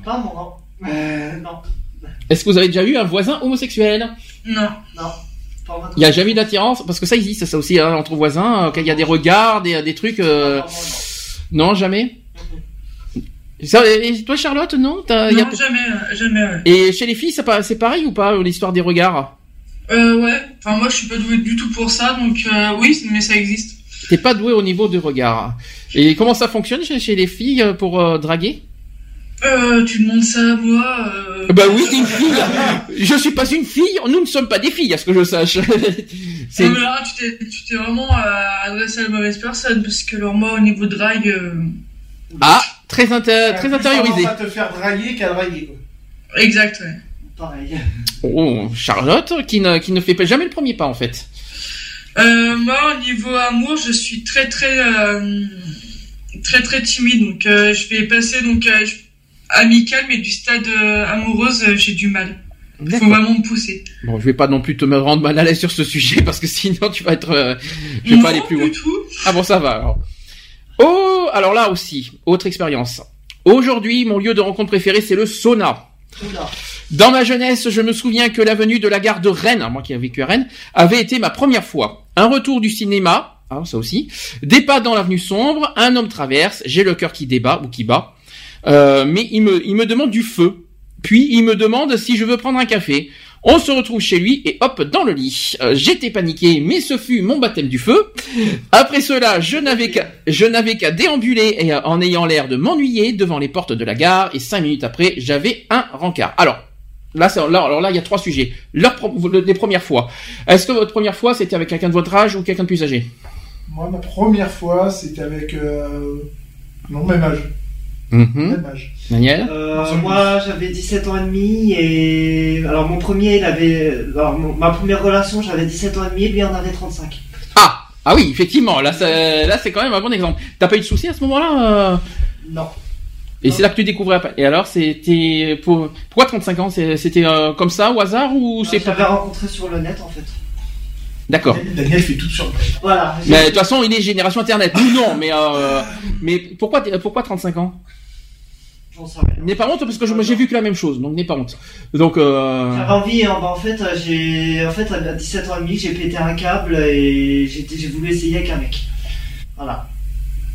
Pas moi, non. Euh, non. Est-ce que vous avez déjà eu un voisin homosexuel? Non. Non. Il n'y a jamais d'attirance Parce que ça existe, ça aussi, hein, entre voisins, euh, qu'il y a des regards, des, des trucs... euh, Non, jamais Ça, et toi, Charlotte, non T'as- y a- Non, jamais, jamais. ouais. Et chez les filles, c'est pareil ou pas, euh, l'histoire des regards? Euh, ouais. Enfin, moi, je suis pas douée du tout pour ça, donc euh, oui, mais ça existe. T'es pas doué au niveau de regard. Et comment ça fonctionne chez, les filles pour euh, draguer? Euh, tu demandes ça à moi. Euh... Bah oui, t'es une fille. Je suis pas une fille. Nous ne sommes pas des filles, à ce que je sache. C'est- Non, mais là, tu t'es, vraiment euh, adressé à la mauvaise personne, parce que alors moi, au niveau de drague, euh, Ah, très, inter- très Plus intériorisé. à te faire draguer qu'à draguer, quoi. exact, ouais. Pareil. Oh, Charlotte, qui ne, qui ne fait pas jamais le premier pas en fait. Euh, moi, au niveau amour, je suis très très euh, très très timide, donc euh, je vais passer donc amical, mais du stade euh, amoureuse, euh, j'ai du mal. Il faut vraiment me pousser. Bon, je vais pas non plus te me rendre mal à l'aise sur ce sujet parce que sinon tu vas être. euh, je vais Non, pas aller plus loin. du tout. Ah bon, ça va. Alors. Oh, alors là aussi, autre expérience. Aujourd'hui, mon lieu de rencontre préféré, c'est le sauna. Dans ma jeunesse, je me souviens que l'avenue de la gare de Rennes, moi qui ai vécu à Rennes, avait été ma première fois. Un retour du cinéma, ah, ça aussi, des pas dans l'avenue sombre, un homme traverse, j'ai le cœur qui débat ou qui bat, Euh, mais il me, il me demande du feu. Puis il me demande si je veux prendre un café. On se retrouve chez lui et hop dans le lit. Euh, J'étais paniqué, mais ce fut mon baptême du feu. Après cela, je n'avais qu'à, je déambuler et, euh, en ayant l'air de m'ennuyer devant les portes de la gare. Et cinq minutes après, j'avais un rencard. Alors. Là, là, alors là, il y a trois sujets. Leur, les premières fois. Est-ce que votre première fois, c'était avec quelqu'un de votre âge ou quelqu'un de plus âgé? Moi, ma première fois, c'était avec. Euh... Non, même âge. Mhm. Même âge. Daniel Euh, moi, j'avais 17 ans et demi et alors mon premier, il avait, alors mon- ma première relation, j'avais 17 ans et demi, lui en avait 35. Ah Ah oui, effectivement. Là, c'est, là, c'est quand même un bon exemple. T'as pas eu de soucis à ce moment-là euh? Non. Et c'est là que tu découvrais. après. Et alors, c'était pour pourquoi 35 ans? C'était euh, comme ça au hasard ou c'est J'avais rencontré sur le net en fait. D'accord. Daniel fait tout sur le net. Voilà. Mais de toute façon, il est génération Internet. Nous non, mais euh, mais pourquoi pourquoi 35 ans? J'en sais rien. N'aie pas honte parce que je- moi, j'ai vu que la même chose, donc n'aie pas honte. Donc euh... J'avais envie, hein, bah, en fait, euh, j'ai, en fait, à 17 ans et demi, j'ai pété un câble et j'ai, j'ai voulu essayer avec un mec. Voilà.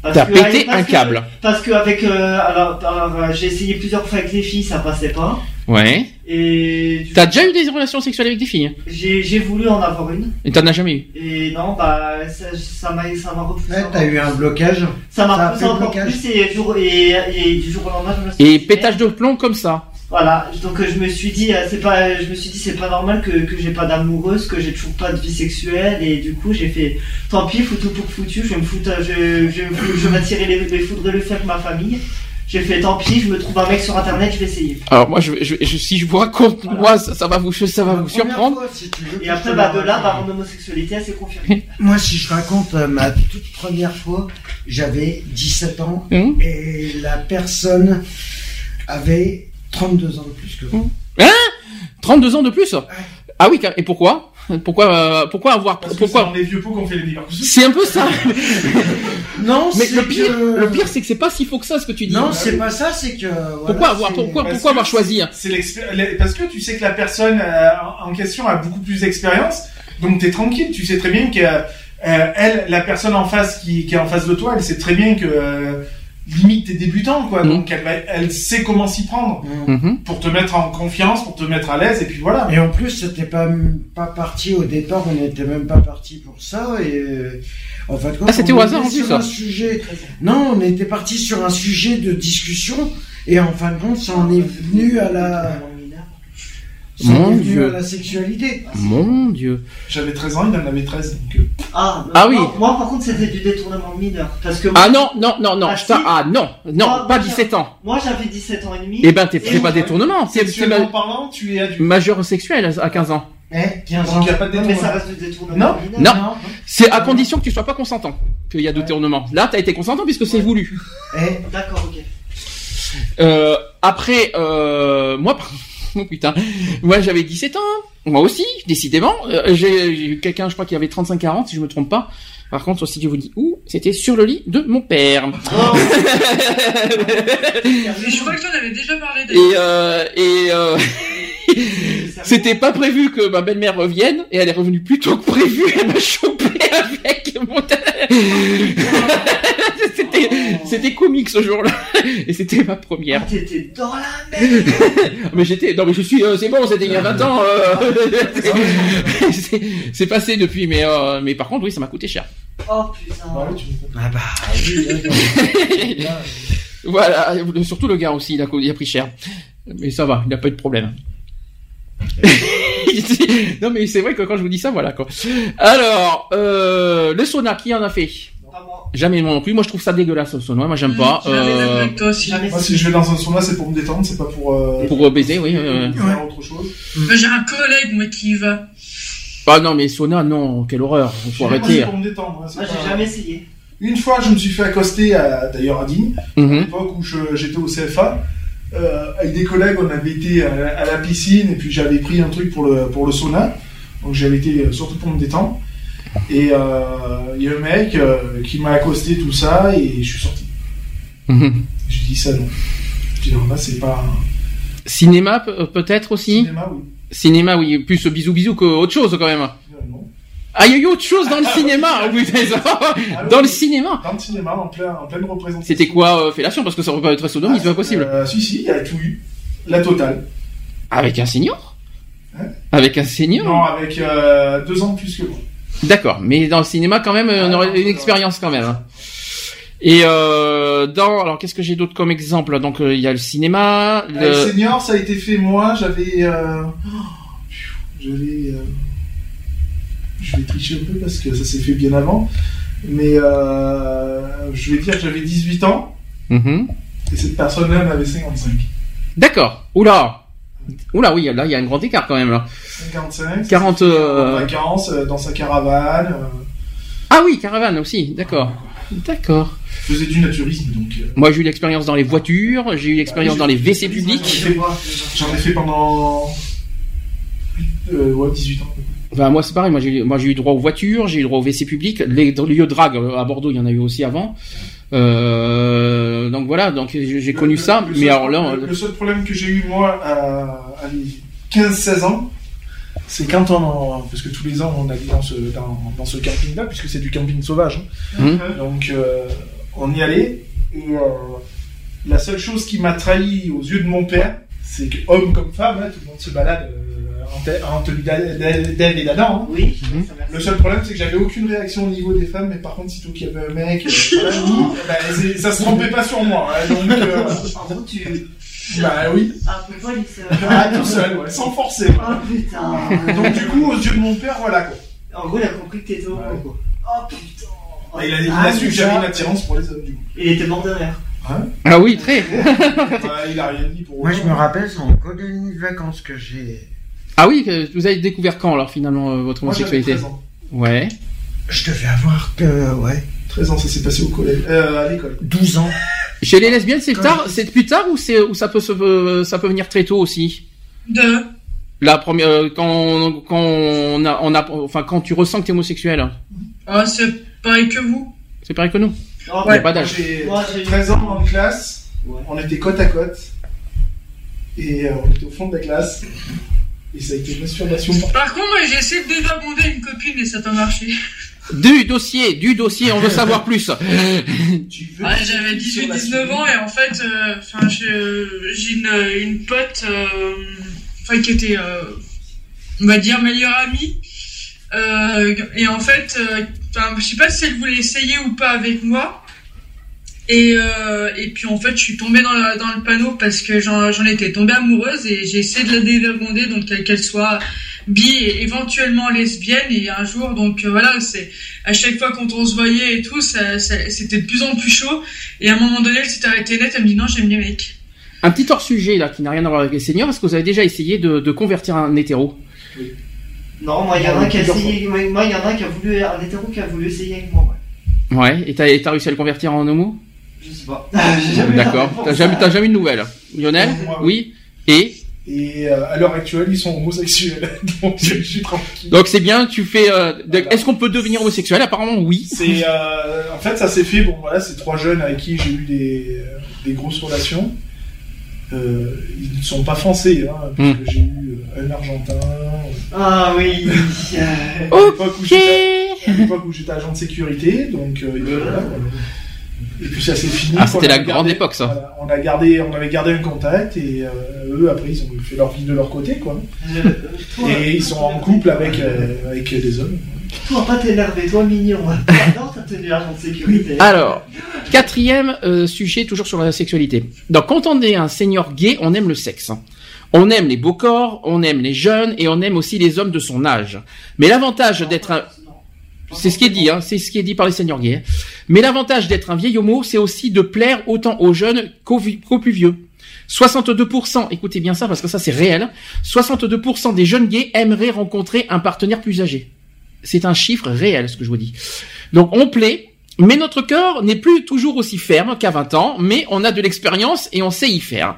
Parce T'as que- pété parce un que- câble. Parce que avec, euh, alors, alors, euh, j'ai essayé plusieurs fois avec les filles, ça passait pas. ouais. Et T'as déjà eu des relations sexuelles avec des filles J'ai, j'ai voulu en avoir une. Et t'en as jamais eu? Et non, bah, ça, ça m'a, ça m'a repoussé. Ouais, encore. t'as eu un blocage? Ça m'a Ça a repoussé fait encore blocage? plus et, jour, et, et du jour au lendemain, je me suis Et dit, pétage de plomb comme ça. Voilà, donc euh, je me suis dit, euh, c'est pas, je me suis dit, c'est pas normal que, que j'ai pas d'amoureuse, que j'ai toujours pas de vie sexuelle, et du coup j'ai fait, tant pis, foutu pour foutu, je vais me foutre, euh, je, je, je vais m'attirer les, les foudres et le faire avec ma famille. J'ai fait, tant pis, je me trouve un mec sur internet, je vais essayer. Alors moi, je, je, je- si je vous raconte, moi, ça, ça va vous, ça va vous surprendre. Et après, bah, de là, bah, mon homosexualité, elle s'est confirmée. Moi, si je raconte euh, ma toute première fois, j'avais 17 ans Hum. et la personne avait 32 ans de plus que moi. Hein? 32 ans de plus? Ah oui, et pourquoi? Pourquoi, euh, pourquoi avoir, Parce que pourquoi c'est dans les vieux pots qu'on fait les meilleurs. C'est un peu ça. Non, Mais le pire, que- le pire, c'est que c'est pas si faux que ça ce que tu dis. Non, c'est pas ça, c'est que. voilà, Pourquoi avoir, pourquoi, Parce pourquoi avoir choisi hein C'est parce que tu sais que la personne euh, en question a beaucoup plus d'expérience, donc t'es tranquille. Tu sais très bien que euh, elle, la personne en face qui, qui est en face de toi, elle sait très bien que euh, limite t'es débutant, quoi. Mhm. Donc elle, va- elle sait comment s'y prendre Mhm. pour te mettre en confiance, pour te mettre à l'aise, et puis voilà. Et en plus, c'était pas, pas parti au départ, on n'était même pas parti pour ça. Et euh, en fait, Ah, c'était au hasard, en sur un ça. sujet. Non, on était parti sur un sujet de discussion. Et en fin de compte, ça en est venu à la. Mon Dieu. à la sexualité. Mon Dieu. J'avais 13 ans, il en avait 13. Donc, euh, Ah, Ah oui. Moi, par contre, c'était du détournement mineur. Parce que moi, Ah non, non, non, non. Ah, si. ah non, non, Moi, pas moi, 17 ans. moi, j'avais 17 ans et demi. Eh ben, t'es c'est pas détournement, c'est ma- parlant, tu es adulte. majeur sexuel à 15 ans. Eh, 15 Donc ans. il n'y a pas de Ouais, mais ça détournement. reste du détournement Non. mineur. Non, c'est à condition que tu sois pas consentant qu'il y a détournement. Là, t'as été consentant puisque c'est voulu. Eh, D'accord, ok. Euh, après, euh, moi, oh putain, moi j'avais 17 ans, moi aussi, décidément. Euh, j'ai eu quelqu'un, je crois, qui avait 35-40, si je me trompe pas. Par contre, si je vous dis où, c'était sur le lit de mon père. Mais je crois que t'en avais déjà parlé Et, d'ailleurs. euh, et euh, c'était pas prévu que ma belle-mère revienne, et elle est revenue plus tôt que prévu. Elle m'a chopé avec mon. c'était, c'était comique. ce jour-là. Et c'était ma première. Ah, T'étais dans la merde. mais j'étais, non mais je suis, euh, c'est bon, c'était il y a 20 ans. euh, c'est- c'est passé depuis, mais euh, mais par contre oui, ça m'a coûté cher. Oh putain. Ah bah, oui, d'accord. Voilà, surtout le gars aussi, il a, il a pris cher. Mais ça va, il n'a pas eu de problème. non mais c'est vrai que quand je vous dis ça, voilà quoi. Alors, euh, le sauna, qui en a fait? Jamais moi non plus. Moi je trouve ça dégueulasse le sauna. Moi j'aime pas. Euh, toi aussi. Moi, si je vais dans un sauna, c'est pour me détendre, c'est pas pour. euh, pour euh, baiser, oui. euh. faire autre chose. Moi, J'ai un collègue, moi, qui y va. Ah non mais sauna, non, quelle horreur. Faut Moi, arrêter. c'est pour me détendre. hein, Moi, pas- j'ai jamais essayé. Une fois, je me suis fait accoster, à- d'ailleurs à Digne, à Mhm. l'époque où je- j'étais au CFA. euh, avec des collègues, on avait été à, la- à la piscine et puis j'avais pris un truc pour le, pour le sauna. Donc j'avais été surtout pour me détendre. Et euh, il y a un mec euh, qui m'a accosté tout ça et je suis sorti. Mhm. J'ai dit ça non. Je dis non, là c'est pas. Cinéma euh, peut-être aussi. Cinéma, oui. Cinéma, oui, plus bisous bisous qu'autre chose quand même. Ah, il y a eu autre chose dans le cinéma. ça- dans le cinéma. Dans le cinéma, en, plein, en pleine représentation. C'était quoi fellation? Parce que ça aurait pas être sodomie, c'est pas possible. Si, si, il y a tout eu. La totale. Avec un senior? Hein? Avec un senior? Non, avec deux ans de plus que moi. D'accord, mais dans le cinéma quand même, euh, on aurait une expérience quand même. hein. Et euh, dans, alors qu'est-ce que j'ai d'autre comme exemple? Donc euh, il y a le cinéma, Euh, le... senior, ça a été fait moi, j'avais. euh, J'avais. euh, Je vais tricher un peu parce que ça s'est fait bien avant. Mais euh, je vais dire que j'avais 18 ans Mhm. et cette personne-là en avait 55. D'accord. Oula. Oula, oui, là il y a un grand écart quand même là. 55. 40. euh, En vacances, euh, dans sa caravane. euh, Ah oui, caravane aussi. D'accord. D'accord. Je faisais du naturisme donc. euh, Moi j'ai eu l'expérience dans les voitures, j'ai eu l'expérience dans les WC publics. J'en ai fait pendant. euh, ouais, 18 ans. Enfin, moi c'est pareil, moi j'ai eu- moi j'ai eu droit aux voitures, j'ai eu droit aux WC publics, les les lieux de drague à Bordeaux, il y en a eu aussi avant. Euh, donc voilà, donc j'ai connu ça, Le mais seul- alors là, le, le seul problème que j'ai eu moi à, à mes 15-16 ans, c'est quand on, parce que tous les ans on allait dans ce, dans, dans ce camping-là, puisque c'est du camping sauvage. hein. Mhm. Donc euh, on y allait, et euh, la seule chose qui m'a trahi aux yeux de mon père, c'est que homme comme femme, hein, tout le monde se balade en, te- en tenue d'A- d'A- d'Ève et d'Adam. hein. Oui. Le seul problème, c'est que j'avais aucune réaction au niveau des femmes, mais par contre, sitôt qu'il y avait un mec, euh, voilà, bah, ça se trompait pas sur moi. hein, donc, euh, En gros, tu. bah oui. Peu folle, il se. Ah, tout seul, ouais, sans forcer. Oh putain. Donc du coup, aux yeux de mon père, voilà quoi. En gros, il a compris que t'étais au courant, quoi. Oh putain. Il a, il a Ah, su que j'avais une attirance pour les hommes du coup. Il était mort de rire. Hein? Ah oui, très. Bah, il a rien dit pour Moi, je me rappelle, c'est en colonie de vacances que j'ai. Ah oui, vous avez découvert quand alors finalement euh, votre Moi, homosexualité 13 ans. Ouais. Je devais avoir que, ouais, 13 ans, ça s'est passé au collège, euh, à l'école. 12 ans. Chez les lesbiennes, c'est tard, je- c'est plus tard ou c'est ou ça peut se euh, ça peut venir très tôt aussi? De. La première euh, quand quand on a, on a enfin quand tu ressens que t'es homosexuel, Ah, c'est pareil que vous. c'est pareil que nous. Oh, Il y a pas d'âge. J'ai Moi, j'ai- 13 ans en classe, Ouais. on était côte à côte. Et euh, on était au fond de la classe. Et ça a été une masturbation. Par contre, moi, j'ai essayé de désabonder une copine et ça n'a pas marché. Du dossier, du dossier, on veut savoir plus. Ah, j'avais sur la 18-19 ans et en fait, euh, enfin, j'ai une, une pote, euh, enfin, qui était, euh, on va dire, meilleure amie. Euh, et en fait, euh, je sais pas si elle voulait essayer ou pas avec moi. Et, euh, et puis en fait, je suis tombée dans, la- dans le panneau parce que j'en j'en étais tombée amoureuse et j'ai essayé de la dévergonder, donc qu'elle qu'elle soit bi et éventuellement lesbienne. Et un jour, donc euh, voilà, c'est à chaque fois quand on se voyait et tout, ça, ça- c'était de plus en plus chaud. Et à un moment donné, elle s'est arrêtée net, elle me dit non, j'aime les mecs. Un petit hors sujet là qui n'a rien à voir avec les seniors. Est-ce que vous avez déjà essayé de, de convertir un hétéro Non, moi, il y en a un qui a essayé. Moi, moi, il y en a un qui a voulu. Un hétéro qui a voulu essayer avec moi, ouais. Ouais. Et t'as et t'as réussi à le convertir en homo? Je sais pas. La D'accord. T'as jamais t'as jamais eu de nouvelles. Lionel Moi, Oui. Et Et euh, à l'heure actuelle, ils sont homosexuels. Donc je suis tranquille. donc c'est bien. Tu fais. euh, de- Est-ce qu'on peut devenir homosexuel? Apparemment oui. C'est euh, en fait ça s'est fait bon voilà c'est trois jeunes avec qui j'ai eu des, des grosses relations. Euh, ils ne sont pas français hein, parce Hmm. que j'ai eu un argentin. Ah oui. À l'époque où j'étais- à l'époque où j'étais agent de sécurité donc euh, voilà. Et puis ça s'est fini. Ah, c'était la a grande époque, ça. voilà, on a gardé, on avait gardé un contact et euh, eux après ils ont fait leur vie de leur côté quoi. Et ils sont en couple avec euh, avec des hommes. Toi, pas t'énerver, toi, mignon. J'adore ta tenue agent de sécurité. Alors, quatrième euh, sujet, toujours sur la sexualité. Donc, quand on est un senior gay, on aime le sexe. On aime les beaux corps, on aime les jeunes et on aime aussi les hommes de son âge. Mais l'avantage d'être un... C'est ce qui est dit, hein, c'est ce qui est dit par les seniors gays. Mais l'avantage d'être un vieil homo, c'est aussi de plaire autant aux jeunes qu'aux plus vieux. 62%, écoutez bien ça parce que ça c'est réel, 62% des jeunes gays aimeraient rencontrer un partenaire plus âgé. C'est un chiffre réel ce que je vous dis. Donc on plaît, mais notre cœur n'est plus toujours aussi ferme qu'à 20 ans, mais on a de l'expérience et on sait y faire.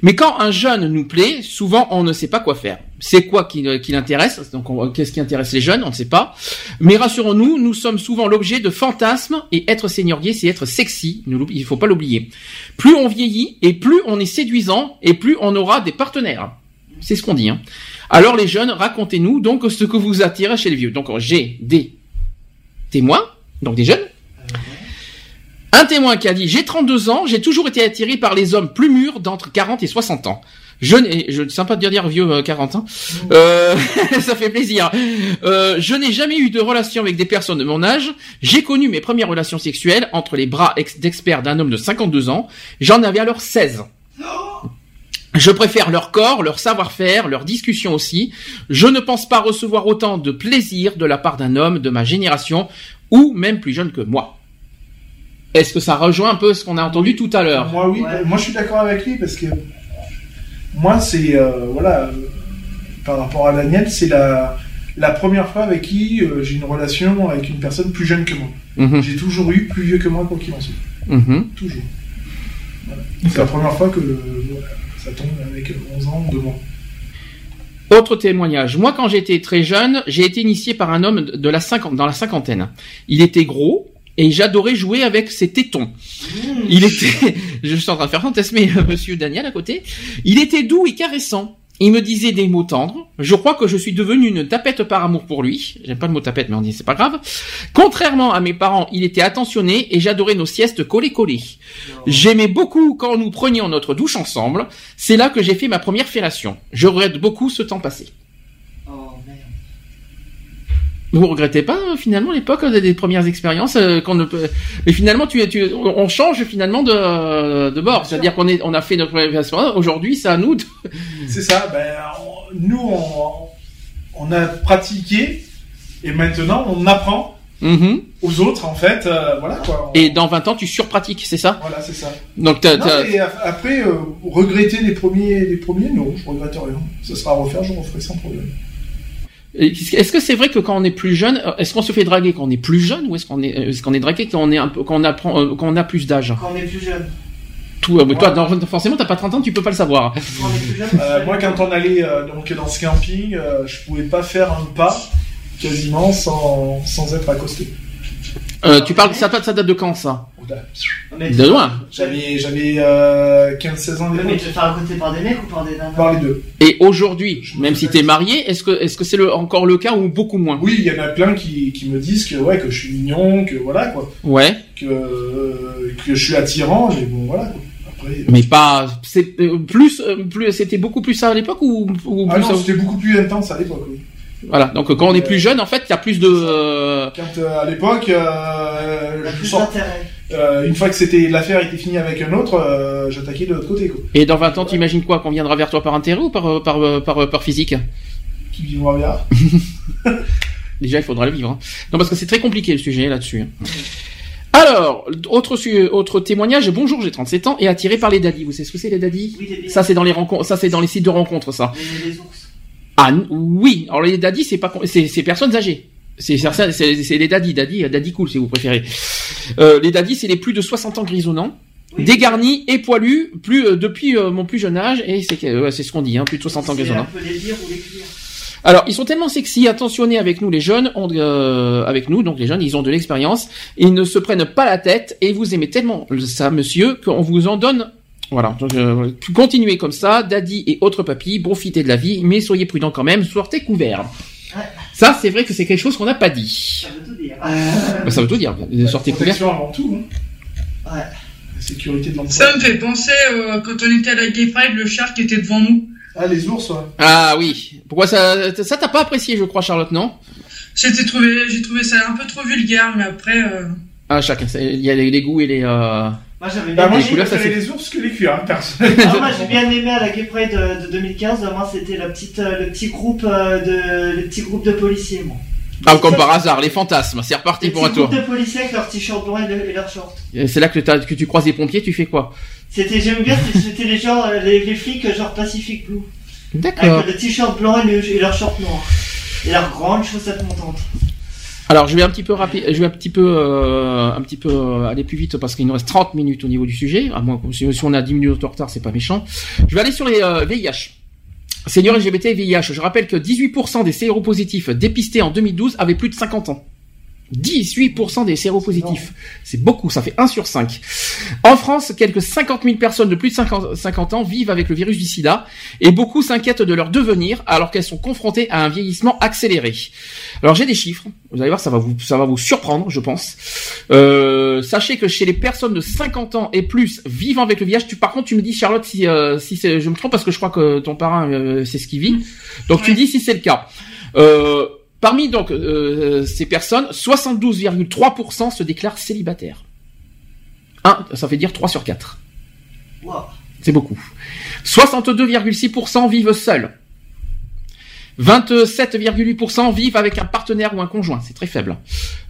Mais quand un jeune nous plaît, souvent on ne sait pas quoi faire. C'est quoi qui, qui l'intéresse? Donc on- qu'est-ce qui intéresse les jeunes? On ne sait pas. Mais rassurons-nous, nous sommes souvent l'objet de fantasmes et être gay, c'est être sexy. Ne Il faut pas l'oublier. Plus on vieillit et plus on est séduisant et plus on aura des partenaires. C'est ce qu'on dit. Hein. Alors les jeunes, racontez-nous donc ce que vous attire chez les vieux. Donc j'ai des témoins, donc des jeunes. Un témoin qui a dit j'ai 32 ans, j'ai toujours été attiré par les hommes plus mûrs d'entre 40 et 60 ans. Je n'ai, je sympa de dire vieux euh, 40 ans. Euh, ça fait plaisir. Euh, je n'ai jamais eu de relation avec des personnes de mon âge. J'ai connu mes premières relations sexuelles entre les bras ex- d'experts d'un homme de 52 ans. J'en avais alors 16. Je préfère leur corps, leur savoir-faire, leur discussion aussi. Je ne pense pas recevoir autant de plaisir de la part d'un homme de ma génération ou même plus jeune que moi. Est-ce que ça rejoint un peu ce qu'on a entendu tout à l'heure Moi oui, moi je suis d'accord avec lui parce que moi c'est euh, voilà par rapport à Daniel c'est la la première fois avec qui euh, j'ai une relation avec une personne plus jeune que moi. Mhm. J'ai toujours eu plus vieux que moi quoi qu'il en soit. Mhm. Toujours. Voilà. C'est la première fois que euh, voilà, ça tombe avec 11 ans de moi. Autre témoignage. Moi, quand j'étais très jeune, j'ai été initié par un homme de la cinquante, dans la cinquantaine. Il était gros et j'adorais jouer avec ses tétons. Il était, je suis en train de faire fantasmer euh, Monsieur Daniel à côté. Il était doux et caressant. Il me disait des mots tendres. Je crois que je suis devenu une tapette par amour pour lui. J'aime pas le mot tapette, mais on dit c'est pas grave. Contrairement à mes parents, il était attentionné et j'adorais nos siestes collées-collées. J'aimais beaucoup quand nous prenions notre douche ensemble. C'est là que j'ai fait ma première fellation. Je regrette beaucoup ce temps passé. Vous regrettez pas euh, finalement l'époque euh, des, premières expériences euh, qu'on ne peut. Mais finalement, tu, tu, on change finalement de, de bord. C'est-à-dire qu'on est, on a fait notre première expérience. Aujourd'hui, c'est à nous. De... C'est ça. Ben on- nous on, on a pratiqué et maintenant on apprend Mhm. aux autres en fait. euh, voilà quoi. Et dans 20 ans, tu surpratiques, c'est ça? Voilà, c'est ça. Donc, Non, mais après, euh, regretter les premiers, les premiers, non, je regrette rien. Ça sera à refaire, je referai sans problème. Est-ce que c'est vrai que quand on est plus jeune, euh, est-ce qu'on se fait draguer quand on est plus jeune ou est-ce qu'on est, qu'on est dragué quand on est un peu, quand on apprend, euh, quand on a plus d'âge? Quand on est plus jeune. Tout, euh, mais toi, dans- forcément, t'as pas 30 ans, tu peux pas le savoir. Euh, moi, quand on allait euh, donc dans ce camping, euh, je pouvais pas faire un pas quasiment sans, sans être accosté. Euh, tu parles, ça, ça date de quand ça? De loin. J'avais, j'avais euh, 15-16 ans Mais d'époque. tu te faire à côté par des mecs ou par des nanas Par les deux. Et aujourd'hui, même si t'es marié, est-ce que est-ce que c'est le, encore le cas ou beaucoup moins? Oui, il y en a plein qui, qui me disent que ouais que je suis mignon, que voilà quoi, Ouais. que euh, que je suis attirant, mais bon voilà. Quoi. Après, Mais pas, c'est euh, plus, euh, plus, c'était beaucoup plus ça à l'époque ou, ou ah plus non, ça- c'était beaucoup plus intense à l'époque. Oui. Voilà. Donc quand on est plus jeune, en fait, il y a plus de. euh, Quand euh, à l'époque, euh, je. Euh, une fois que c'était l'affaire était finie avec un autre, euh, j'attaquais de l'autre côté quoi. Et dans 20 ans, t'imagines quoi? Qu'on viendra vers toi par intérêt ou par euh, par euh, par, euh, par physique? Qui vivra bien. Déjà, il faudra le vivre. hein. Non, parce que c'est très compliqué le sujet là-dessus. hein. Alors, autre su- autre témoignage. Bonjour, j'ai 37 ans et attiré par les daddies. Vous savez ce que c'est les daddies? Ça, c'est dans les rencontres. Ça, c'est dans les sites de rencontres, ça. Les, les ours. Ah oui. Alors les daddies, c'est pas c'est personnes âgées. C'est c'est c'est les daddies, daddy, euh, daddy cool si vous préférez. Euh, les daddies, c'est les plus de 60 ans grisonnants, dégarnis et poilus, plus euh, depuis euh, mon plus jeune âge et c'est ouais, ce qu'on dit, hein, plus de 60 ans grisonnants. Alors, ils sont tellement sexy, attentionnés avec nous les jeunes, on- euh, avec nous, donc les jeunes, ils ont de l'expérience, ils ne se prennent pas la tête et vous aimez tellement ça, monsieur, qu'on vous en donne. Voilà, donc euh, continuez comme ça, daddy et autres papis, profitez de la vie, mais soyez prudents quand même, sortez couverts. Ça, c'est vrai que c'est quelque chose qu'on n'a pas dit. Ça veut tout dire. Bah, ça veut tout dire, sortez couverts. Protection avant tout. hein. Ouais. La sécurité de l'emploi. Ça me fait penser euh, quand on était à la Gay Pride, le char qui était devant nous. Ah, les ours, ouais. Ah oui. Pourquoi ça, ça t'a pas apprécié, je crois, Charlotte, non? J'étais trouvé, j'ai trouvé ça un peu trop vulgaire, mais après. euh, Ah, chacun, il y a les, les goûts et les. Euh... Moi j'avais Bah, bien moi, les j'ai couleurs, ça, préféré c'est- les ours que les cuirs, hein, personnellement. Ah, moi j'ai bien aimé à la Gay Pride de, de 2015, moi c'était la petite, euh, le petit groupe euh, de, le petit groupe de policiers, moi. Ah, comme par hasard, les fantasmes. C'est reparti Les pour un petits groupes tour. de policiers avec leurs t-shirts blancs et, le- et leurs shorts. Et C'est là que, t'as- que tu croises les pompiers, tu fais quoi? C'était, j'aime bien, c'était- c'était les gens, euh, les, les flics euh, genre Pacific Blue. D'accord. Avec le t-shirt blanc et, le- et leurs shorts noirs. Et leurs grandes chaussettes montantes. Alors, je vais un petit peu rapide, je vais un petit peu, euh, un petit peu euh, aller plus vite parce qu'il nous reste 30 minutes au niveau du sujet. À moins que si, si on a 10 minutes de retard, c'est pas méchant. Je vais aller sur les euh, VIH. Seniors LGBT et VIH. Je rappelle que 18% des séropositifs dépistés en 2012 avaient plus de 50 ans. 18% des séropositifs. C'est beaucoup, ça fait 1 sur 5. En France, quelques 50 000 personnes de plus de 50, 50 ans vivent avec le virus du sida et beaucoup s'inquiètent de leur devenir alors qu'elles sont confrontées à un vieillissement accéléré. Alors j'ai des chiffres, vous allez voir, ça va vous, ça va vous surprendre, je pense. Euh, sachez que chez les personnes de 50 ans et plus vivant avec le VIH, tu, par contre tu me dis Charlotte si, euh, si c'est- je me trompe parce que je crois que ton parrain euh, c'est ce qu'il vit. Donc tu me dis si c'est le cas. Euh, Parmi donc euh, ces personnes, 72,3% se déclarent célibataires. Un, ça fait dire 3 sur 4. Wow. C'est beaucoup. 62,6% vivent seuls. 27,8% vivent avec un partenaire ou un conjoint, c'est très faible.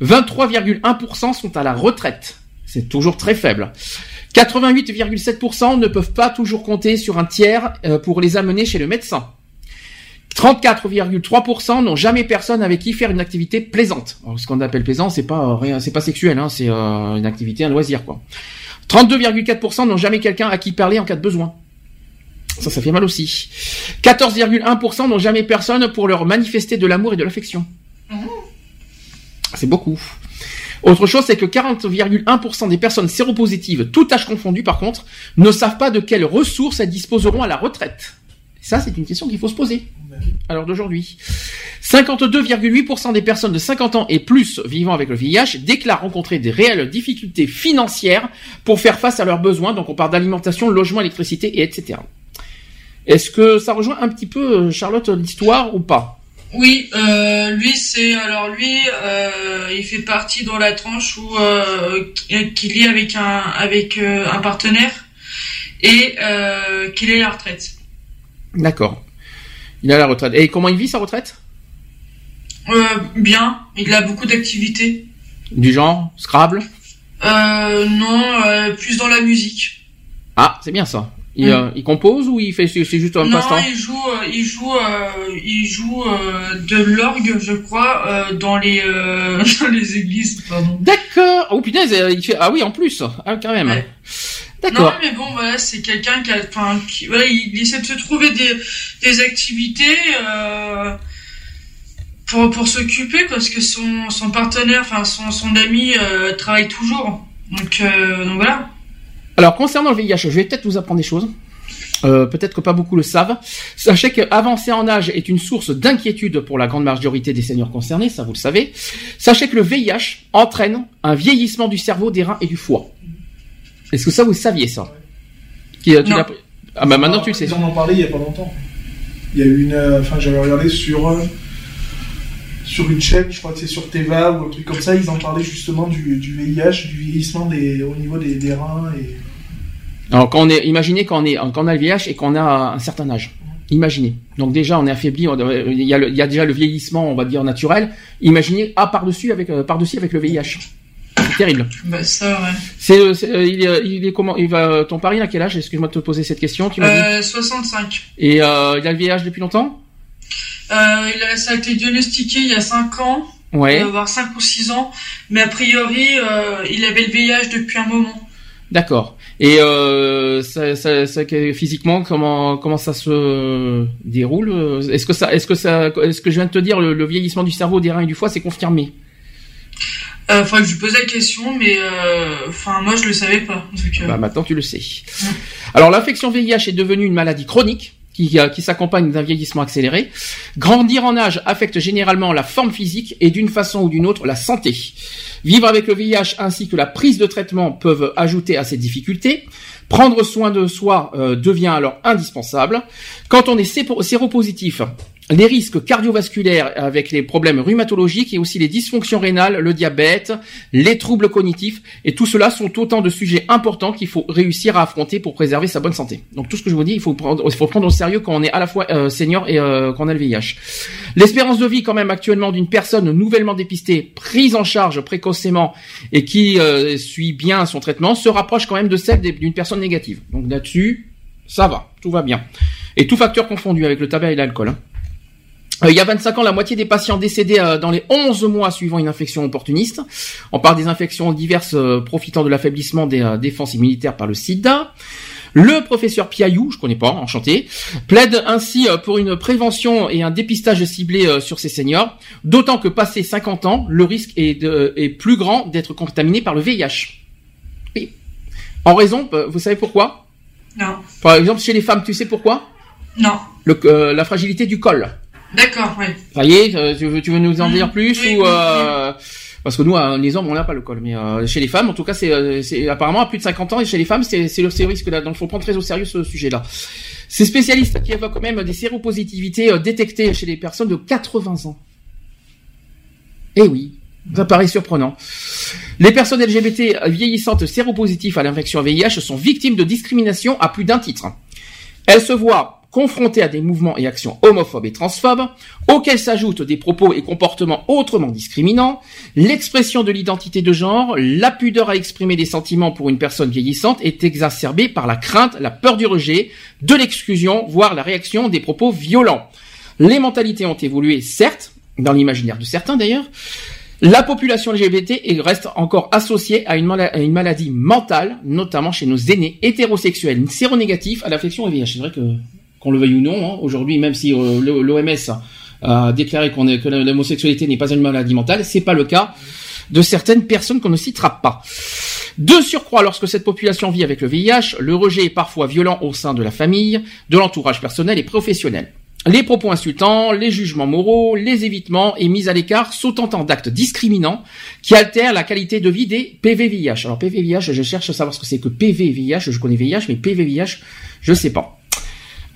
23,1% sont à la retraite, c'est toujours très faible. 88,7% ne peuvent pas toujours compter sur un tiers euh, pour les amener chez le médecin. 34,3% n'ont jamais personne avec qui faire une activité plaisante. Alors, ce qu'on appelle plaisant, c'est pas euh, c'est pas sexuel, hein, c'est euh, une activité, un loisir, quoi. 32,4% n'ont jamais quelqu'un à qui parler en cas de besoin. Ça, ça fait mal aussi. 14,1% n'ont jamais personne pour leur manifester de l'amour et de l'affection. C'est beaucoup. Autre chose, c'est que 40,1% des personnes séropositives, tout âge confondu par contre, ne savent pas de quelles ressources elles disposeront à la retraite. Ça, c'est une question qu'il faut se poser à l'heure d'aujourd'hui. 52,8% des personnes de 50 ans et plus vivant avec le VIH déclarent rencontrer des réelles difficultés financières pour faire face à leurs besoins. Donc on parle d'alimentation, logement, électricité et etc. Est-ce que ça rejoint un petit peu, euh, Charlotte, l'histoire ou pas? Oui, euh, lui c'est alors lui, euh, il fait partie dans la tranche où euh, qu'il est avec un avec euh, un partenaire et euh, qu'il est à la retraite. D'accord. Il à la retraite. Et comment il vit sa retraite? Euh, bien, il a beaucoup d'activités. Du genre? Scrabble? Euh, non, euh, plus dans la musique. Ah, c'est bien ça. Il, Mm. il compose ou il fait c'est juste un non, passe-temps? il joue, il joue, il joue de l'orgue, je crois, dans les dans les églises. D'accord. Oh putain, il fait ah oui en plus. Ah quand même. Non, mais bon, voilà, c'est quelqu'un qui a, enfin, qui, voilà, il essaie de se trouver des, des activités euh, pour, pour s'occuper parce que son, son partenaire, enfin, son, son ami euh, travaille toujours. Donc, euh, donc voilà. Alors concernant le VIH, je vais peut-être vous apprendre des choses. Peut-être que pas beaucoup le savent. Sachez qu'avancer en âge est une source d'inquiétude pour la grande majorité des seniors concernés, ça vous le savez. Sachez que le VIH entraîne un vieillissement du cerveau, des reins et du foie. Est-ce que ça vous saviez ça Qui, tu Non. l'as- Ah bah maintenant tu le sais. Ils en ont parlé il y a pas longtemps. Il y a eu une. euh, Enfin, j'avais regardé sur. euh, sur une chaîne, je crois que c'est sur Teva ou un truc comme ça, ils en parlaient justement du, du VIH, du vieillissement des, au niveau des, des reins et. Alors quand on est, imaginez quand on est, quand on a le VIH et qu'on a un certain âge. Imaginez. Donc déjà on est affaibli, on- euh, il y a, le- il y a déjà le vieillissement, on va dire naturel. Imaginez ah par dessus avec euh, par dessus avec le VIH. C'est terrible. Bah, ça, ouais. C'est, euh, c'est, euh, il, est, il est comment Il va ton pari à quel âge? Excuse-moi de te poser cette question. Tu m'as dit. Euh, 65. Et euh, il a le VIH depuis longtemps? Euh, il a, ça a été diagnostiqué il y a 5 ans, Ouais. euh, voire 5 ou 6 ans, mais a priori, euh, il avait le VIH depuis un moment. D'accord. Et euh, ça, ça, ça- que- physiquement, comment comment ça se déroule? Est-ce que ça, est-ce que ça, est-ce que je viens de te dire le, le vieillissement du cerveau, des reins et du foie, c'est confirmé? Euh, faudrait que je lui pose la question, mais euh, enfin moi je le savais pas. Donc, euh, Bah maintenant tu le sais. Alors l'infection VIH est devenue une maladie chronique qui, qui s'accompagne d'un vieillissement accéléré. Grandir en âge affecte généralement la forme physique et d'une façon ou d'une autre la santé. Vivre avec le VIH ainsi que la prise de traitement peuvent ajouter à ces difficultés. Prendre soin de soi euh, devient alors indispensable. Quand on est séropositif, les risques cardiovasculaires avec les problèmes rhumatologiques et aussi les dysfonctions rénales, le diabète, les troubles cognitifs, et tout cela sont autant de sujets importants qu'il faut réussir à affronter pour préserver sa bonne santé. Donc tout ce que je vous dis, il faut prendre, il faut prendre au sérieux quand on est à la fois euh, senior et euh, quand a le VIH. L'espérance de vie quand même actuellement d'une personne nouvellement dépistée, prise en charge précocement et qui euh, suit bien son traitement se rapproche quand même de celle d'une personne négative. Donc là-dessus, ça va, tout va bien. Et tout facteur confondu avec le tabac et l'alcool. hein. Euh, il y a 25 ans, la moitié des patients décédés euh, dans les 11 mois suivant une infection opportuniste. On parle des infections diverses euh, profitant de l'affaiblissement des défenses immunitaires par le sida. Le professeur Piaillou, je connais pas, enchanté, plaide ainsi pour une prévention et un dépistage ciblé sur ces seniors, d'autant que passé 50 ans, le risque est, de- est plus grand d'être contaminé par le VIH. Oui. En raison, vous savez pourquoi? Non. Par exemple, chez les femmes, tu sais pourquoi? Non. Le- euh, La fragilité du col. D'accord. Ça y est, euh, tu veux, tu veux nous en dire plus oui, ou oui, euh, parce que nous, euh, les hommes, on n'a pas le col, mais euh, chez les femmes, en tout cas, c'est, euh, apparemment à plus de 50 ans et chez les femmes, c'est, le risque là. Donc, il faut prendre très au sérieux ce sujet-là. Ces spécialistes qui évoquent quand même des séropositivités détectées chez les personnes de 80 ans. Eh oui, ça paraît surprenant. Les personnes LGBT vieillissantes séropositives à l'infection VIH sont victimes de discrimination à plus d'un titre. Elles se voient confrontées à des mouvements et actions homophobes et transphobes, auxquels s'ajoutent des propos et comportements autrement discriminants, l'expression de l'identité de genre, la pudeur à exprimer des sentiments pour une personne vieillissante est exacerbée par la crainte, la peur du rejet, de l'exclusion, voire la réaction des propos violents. Les mentalités ont évolué, certes, dans l'imaginaire de certains d'ailleurs, la population LGBT est- reste encore associée à une, maladie mentale, notamment chez nos aînés hétérosexuels séronégatifs à l'affection VIH. C'est vrai que, qu'on le veuille ou non, hein, aujourd'hui, même si euh, l'OMS a déclaré que l'homosexualité n'est pas une maladie mentale, c'est pas le cas de certaines personnes qu'on ne citera pas. De surcroît, lorsque cette population vit avec le VIH, le rejet est parfois violent au sein de la famille, de l'entourage personnel et professionnel. Les propos insultants, les jugements moraux, les évitements et mises à l'écart sont autant d'actes discriminants qui altèrent la qualité de vie des PVVIH. Alors PVVIH, je cherche à savoir ce que c'est que PVVIH, je connais VIH, mais PVVIH, je sais pas.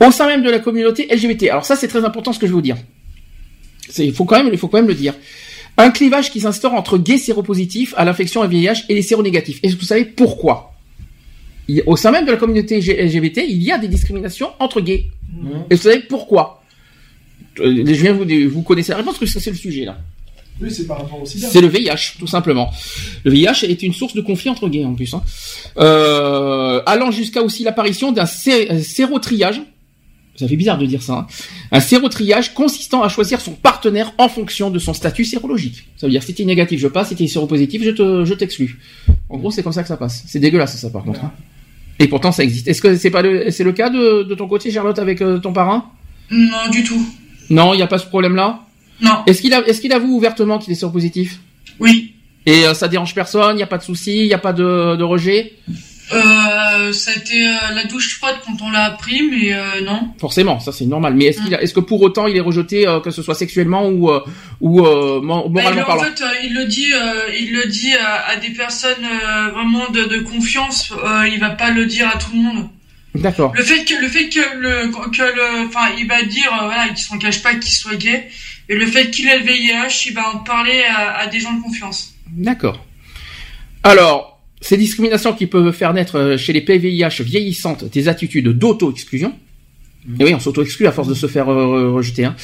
Au sein même de la communauté LGBT. Alors ça, c'est très important ce que je vais vous dire. Il faut quand même, il faut quand même le dire. Un clivage qui s'instaure entre gays séropositifs à l'infection à VIH et les séronégatifs. Est-ce que vous savez pourquoi? Au sein même de la communauté LGBT, il y a des discriminations entre gays. Et vous savez pourquoi? Euh, Je viens vous, vous connaissez la réponse, parce que c'est le sujet là. Oui, c'est par rapport au sida. C'est le VIH, tout simplement. Le VIH est une source de conflit entre gays en plus, hein. Euh, allant jusqu'à aussi l'apparition d'un sé- euh, sérotriage. Ça fait bizarre de dire ça. hein. Un sérotriage consistant à choisir son partenaire en fonction de son statut sérologique. Ça veut dire si t'es négatif, je passe. Si t'es séropositif, je te, je t'exclus. En gros, c'est comme ça que ça passe. C'est dégueulasse ça, par contre. hein. Et pourtant, ça existe. Est-ce que c'est pas le, c'est le cas de, de ton côté, Charlotte, avec euh, ton parrain? Non, du tout. Non, il n'y a pas ce problème-là? Non. Est-ce qu'il a, est-ce qu'il avoue ouvertement qu'il est séropositif? Oui. Et euh, ça dérange personne, il n'y a pas de souci, il n'y a pas de, de rejet? Euh, ça a été euh, la douche froide quand on l'a appris, mais euh, non. Forcément, ça c'est normal. Mais est-ce qu'il a, est-ce que pour autant il est rejeté, euh, que ce soit sexuellement ou euh, ou euh, Bah, moralement il, en parlant? fait, il le dit, euh, il le dit à, à des personnes euh, vraiment de, de confiance. Euh, il va pas le dire à tout le monde. D'accord. Le fait que le fait que le que le, enfin, il va dire voilà, qu'il s'en cache pas qu'il soit gay. Et le fait qu'il ait le VIH, il va en parler à, à des gens de confiance. D'accord. Alors, ces discriminations qui peuvent faire naître euh, chez les PVIH vieillissantes des attitudes d'auto-exclusion. Et oui, on s'auto-exclut à force de se faire euh, rejeter. hein.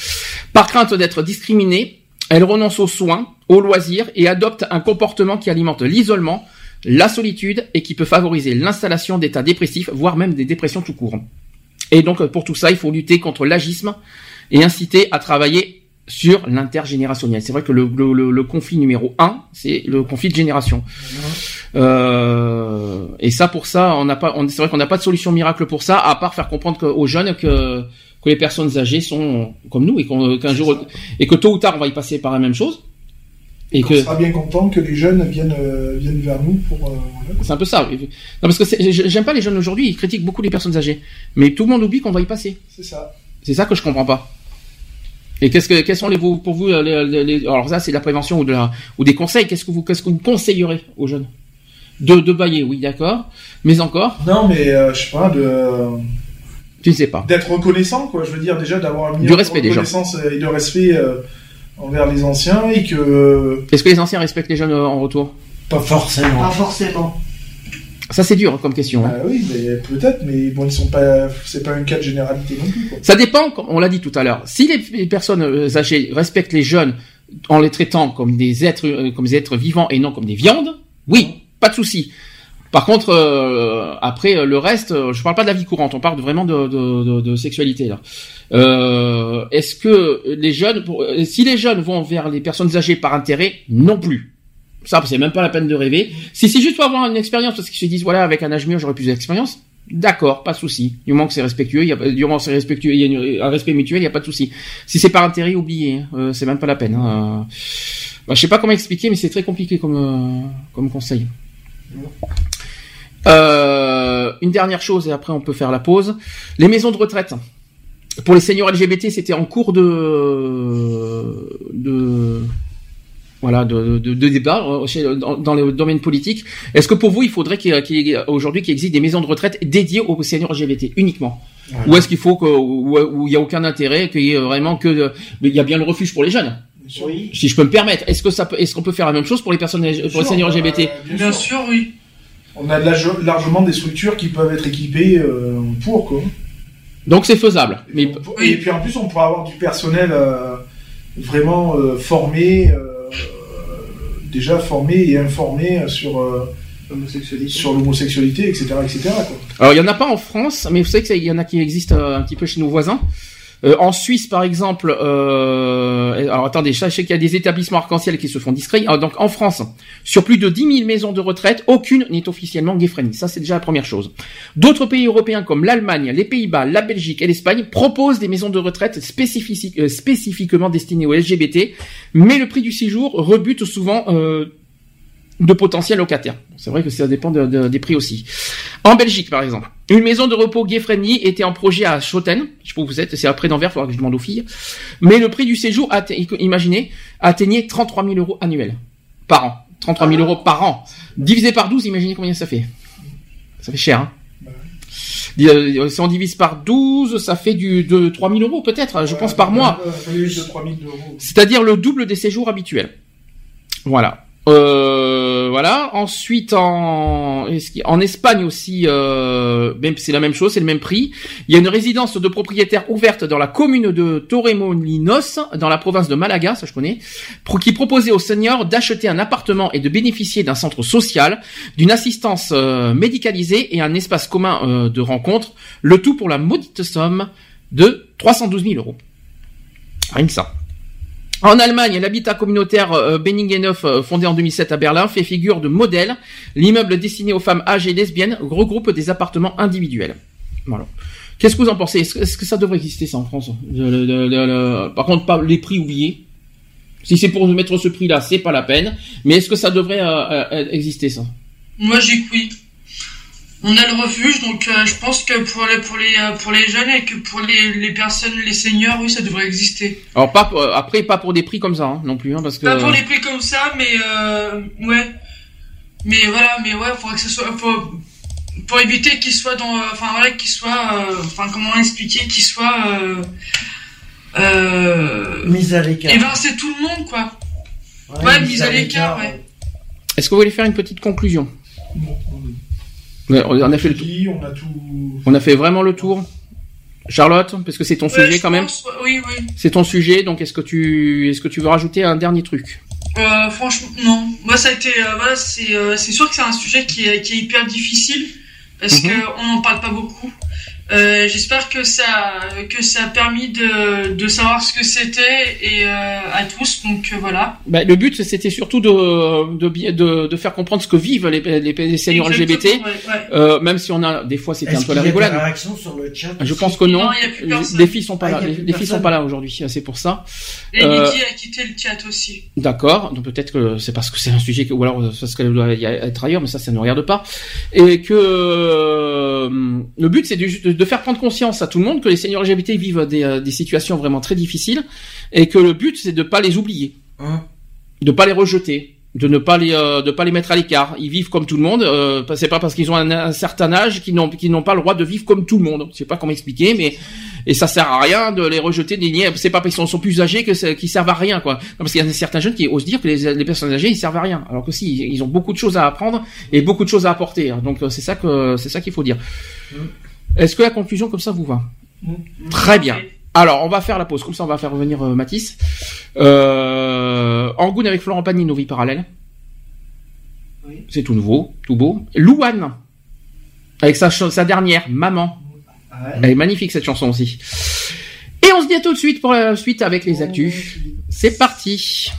Par crainte d'être discriminé, elles renoncent aux soins, aux loisirs et adoptent un comportement qui alimente l'isolement, la solitude et qui peut favoriser l'installation d'états dépressifs, voire même des dépressions tout court. Et donc, euh, pour tout ça, il faut lutter contre l'agisme et inciter à travailler sur l'intergénérationnel. C'est vrai que le, le- le- le conflit numéro un, c'est le conflit de génération. Euh, et ça, pour ça, on n'a pas, on- c'est vrai qu'on n'a pas de solution miracle pour ça, à part faire comprendre que- aux jeunes que que les personnes âgées sont comme nous et qu'on- qu'un jour et que tôt ou tard on va y passer par la même chose. Et que sera bien content que les jeunes viennent, euh, viennent vers nous pour. euh, voilà. c'est un peu ça. Non parce que c'est- j'aime pas les jeunes aujourd'hui, ils critiquent beaucoup les personnes âgées, mais tout le monde oublie qu'on va y passer. C'est ça. C'est ça que je comprends pas. Et qu'est-ce que quels sont les vous pour vous euh, les, les- les- alors ça c'est de la prévention ou de la ou des conseils qu'est-ce que vous qu'est-ce que vous conseillerez aux jeunes? De de bailler oui d'accord mais encore? Non, mais euh, je sais pas, de. tu ne sais pas D'être reconnaissant, quoi. Je veux dire, déjà d'avoir un Du minimum respect, de déjà. reconnaissance et de respect euh, envers les anciens et que. est-ce que les anciens respectent les jeunes euh, en retour? Pas forcément. Pas forcément. Ça c'est dur comme question hein. Bah oui, mais peut-être, mais bon, ils sont pas. C'est pas un cas de généralité non plus, quoi. Ça dépend, on l'a dit tout à l'heure. Si les, personnes euh, âgées respectent les jeunes en les traitant comme des êtres, euh, comme des êtres vivants et non comme des viandes, oui, pas de souci. Par contre, euh, après euh, le reste, je parle pas de la vie courante, on parle vraiment de, de, de, de sexualité là. Euh, Est-ce que les jeunes, si les jeunes vont vers les personnes âgées par intérêt, non plus. Ça, c'est même pas la peine de rêver. Si c'est juste pour avoir une expérience, parce qu'ils se disent voilà, avec un âge mûr, j'aurais plus d'expérience. D'accord, pas de souci. Du moment que c'est respectueux, il y a, du moment c'est respectueux, il y a un respect mutuel, il y a pas de souci. Si c'est par intérêt, oubliez, hein. Euh, c'est même pas la peine. Hein. Euh, bah, je sais pas comment expliquer, mais c'est très compliqué comme euh, comme conseil. Une dernière chose et après on peut faire la pause. Les maisons de retraite. Pour les seniors LGBT, c'était en cours de de voilà de, de, de débat euh, chez- dans, dans le domaine politique. Est-ce que pour vous, il faudrait qu'il y ait- qu'il y ait aujourd'hui qu'il existe des maisons de retraite dédiées aux seniors LGBT uniquement Ou est-ce qu'il faut que ou il y a aucun intérêt qu'il y ait vraiment que il y a bien le refuge pour les jeunes Oui. si je peux me permettre, est-ce que ça peut, est-ce qu'on peut faire la même chose pour les personnes, pour les seniors euh, LGBT Bien sûr, oui. On a large- largement des structures qui peuvent être équipées euh, pour, quoi. Donc c'est faisable. Mais Et puis en plus, on pourra avoir du personnel euh, vraiment euh, formé, euh, déjà formé et informé sur euh, sur l'homosexualité, etc., etc. Quoi. alors il y en a pas en France, mais vous savez qu'il y en a qui existent euh, un petit peu chez nos voisins. Euh, en Suisse, par exemple, euh, alors attendez, je sais qu'il y a des établissements arc-en-ciel qui se font discrets. Alors, donc en France, sur plus de 10 000 maisons de retraite, aucune n'est officiellement gay-friendly. Ça, c'est déjà la première chose. D'autres pays européens comme l'Allemagne, les Pays-Bas, la Belgique et l'Espagne proposent des maisons de retraite euh, spécifiquement destinées aux LGBT, mais le prix du séjour rebute souvent euh, de potentiels locataires. C'est vrai que ça dépend de- de- des prix aussi. En Belgique, par exemple, une maison de repos gay-friendly était en projet à Schoten. Je sais pas où vous êtes, c'est après d'Anvers, il faudra que je demande aux filles. Mais le prix du séjour, atte- imaginez, atteignait 33 000 euros annuels. Par an. 33 000 euros par an. Divisé par 12, imaginez combien ça fait. Ça fait cher, hein. Euh, Si on divise par 12, ça fait du, de 3 000 euros peut-être, je pense par mois. Plus de 3000 euros. C'est-à-dire le double des séjours habituels. Voilà. Euh, voilà. Ensuite, en, Espagne aussi, euh, c'est la même chose, c'est le même prix. Il y a une résidence de propriétaires ouverte dans la commune de Torremolinos, dans la province de Malaga, ça je connais, qui proposait aux seniors d'acheter un appartement et de bénéficier d'un centre social, d'une assistance euh, médicalisée et un espace commun euh, de rencontre, le tout pour la maudite somme de 312 000 euros. Rien que ça. En Allemagne, l'habitat communautaire euh, Benningenhof, euh, fondé en 2007 à Berlin, fait figure de modèle. L'immeuble destiné aux femmes âgées et lesbiennes regroupe des appartements individuels. Qu'est-ce que vous en pensez? Est-ce que, ça devrait exister ça en France? Par contre, pas les prix oubliés. Si c'est pour mettre ce prix-là, c'est pas la peine. Mais est-ce que ça devrait euh, exister ça? Moi, que oui. On a le refuge, donc euh, je pense que pour les, pour, les, euh, pour les jeunes et que pour les, les personnes, les seniors, oui, ça devrait exister. Alors pas pour- euh, après pas pour des prix comme ça hein, non plus, hein, parce que. Pas pour les prix comme ça, mais euh, ouais. Mais voilà, mais ouais, faudrait que ce soit pour, pour éviter qu'ils soient dans, euh, enfin voilà, qu'ils soient, euh, enfin comment expliquer, qu'ils soient, euh, euh, Mise à l'écart. et ben c'est tout le monde quoi. Ouais, mise à l'écart, ouais. Est-ce que vous voulez faire une petite conclusion? Ouais, On a fait le tour. On a tout. On a fait vraiment le tour. Charlotte, parce que c'est ton Ouais, sujet je quand même. pense, oui, oui. C'est ton sujet, donc est-ce que tu est-ce que tu veux rajouter un dernier truc? Euh, franchement, non. Moi, ça a été, euh, voilà, c'est, euh, c'est sûr que c'est un sujet qui est, qui est hyper difficile parce Mhm. que on n'en parle pas beaucoup. Euh, J'espère que ça que ça a permis de, de savoir ce que c'était et euh, à tous. Donc euh, voilà. Bah, le but, c'était surtout de, de, de, de faire comprendre ce que vivent les, les, les seniors LGBT. Exactement, ouais, ouais. Euh, même si on a, des fois, c'était un peu la rigolade. sur le chat Je pense que non. Non, il y a plus Les- personne. les filles sont pas Ah, là. Les, filles sont pas là aujourd'hui. C'est pour ça. Et Euh, Lydie a quitté le chat aussi. D'accord, donc peut-être que c'est parce que c'est un sujet que, ou alors parce qu'elle doit y être ailleurs, mais ça, ça ne regarde pas. Et que euh, le but, c'est de, de faire prendre conscience à tout le monde que les seniors LGBT vivent des, euh, des situations vraiment très difficiles, et que le but, c'est de pas les oublier, Hein de pas les rejeter, de ne pas les, euh, de pas les mettre à l'écart. Ils vivent comme tout le monde. Euh, c'est pas parce qu'ils ont un, un certain âge qu'ils n'ont, qu'ils n'ont pas le droit de vivre comme tout le monde. Je sais pas comment expliquer, mais et ça sert à rien de les rejeter, de les nier. C'est pas parce qu'ils sont, sont plus âgés que qu'ils servent à rien, quoi. Non, parce qu'il y a certains jeunes qui osent dire que les, les personnes âgées ils servent à rien, alors que si ils ont beaucoup de choses à apprendre et beaucoup de choses à apporter. hein. Donc euh, c'est ça que c'est ça qu'il faut dire. Est-ce que la conclusion comme ça vous va Très bien. Alors, on va faire la pause. Comme ça, on va faire revenir euh, Mathis. Euh, Angoune avec Florent Pagny, nos vies parallèles. C'est tout nouveau, tout beau. Louane, avec sa, dernière, Maman. Elle est magnifique, cette chanson aussi. Et on se dit à tout de suite pour la suite avec les actus. C'est parti.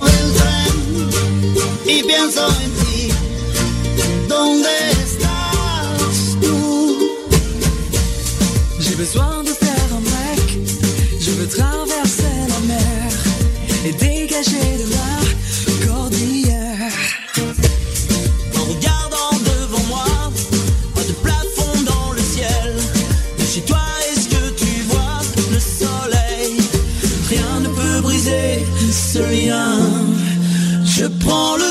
Besoin de faire un break. Je veux traverser la mer et dégager de la cordillère. En regardant devant moi, pas de plafond dans le ciel. Mais chez toi, est-ce que tu vois le soleil? Rien ne peut briser ce lien. Je prends le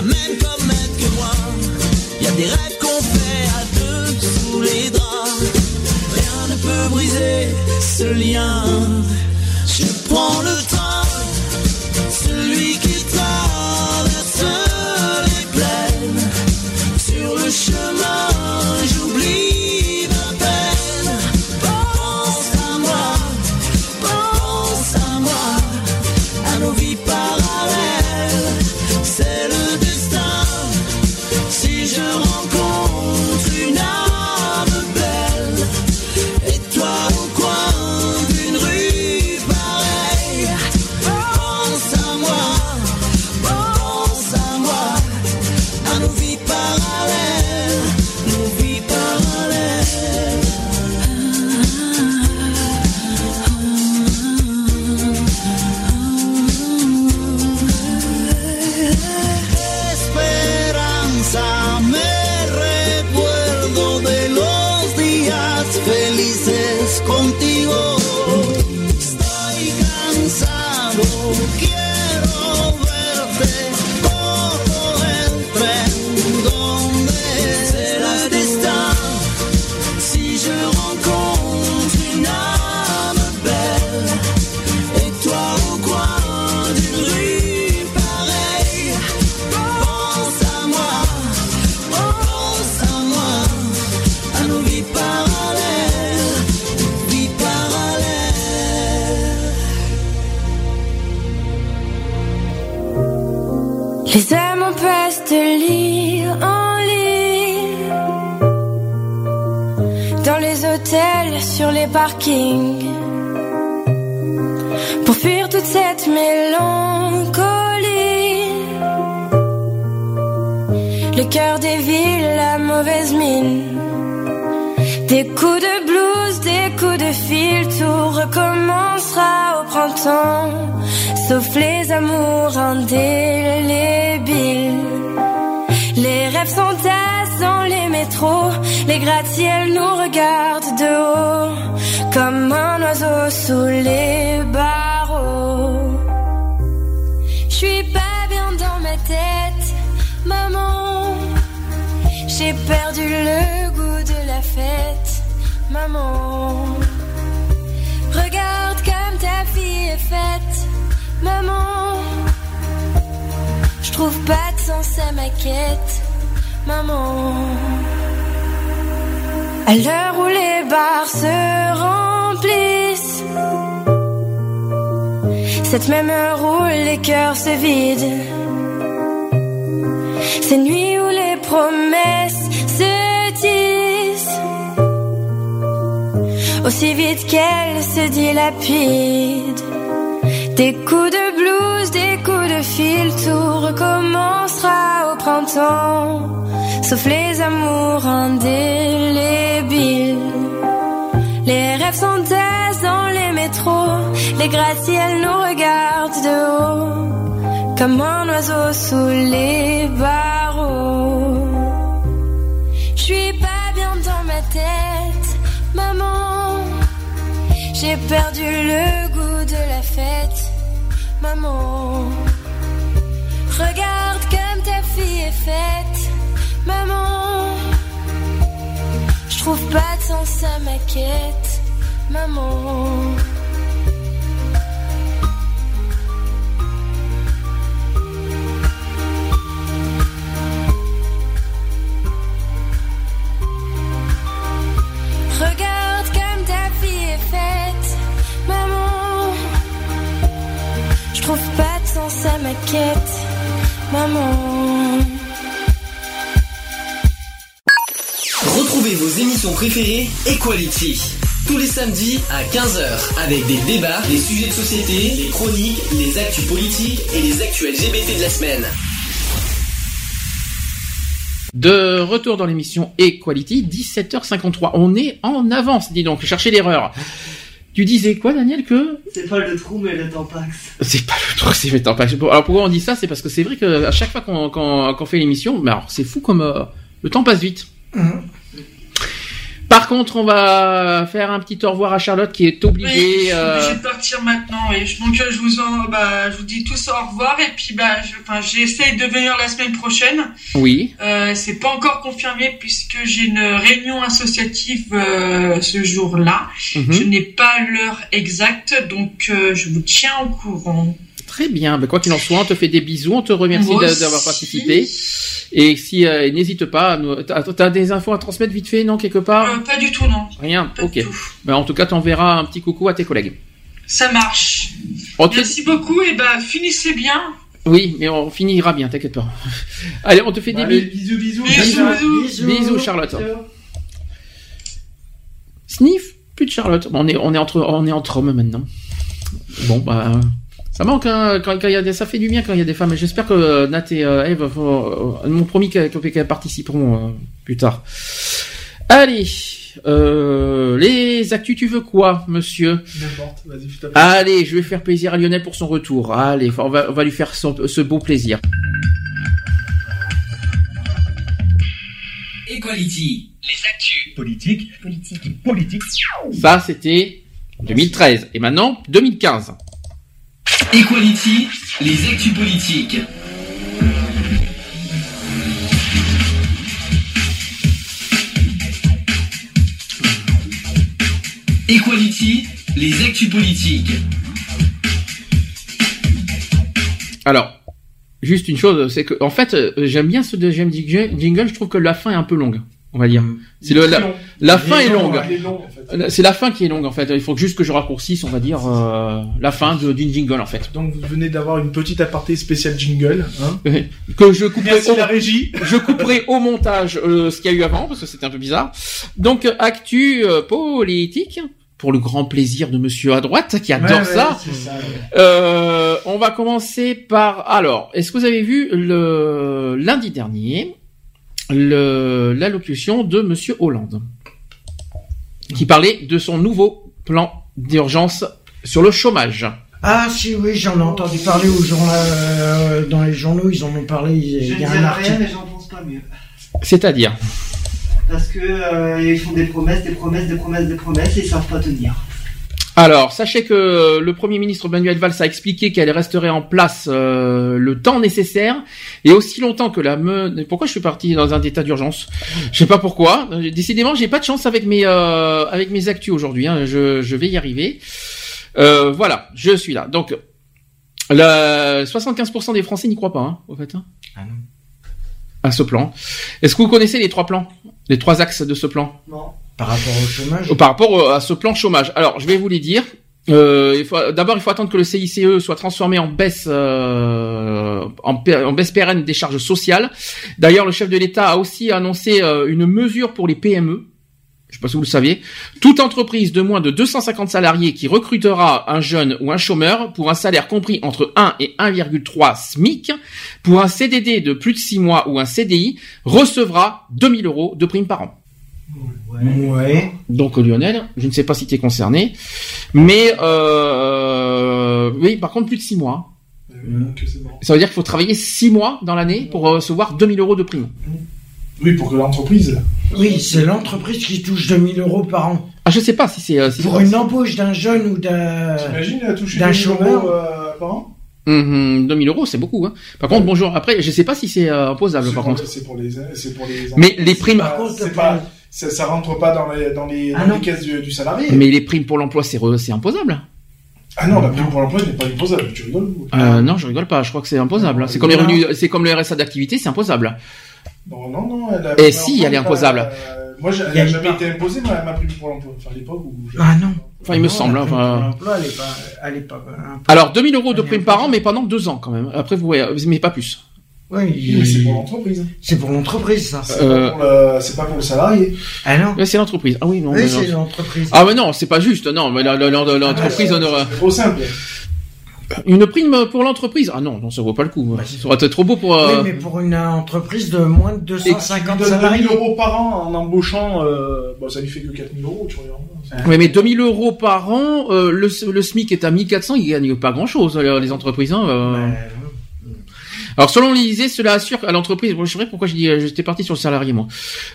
la même comète que moi Y a des rêves qu'on fait à deux sous les draps. Rien ne peut briser ce lien. Je prends le train, sur les parkings Pour fuir toute cette mélancolie le cœur des villes, la mauvaise mine. Des coups de blues, des coups de fil, tout recommencera au printemps. Sauf les amours indélébiles. Les rêves s'entassent dans les métros, les gratte-ciels nous regardent comme un oiseau sous les barreaux. Je suis pas bien dans ma tête, maman. J'ai perdu le goût de la fête, maman. Regarde comme ta fille est faite, maman. Je trouve pas de sens à ma quête, maman. À l'heure où les bars se remplissent, cette même heure où les cœurs se vident, ces nuits où les promesses se disent, aussi vite qu'elles se dilapident. Des coups de blues, des coups de fil, tout recommencera au printemps, sauf les amours indélébiles. Métros, les gratte-ciels nous regardent de haut, comme un oiseau sous les barreaux. Je suis pas bien dans ma tête, maman. J'ai perdu le goût de la fête, maman. Regarde comme ta fille est faite, maman. Je trouve pas de sens à ma quête, maman. Trouve pas de sens à ma quête, maman. Retrouvez vos émissions préférées Equality. Tous les samedis à 15h avec des débats, des sujets de société, des chroniques, les actus politiques et les actus LGBT de la semaine. De retour dans l'émission Equality, 17h53. On est en avance, dis donc. Cherchez l'erreur. Tu disais quoi, Daniel, que C'est pas le trou, mais le tampax. c'est pas le truc, c'est le temps pas. Alors pourquoi on dit ça? C'est parce que c'est vrai que à chaque fois qu'on fait l'émission, mais alors c'est fou comme euh, le temps passe vite. Par contre, on va faire un petit au revoir à Charlotte qui est obligée. Oui, je suis euh, obligée de partir maintenant. Et je- donc je vous en, bah, je vous dis tous au revoir et puis bah, je- enfin, j'essaie de venir la semaine prochaine. Oui. Euh, c'est pas encore confirmé puisque j'ai une réunion associative euh, ce jour-là. Mhm. Je n'ai pas l'heure exacte, donc euh, je vous tiens au courant. Très bien. Ben, quoi qu'il en soit, on te fait des bisous, on te remercie d'avoir participé. Et si euh, n'hésite pas, t'as des infos à transmettre vite fait, non quelque part? Euh, pas du tout, non. Rien. ok. Ben, en tout cas, t'enverras un petit coucou à tes collègues. Ça marche. On te fait- Merci beaucoup et bah finissez bien. Oui, mais on finira bien, t'inquiète pas. Allez, on te fait des Allez, bisous. bisous, bisous. Bisous, bisous. Bisous, Charlotte. Sniff, plus de Charlotte. Bon, on est, on est entre, on est entre hommes maintenant. Bon, bah, ça manque hein, quand, quand il y a des, ça fait du bien quand il y a des femmes. J'espère que euh, Nat et euh, Eve euh, m'ont promis qu'elles participeront euh, plus tard. Allez, euh, les actus, tu veux quoi, monsieur? N'importe, vas-y, fais ta place. Allez, je vais faire plaisir à Lionel pour son retour. Allez, on va, on va lui faire son- ce beau plaisir. Equality. Les actus. Politique. Politique. Politique. Ça, c'était en 2013. Et maintenant, 2015. Equality. Les actus politiques. Equality. Les actus politiques. Alors, juste une chose, c'est que en fait, euh, j'aime bien ce deuxième jingle, jingle, je trouve que la fin est un peu longue, on va dire. C'est le, la, la fin est est long, longue. long, en fait. Euh, C'est la fin qui est longue en fait. Il faut juste que je raccourcisse, on va dire, euh, la fin d'une jingle en fait. Donc vous venez d'avoir une petite aparté spéciale jingle. Hein que je couperai Merci au, la régie. je couperai au montage euh, ce qu'il y a eu avant parce que c'était un peu bizarre. Donc euh, actu euh, politique pour le grand plaisir de monsieur à droite qui adore Ouais, ça. c'est ça, ouais. Euh, on va commencer par alors, est-ce que vous avez vu le lundi dernier l'allocution de Monsieur Hollande, qui parlait de son nouveau plan d'urgence sur le chômage. Ah si oui, j'en ai entendu parler aux journaux, euh, dans les journaux, ils en ont parlé. Il Je y ne a dirai un rien, article. mais j'en pense pas mieux. C'est-à-dire? Parce que euh, ils font des promesses, des promesses, des promesses, des promesses, et ils savent pas tenir. Alors, sachez que le Premier ministre Manuel Valls a expliqué qu'elle resterait en place euh, le temps nécessaire et aussi longtemps que la me... Pourquoi je suis parti dans un état d'urgence? Je sais pas pourquoi. Décidément, j'ai pas de chance avec mes euh, avec mes actus aujourd'hui. hein. Je, je vais y arriver. Euh, voilà, je suis là. Donc, le 75% des Français n'y croient pas, hein, au fait. Hein, à ce plan. Est-ce que vous connaissez les trois plans, les trois axes de ce plan? Non. Par rapport au chômage. Par rapport à ce plan chômage. Alors, je vais vous les dire. Euh, D'abord, il faut attendre que le CICE soit transformé en baisse, euh, en, baisse pérenne des charges sociales. D'ailleurs, le chef de l'État a aussi annoncé euh, une mesure pour les PME. Je sais pas si vous le saviez. Toute entreprise de moins de 250 salariés qui recrutera un jeune ou un chômeur pour un salaire compris entre 1 et 1,3 SMIC pour un CDD de plus de 6 mois ou un CDI recevra 2000 euros de prime par an. Ouais. Donc Lionel, je ne sais pas si tu es concerné, mais euh, oui, par contre plus de 6 mois. Donc, c'est bon. Ça veut dire qu'il faut travailler 6 mois dans l'année pour recevoir 2000 euros de prime. Oui, pour que l'entreprise. Oui, c'est l'entreprise qui touche 2000 euros par an. Ah, je sais pas si c'est euh, si Pour une embauche d'un jeune ou d'un T'imagines, elle a touché d'un 2000 euros chômeur. euh, par an? Mhm, 2000 euros, c'est beaucoup. Hein. Par contre, bonjour. Après, je sais pas si c'est euh, imposable. Par contre, C'est pour les. C'est pour les. Mais les primes- C'est pas- c'est pas- ça, ça rentre pas dans les dans les, Ah dans non. les caisses du, du salarié. mais les primes pour l'emploi, c'est re- c'est imposable. Ah non, la prime pour l'emploi n'est pas imposable. Tu rigoles ou Euh, non, je rigole pas. Je crois que c'est imposable. C'est comme les revenus, c'est comme le RSA d'activité, c'est imposable. Non, non, non. Elle a- Et si, elle est imposable. euh, moi, elle n'a jamais été imposée, ma, ma prime pour l'emploi. Enfin, à l'époque où. Ah non. Enfin, il me Non, semble. la prime enfin, pour l'emploi, elle est pas, elle est pas. un- Alors 2000 euros de prime par an, mais pendant deux ans quand même. Après, vous voyez, mais pas plus. Oui, Oui, mais c'est pour l'entreprise. c'est pour l'entreprise ça. C'est Euh, pas pour le- c'est pas pour le salarié. Ah non. Ouais, c'est l'entreprise. Ah oui, non. mais Oui, c'est l'entreprise. Ah mais non, c'est pas juste. Non, mais la- l'entreprise on aura C'est trop simple. une prime pour l'entreprise? Ah non, non, ça vaut pas le coup. Ça aurait été trop beau pour. Oui, euh, mais pour une euh, entreprise de moins de Et tu lui 250 donnes salariés. 2000 euros par an en embauchant, euh, bon, ça lui fait que 4000 euros, tu regardes. Oui, mais 2000 euros par an, euh, le, le SMIC est à 1400, ils gagnent pas grand chose, les entreprises. Hein, euh. Alors, selon l'Élysée, cela assure à l'entreprise, bon, je sais pourquoi je dis, euh, j'étais parti sur le salarié, moi.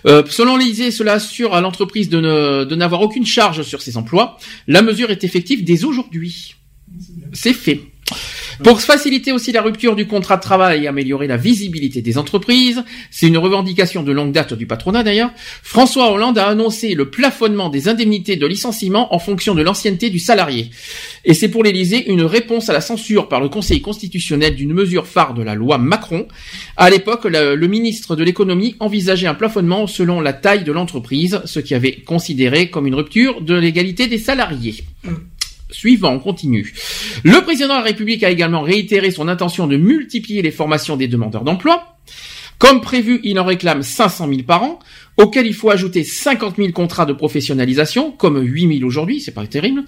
Euh, selon l'Élysée, cela assure à l'entreprise de ne, de n'avoir aucune charge sur ses emplois. La mesure est effective dès aujourd'hui. C'est fait. Pour faciliter aussi la rupture du contrat de travail et améliorer la visibilité des entreprises, c'est une revendication de longue date du patronat d'ailleurs, François Hollande a annoncé le plafonnement des indemnités de licenciement en fonction de l'ancienneté du salarié. Et c'est pour l'Élysée une réponse à la censure par le Conseil constitutionnel d'une mesure phare de la loi Macron. À l'époque, le, ministre de l'économie envisageait un plafonnement selon la taille de l'entreprise, ce qui avait considéré comme une rupture de l'égalité des salariés. Suivant, on continue. Le président de la République a également réitéré son intention de multiplier les formations des demandeurs d'emploi. Comme prévu, il en réclame 500 000 par an, auxquels il faut ajouter 50 000 contrats de professionnalisation, comme 8 000 aujourd'hui, c'est pas terrible.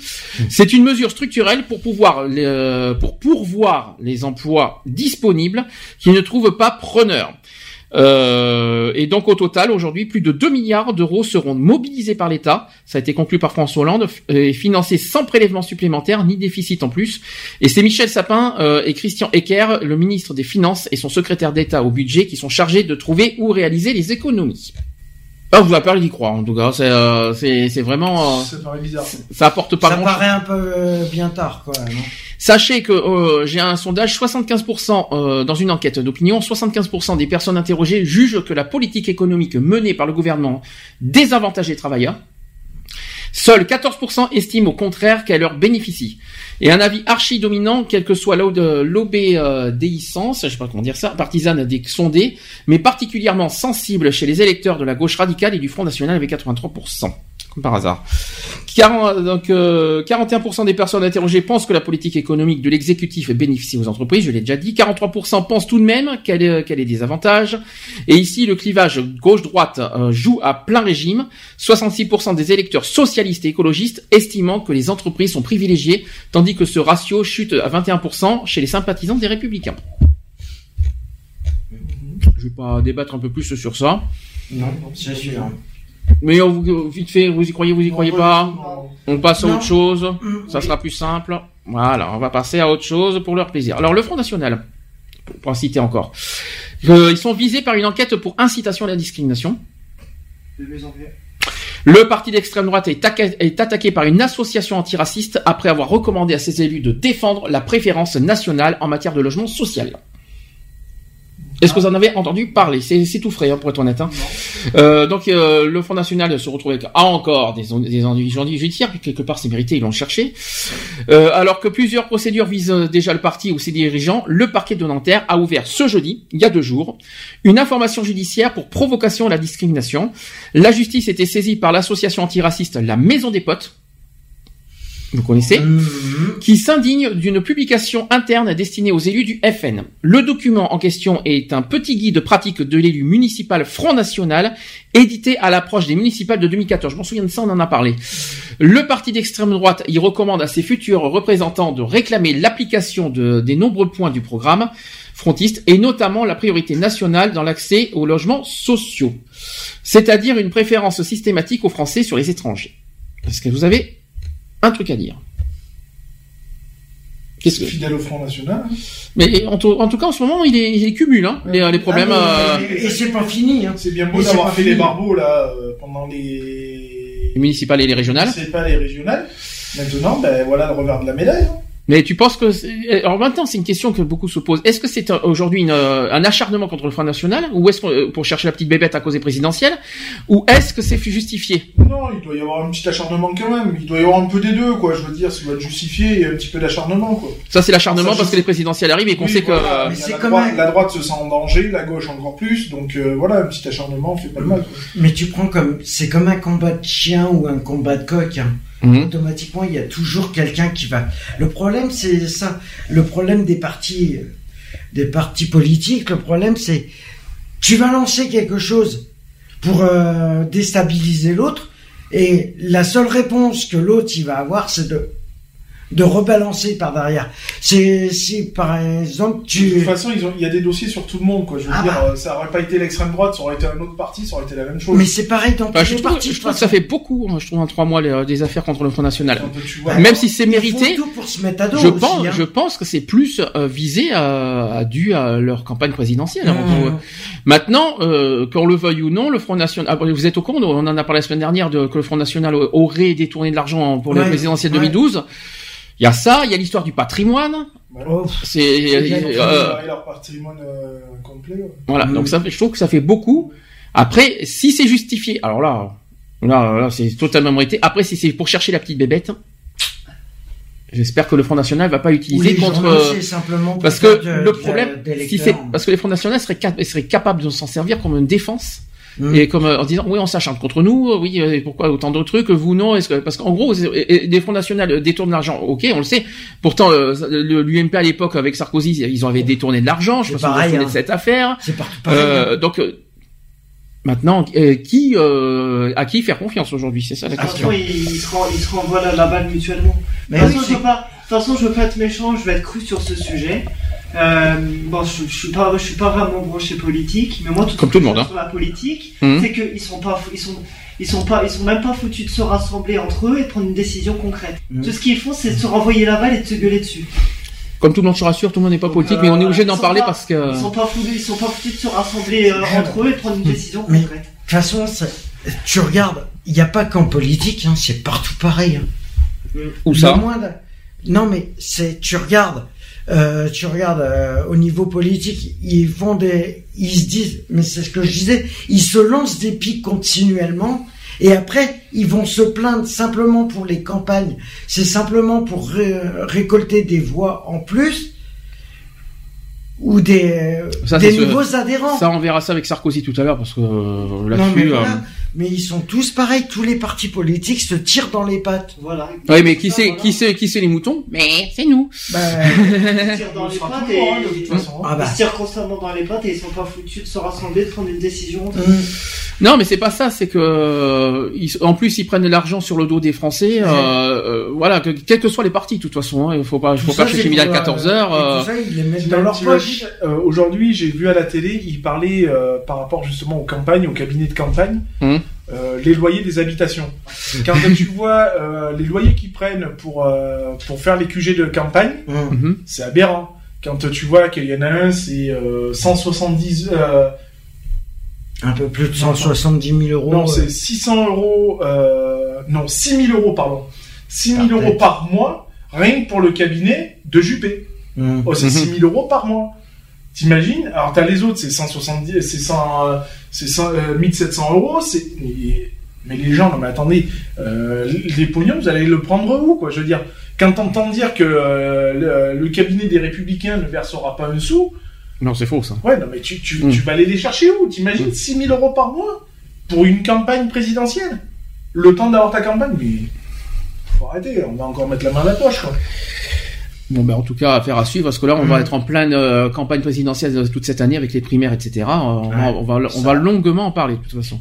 C'est une mesure structurelle pour pouvoir, euh, pour pourvoir les emplois disponibles qui ne trouvent pas preneurs. Euh, et donc au total, aujourd'hui, plus de 2 milliards d'euros seront mobilisés par l'État. Ça a été conclu par François Hollande f- et financé sans prélèvement supplémentaire ni déficit en plus. Et c'est Michel Sapin euh, et Christian Ecker, le ministre des Finances et son secrétaire d'État au budget, qui sont chargés de trouver où réaliser les économies. Ah, vous avez peur d'y croire en tout cas. C'est euh, c'est c'est vraiment. euh, Ça paraît bizarre. ça apporte pas Ça paraît un peu euh, bien tard, quoi. Non? Sachez que euh, j'ai un sondage, 75% euh, dans une enquête d'opinion, 75% des personnes interrogées jugent que la politique économique menée par le gouvernement désavantage les travailleurs. Seuls 14% estiment au contraire qu'elle leur bénéficie. Et un avis archi dominant, quelle que soit l'OB- l'obéissance, je sais pas comment dire ça, partisane des sondés, mais particulièrement sensible chez les électeurs de la gauche radicale et du Front National avec 83%. Comme par hasard. 40, donc, euh, 41% des personnes interrogées pensent que la politique économique de l'exécutif bénéficie aux entreprises, je l'ai déjà dit. 43% pensent tout de même qu'elle est- qu'elle ait des avantages. Et ici, le clivage gauche-droite euh, joue à plein régime. 66% des électeurs socialistes et écologistes estimant que les entreprises sont privilégiées, tandis que ce ratio chute à 21% chez les sympathisants des républicains. Je vais pas débattre un peu plus sur ça. Non, c'est sûr. Mais on vous- vite fait, vous y croyez, vous y croyez pas On passe à Non. autre chose. Ça sera plus simple. Voilà, on va passer à autre chose pour leur plaisir. Alors le Front National, pour, pour en citer encore, Euh, ils sont visés par une enquête pour incitation à la discrimination. Le parti d'extrême droite est attaqué par une association antiraciste après avoir recommandé à ses élus de défendre la préférence nationale en matière de logement social. Est-ce que vous en avez entendu parler? C'est tout frais, hein, pour être honnête. hein. Euh, donc, euh, le Front National se retrouve avec ah, encore des, des ennuis judiciaires, puis quelque part c'est mérité, ils l'ont cherché. Euh, alors que plusieurs procédures visent euh, déjà le parti ou ses dirigeants, le parquet de Nanterre a ouvert ce jeudi, il y a deux jours, une information judiciaire pour provocation à la discrimination. La justice était saisie par l'association antiraciste La Maison des Potes, vous connaissez, qui s'indigne d'une publication interne destinée aux élus du FN. Le document en question est un petit guide pratique de l'élu municipal Front National, édité à l'approche des municipales de 2014. Je m'en souviens de ça, on en a parlé. Le parti d'extrême droite y recommande à ses futurs représentants de réclamer l'application de- des nombreux points du programme frontiste et notamment la priorité nationale dans l'accès aux logements sociaux, c'est-à-dire une préférence systématique aux Français sur les étrangers. Est-ce que vous avez un truc à dire Qu'est-ce que Fidèle au Front National. mais en tout, en tout cas, en ce moment, il est, il est cumule, hein, les, les problèmes. Ah, mais- euh, Et c'est pas fini. Hein. C'est bien beau d'avoir fait fini. les barbeaux là euh, pendant les les municipales et les régionales. C'est pas les régionales. Maintenant, ben voilà le revers de la médaille. hein. Mais tu penses que... c'est- Alors maintenant, c'est une question que beaucoup se posent. Est-ce que c'est euh, aujourd'hui une, euh, un acharnement contre le Front National ou est-ce qu'on- euh, pour chercher la petite bébête à cause des présidentielles Ou est-ce que c'est justifié? Non, il doit y avoir un petit acharnement quand même. Il doit y avoir un peu des deux, quoi. Je veux dire, ça doit être justifié et un petit peu d'acharnement, quoi. Ça, c'est l'acharnement parce que les présidentielles arrivent et qu'on Oui, sait que... voilà, euh, il y a la, droite, la droite se sent en danger, la gauche encore plus. Donc euh, voilà, un petit acharnement fait pas de mal. quoi. Mais tu prends comme c'est comme un combat de chien ou un combat de coq. hein. Mhm. Automatiquement, il y a toujours quelqu'un qui va. Le problème, c'est ça. Le problème des partis, des partis politiques. Le problème, c'est tu vas lancer quelque chose pour euh, déstabiliser l'autre, et la seule réponse que l'autre il va avoir, c'est de de rebalancer par derrière. C'est si par exemple De tu toute façon, ils ont- il y a des dossiers sur tout le monde, quoi. Je veux Ah dire, bah. euh, ça aurait pas été l'extrême droite, ça aurait été un autre parti, ça aurait été la même chose. mais c'est pareil dans Bah, tous je, les trouve, partis. je trouve que ça fait beaucoup, hein, je trouve, en trois mois, les, des affaires contre le Front National. vois. Même si c'est mérité, tout pour se mettre à dos je, aussi, pense, hein. je pense que c'est plus euh, visé à, à dû à leur campagne présidentielle. Mmh. tout. Maintenant, euh, qu'on le veuille ou non, le Front National... ah, vous êtes au courant, on en a parlé la semaine dernière, de, que le Front National aurait détourné de l'argent pour la Ouais, présidentielle ouais. 2012. Il y a ça, il y a l'histoire du patrimoine. Oh, C'est... Ils ont euh, préparé leur patrimoine euh, complet. ouais. Voilà, donc ça fait, je trouve que ça fait beaucoup. Après, si c'est justifié, alors là, là, là c'est totalement mérité. Après, si c'est pour chercher la petite bébête, j'espère que le Front National va pas l'utiliser Oui, contre. simplement parce que de- le problème, si c'est parce que les Fronts Nationaux seraient, cap- seraient capables de s'en servir comme une défense. Mm. Et comme euh, en disant oui on s'acharne contre nous euh, oui euh, et pourquoi autant d'autres trucs vous non est-ce que parce qu'en gros les fonds nationaux détournent l'argent ok on le sait pourtant euh, l'UMP à l'époque avec Sarkozy ils avaient détourné de l'argent je pense pareil, hein. de cette affaire C'est euh, donc maintenant euh, qui euh, à qui faire confiance aujourd'hui c'est ça la De toute question façon, ils, ils se ren- ils se renvoient la, la balle mutuellement. Mais de, toute façon, je veux pas, de toute façon, je veux pas être méchant, je vais être cru sur ce sujet. Euh, bon, je, je suis pas, je suis pas vraiment branché politique, mais moi, tout Comme ce que tout le je monde, hein. sur la politique, Mhm. c'est qu'ils sont pas, ils sont, ils sont pas, ils sont même pas foutus de se rassembler entre eux et de prendre une décision concrète. Tout ce qu'ils font, c'est de se renvoyer la balle et de se gueuler dessus. comme tout le monde se rassure tout le monde n'est pas politique mais on est obligé d'en parler pas- parce que Ils sont pas foutus, ils sont pas foutus de se rassembler euh, entre eux et de prendre une décision Mais- concrète. De toute façon, tu regardes, il n'y a pas qu'en politique, hein, c'est partout pareil. hein. Où Le ça? moindre- Non, mais c'est, tu regardes, euh, tu regardes euh, au niveau politique, ils font des, ils se disent, mais c'est ce que je disais, ils se lancent des pics continuellement. Et après, ils vont se plaindre simplement pour les campagnes. C'est simplement pour ré- récolter des voix en plus ou des, Ça, des nouveaux adhérents. ça on verra ça avec Sarkozy tout à l'heure parce que euh, là-dessus voilà. Mais ils sont tous pareils. Tous les partis politiques se tirent dans les pattes. Voilà. ouais mais qui c'est qui c'est qui c'est les moutons? Mais c'est nous Bah, Ils se tirent dans On les pattes hein, de et toute façon. Ah bah. ils se tirent constamment dans les pattes et ils sont pas foutus de se rassembler, de prendre une décision. hum. Non, mais c'est pas ça. C'est que euh, ils- en plus ils prennent de l'argent sur le dos des Français. euh, euh, voilà, que, quels que soient les partis, de toute façon. hein, il faut pas, faut ça, pas chercher midi à pour, 14 euh, heures. euh, tout ça, ils les mettent dans leur T'imagines, poche. Aujourd'hui, j'ai vu à la télé, ils parlaient euh, par rapport justement aux campagnes, aux cabinets de campagne, Hum. Euh, les loyers des habitations. Quand tu vois euh, les loyers qu'ils prennent pour euh, pour faire les QG de campagne, Mhm. c'est aberrant. Quand tu vois qu'il y en a un, c'est euh, 170. euh, Un peu plus de 170 000 euros. non, euh, c'est 600 euros. Euh, non, 6 000 euros, pardon. 6 000 euros par mois, rien que pour le cabinet de Juppé. hum. Oh, c'est Mhm. 6 000 euros par mois. T'imagines? Alors, t'as les autres, c'est 170, c'est 100, euh, c'est 100, euh, 1700 euros. C'est, mais, les gens, non, mais attendez, euh, les pognons, vous allez le prendre où, quoi Je veux dire, quand t'entends dire que euh, le, le cabinet des Républicains ne versera pas un sou, Non, c'est faux ça. ouais, non, mais tu, tu, Mm. tu vas aller les chercher où? T'imagines 6 000 euros par mois pour une campagne présidentielle? Le temps d'avoir ta campagne, mais faut arrêter, on va encore mettre la main à la poche, quoi. Bon, ben en tout cas, affaire à suivre parce que là, on va être en pleine euh, campagne présidentielle euh, toute cette année avec les primaires, etc. Euh, on, va, on, va, on va longuement en parler de toute façon.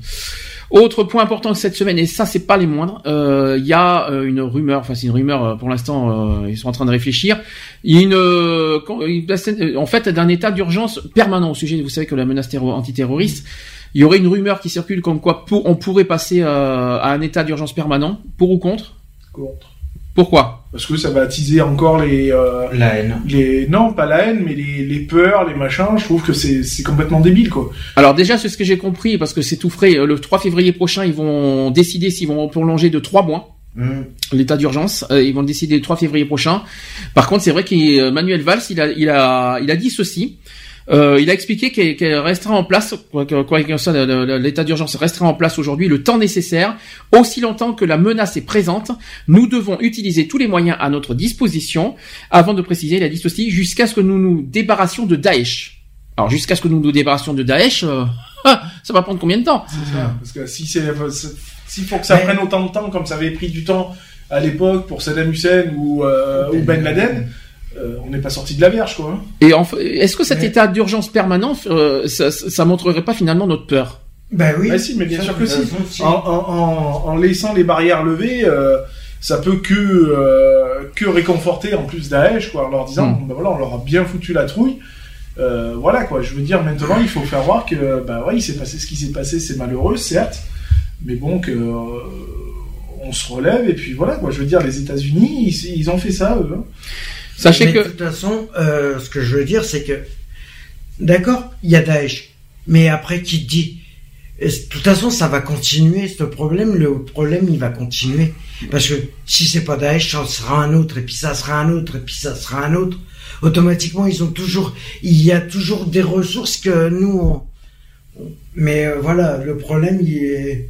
Autre point important cette semaine, et ça c'est pas les moindres, euh, il y a euh, une rumeur, enfin c'est une rumeur pour l'instant, euh, ils sont en train de réfléchir. Il y a une, en fait, d'un état d'urgence permanent au sujet, vous savez que la menace terro- antiterroriste, il y aurait une rumeur qui circule comme quoi pour, on pourrait passer euh, à un état d'urgence permanent, pour ou contre? Contre. Pourquoi? Parce que ça va attiser encore les, euh, La haine. les, non, pas la haine, mais les, les peurs, les machins. Je trouve que c'est, c'est complètement débile, quoi. Alors déjà, c'est ce que j'ai compris, parce que c'est tout frais. euh, Le 3 février prochain, ils vont décider s'ils vont prolonger de 3 mois Hum. l'état d'urgence. Euh, ils vont le décider le 3 février prochain. Par contre, c'est vrai qu'Emmanuel Valls, il a, il a, il a dit ceci. Euh, il a expliqué qu'elle qu'elle restera en place, quoi le- le- l'état d'urgence restera en place aujourd'hui le temps nécessaire, aussi longtemps que la menace est présente. Nous devons utiliser tous les moyens à notre disposition. Avant de préciser, il a dit ceci, jusqu'à ce que nous nous débarrassions de Daesh. Alors jusqu'à ce que nous nous débarrassions de Daesh, euh, ça va prendre combien de temps? C'est ça. Parce que si c'est- s'il faut que ça Mais- prenne autant de temps comme ça avait pris du temps à l'époque pour Saddam Hussein ou, euh, ou Ben Laden, euh, on n'est pas sorti de la verge, quoi. hein. Et enfin, est-ce que cet Mais- état d'urgence permanent, euh, ça, ça montrerait pas finalement notre peur? Ben oui. Ah si, mais bien Ça, sûr que si. En, en, en, en laissant les barrières levées, euh, ça peut que euh, que réconforter en plus Daesh, quoi, en leur disant, Mm. ben voilà, on leur a bien foutu la trouille. Euh, voilà quoi, je veux dire maintenant il faut faire voir que bah ouais il s'est passé ce qui s'est passé, c'est malheureux certes, mais bon que euh, on se relève et puis voilà quoi. Je veux dire les États-Unis ils, ils ont fait ça eux. Sachez Mais que de toute façon, euh, ce que je veux dire, c'est que, d'accord, il y a Daesh, mais après, qui te dit Et De toute façon, ça va continuer, ce problème, le problème, il va continuer. Parce que si c'est pas Daesh, ça sera un autre, et puis ça sera un autre, et puis ça sera un autre. Automatiquement, ils ont toujours, il y a toujours des ressources que nous, on- mais euh, voilà, le problème, il est,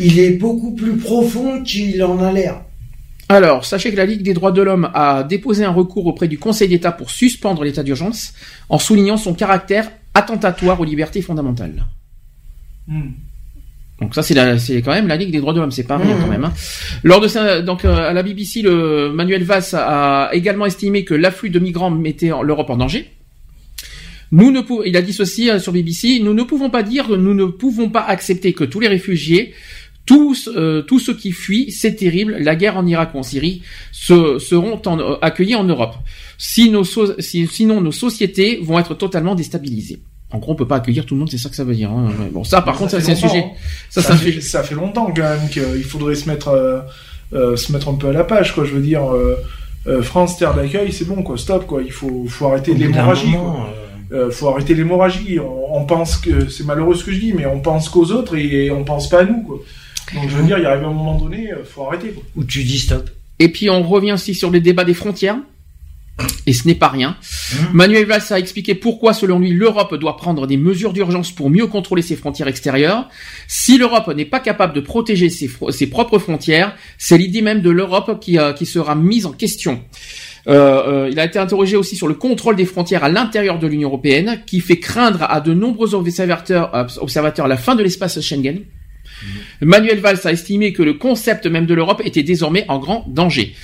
il est beaucoup plus profond qu'il en a l'air. Alors, sachez que la Ligue des droits de l'homme a déposé un recours auprès du Conseil d'État pour suspendre l'état d'urgence, en soulignant son caractère attentatoire aux libertés fondamentales. Hmm. Donc ça, c'est quand même la Ligue des droits de l'homme, c'est pas rien Mhm. quand même. hein. Lors de ça, donc euh, à la BBC, le Manuel Valls a également estimé que l'afflux de migrants mettait l'Europe en danger. Nous ne pouvons, il a dit ceci euh, sur BBC, nous ne pouvons pas dire, nous ne pouvons pas accepter que tous les réfugiés, tous, euh, tous ceux qui fuient, c'est terrible, la guerre en Irak ou en Syrie, se, seront en- euh, accueillis en Europe. Si nos so- si- sinon nos sociétés vont être totalement déstabilisées. En gros, on peut pas accueillir tout le monde, c'est ça que ça veut dire. hein. Bon, ça, par Ça contre, c'est un sujet. hein. Ça, Ça, c'est un fait, sujet. ça fait longtemps quand même qu'il faudrait se mettre, euh, euh, se mettre un peu à la page, quoi. Je veux dire, euh, euh, France, terre d'accueil, c'est bon, quoi. Stop, quoi. Il faut, faut arrêter l'hémorragie. Euh, faut arrêter l'hémorragie. On, on pense que c'est malheureux ce que je dis, mais on pense qu'aux autres et on pense pas à nous, quoi. Donc je veux dire, il arrive un moment donné, euh, faut arrêter, quoi. Où tu dis stop. Et puis on revient aussi sur les débats des frontières. Et ce n'est pas rien. Manuel Valls a expliqué pourquoi, selon lui, l'Europe doit prendre des mesures d'urgence pour mieux contrôler ses frontières extérieures. Si l'Europe n'est pas capable de protéger ses, propres frontières, c'est l'idée même de l'Europe qui, euh, qui sera mise en question. Euh, euh, il a été interrogé aussi sur le contrôle des frontières à l'intérieur de l'Union européenne, qui fait craindre à de nombreux observateurs, euh, observateurs la fin de l'espace Schengen. Manuel Valls a estimé que le concept même de l'Europe était désormais en grand danger.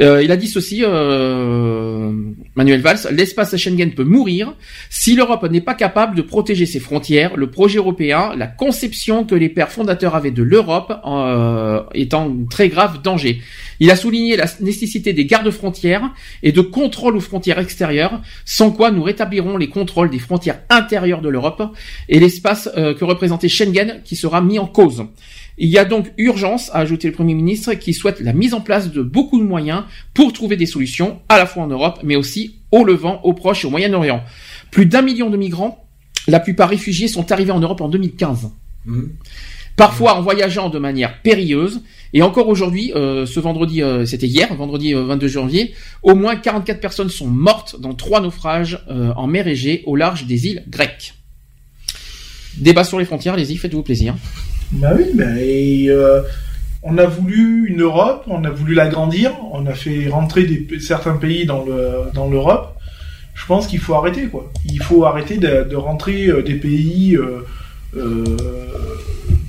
Euh, il a dit ceci, euh, Manuel Valls, l'espace Schengen peut mourir si l'Europe n'est pas capable de protéger ses frontières. Le projet européen, la conception que les pères fondateurs avaient de l'Europe euh, est en très grave danger. Il a souligné la nécessité des gardes frontières et de contrôle aux frontières extérieures, sans quoi nous rétablirons les contrôles des frontières intérieures de l'Europe et l'espace euh, que représentait Schengen qui sera mis en cause. Il y a donc urgence, a ajouté le Premier ministre, qui souhaite la mise en place de beaucoup de moyens pour trouver des solutions, à la fois en Europe, mais aussi au Levant, au Proche et au Moyen-Orient. Plus d'un million de migrants, la plupart réfugiés, sont arrivés en Europe en 2015. Parfois en voyageant de manière périlleuse. Et encore aujourd'hui, euh, ce vendredi, euh, c'était hier, vendredi euh, 22 janvier, au moins 44 personnes sont mortes dans trois naufrages euh, en mer Égée au large des îles grecques. Débat sur les frontières, allez-y, faites-vous plaisir. Bah oui, bah, euh, on a voulu une Europe, on a voulu l'agrandir, on a fait rentrer des, certains pays dans le dans l'Europe. Je pense qu'il faut arrêter quoi. Il faut arrêter de, rentrer euh, des pays euh,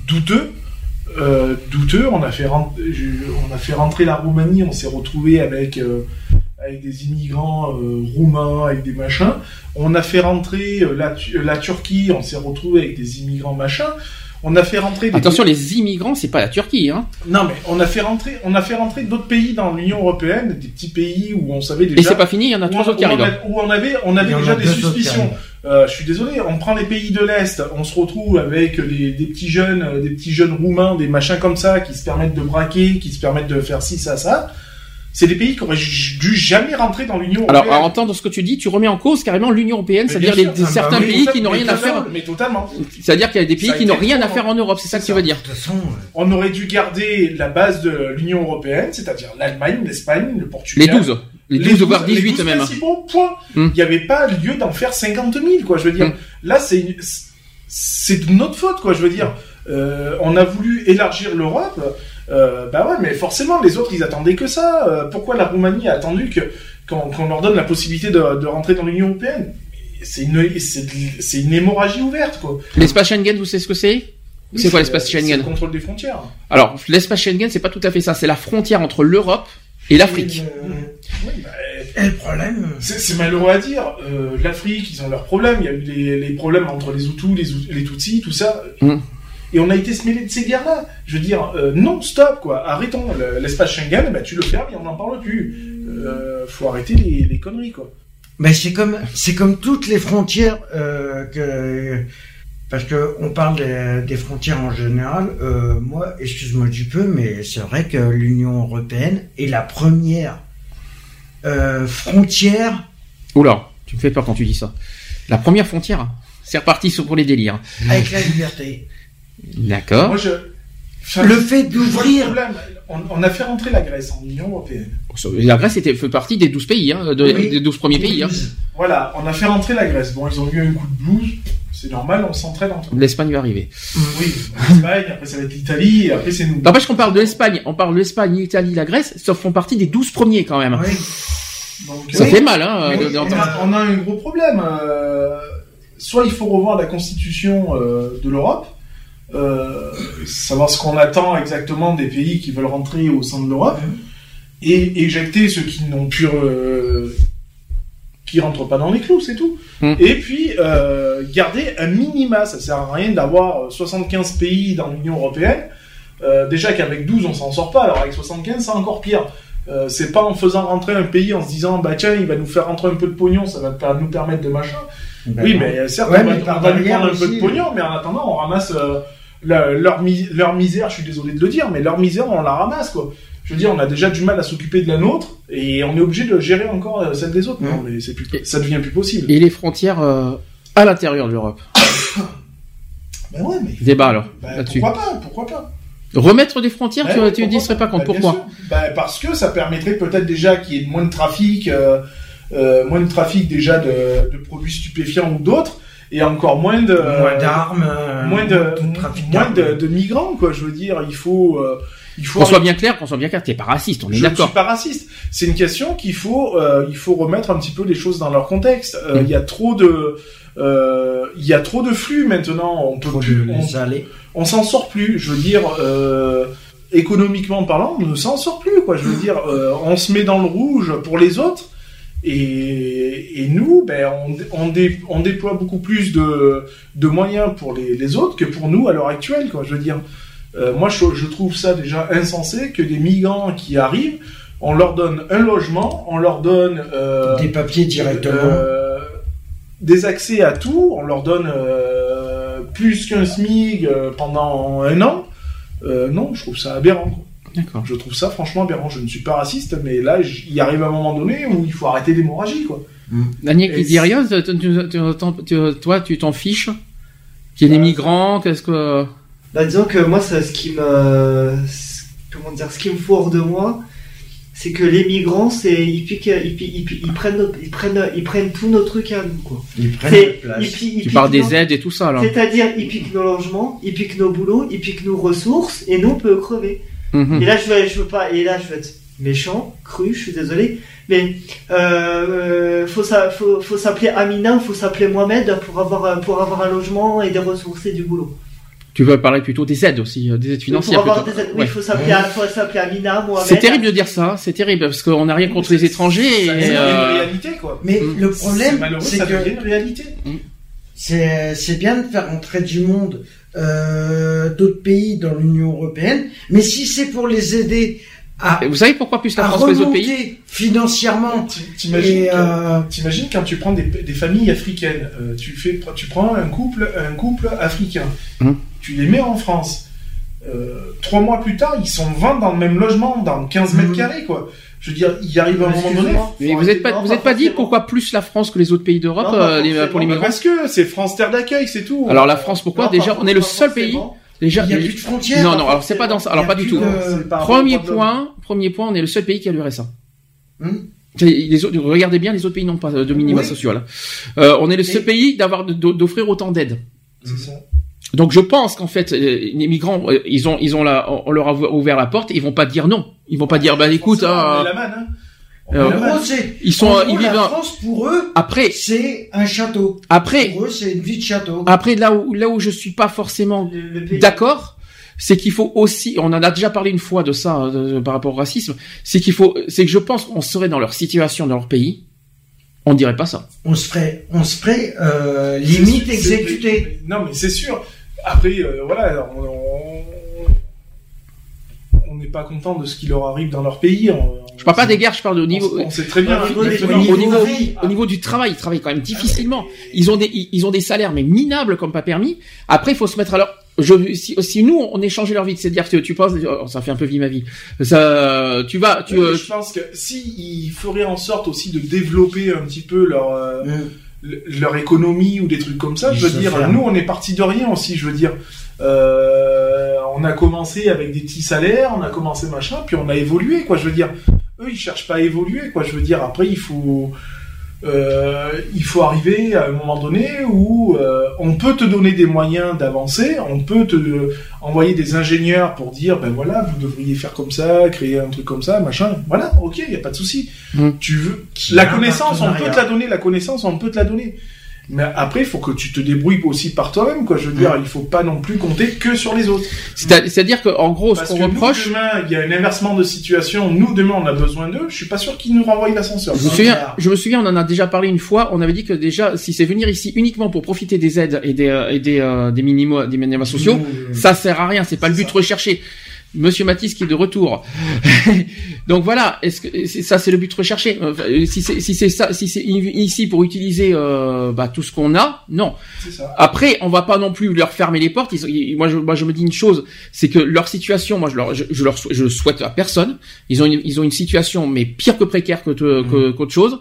douteux. Douteux, on a fait rentrer, on a fait rentrer la Roumanie, on s'est retrouvé avec avec des immigrants roumains, avec des machins. On a fait rentrer la, la Turquie, on s'est retrouvé avec des immigrants machins. On a fait rentrer des Attention, les immigrants, c'est pas la Turquie, hein. non, mais on a fait rentrer, on a fait rentrer d'autres pays dans l'Union européenne, des petits pays où on savait déjà. Et c'est pas fini, il y en a trois on- autres qui où on arrivent. Où on avait, on avait déjà des suspicions. Euh, je suis désolé, on prend les pays de l'Est, on se retrouve avec des, des petits jeunes, euh, des petits jeunes roumains, des machins comme ça, qui se permettent de braquer, qui se permettent de faire ci, ça, ça. C'est des pays qui auraient dû jamais rentrer dans l'Union Alors, européenne. à entendre ce que tu dis, tu remets en cause carrément l'Union européenne, c'est-à-dire les-. Ah bah certains pays qui n'ont rien à faire. Mais totalement. C'est-à-dire qu'il y a des pays a qui n'ont rien à faire en Europe, c'est ça que tu veux dire. De toute façon, On aurait dû garder la base de l'Union européenne, c'est-à-dire l'Allemagne, l'Espagne, le Portugal. Les 12, les 12 voire 18 les 12 même. principaux, point. Hmm. Il n'y avait pas lieu d'en faire 50 000, quoi. Je veux dire, Hmm. là, c'est une- c'est de notre faute, quoi. Je veux dire, euh, on a voulu élargir l'Europe. Euh, bah ouais, mais forcément, les autres, ils attendaient que ça. Euh, pourquoi la Roumanie a attendu que qu'on qu'on leur donne la possibilité de, de rentrer dans l'Union européenne? C'est une, c'est c'est hémorragie ouverte, quoi. L'espace Schengen, vous savez ce que c'est? C'est quoi l'espace C'est Schengen le contrôle des frontières. Alors, l'espace Schengen, c'est pas tout à fait ça. C'est la frontière entre l'Europe et l'Afrique. Et le problème, C'est c'est malheureux à dire. Euh, L'Afrique, ils ont leurs problèmes. Il y a eu les, les problèmes entre les Hutus, les, les Tutsis, tout ça. Mm. Et on a été se mêler de ces guerres-là. Je veux dire, euh, non, stop, quoi. Arrêtons. Le- L'espace Schengen, bah, tu le fermes et on n'en parle plus. Euh, faut arrêter les, les conneries, quoi. Ben c'est comme c'est comme toutes les frontières euh, que parce que on parle des, des frontières en général. Euh, moi, excuse-moi du peu, mais c'est vrai que l'Union européenne est la première euh, frontière. Oula, tu me fais peur quand tu dis ça. La première frontière, c'est reparti sur- pour les délires. Avec la liberté. D'accord. Moi, je... enfin, Le fait d'ouvrir-. On, on a fait rentrer la Grèce en Union européenne. La Grèce était, fait partie des 12 pays, hein, de- Oui. des 12 premiers pays. Hein. Voilà, on a fait rentrer la Grèce. Bon, ils ont eu un coup de blues. C'est normal, on s'entraîne entre nous. L'Espagne va arriver. Oui, l'Espagne, après ça va être l'Italie, et après c'est nous. N'empêche qu'on parle de l'Espagne, on parle de l'Espagne, l'Italie, la Grèce, ça font partie des 12 premiers quand même. Donc, Ça oui. fait mal, hein, oui, a, on a un gros problème. euh, soit il faut revoir la constitution euh, de l'Europe, euh, savoir ce qu'on attend exactement des pays qui veulent rentrer au sein de l'Europe, et éjecter ceux qui n'ont pu, euh, qui rentrent pas dans les clous, c'est tout. Mm. Et puis euh, garder un minima. Ça sert à rien d'avoir euh, 75 pays dans l'Union européenne. Euh, déjà qu'avec 12 on s'en sort pas, alors avec 75 c'est encore pire. Euh, c'est pas en faisant rentrer un pays en se disant bah tiens il va nous faire rentrer un peu de pognon, ça va nous permettre de machin. Ben oui non. mais certes Ouais, on va, on va nous derrière prendre un peu de pognon, mais en attendant on ramasse euh, la- leur, mi- leur misère. Je suis désolé de le dire, mais leur misère on la ramasse quoi. Je veux dire on a déjà du mal à s'occuper de la nôtre et on est obligé de gérer encore euh, celle des autres. Non mais c'est plus, ça devient plus possible. Et les frontières euh, à l'intérieur de l'Europe? Ben ouais mais Débat alors, là-dessus. pourquoi pas pourquoi pas? Remettre des frontières, Ouais, tu, tu n'y serais pas contre. Bien Pourquoi. Bah, Parce que ça permettrait peut-être déjà qu'il y ait moins de trafic, euh, euh, moins de trafic déjà de, de produits stupéfiants ou d'autres, et encore moins de Moins d'armes, euh, moins de, de trafic moins de, migrants quoi. Je veux dire, il faut euh, il faut Qu'on soit bien clair, qu'on soit bien clair, t'es pas raciste, on est je ne d'accord. suis pas raciste. C'est une question qu'il faut, euh, il faut remettre un petit peu les choses dans leur contexte. Il y a trop de, euh, il y a trop de flux maintenant. On peut Trop plus, de on, on s'en sort plus. Je veux dire, euh, économiquement parlant, on ne s'en sort plus, quoi. Je veux dire, euh, on se met dans le rouge pour les autres, et, et nous, ben, on, on, dé- on déploie beaucoup plus de, de moyens pour les, les autres que pour nous à l'heure actuelle, quoi. Je veux dire, euh, moi, je, je trouve ça déjà insensé que des migrants qui arrivent, on leur donne un logement, on leur donne euh, Des papiers directement. euh, des accès à tout, on leur donne plus qu'un SMIG pendant un an. Non, je trouve ça aberrant. quoi. D'accord. Je trouve ça franchement aberrant. Je ne suis pas raciste, mais là, il arrive un moment donné où il faut arrêter l'hémorragie, quoi. Daniel Et qui dit rien, toi, tu t'en fiches Qu'il y ait des migrants, qu'est-ce que... Bah, disons que moi, ça, ce qui me, comment dire, ce qui me fourre de moi, c'est que les migrants, c'est ils piquent, ils, piquent- ils, piquent- ils prennent, nos- ils prennent, ils prennent tous nos trucs à nous, quoi. Ils prennent place. ils pi- ils Tu parles des nos- aides et tout ça, là. C'est-à-dire, ils piquent nos logements, ils piquent nos boulots, ils piquent nos ressources, et nous, on peut crever. Mhm. Et là, je veux, je veux pas, et là, je veux être méchant, cru, je suis désolé, mais euh, euh, faut, ça, faut, faut s'appeler Amina faut s'appeler Mohamed pour avoir, un- pour avoir un logement et des ressources et du boulot. Tu veux parler plutôt des aides aussi, euh, des aides financières pour avoir plutôt. des aides, oui, Ouais. il faut s'appeler, faut s'appeler Amina, Mohamed. C'est terrible de dire ça, c'est terrible parce qu'on n'a rien contre les étrangers. Euh, une réalité, quoi. Mais Mm. le C'est problème, c'est que devient une réalité. c'est c'est bien de faire entrer du monde euh, d'autres pays dans l'Union européenne, mais si c'est pour les aider à, Vous savez pourquoi plus la à France que les autres pays? remonter financièrement T'imagines euh, T'imagines quand tu prends des, des familles africaines, euh, tu fais, tu prends un couple, un couple africain, Hum. tu les mets en France. Euh, trois mois plus tard, ils sont 20 dans le même logement, dans 15 mètres Hum. carrés, quoi. Je veux dire, il arrive un moment donné. Mais vous n'êtes pas, vous êtes pas dit pourquoi plus la France que les autres pays d'Europe euh, pour les migrants Parce que c'est France terre d'accueil, c'est tout. Alors la France, pourquoi Non, Déjà, on est le seul pays. Déjà, Il y a plus de frontières. Non, non, alors c'est pas dans ça. Alors pas du tout. Premier point, premier point, on est le seul pays qui a le RSA. C'est- Les autres, regardez bien, les autres pays n'ont pas de minima Oui. social. Euh, on est le seul Et- pays d'avoir d'offrir autant d'aide. C'est ça. Donc je pense qu'en fait, euh, les migrants, euh, ils ont, ils ont la, on leur a ouvert la porte, ils vont pas dire non. Ils vont pas dire, bah écoute, ah, met la manne, hein. Euh, en gros, c'est ils sont, en ils vivent la un- France pour eux, après, c'est un château. après, Pour eux, c'est une vie de château. après là où, là où je suis pas forcément d'accord, c'est qu'il faut aussi, on en a déjà parlé une fois de ça de- par rapport au racisme, c'est qu'il faut, c'est que je pense qu'on serait dans leur situation, dans leur pays, on dirait pas ça. On se ferait, on se ferait euh, limite c'est- Non, mais c'est sûr. Après, euh, voilà, on- on on n'est pas content de ce qui leur arrive dans leur pays. On- Je parle pas des guerres, je parle au niveau, On, on sait très bien. Au niveau des- exactement. au niveau, vie. au niveau du travail, ils travaillent quand même difficilement. Ils ont des, ils ils ont des salaires mais minables comme pas permis. Après, il faut se mettre à leur, je, si, si nous on échangeait leur vie, c'est-à-dire que tu penses, oh, ça fait un peu vie ma vie. Ça, tu vas, tu, euh, je pense que si ils feraient en sorte aussi de développer un petit peu leur euh. Le- leur économie ou des trucs comme ça, Ils je veux dire, ferment. nous on est parti de rien aussi, je veux dire. Euh, on a commencé avec des petits salaires, on a commencé machin, puis on a évolué, quoi. Je veux dire, eux ils cherchent pas à évoluer, quoi. Je veux dire, après il faut, euh, il faut arriver à un moment donné où euh, on peut te donner des moyens d'avancer, on peut te envoyer des ingénieurs pour dire, ben voilà, vous devriez faire comme ça, créer un truc comme ça, machin. Voilà, ok, il y a pas de souci. Mm. Tu veux la connaissance, on peut te la donner, la connaissance, on peut te la donner. Mais après, il faut que tu te débrouilles aussi par toi-même, quoi. Je veux dire, il faut pas non plus compter que sur les autres. c'est- c'est-à-dire qu'en gros, ce qu'on nous, reproche, demain, il y a un inversement de situation. Nous, demain, on a besoin d'eux. Je suis pas sûr qu'ils nous renvoient l'ascenseur. Je me souviens, je me souviens, on en a déjà parlé une fois. On avait dit que déjà, si c'est venir ici uniquement pour profiter des aides et des euh, et des euh, des minima des minima sociaux, Mmh. ça sert à rien. C'est pas le but ça. recherché. Monsieur Matisse qui est de retour. Donc voilà, est-ce que ça c'est le but recherché Enfin, Si c'est si c'est ça, si c'est ici pour utiliser euh, bah, tout ce qu'on a, non. Ça. Après, on va pas non plus leur fermer les portes. Ils, ils- moi, je, moi, je me dis une chose, c'est que leur situation, moi, je leur, je, je leur, je le souhaite à personne. Ils ont, une, ils ont une situation, mais pire que précaire que que- qu'autre chose.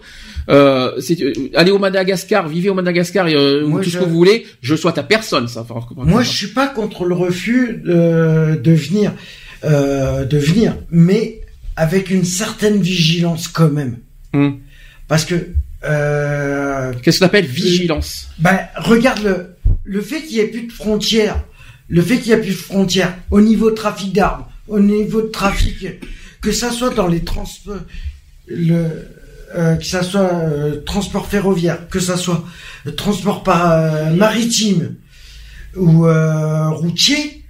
Euh, c'est, euh, allez au Madagascar, vivez au Madagascar, euh, ou Moi, tout ce que vous voulez. Je souhaite à personne, ça. Enfin, Moi, je suis pas contre le refus de, de venir, euh, de venir, mais avec une certaine vigilance quand même. Hum. Parce que, euh, Qu'est-ce qu'on appelle vigilance ben, regarde le, le fait qu'il y ait plus de frontières, le fait qu'il y ait plus de frontières au niveau de trafic d'armes, au niveau de trafic, que ça soit dans les transports, le, euh, que ça soit euh, transport ferroviaire, que ça soit transport par euh, maritime ou routier,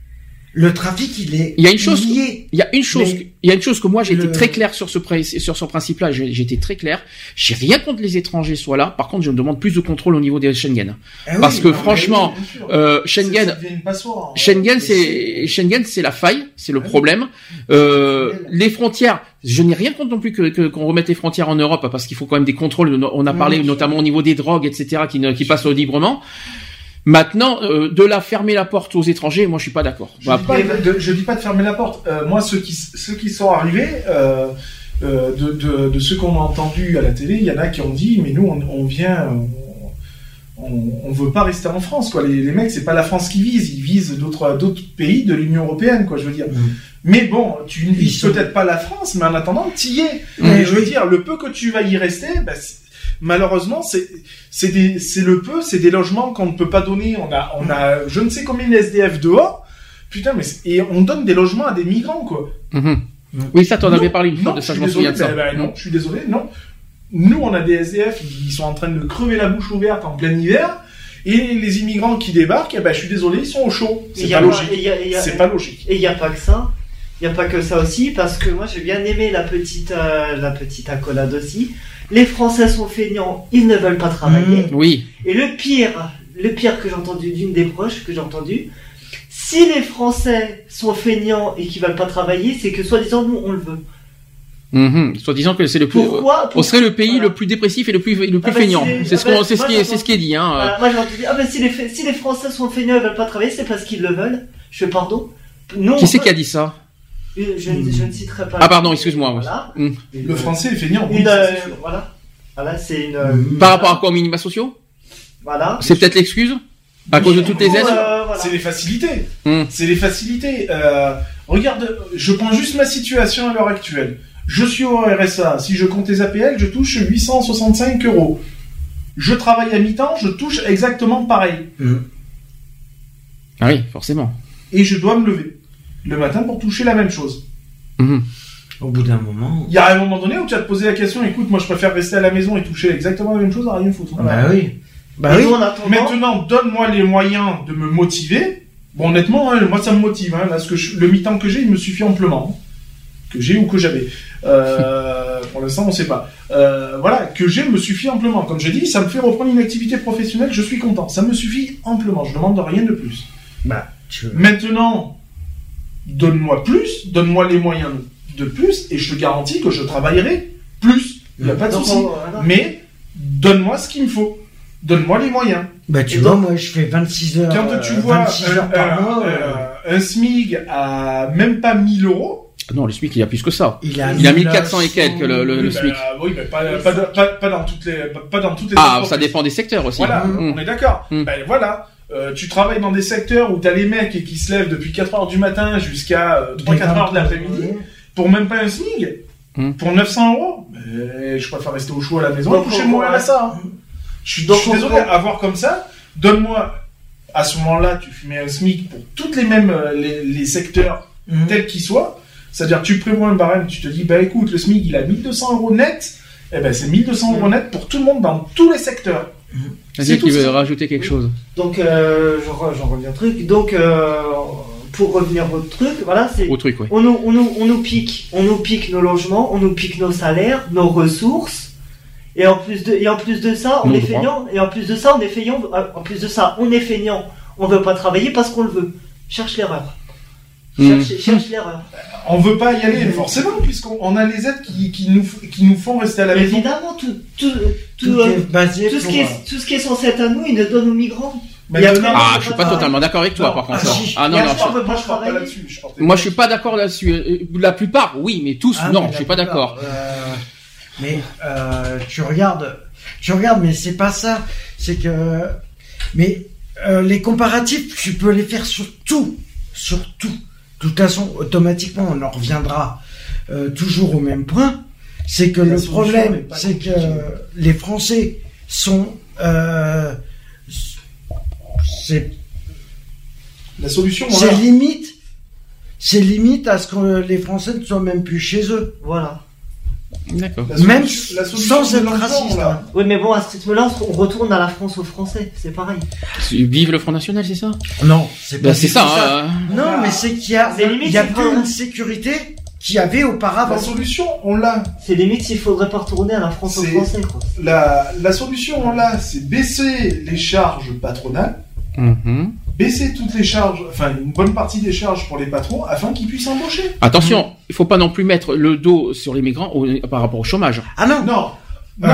le trafic, il est. Il y a une chose, lié. il y a une chose, Mais il y a une chose que moi j'ai été très clair sur ce sur ce principe-là. J'ai été très clair. J'ai rien contre les étrangers soient là. Par contre, je me demande plus de contrôle au niveau des Schengen. Eh oui, Parce que franchement, oui, euh, Schengen, passoire, hein. Schengen, c'est Schengen, c'est la faille, c'est le problème. Euh, les frontières, je n'ai rien contre non plus que que- qu'on remette les frontières en Europe parce qu'il faut quand même des contrôles. On a parlé notamment au niveau des drogues, etc., qui, ne- qui passent librement. Maintenant, euh, de la fermer la porte aux étrangers, moi je suis pas d'accord. Je dis pas de, je dis pas de fermer la porte. Euh, moi, ceux qui, ceux qui sont arrivés, euh, euh, de, de, de ceux qu'on a entendus à la télé, il y en a qui ont dit, mais nous, on, on vient, on, on, on veut pas rester en France, quoi. Les, les mecs, c'est pas la France qui vise, ils visent d'autres, d'autres pays de l'Union européenne, quoi. Je veux dire. Mais bon, tu ne vises peut-être pas la France, mais en attendant, t'y es. Et je veux dire, le peu que tu vas y rester, bah, c'est- malheureusement, c'est le peu, c'est des logements qu'on ne peut pas donner. On a on a je ne sais combien de SDF dehors. Putain, mais et on donne des logements à des migrants, quoi. Mhm. Oui, ça, t'en avais parlé une fois non, de ça, je je m'en suis souviens de ça. ben, ben, non, je suis désolé, non. Nous, on a des SDF, ils sont en train de crever la bouche ouverte en plein hiver. Et les immigrants qui débarquent, eh ben, je suis désolé, ils sont au chaud. C'est a pas logique. C'est pas logique. Et il n'y a pas que ça. Il n'y a pas que ça aussi, parce que moi j'ai bien aimé la petite, euh, la petite accolade aussi. Les Français sont feignants, ils ne veulent pas travailler. Oui. Et le pire, le pire que j'ai entendu d'une des proches que j'ai entendu, si les Français sont feignants et qu'ils veulent pas travailler, c'est que soi-disant nous on le veut. Mhm. Soit disant que c'est le plus, Pourquoi on serait le pays le plus dépressif et le plus, le plus Ah bah, feignant. si les- C'est ce ah bah, qu'on, c'est ce qui est, c'est ce qui est dit, hein. Voilà, moi j'ai entendu, ah ben si les, si les Français sont feignants et veulent pas travailler, c'est parce qu'ils le veulent. Je fais pardon. Nous, on Qui c'est qui a dit ça? Je, je ne- je ne citerai pas. Ah, pardon, excuse-moi. Voilà. Mm. Le français est feignant. oui, euh, voilà. Voilà, c'est une. euh, Par rapport à quoi aux minima sociaux? Voilà. C'est peut-être l'excuse? À cause de toutes les aides? C'est les facilités. Hmm. C'est les facilités. Euh, regarde, je prends juste ma situation à l'heure actuelle. Je suis au RSA. Si je compte les APL, je touche 865 euros. Je travaille à mi-temps, je touche exactement pareil. Ah oui, forcément. Et je dois me lever le matin pour toucher la même chose. Mhm. Au bout d'un moment. Il y a un moment donné où tu as te posé la question, écoute, moi je préfère rester à la maison et toucher exactement la même chose à rien foutre. Bah oui. Bah oui. attendant- Maintenant, donne-moi les moyens de me motiver. Bon, honnêtement, hein, moi ça me motive. Hein, là, ce que je- le mi-temps que j'ai, il me suffit amplement. Que j'ai ou que j'avais. Euh, pour l'instant, on sait pas. Euh, voilà, que j'ai me suffit amplement. Comme je dis, ça me fait reprendre une activité professionnelle, je suis content. Ça me suffit amplement. Je demande rien de plus. Bah, tu... Maintenant, donne-moi plus, donne-moi les moyens de plus, et je te garantis que je travaillerai plus. Il n'y a pas de souci. Mais donne-moi ce qu'il me faut. Donne-moi les moyens. Bah, tu Et vois, donc, moi, je fais 26 heures. quand euh, tu vois 26 un, heures par mois. un- euh, un SMIG à même pas 1000 euros, Non, le SMIC, il y a plus que ça. Il a, Il a 1400 et quelques, le, le, bah, oui, mais pas, pas, de- pas- pas dans toutes les, pas- pas dans toutes les Ah, ça dépend des secteurs aussi. Voilà, Mm. on est d'accord. Mm. Ben voilà, Euh, tu travailles dans des secteurs où t'as les mecs qui se lèvent depuis 4 heures du matin jusqu'à euh, 3-4 heures de l'après-midi pour même pas un SMIG, Mm. pour 900 euros. Mais je préfère rester au chaud à la maison Donc, et mon ouais. RSA. hein. Je suis, Donc, je suis désolé, avoir comme ça, donne-moi, à ce moment-là, tu mets un SMIC pour toutes les mêmes, euh, les, les secteurs Mhm. tels qu'ils soient. C'est-à-dire, tu prévois un barème, tu te dis, bah écoute, le SMIC, il a 1200 euros net, eh ben c'est 1200 euros net pour tout le monde dans tous les secteurs. Vas-y, C'est qui veut rajouter quelque chose. Donc, euh, j'en re- j'en reviens au truc. Donc, euh, pour revenir au truc, voilà, c'est. Au truc, ouais. On nous, on, nous, on nous pique, on nous pique nos logements, on nous pique nos salaires, nos ressources. Et en plus de, et en plus de ça, on Nos est droits. feignant. Et en plus de ça, on est feignant. euh, En plus de ça, on est feignant. On veut pas travailler parce qu'on le veut. Cherche l'erreur. Mm. Cherche, cherche l'erreur. On veut pas y aller, forcément, puisqu'on on a les aides qui, qui, nous, qui nous font rester à la maison. Évidemment, tout, tout, tout, Tout euh, est basé tout ce qui euh, est, tout ce qui est censé être à nous, il le donne aux migrants. Non, après, Ah, je suis pas travailler. totalement d'accord avec toi, Non, par contre. ah, si. Ah non, non, je- Moi, je pas là-dessus. moi je suis pas d'accord là-dessus. Euh, La plupart, oui, mais tous, Ah, non, mais je suis pas d'accord. euh, mais euh, tu regardes, tu regardes, mais c'est pas ça. C'est que, mais euh, les comparatifs, tu peux les faire sur tout, sur tout. De toute façon, automatiquement, on en reviendra euh, toujours au même point. C'est que le problème, c'est que les Français sont, euh, c'est La solution, c'est limite, c'est limite à ce que les Français ne soient même plus chez eux. Voilà. D'accord. Même solution- la solution sans être raciste. là. hein. Oui, mais bon, à ce rythme-là, on retourne à la France aux Français, c'est pareil. Vive le Front National, c'est ça? Non, c'est Bah, pas c'est ça, hein. Non, mais c'est qu'il y a, il y a plus pas- une sécurité qu'il y avait auparavant. La solution, on l'a. C'est limite s'il faudrait pas retourner à la France aux Français, quoi. La, la solution, on l'a, c'est baisser les charges patronales, Mhm. Baisser toutes les charges, enfin une bonne partie des charges pour les patrons, afin qu'ils puissent embaucher. Attention, il faut pas non plus mettre le dos sur les migrants au- par rapport au chômage. Ah non Non, non.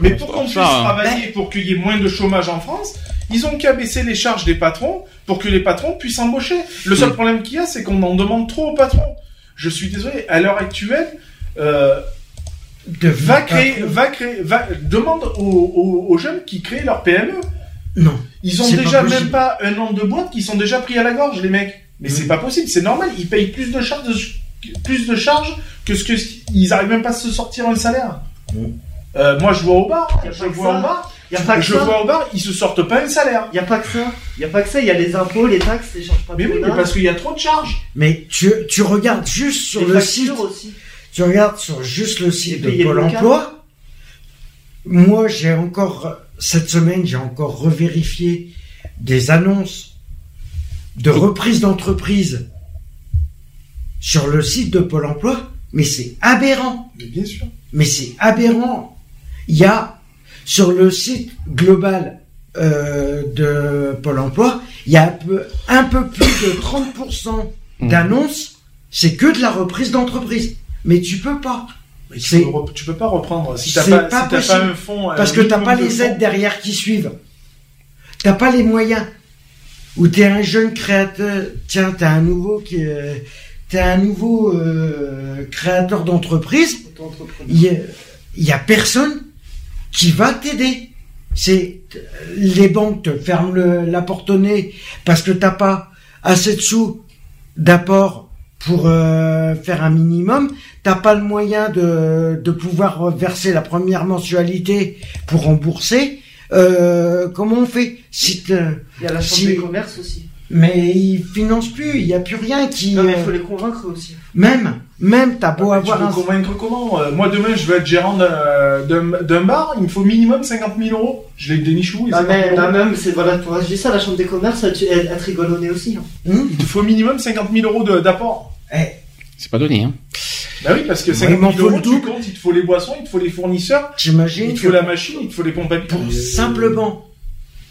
mais pour qu'on puisse ça, hein. travailler, pour qu'il y ait moins de chômage en France, ils ont qu'à baisser les charges des patrons pour que les patrons puissent embaucher. Le seul Mm. problème qu'il y a, c'est qu'on en demande trop aux patrons. Je suis désolé, à l'heure actuelle, euh, va créer, va créer, va, demande aux, aux- aux jeunes qui créent leur PME. Non. Ils ont pas déjà même pas un an de boîte qui sont déjà pris à la gorge, les mecs. Mais c'est pas possible, c'est normal, ils payent plus de charges, plus de charges que ce que ils arrivent même pas à se sortir un salaire. Euh, moi, je vois au bar, je pas vois au bar, Y a pas que je ça. vois au bar, ils se sortent pas un salaire. Y a pas que ça. Y a pas que ça. Il y a les impôts, les taxes, les charges Mais oui, mais parce qu'il y a trop de charges. Mais tu, tu regardes juste sur Les le factures site, aussi. tu regardes sur juste le site de Pôle emploi. Moi, j'ai encore, cette semaine, j'ai encore revérifié des annonces de reprise d'entreprise sur le site de Pôle emploi, mais c'est aberrant. Mais bien sûr. Mais c'est aberrant. Il y a sur le site global euh, de Pôle emploi, il y a un peu, un peu plus de 30% d'annonces, c'est que de la reprise d'entreprise. Mais tu peux pas. Mais tu, peux, tu peux pas reprendre si t'as pas, pas si t'as possible. pas un fonds. Parce que t'as pas les fonds. aides derrière qui suivent. T'as pas les moyens. Ou t'es un jeune créateur, tiens, t'es un nouveau qui, euh, t'es un nouveau euh, créateur d'entreprise. Il y, a- il y a personne qui va t'aider. C'est les banques te ferment le- la porte au nez parce que t'as pas assez de sous d'apport pour euh, faire un minimum. T'as pas le moyen de, de pouvoir verser la première mensualité pour rembourser. Euh, comment on fait si Il y a la chambre si- des commerces aussi. Mais ils financent plus. Il y a plus rien qui. Non, mais il euh, faut les convaincre aussi. Même, même t'as beau Tu avoir veux un. convaincre comment Euh, Moi, demain, je veux être gérant d'un- bar, il me faut minimum 50 000 euros. Je les déniche où 50 mais, 000 non, euros même, c'est, voilà, pour dis ça, la chambre des commerces, elle, elle, elle te aussi. hein. Il te faut minimum 50 000 euros d'apport. C'est pas donné, hein. Bah oui, parce que Ouais, 50 il m'en 000 faut euros, tu comptes, il te faut les boissons, il te faut les fournisseurs, J'imagine il te faut la machine, il te faut les pompes à pour billes. simplement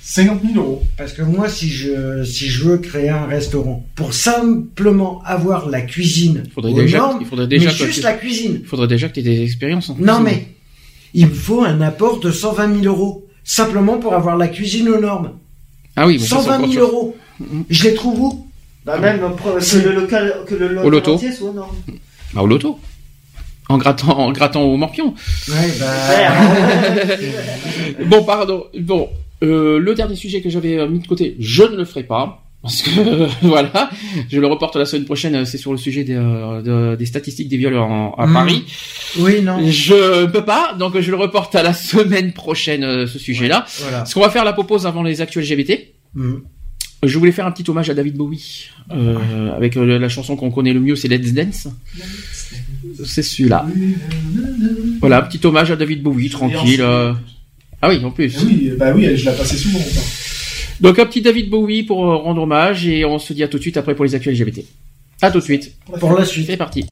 50 000 euros. Parce que moi, si je, si je veux créer un restaurant, pour simplement avoir la cuisine Faudrait aux déjà- normes, il faudrait déjà mais que juste tu- la cuisine. Il faudrait déjà que tu aies des expériences. en Non, cuisine. mais il me faut un apport de 120 000 euros. Simplement pour avoir la cuisine aux normes. Ah oui, mais ça, c'est 120 encore 000 autre chose. euros. Je les trouve où? Bah, même, euh, que C'est- le local, que le local Au loto. entier soit aux normes. Bah, au loto. En grattant, en grattant au morpion. Ouais, bah. bon, pardon. Bon, euh, le dernier sujet que j'avais euh, mis de côté, je ne le ferai pas. Parce que voilà, je le reporte la semaine prochaine. euh, C'est sur le sujet des, euh, de- des statistiques des viols en- à Mm. Paris. Oui, non. Je peux pas, donc je le reporte à la semaine prochaine euh, ce sujet-là. Voilà. Ce qu'on va faire la pause avant les actuels LGBT. Mm. Je voulais faire un petit hommage à David Bowie euh, avec euh, la chanson qu'on connaît le mieux, c'est Let's Dance. C'est celui-là. Voilà, petit hommage à David Bowie, tranquille. euh. Ah oui, en plus. Oui, bah oui, je la passais souvent. Donc un petit David Bowie pour rendre hommage et on se dit à tout de suite après pour les actuels LGBT. À tout de suite. Pour la suite. C'est parti.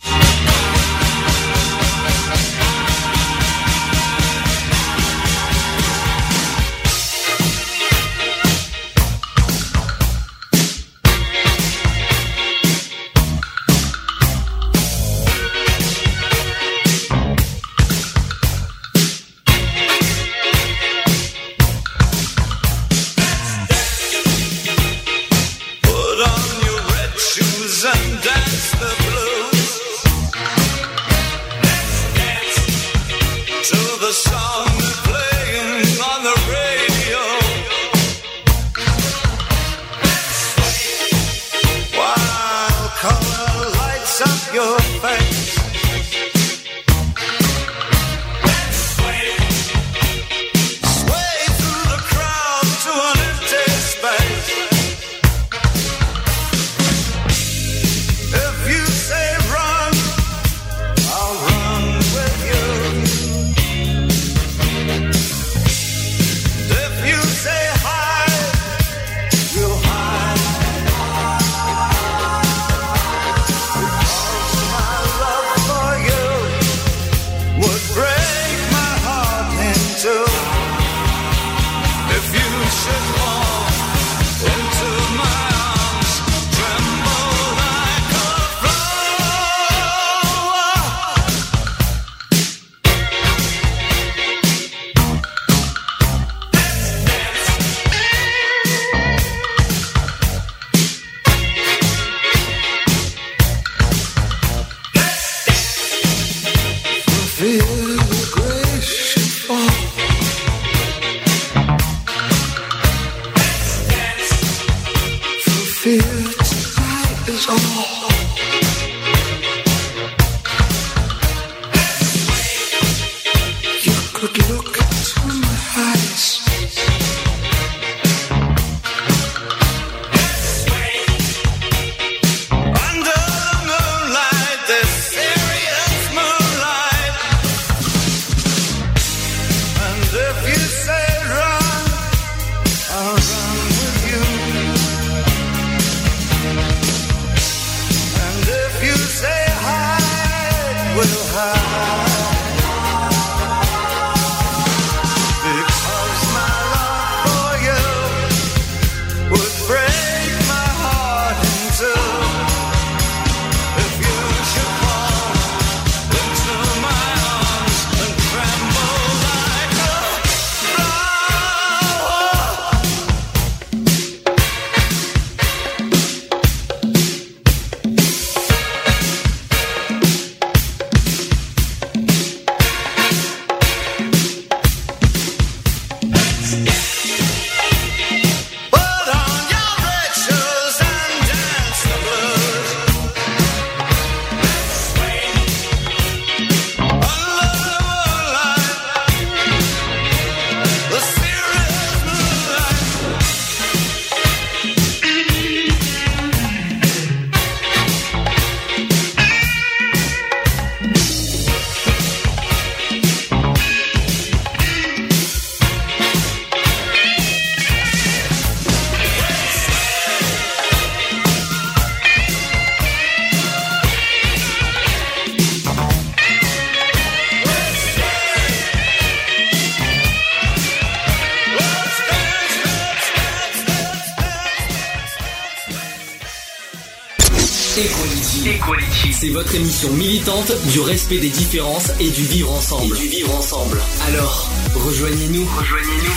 Militante du respect des différences et du vivre ensemble. Et du vivre ensemble. Alors, rejoignez-nous. Rejoignez-nous.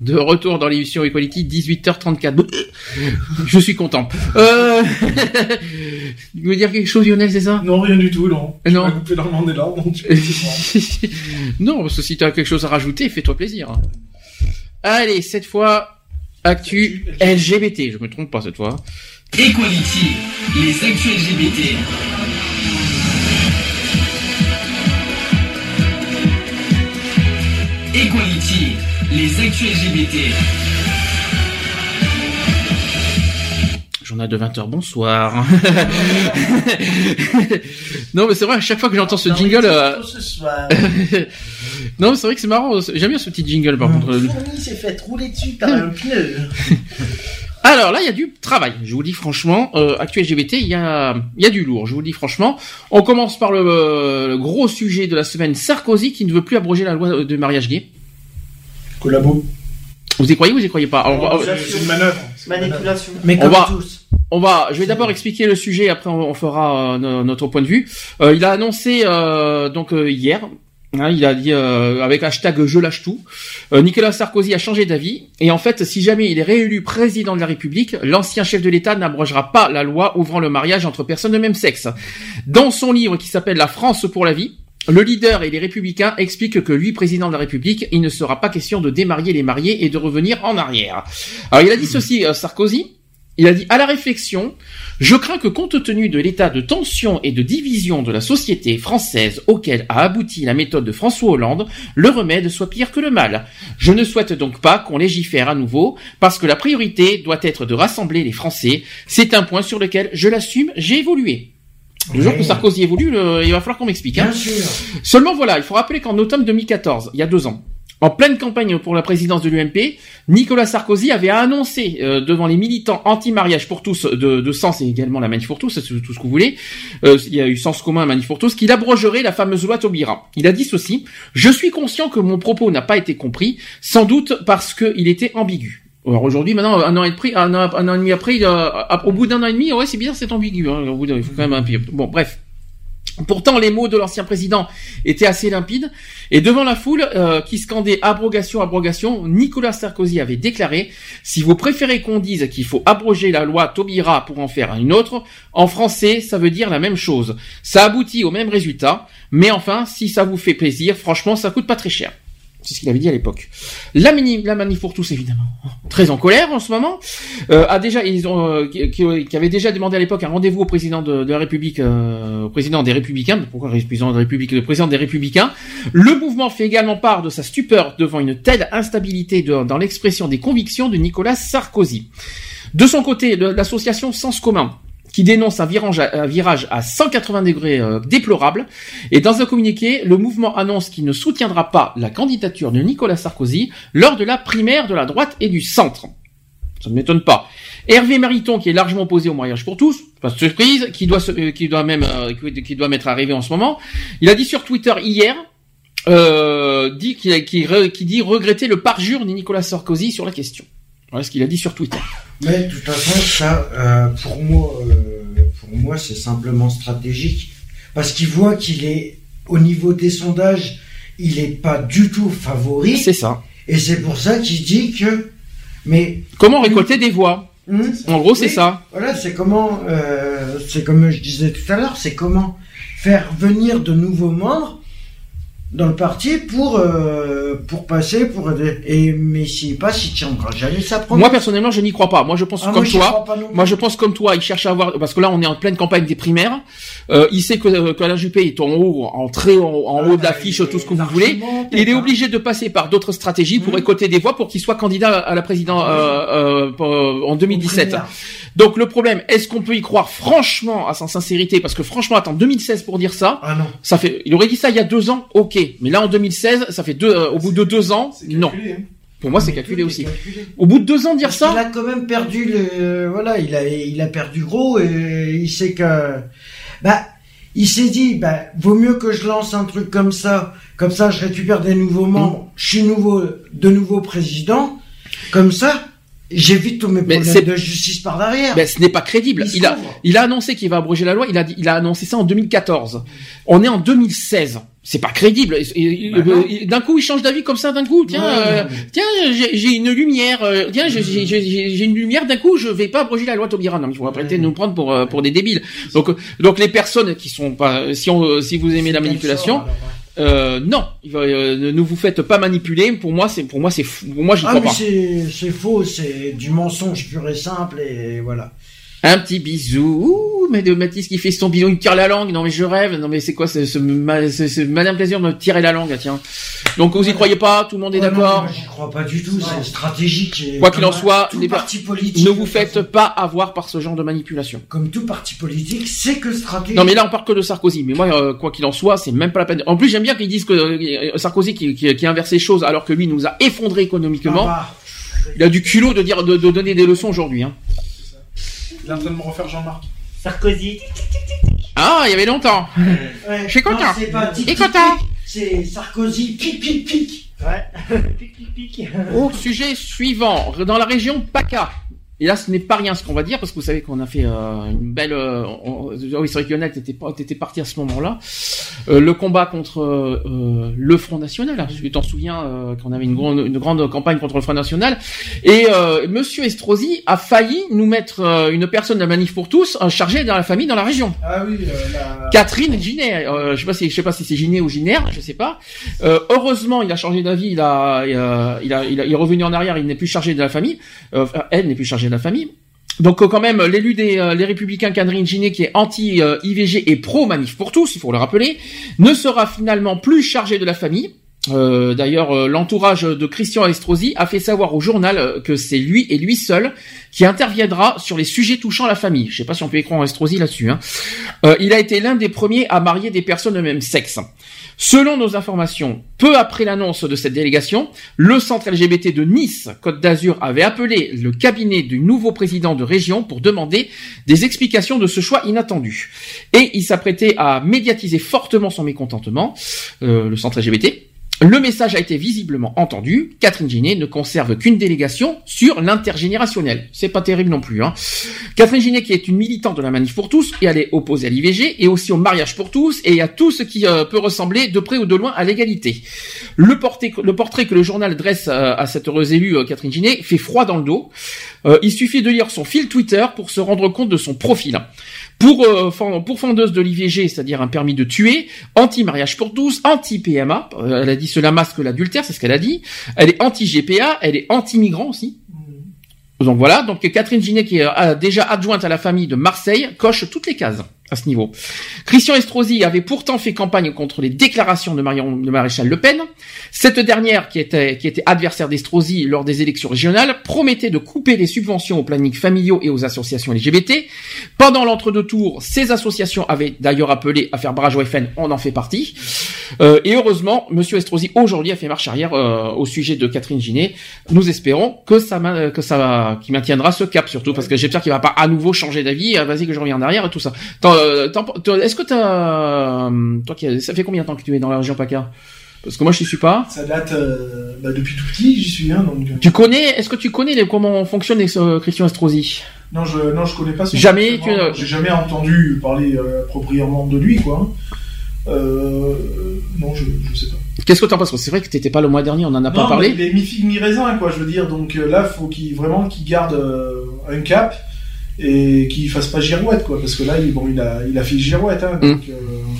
De retour dans l'émission Equality, 18h34. Je suis content. Euh... tu veux dire quelque chose, Lionel, c'est ça? Non, rien du tout, non. Non. Dans le larmes, donc non, parce que si tu as quelque chose à rajouter, fais-toi plaisir. Allez, cette fois, actu LGBT. Je me trompe pas cette fois. Equality. Les actus LGBT. Equality. Les actus LGBT. Journal de 20h, bonsoir. non, mais c'est vrai, à chaque fois que j'entends ce jingle... euh, Ce soir. non, mais c'est vrai que c'est marrant. J'aime bien ce petit jingle, par contre. Fourmi s'est fait rouler dessus par un pneu. Alors là, il y a du travail. Je vous le dis franchement, euh, Actu LGBT, il y a, il y a du lourd. Je vous le dis franchement. On commence par le, le gros sujet de la semaine Sarkozy qui ne veut plus abroger la loi de mariage gay. Collabo. Vous y croyez ou vous y croyez pas? Alors, on va- C'est une manœuvre. Manipulation. Mais on comme va, tous. on va, je vais d'abord expliquer le sujet, après on, on fera euh, no- notre point de vue. Euh, il a annoncé euh, donc euh, hier, hein, il a dit euh, avec hashtag je lâche tout. euh, Nicolas Sarkozy a changé d'avis et en fait, si jamais il est réélu président de la République, l'ancien chef de l'État n'abrogera pas la loi ouvrant le mariage entre personnes de même sexe. Dans son livre qui s'appelle La France pour la vie. Le leader et les républicains expliquent que lui, président de la République, il ne sera pas question de démarier les mariés et de revenir en arrière. Alors il a dit ceci, euh, Sarkozy, il a dit à la réflexion, je crains que compte tenu de l'état de tension et de division de la société française auquel a abouti la méthode de François Hollande, le remède soit pire que le mal. Je ne souhaite donc pas qu'on légifère à nouveau parce que la priorité doit être de rassembler les Français. C'est un point sur lequel je l'assume, j'ai évolué. Le jour que Sarkozy évolue, le- il va falloir qu'on m'explique. hein. Bien sûr. Seulement voilà, il faut rappeler qu'en automne 2014, il y a deux ans, en pleine campagne pour la présidence de l'UMP, Nicolas Sarkozy avait annoncé euh, devant les militants anti-mariage pour tous de, de Sens et également la Manif pour tous, c'est tout ce que vous voulez, euh, il y a eu Sens commun Manif pour tous, qu'il abrogerait la fameuse loi Taubira. Il a dit ceci, je suis conscient que mon propos n'a pas été compris, sans doute parce qu'il était ambigu. Alors aujourd'hui, maintenant, un an et demi, un an, un an et demi après, il a- au bout d'un an et demi, ouais, c'est bizarre, c'est ambigu. Hein, au bout d'un- il faut quand même un peu. Bon, bref. Pourtant, les mots de l'ancien président étaient assez limpides. Et devant la foule euh, qui scandait abrogation, abrogation, Nicolas Sarkozy avait déclaré si vous préférez qu'on dise qu'il faut abroger la loi Taubira pour en faire une autre, en français, ça veut dire la même chose. Ça aboutit au même résultat. Mais enfin, si ça vous fait plaisir, franchement, ça coûte pas très cher. C'est ce qu'il avait dit à l'époque. La, mini, la manif pour évidemment, très en colère en ce moment, euh, a déjà, ils ont, euh, qui, avait déjà demandé à l'époque un rendez-vous au président de, la République, euh, au président des Républicains. Pourquoi le président Le président des Républicains? Le mouvement fait également part de sa stupeur devant une telle instabilité dans l'expression des convictions de Nicolas Sarkozy. De son côté, l'association Sens Commun qui dénonce un virage à, un virage à 180 degrés euh, déplorable. Et dans un communiqué, le mouvement annonce qu'il ne soutiendra pas la candidature de Nicolas Sarkozy lors de la primaire de la droite et du centre. Ça ne m'étonne pas. Hervé Mariton, qui est largement opposé au mariage pour tous, pas de surprise, qui doit, euh, qui doit même, euh, qui- doit m'être arrivé en ce moment, il a dit sur Twitter hier, dit qu'il dit regretter le parjure de Nicolas Sarkozy sur la question. Voilà ce qu'il a dit sur Twitter. Mais de toute façon, ça, euh, pour moi, euh, pour moi, c'est simplement stratégique. Parce qu'il voit qu'il est, au niveau des sondages, il est pas du tout favori. C'est ça. Et c'est pour ça qu'il dit que, mais. Comment récolter des voix En gros, c'est ça. Voilà, c'est comment, euh, c'est comme je disais tout à l'heure, c'est comment faire venir de nouveaux membres dans le parti pour euh, pour passer pour et mais s'il passe, il tiendra jamais sa promesse. Moi personnellement, je n'y crois pas. Moi, je pense Ah, comme moi, toi. Moi, je pense comme toi. Il cherche à avoir parce que là, on est en pleine campagne des primaires. Euh, il sait que euh, qu'Alain Juppé est en haut, en très en, en haut d'affiche, tout ce que vous voulez. Il est obligé de passer par d'autres stratégies Mmh. pour récolter des voix pour qu'il soit candidat à la présidence euh, euh, pour- en 2017. Donc le problème, est-ce qu'on peut y croire franchement à sa sincérité? Parce que franchement, attends, 2016 pour dire ça, Ah non. ça fait. Il aurait dit ça il y a deux ans, ok. Mais là en 2016, ça fait deux. euh, au bout de deux ans, non. Pour moi, c'est calculé aussi. Au bout de deux ans, dire ça. Il a quand même perdu le, voilà, il a, il a perdu gros et il sait que, bah, il s'est dit, bah, vaut mieux que je lance un truc comme ça, comme ça, je récupère des nouveaux membres, je suis nouveau, de nouveau président, comme ça, j'évite tous mes Mais problèmes c'est- de justice par derrière. Ben, ce n'est pas crédible. Il a, il a annoncé qu'il va abroger la loi. Il a, dit- il a annoncé ça en 2014. On est en 2016. C'est pas crédible. Bah d'un coup, il change d'avis comme ça. D'un coup, tiens, Ouais, euh, mais- tiens, j'ai j'ai une lumière. euh, tiens, j'ai- j'ai j'ai- j'ai une lumière. D'un coup, je vais pas abroger la loi Taubira. Non, mais il faut arrêter de nous prendre pour euh, pour des débiles. Donc, euh, donc les personnes qui sont pas, si on, si vous aimez la manipulation. Euh, non, euh, ne vous faites pas manipuler. Pour moi, c'est pour moi c'est fou. pour moi j'y Ah, crois mais pas. c'est, c'est faux, c'est du mensonge pur et simple et voilà. Un petit bisou. Ouh, mais de Mathis qui fait son bisou, il me tire la langue. Non mais je rêve. Non mais c'est quoi ce, ce, ma- ce- ce malin plaisir de me tirer la langue, tiens. Donc vous y croyez pas, tout le monde est non, d'accord. J'y crois pas du tout, c'est stratégique. et Quoi qu'il en soit, les parti politique, ne vous faites pas avoir par ce genre de manipulation. comme tout parti politique, c'est que stratégique. Non mais là on parle que de Sarkozy. Mais moi, euh, quoi qu'il en soit, c'est même pas la peine. En plus, j'aime bien qu'ils disent que euh, Sarkozy qui, qui, qui inverse les choses alors que lui nous a effondré économiquement. Ah Il a du culot de dire de, de donner des leçons aujourd'hui. Hein. Il est en train de me refaire Jean-Marc. Sarkozy. Ah, il y avait longtemps. Ouais. Je suis content. Non, c'est pas Je suis tic, tic, content. tic, C'est Sarkozy, pic, pic, pic. Ouais. pic, pic, pic. Au sujet suivant, dans la région PACA. Et là, ce n'est pas rien ce qu'on va dire, parce que vous savez qu'on a fait euh, une belle... euh, on- ah oui, c'est vrai que Lionel, t'étais parti à ce moment-là. Euh, le combat contre euh, euh, le Front National. hein, Tu t'en souviens euh, qu'on avait une grande, une grande campagne contre le Front National. Et euh, Monsieur Estrosi a failli nous mettre euh, une personne de la Manif pour tous chargée dans la famille dans la région. Ah oui, euh, la... Catherine Ginet, euh, je sais pas si je sais pas si c'est Ginet ou Giner, je sais pas. Euh, heureusement, il a changé d'avis, il a, il a, il a, il a- il est revenu en arrière, il n'est plus chargé de la famille. Euh, elle n'est plus chargée la famille. Donc euh, quand même, l'élu des euh, républicains Catherine Ginet, qui est anti euh, et pro manif pour tous, il faut le rappeler, ne sera finalement plus chargé de la famille. Euh, D'ailleurs, euh, l'entourage de Christian Estrosi a fait savoir au journal euh, que c'est lui et lui seul qui interviendra sur les sujets touchant la famille. Je sais pas si on peut écrire en Estrosi là-dessus. Hein. Il a été l'un des premiers à marier des personnes de même sexe. Selon nos informations, peu après l'annonce de cette délégation, le centre LGBT de Nice, Côte d'Azur, avait appelé le cabinet du nouveau président de région pour demander des explications de ce choix inattendu. Et il s'apprêtait à médiatiser fortement son mécontentement, le centre LGBT. Le message a été visiblement entendu. Catherine Ginet ne conserve qu'une délégation sur l'intergénérationnel. C'est pas terrible non plus. Hein. Catherine Ginet, qui est une militante de la Manif pour tous, et elle est opposée à l'IVG, et aussi au mariage pour tous, et à tout ce qui euh, peut ressembler de près ou de loin à l'égalité. Le, portrait- que le journal dresse euh, à cette heureuse élue, euh, Catherine Ginet, fait froid dans le dos. Il suffit de lire son fil Twitter pour se rendre compte de son profil. Pour, euh, pour fendeuse de l'IVG, c'est-à-dire un permis de tuer, anti-mariage pour tous, anti-PMA, euh, elle a dit cela masque l'adultère, c'est ce qu'elle a dit. Elle est anti-GPA, elle est anti-migrant aussi. Donc voilà, donc Catherine Ginet, qui est euh, déjà adjointe à la famille de Marseille, coche toutes les cases à ce niveau. Christian Estrosi avait pourtant fait campagne contre les déclarations de Marion de Maréchal Le Pen. Cette dernière, qui était, qui était adversaire d'Estrosi lors des élections régionales, promettait de couper les subventions aux plannings familiaux et aux associations LGBT. Pendant l'entre-deux tours, ces associations avaient d'ailleurs appelé à faire barrage au FN, on en fait partie. Euh, et heureusement, Monsieur Estrosi aujourd'hui a fait marche arrière euh, au sujet de Catherine Ginet. Nous espérons que ça, que ça, qu'il maintiendra ce cap surtout, parce que j'espère qu'il va pas à nouveau changer d'avis. Ah, Vas-y que je reviens en arrière et tout ça. Euh, Est-ce que t'as, euh, toi qui, ça fait combien de temps que tu es dans la région PACA? Parce que moi je ne suis pas. Ça date euh, bah, depuis tout petit, j'y suis. Hein, donc, Tu connais Est-ce que tu connais les, comment fonctionne euh, Christian Estrosi? Non, je non, je connais pas. son Jamais, tu- J'ai jamais entendu parler proprement de lui, quoi. Euh, non, je, je sais pas. Qu'est-ce que t'en penses? C'est vrai que t'étais pas le mois dernier, on en a pas parlé. mais Il est mi figue mi raisin, quoi. Je veux dire, donc là, faut qu'il vraiment qu'il garde un cap et qu'il fasse pas girouette, quoi. Parce que là, il, bon, il a, il a fait girouette, hein. Mm. Donc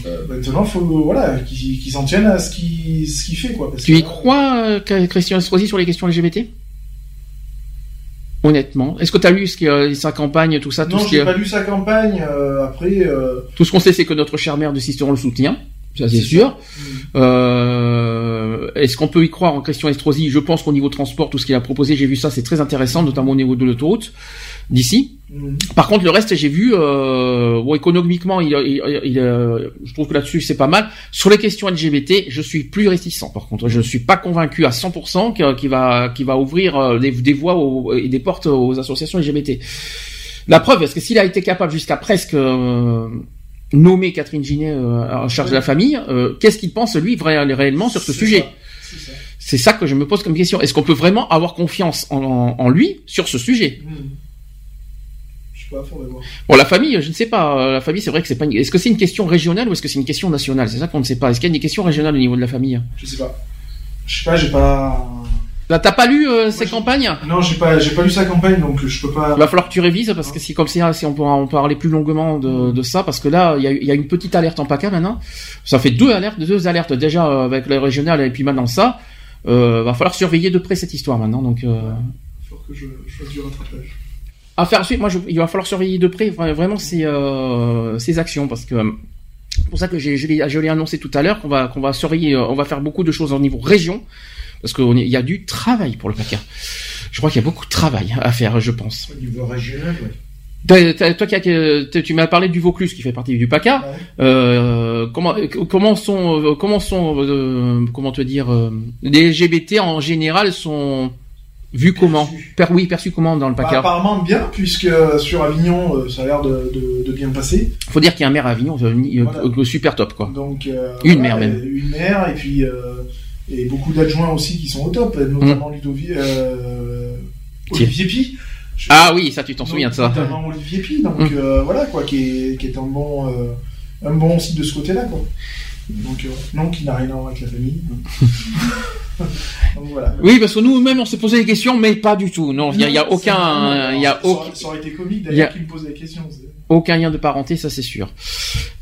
euh, maintenant, faut voilà, qu'il qu'il s'en tienne à ce qu'il ce qu'il fait, quoi. Parce Tu que y là, crois, euh, Christian Estrosi, sur les questions LGBT Honnêtement, est-ce que tu as lu ce qui, euh, sa campagne, tout ça, Non, j'ai pas lu sa campagne. euh, après, euh, tout ce qu'on sait, c'est que notre chère mère de Sisteron le soutient, ça c'est sûr. Euh, est-ce qu'on peut y croire en Christian Estrosi? Je pense qu'au niveau transport, tout ce qu'il a proposé, j'ai vu ça, c'est très intéressant, notamment au niveau de l'autoroute d'ici. Par contre, le reste, j'ai vu, euh, bon, économiquement, il, il- il- euh, je trouve que là-dessus, c'est pas mal. Sur les questions LGBT, je suis plus réticent. Par contre, je suis pas convaincu à 100% que- qu'il va, qu'il va ouvrir euh, des, des voies aux- et des portes aux associations LGBT. La preuve, parce que s'il a été capable jusqu'à presque euh, nommer Catherine Ginet en charge de la famille, qu'est-ce qu'il pense lui vrai- réellement sur ce sujet? C'est ça que je me pose comme question. Est-ce qu'on peut vraiment avoir confiance en, en- en lui sur ce sujet? Bon, la famille, je ne sais pas. euh, La famille, c'est vrai que c'est pas. Une... Est-ce que c'est une question régionale ou est-ce que c'est une question nationale? C'est ça qu'on ne sait pas. Est-ce qu'il y a des questions régionales au niveau de la famille? Je sais pas. Je sais pas, j'ai pas. Là, t'as pas lu euh, ces campagnes? Non, j'ai pas, j'ai pas lu sa campagne, donc je peux pas. Il va falloir que tu révises parce que si comme ça, si on peut en parler plus longuement de, de ça, parce que là, il y a, il y a une petite alerte en PACA maintenant. Ça fait deux alertes, deux alertes déjà euh, avec le régional et puis maintenant ça. Euh, va falloir surveiller de près cette histoire maintenant. Donc, euh, Faut que je, je fasse du rattrapage. À faire suite, moi, je- il va falloir surveiller de près vra- vraiment ces, euh, ces actions parce que euh, c'est pour ça que je l'ai, annoncé tout à l'heure qu'on va, qu'on va surveiller, euh, on va faire beaucoup de choses au niveau région parce qu'il y a du travail pour le PACA. Je crois qu'il y a beaucoup de travail à faire, je pense. Au niveau régional, oui. Toi, tu m'as parlé du Vaucluse qui fait partie du PACA. Euh, comment comment sont comment sont euh, comment te dire les LGBT en général sont vus comment per, oui perçus comment dans le Bah, PACA. apparemment bien, puisque euh, sur Avignon, euh, ça a l'air de, de, de bien passer. Faut dire qu'il y a un maire à Avignon, euh, super top quoi. Donc euh, Une voilà, mère même. Une mère et puis et beaucoup d'adjoints aussi qui sont au top, notamment Ludovic, euh, Olivier Pi. Je- Ah oui, ça tu t'en souviens de ça. Notamment Olivier Pi, donc Mm. euh, voilà quoi, qui est, qui est un bon un bon aussi de ce côté-là quoi. Donc euh, non, qui n'a rien à voir avec la famille. donc voilà. Oui, parce que nous-mêmes on s'est posé des questions, mais pas du tout. Non, il y a, y a aucun, c'est- il y a ça, aucun, aurait- ça aurait été comique il y a- d'ailleurs qu'il me posait la question. c'est- aucun lien de parenté, ça c'est sûr.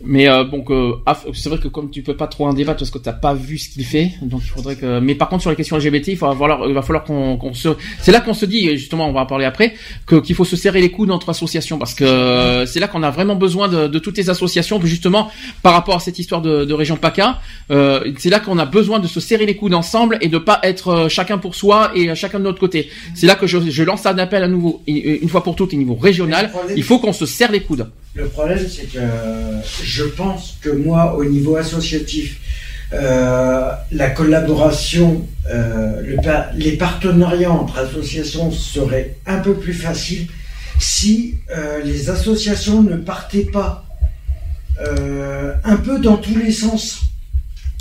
Mais euh, donc euh, c'est vrai que comme tu peux pas trop en débattre parce que t'as pas vu ce qu'il fait, donc il faudrait que. Mais par contre sur les questions LGBT, il, faut avoir, il va falloir qu'on se. C'est là qu'on se dit justement, on va en parler après, que qu'il faut se serrer les coudes entre associations parce que euh, c'est là qu'on a vraiment besoin de, de toutes les associations justement par rapport à cette histoire de, de région PACA. Euh, c'est là qu'on a besoin de se serrer les coudes ensemble et de pas être euh, chacun pour soi et euh, chacun de notre côté. C'est là que je, je lance un appel à nouveau une une fois pour toutes au niveau régional. Il faut qu'on se serre les coudes. Le problème, c'est que euh, je pense que moi, au niveau associatif, euh, la collaboration, euh, le les partenariats entre associations seraient un peu plus faciles si euh, les associations ne partaient pas un peu dans tous les sens.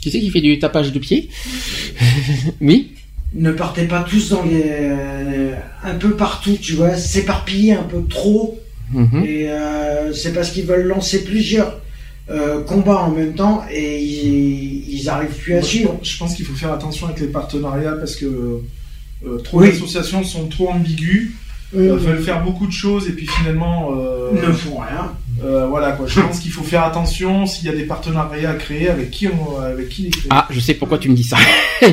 Qui c'est qui fait du tapage de pied Oui. Ne partez pas tous dans les un peu partout, tu vois, s'éparpiller un peu trop. Mhm. Et euh, c'est parce qu'ils veulent lancer plusieurs euh, combats en même temps et ils, ils arrivent plus à Moi, suivre. Je pense qu'il faut faire attention avec les partenariats parce que euh, trop Oui. d'associations sont trop ambiguës, Euh, veulent faire beaucoup de choses et puis finalement euh, Ne font rien. Euh, voilà quoi. Je pense qu'il faut faire attention s'il y a des partenariats à créer avec qui on, avec qui les créer. Ah, je sais pourquoi tu me dis ça.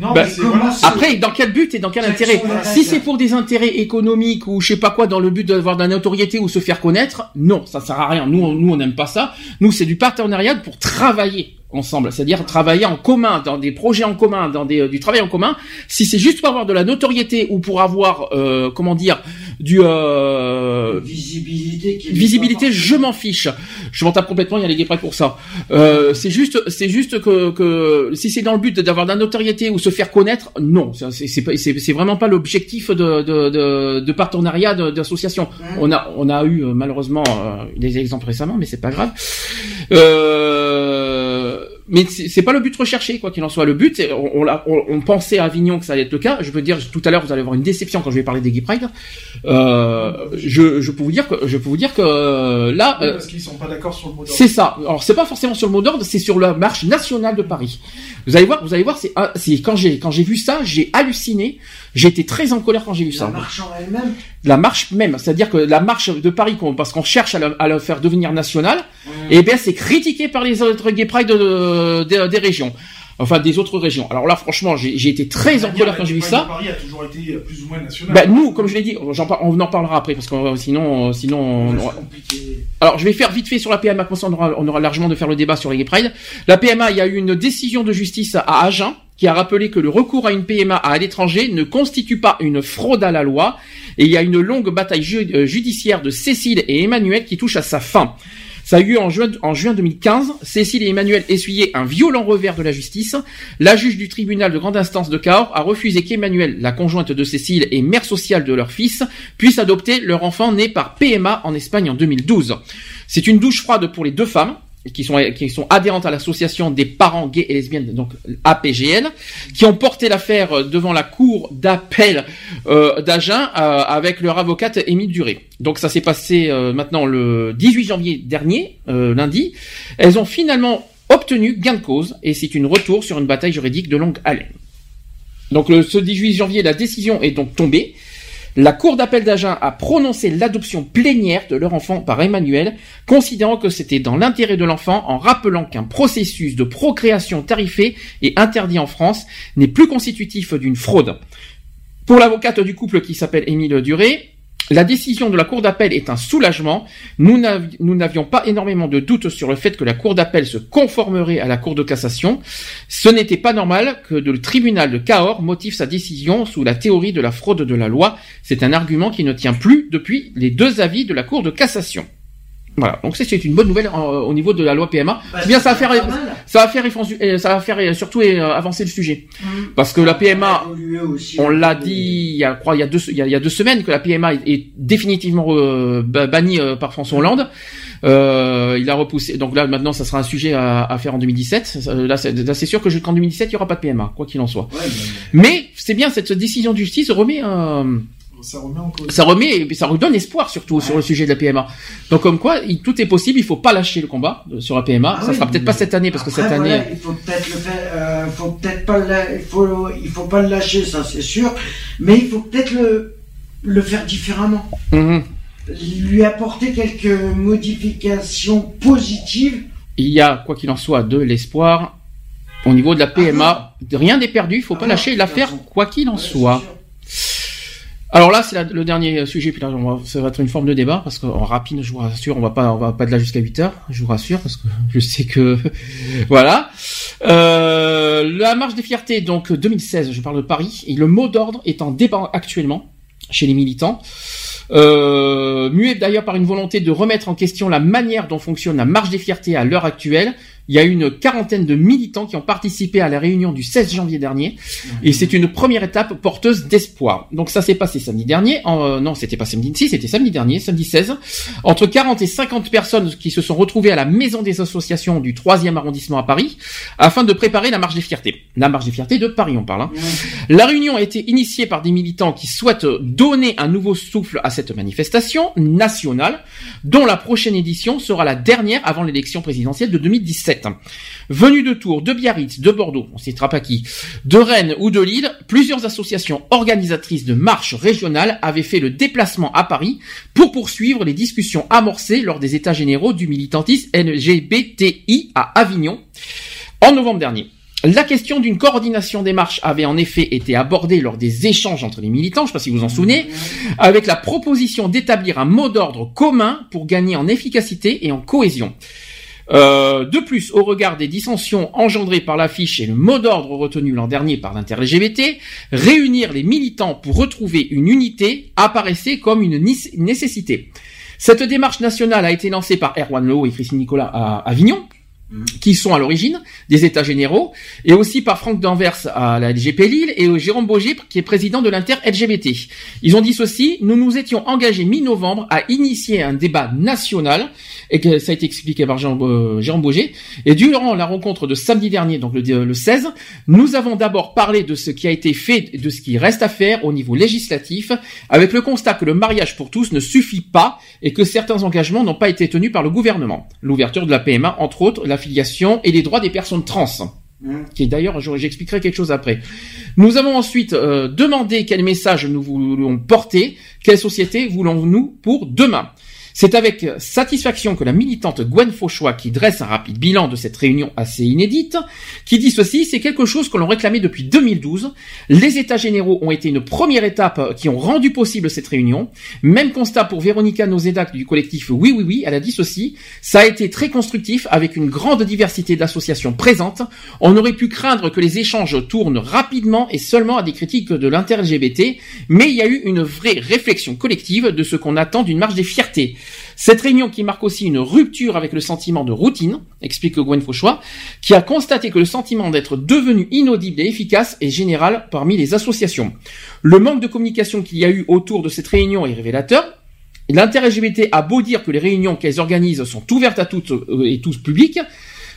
Non, Bah, mais voilà. Après, dans quel but et dans quel intérêt Si c'est pour des intérêts économiques ou je sais pas quoi, dans le but d'avoir de la notoriété ou se faire connaître, non, ça sert à rien. Nous, on- nous, on n'aime pas ça. Nous, c'est du partenariat pour travailler ensemble, c'est-à-dire travailler en commun, dans des projets en commun, dans des, euh, du travail en commun. Si c'est juste pour avoir de la notoriété ou pour avoir, euh, comment dire, du euh, visibilité. qui visibilité, je m'en fiche. Je m'en tape complètement. Il y a les pride pour ça. Euh, c'est juste, c'est juste que, que si c'est dans le but d'avoir de la notoriété ou se faire connaître, non, c'est vraiment pas l'objectif de, de, de, de partenariat d'association. On a on a eu euh, malheureusement euh, des exemples récemment, mais c'est pas grave. Euh, mais c'est pas le but recherché, quoi qu'il en soit. Le but, on, pensait à Avignon que ça allait être le cas. Je veux dire, tout à l'heure, vous allez avoir une déception quand je vais parler des Gay Pride. Euh, je, je peux vous dire que, je peux vous dire que euh, là, Oui, euh, parce qu'ils sont pas d'accord sur le mot d'ordre. c'est ça. Alors c'est pas forcément sur le mot d'ordre, c'est sur la marche nationale de Paris. Vous allez voir, vous allez voir, c'est, ah, c'est quand j'ai quand j'ai vu ça, j'ai halluciné. Été très en colère quand j'ai vu ça. La marche en elle-même. La marche même, c'est-à-dire que la marche de Paris, parce qu'on cherche à le faire devenir national, et bien c'est critiqué par les autres gay pride de- de- des- des régions, enfin des autres régions. Alors là, franchement, j'ai été très en colère quand j'ai vu ça. Paris a toujours été euh, plus ou moins national. Bah, nous, comme je l'ai dit, on en parlera après parce que euh, sinon, euh, sinon, on aura- alors je vais faire vite fait sur la PMA, comme ça on aura, on aura largement de faire le débat sur les gay pride. La PMA, il y a eu une décision de justice à Agen qui a rappelé que le recours à une PMA à l'étranger ne constitue pas une fraude à la loi et il y a une longue bataille euh, judiciaire de Cécile et Emmanuel qui touche à sa fin. Ça a eu en juin, en juin 2015. Cécile et Emmanuel essuyaient un violent revers de la justice. La juge du tribunal de grande instance de Cahors a refusé qu'Emmanuel, la conjointe de Cécile et mère sociale de leur fils, puisse adopter leur enfant né par PMA en Espagne en 2012. C'est une douche froide pour les deux femmes qui sont, qui sont adhérentes à l'association des parents gays et lesbiennes, donc APGL, qui ont porté l'affaire devant la cour d'appel euh, d'Agen euh, avec leur avocate Émile Duré. Donc ça s'est passé euh, maintenant le 18 janvier dernier, euh, lundi. Elles ont finalement obtenu gain de cause et c'est une retour sur une bataille juridique de longue haleine. Donc le, ce 18 janvier, la décision est donc tombée. La Cour d'appel d'Agen a prononcé l'adoption plénière de leur enfant par Emmanuel, considérant que c'était dans l'intérêt de l'enfant en rappelant qu'un processus de procréation tarifé et interdit en France n'est plus constitutif d'une fraude. Pour l'avocate du couple qui s'appelle Émile Duré, la décision de la Cour d'appel est un soulagement. Nous n'av- nous n'avions pas énormément de doutes sur le fait que la Cour d'appel se conformerait à la Cour de cassation. Ce n'était pas normal que le tribunal de Cahors motive sa décision sous la théorie de la fraude de la loi. C'est un argument qui ne tient plus depuis les deux avis de la Cour de cassation. Voilà, donc c'est une bonne nouvelle euh, au niveau de la loi PMA. Bah, c'est bien, ça va faire, ça va faire, euh, ça va faire euh, surtout euh, avancer le sujet, parce que la PMA, on l'a dit, il y a, je crois, il y a deux, il y a, il y a deux semaines que la PMA est, est définitivement euh, ba- bannie par François Hollande. Il a repoussé. Donc là, maintenant, ça sera un sujet à, à faire en 2017. Ça- Là, c'est sûr que jusqu'en 2017, il y aura pas de PMA, quoi qu'il en soit. Mais c'est bien cette décision de justice remet un Ça remet en cause. ça remet, et puis ça redonne espoir surtout sur le sujet de la PMA. Donc comme quoi, il- tout est possible. Il faut pas lâcher le combat euh, sur la PMA. Ah ça oui, sera peut-être pas cette année parce que cette année. voilà, il faut peut-être le faire, euh, faut peut-être pas, le- il faut, il faut pas le lâcher, ça c'est sûr, mais il faut peut-être le, le faire différemment. Mhm. Lui apporter quelques modifications positives. Il y a quoi qu'il en soit de l'espoir au niveau de la PMA. Rien n'est perdu. Il faut pas lâcher l'affaire quoi qu'il en soit. Alors là, c'est le dernier sujet, puis là, on va- ça va être une forme de débat, parce qu'en rapide, je vous rassure, on va pas, on va pas de là jusqu'à 8 heures, je vous rassure, parce que je sais que, voilà. Euh, la marche des fiertés, donc 2016, je parle de Paris, et le mot d'ordre est en débat actuellement chez les militants. Euh, muet d'ailleurs par une volonté de remettre en question la manière dont fonctionne la marche des fiertés à l'heure actuelle. Il y a une quarantaine de militants qui ont participé à la réunion du 16 janvier dernier, et c'est une première étape porteuse d'espoir. Donc ça s'est passé samedi dernier, en, euh, non c'était pas samedi, si c'était samedi dernier, samedi 16, entre 40 et 50 personnes qui se sont retrouvées à la maison des associations du 3e arrondissement à Paris, afin de préparer la marche des fiertés. La marche des fiertés de Paris on parle. hein. La réunion a été initiée par des militants qui souhaitent donner un nouveau souffle à cette manifestation nationale, dont la prochaine édition sera la dernière avant l'élection présidentielle de 2017. 2017. Venus de Tours, de Biarritz, de Bordeaux, on ne citera pas qui, de Rennes ou de Lille, plusieurs associations organisatrices de marches régionales avaient fait le déplacement à Paris pour poursuivre les discussions amorcées lors des états généraux du militantisme LGBTI à Avignon en novembre dernier. La question d'une coordination des marches avait en effet été abordée lors des échanges entre les militants, je ne sais pas si vous en souvenez, avec la proposition d'établir un mot d'ordre commun pour gagner en efficacité et en cohésion. Euh, de plus, au regard des dissensions engendrées par l'affiche et le mot d'ordre retenu l'an dernier par l'inter-LGBT, réunir les militants pour retrouver une unité apparaissait comme une nécessité. Cette démarche nationale a été lancée par Erwan Lowe et Christine Nicolas à Avignon, qui sont à l'origine des États généraux, et aussi par Franck Danvers à la LGP Lille et Jérôme Boger qui est président de l'inter-LGBT. Ils ont dit ceci, nous nous étions engagés mi-novembre à initier un débat national, et que ça a été expliqué par Jean- euh, Jérôme Boger, et durant la rencontre de samedi dernier, donc le, le 16, nous avons d'abord parlé de ce qui a été fait, de ce qui reste à faire au niveau législatif, avec le constat que le mariage pour tous ne suffit pas et que certains engagements n'ont pas été tenus par le gouvernement. L'ouverture de la PMA, entre autres, l'affiliation et les droits des personnes trans. Qui est d'ailleurs, je- j'expliquerai quelque chose après. Nous avons ensuite euh, demandé quel message nous voulons porter, quelle société voulons-nous pour demain. C'est avec satisfaction que la militante Gwen Fauchois, qui dresse un rapide bilan de cette réunion assez inédite, qui dit ceci, c'est quelque chose que l'on réclamait depuis 2012. Les États généraux ont été une première étape qui ont rendu possible cette réunion. Même constat pour Véronica Nozedak du collectif Oui Oui Oui, elle a dit ceci, ça a été très constructif avec une grande diversité d'associations présentes. On aurait pu craindre que les échanges tournent rapidement et seulement à des critiques de l'inter-LGBT, mais il y a eu une vraie réflexion collective de ce qu'on attend d'une marche des fiertés. Cette réunion qui marque aussi une rupture avec le sentiment de routine, explique Gwen Fauchois, qui a constaté que le sentiment d'être devenu inaudible et efficace est général parmi les associations. Le manque de communication qu'il y a eu autour de cette réunion est révélateur. L'inter-LGBT a beau dire que les réunions qu'elles organisent sont ouvertes à toutes euh, et tous publiques,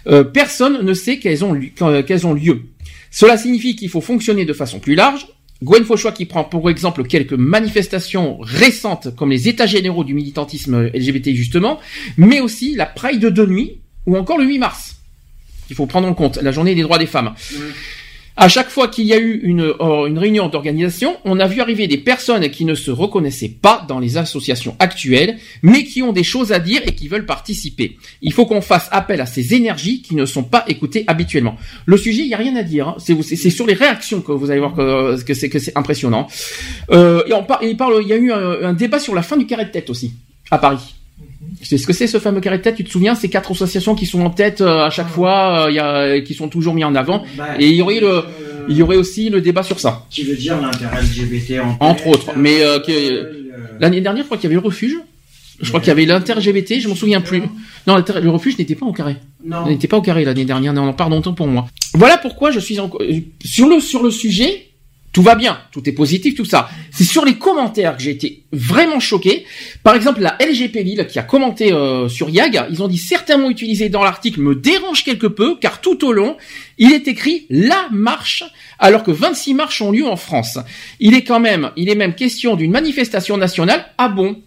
euh, personne ne sait qu'elles ont lieu. Cela signifie qu'il faut fonctionner de façon plus large. Gwen Fauchois qui prend pour exemple quelques manifestations récentes comme les états généraux du militantisme LGBT justement, mais aussi la Pride de nuit ou encore le 8 mars. Il faut prendre en compte la journée des droits des femmes. À chaque fois qu'il y a eu une, euh, une réunion d'organisation, on a vu arriver des personnes qui ne se reconnaissaient pas dans les associations actuelles, mais qui ont des choses à dire et qui veulent participer. Il faut qu'on fasse appel à ces énergies qui ne sont pas écoutées habituellement. Le sujet, il n'y a rien à dire. hein. C'est sur les réactions que vous allez voir que, que c'est impressionnant. Euh, il y a eu un débat sur la fin du carré de tête aussi à Paris. C'est ce que c'est ce fameux carré de tête, tu te souviens, ces quatre associations qui sont en tête euh, à chaque fois, euh, il y a, qui sont toujours mis en avant. Bah, et il y aurait le, il y aurait aussi le débat sur ça, Qui veut dire l'intérêt LGBT en entre autres. Mais euh, l'année dernière, je crois qu'il y avait le refuge. Je crois qu'il y avait l'inter-LGBT, je m'en souviens plus. Non, le refuge n'était pas au carré. Non. Il n'était pas au carré l'année dernière, non, pardon, tant pour moi. Voilà pourquoi je suis en... euh, sur le sur le sujet. Tout va bien, tout est positif, tout ça. C'est sur les commentaires que j'ai été vraiment choqué. Par exemple, la LGP Lille qui a commenté euh, sur YAG, ils ont dit certains mots utilisés dans l'article me dérangent quelque peu, car tout au long, il est écrit la marche, alors que 26 marches ont lieu en France. Il est quand même, il est même question d'une manifestation nationale. Ah bon?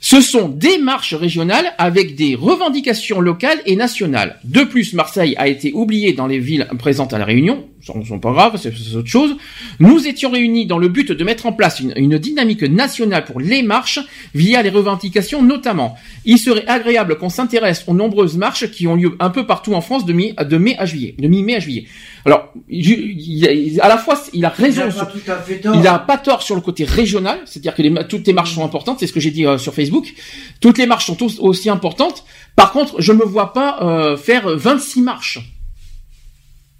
Ce sont des marches régionales avec des revendications locales et nationales. De plus, Marseille a été oubliée dans les villes présentes à la Réunion. Ce n'est pas grave, c'est autre chose. Nous étions réunis dans le but de mettre en place une, dynamique nationale pour les marches via les revendications notamment. Il serait agréable qu'on s'intéresse aux nombreuses marches qui ont lieu un peu partout en France de mi-mai à juillet. Alors, il- il- il- à la fois, il a raison. Il a sur- pas tout à fait tort. il a pas tort sur le côté régional, c'est-à-dire que les, toutes les marches sont importantes, c'est ce que j'ai dit euh, sur Facebook. Toutes les marches sont tous aussi importantes. Par contre, je me vois pas euh, faire 26 marches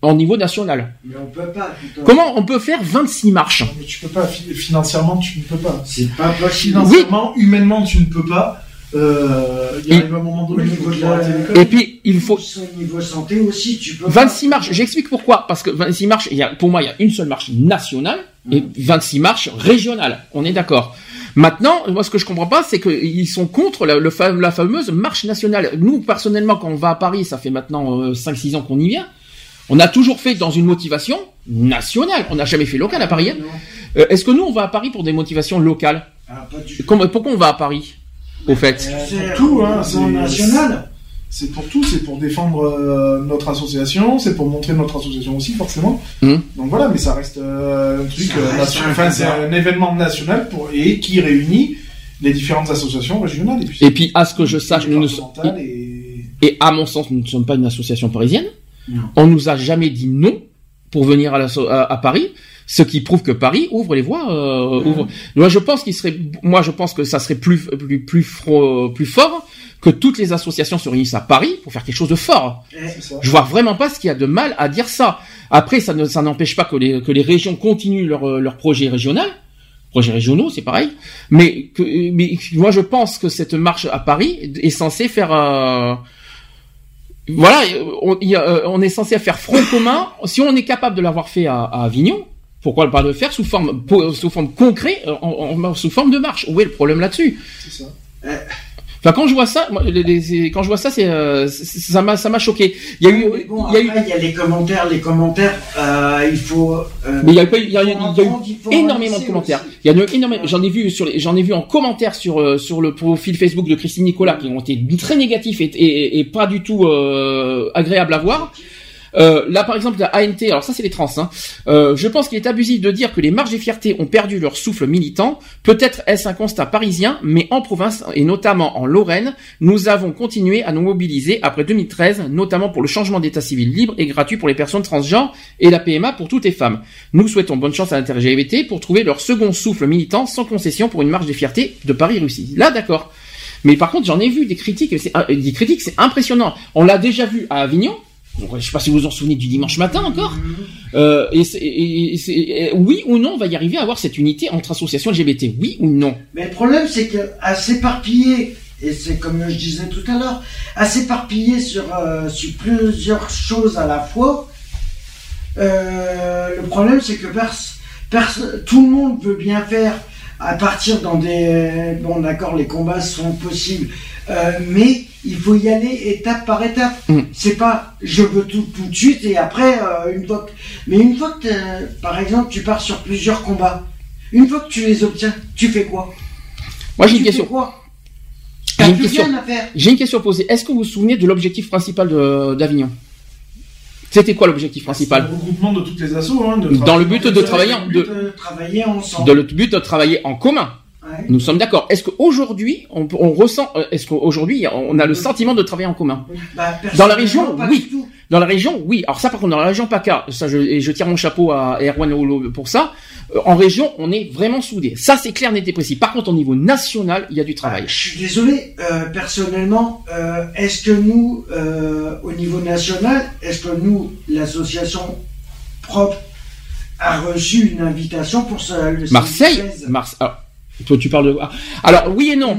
au niveau national. Mais on peut pas. putain. Comment on peut faire 26 marches? Mais tu peux pas, fi- financièrement, tu ne peux pas. C'est pas possible. Financièrement, humainement, tu ne peux pas. Euh, Il y un moment donné, il faut que tu arrêtes l'école. Et puis, il faut Au niveau santé aussi, tu peux. 26 marches. J'explique pourquoi. Parce que 26 marches, il y a, pour moi, il y a une seule marche nationale et 26 marches régionales. On est d'accord. Maintenant, moi, ce que je comprends pas, c'est qu'ils sont contre la, le fa- la fameuse marche nationale. Nous, personnellement, quand on va à Paris, ça fait maintenant euh, 5-6 ans qu'on y vient. On a toujours fait dans une motivation nationale. On n'a jamais fait local à Paris. hein. Euh, Est-ce que nous, on va à Paris pour des motivations locales? Ah, pas du Comment- Pourquoi on va à Paris, au fait C'est tout, hein, c'est- national. C'est pour tout, c'est pour défendre euh, notre association, c'est pour montrer notre association aussi, forcément. Hum. Donc voilà, mais ça reste euh, un truc, euh, enfin, c'est un événement national pour, et qui réunit les différentes associations régionales. Et puis, Et puis, à ce que je sache, nous ne sommes... et... Et à mon sens, nous ne sommes pas une association parisienne. Non. On nous a jamais dit non pour venir à, l'asso- à, à Paris, ce qui prouve que Paris ouvre les voies. euh, ouvre. Moi, je pense qu'il serait, moi, je pense que ça serait plus plus plus, fro- plus fort que toutes les associations se réunissent à Paris pour faire quelque chose de fort. Je vois vraiment pas ce qu'il y a de mal à dire ça. Après, ça ne ça n'empêche pas que les que les régions continuent leur leur projet régional. Projets régionaux, c'est pareil. Mais que mais moi je pense que cette marche à Paris est censée faire euh, voilà, on, il y a, euh, on est censé faire front commun. Si on est capable de l'avoir fait à, à Avignon, pourquoi pas le faire sous forme sous forme concrète, en- en- sous forme de marche? Où est le problème là-dessus? C'est ça. Enfin, quand je vois ça, moi, les- les- quand je vois ça, c'est euh, ça m'a ça m'a choqué. Il y a eu, Mais bon, il y a eu après, il y a les commentaires, les commentaires, euh, il faut. euh, Mais il y a, eu- il y a, il y a faut eu entendre, il faut énormément de commentaires. aussi. Il y a eu énormément. J'en ai vu sur les, j'en ai vu en commentaire sur sur le profil Facebook de Christine Nicolas qui ont été très négatifs et, et, et pas du tout agréables à voir. Euh, là, par exemple, la ANT, alors ça c'est les trans. Hein. Euh, je pense qu'il est abusif de dire que les marches des fiertés ont perdu leur souffle militant. Peut-être est-ce un constat parisien, mais en province et notamment en Lorraine, nous avons continué à nous mobiliser après 2013, notamment pour le changement d'état civil libre et gratuit pour les personnes transgenres et la PMA pour toutes les femmes. Nous souhaitons bonne chance à l'inter-LGBT pour trouver leur second souffle militant sans concession pour une marche des fiertés de Paris-Russie. Là, d'accord. Mais par contre, j'en ai vu des critiques, euh, des critiques, c'est impressionnant. On l'a déjà vu à Avignon. Je sais pas si vous vous en souvenez du dimanche matin encore. Euh, et, c'est- et- et c'est- et- oui ou non, on va y arriver à avoir cette unité entre associations LGBT. Oui ou non? Mais le problème, c'est que à s'éparpiller, et c'est comme je disais tout à l'heure, à s'éparpiller sur, euh, sur plusieurs choses à la fois, euh, le problème, c'est que pers- pers- tout le monde veut bien faire à partir dans des... Bon, d'accord, les combats sont possibles, euh, mais il faut y aller étape par étape. Mm. C'est pas je veux tout tout de suite et après, euh, une fois que... Mais une fois que, par exemple, tu pars sur plusieurs combats, une fois que tu les obtiens, tu fais quoi? Moi, j'ai une question. J'ai une question. rien à faire. J'ai une question à poser. Est-ce que vous vous souvenez de l'objectif principal de- d'Avignon? C'était quoi l'objectif Le principal regroupement de toutes les assos. Hein, de Dans le but de travailler travailler de, De travailler ensemble. de le but de travailler en commun. Nous sommes d'accord. Est-ce qu'aujourd'hui, on, on ressent, euh, est-ce qu'aujourd'hui, on a le sentiment de travailler en commun Bah, Dans la région, oui. Dans la région, oui. Alors ça, par contre, dans la région PACA, ça, je, et je tire mon chapeau à Erwan Lolo pour ça. euh, en région, on est vraiment soudés. Ça, c'est clair, net et précis. Par contre, au niveau national, il y a du travail. Je suis désolé, euh, personnellement, euh, est-ce que nous, euh, au niveau national, est-ce que nous, l'association propre, a reçu une invitation pour ce, le Marseille, 16? Mars. Alors, toi, tu parles de. ah. Alors, oui et non.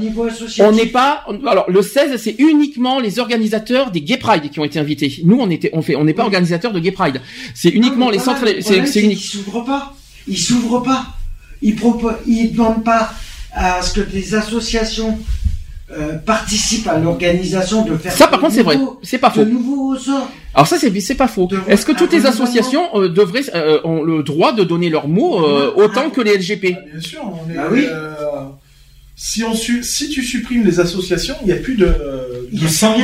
On n'est pas. Alors, le 16, c'est uniquement les organisateurs des Gay Pride qui ont été invités. Nous, on était, on fait, on n'est pas Oui. organisateurs de Gay Pride. C'est uniquement Non, les centres. C'est unique. qu'ils s'ouvrent pas. Ils s'ouvrent pas. Ils proposent, ils demandent pas à ce que des associations euh, participent à l'organisation de faire. Ça, par contre, c'est vrai. C'est pas De faux. nouveaux sorts. Alors ça, c'est c'est pas faux. Est-ce que toutes les associations euh, devraient euh, ont le droit de donner leurs mots euh, Ah. autant que les LGP Ah, Bien sûr, on est. Bah oui. euh, si, on su- si tu supprimes les associations, il n'y a plus de, Il de a centre,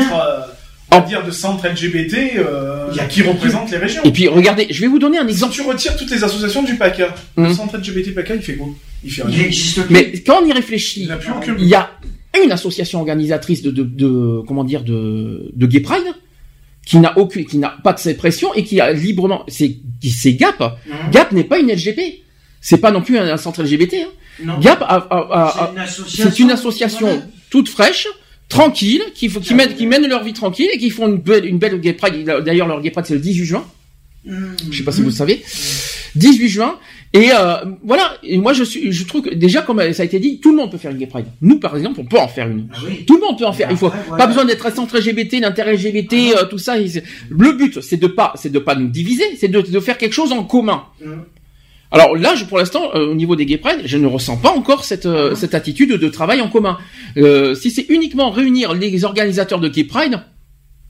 on va dire de centre LGBT euh, Il y a qui représentent les régions. Et puis regardez, je vais vous donner un si exemple. tu retires toutes les associations du PACA, le Hum. centre LGBT PACA, il fait quoi? Il fait Il rien. existe plus. Mais quand on y Il réfléchit, n'a plus aucun. il y a une association organisatrice de, de, de comment dire de, de Gay Pride qui n'a aucune, qui n'a pas de cette pression et qui a librement, c'est c'est Gap. Mhm. Gap n'est pas une LGBT. C'est pas non plus un, un centre LGBT. Hein. Non. Gap a- a- C'est une association. toute fraîche, tranquille, qui, qui, mènent, qui mènent leur vie tranquille et qui font une belle, une belle Gay Pride. D'ailleurs, leur Gay Pride, c'est le 18 juin. Mhm. Je sais pas si vous le savez. 18 juin. Et euh, voilà. Et moi, je suis, je trouve que déjà, comme ça a été dit, tout le monde peut faire une Gay Pride. Nous, par exemple, on peut en faire une. Ah oui. Tout le monde peut en faire. Il faut pas besoin d'être un centre LGBT, d'intérêt LGBT, euh, tout ça. Le but, c'est de pas, c'est de pas nous diviser, c'est de, de faire quelque chose en commun. Mhm. Alors là, je, pour l'instant, euh, au niveau des Gay Pride, je ne ressens pas encore cette, euh, cette attitude de travail en commun. Euh, si c'est uniquement réunir les organisateurs de Gay Pride,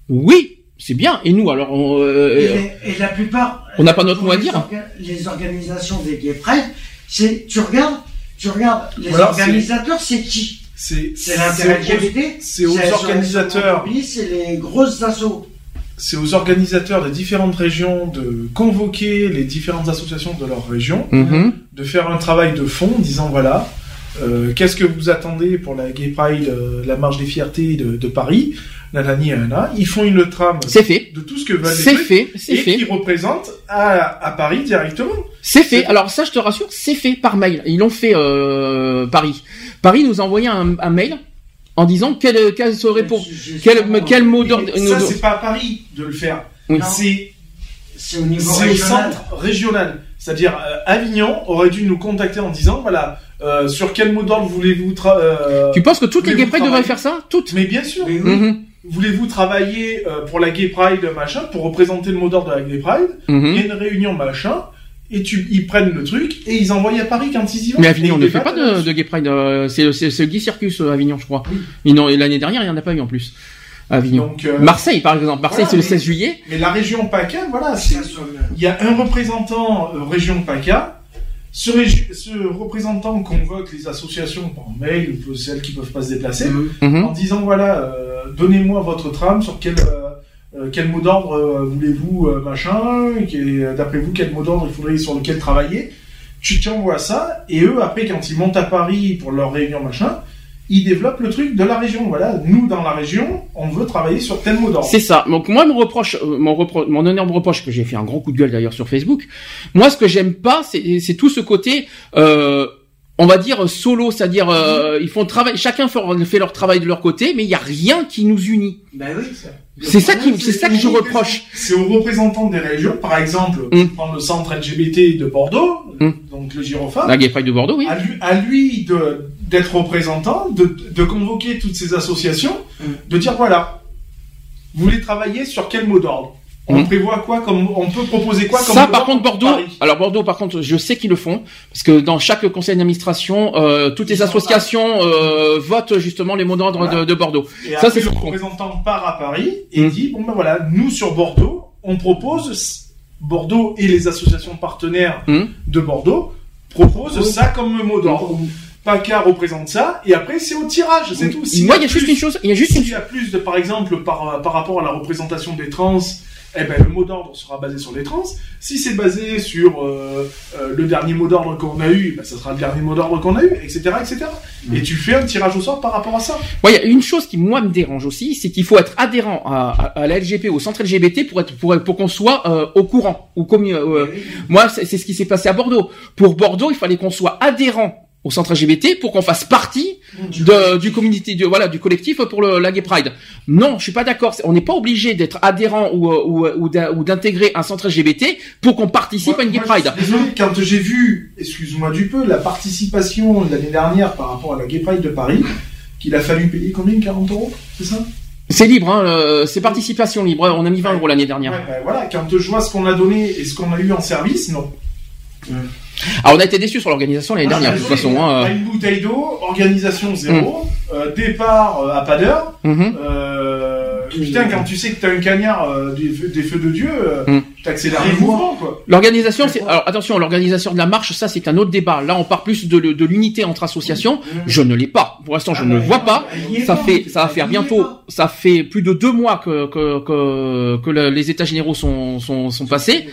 oui, c'est bien. Et nous, alors, on, euh, Et, les- et la plupart. On n'a pas notre mot à les dire. orga- Les organisations des Gay Pride, c'est, tu regardes, tu regardes, les Voilà, organisateurs, c'est qui C'est l'intérêt c'est aux- LGBT. C'est aux organisateurs. C'est les grosses assos. c'est aux organisateurs des différentes régions de convoquer les différentes associations de leur région, Mhm. de faire un travail de fond en disant voilà, euh, qu'est-ce que vous attendez pour la Gay Pride, euh, la marche des fiertés de, de Paris, nanani, nanana. Ils font une trame fait. de tout ce que les C'est fait, c'est et qui représentent à, à Paris directement. C'est fait. Alors ça, je te rassure, c'est fait par mail. Ils l'ont fait euh, Paris. Paris nous a envoyé un, un mail en disant quel, quel serait pour quel, quel mot d'ordre. Ça, c'est pas à Paris de le faire. Oui. C'est C'est au niveau c'est au régional. centre régional. C'est-à-dire, euh, Avignon aurait dû nous contacter en disant, voilà, euh, sur quel mot d'ordre voulez-vous... euh, Tu penses que toutes les pride devraient faire ça? Toutes Mais bien sûr. Mhm. Voulez-vous travailler euh, pour la Gay Pride, machin, pour représenter le mot d'ordre de la Gay Pride Mhm. Il y a une réunion, machin, et tu, ils prennent le truc, et ils envoient à Paris quand ils y vont. Mais Avignon ne fait pas de, de gay pride. euh, C'est c'est c'est Guy Circus euh, Avignon, je crois. Et L'année dernière, il n'y en a pas eu en plus. à Avignon. Donc, euh, Marseille, par exemple. Marseille, voilà, c'est le mais- 16 juillet. Mais la région PACA, voilà, il y a un représentant euh, région PACA. Ce, représentant convoque les associations par mail ou celles qui peuvent pas se déplacer Mhm. en disant voilà, euh, donnez-moi votre trame sur quel euh, euh, quel mot d'ordre euh, voulez-vous euh, machin, et, d'après vous quel mot d'ordre il faudrait sur lequel travailler. Tu t'envoies ça et eux après quand ils montent à Paris pour leur réunion machin, ils développent le truc de la région. Voilà, nous dans la région, on veut travailler sur tel mot d'ordre. C'est ça. Donc moi, mon reproche, euh, mon, repro- mon énorme reproche que j'ai fait un grand coup de gueule d'ailleurs sur Facebook. Moi, ce que j'aime pas, c'est tout ce côté, euh, on va dire solo, c'est-à-dire euh, ils font travail, chacun fait, leur travail de leur côté, mais il y a rien qui nous unit. Ben oui. C'est ça qui, c'est ça que je reproche. C'est aux représentants des régions, par exemple, Mm. dans le centre LGBT de Bordeaux, donc le Girophare, La Gay Pride de Bordeaux, oui. à lui, à lui de d'être représentant, de, de convoquer toutes ces associations, de dire voilà, vous voulez travailler sur quel mot d'ordre? On Mm. prévoit quoi comme on peut proposer quoi comme Ça, mot par d'ordre contre, Bordeaux. Paris? Alors Bordeaux, par contre, je sais qu'ils le font parce que dans chaque conseil d'administration, euh, toutes les associations euh, votent justement les mots d'ordre de, de Bordeaux. Et Ça, c'est le représentant part à Paris et dit bon ben voilà, nous sur Bordeaux, on propose Bordeaux et les associations partenaires de Bordeaux proposent ça comme mot d'ordre. PACA représente ça, et après c'est au tirage, c'est tout. S'il Moi, il y a juste une chose- il y a juste s'il y a plus de, par exemple, par, par rapport à la représentation des trans, eh ben, le mot d'ordre sera basé sur les trans. Si c'est basé sur euh, euh, le dernier mot d'ordre qu'on a eu, ben, ça sera le dernier mot d'ordre qu'on a eu, etc., etc. Et tu fais un tirage au sort par rapport à ça. Ouais, il y a une chose qui moi me dérange aussi, c'est qu'il faut être adhérent à, à, à la LGP, au centre LGBT pour être pour, pour qu'on soit euh, au courant ou comme euh, moi c'est ce qui s'est passé à Bordeaux. Pour Bordeaux, il fallait qu'on soit adhérent au centre LGBT pour qu'on fasse partie de, du community, du, voilà, du collectif pour le, la Gay Pride. Non, je suis pas d'accord. On n'est pas obligé d'être adhérent ou, euh, ou, ou d'in- ou d'intégrer un centre LGBT pour qu'on participe à une Gay Pride. Désolé, quand j'ai vu, excuse-moi du peu, la participation l'année dernière par rapport à la Gay Pride de Paris, qu'il a fallu payer combien 40 euros C'est ça? C'est libre, hein, euh, c'est participation libre. On a mis 20 euros l'année dernière. Ouais, ben voilà, quand je vois ce qu'on a donné et ce qu'on a eu en service, non. Alors on a été déçus sur l'organisation l'année dernière, de toute façon. hein, Pas une bouteille d'eau, organisation zéro, euh, départ euh, à pas d'heure. Mhm. Euh, putain, quand tu sais que t'as un cagnard euh, des, feux, des feux de Dieu, euh, Mhm. t'accélères le mouvement, quoi. L'organisation, c'est alors attention, l'organisation de la marche, ça c'est un autre débat. Là, on parle plus de, de l'unité entre associations. Je ne l'ai pas. Pour l'instant, je ne le vois pas. Ça fait, ça va faire bientôt, ça fait plus de deux mois que que que, que le- les états généraux sont sont, sont passés.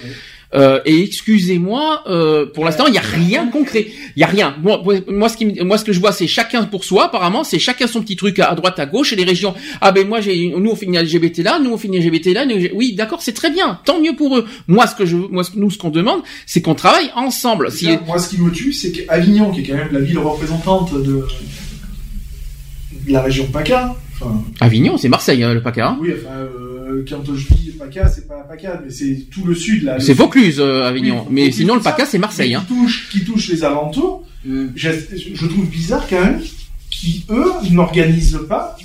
Euh, et excusez-moi, euh, pour l'instant, il y a rien de concret. Il y a rien. Moi, moi, ce qui, me- moi, ce que je vois, c'est chacun pour soi. Apparemment, c'est chacun son petit truc à, à droite, à gauche. Et les régions, ah ben moi, j'ai, nous on finit LGBT là, nous on finit LGBT là. nous, oui, d'accord, c'est très bien. Tant mieux pour eux. Moi, ce que je, moi, ce- nous, ce qu'on demande, c'est qu'on travaille ensemble. Si, Moi, ce qui me tue, c'est qu'Avignon, qui est quand même la ville représentante de, de la région PACA, enfin, Avignon, c'est Marseille, hein, le PACA. hein. oui, enfin, euh, quand je dis PACA, c'est pas PACA, mais c'est tout le sud, là. C'est Vaucluse, euh, Avignon. Oui, Mais Vaucluse, sinon, le. PACA, c'est Marseille. Hein. Qui touche, qui touche les alentours. Je, je trouve bizarre quand même qui eux n'organisent pas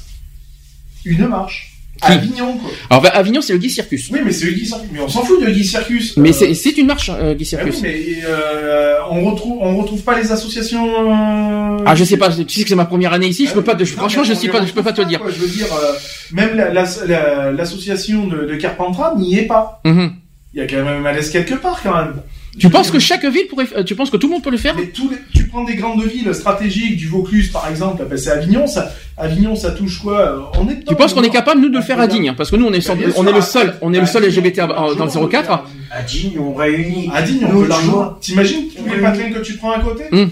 une marche. Avignon, quoi. Alors, bah, Avignon, c'est le Guy Circus. Oui, mais c'est le Guy Circus. Mais on s'en fout de Guy Circus. Mais Euh, c'est, c'est une marche, euh, Guy ah oui, Circus. mais euh, on retrouve, on retrouve pas les associations. euh, Ah, je sais pas. Tu sais que c'est ma première année ici. Je peux pas. te- Non, franchement, je sais pas. Je peux pas te dire. quoi. Je veux dire, euh, même la- la- la- l'association de, de Carpentras n'y est pas. Mhm. Il y a quand même un malaise quelque part, quand même. Tu penses que chaque ville pourrait, tu penses que tout le monde peut le faire? Mais tous les- tu tu prends des grandes villes stratégiques du Vaucluse, par exemple, ben, c'est Avignon. Ça, Avignon, ça touche quoi euh, On est Tu penses qu'on est capable nous de le faire à Digne Parce que nous on est, bien on est le seul, on est le seul LGBT à- dans le 04. À Digne, on réunit. À Digne, on peut largement. T'imagines tous les patelins que tu prends à côté Hum.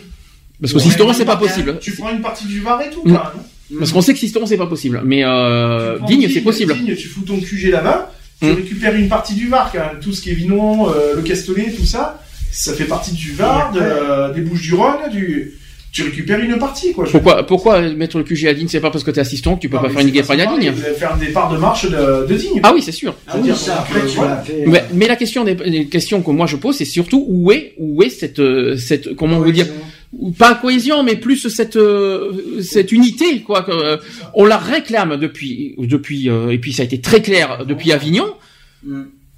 Parce que Sisteron c'est pas possible. Tu prends une partie du Var et tout, carrément. Parce qu'on sait que Sisteron c'est pas possible, mais euh, Digne c'est possible. Digne, tu fous ton QG là-bas, tu Hum. récupères une partie du Var, quand même. tout ce qui est Vinon, euh, le Castellet, tout ça, ça fait partie du Var, de, euh, des Bouches-du-Rhône, du... tu récupères une partie, quoi. Pourquoi, pourquoi mettre le QG à Digne C'est pas parce que t'es assistant que tu peux Non, pas faire une pride à Digne. vous allez faire des parts de marche de, de Digne. Ah oui, c'est sûr. Ah oui, ça, après, tu l'as fait. Mais, mais la question, des, les questions que moi je pose, c'est surtout où est, où est cette, euh, cette, comment vous dire, ou pas cohésion, mais plus cette, euh, cette unité, quoi. que, euh, on la réclame depuis, depuis, euh, et puis ça a été très clair depuis Avignon.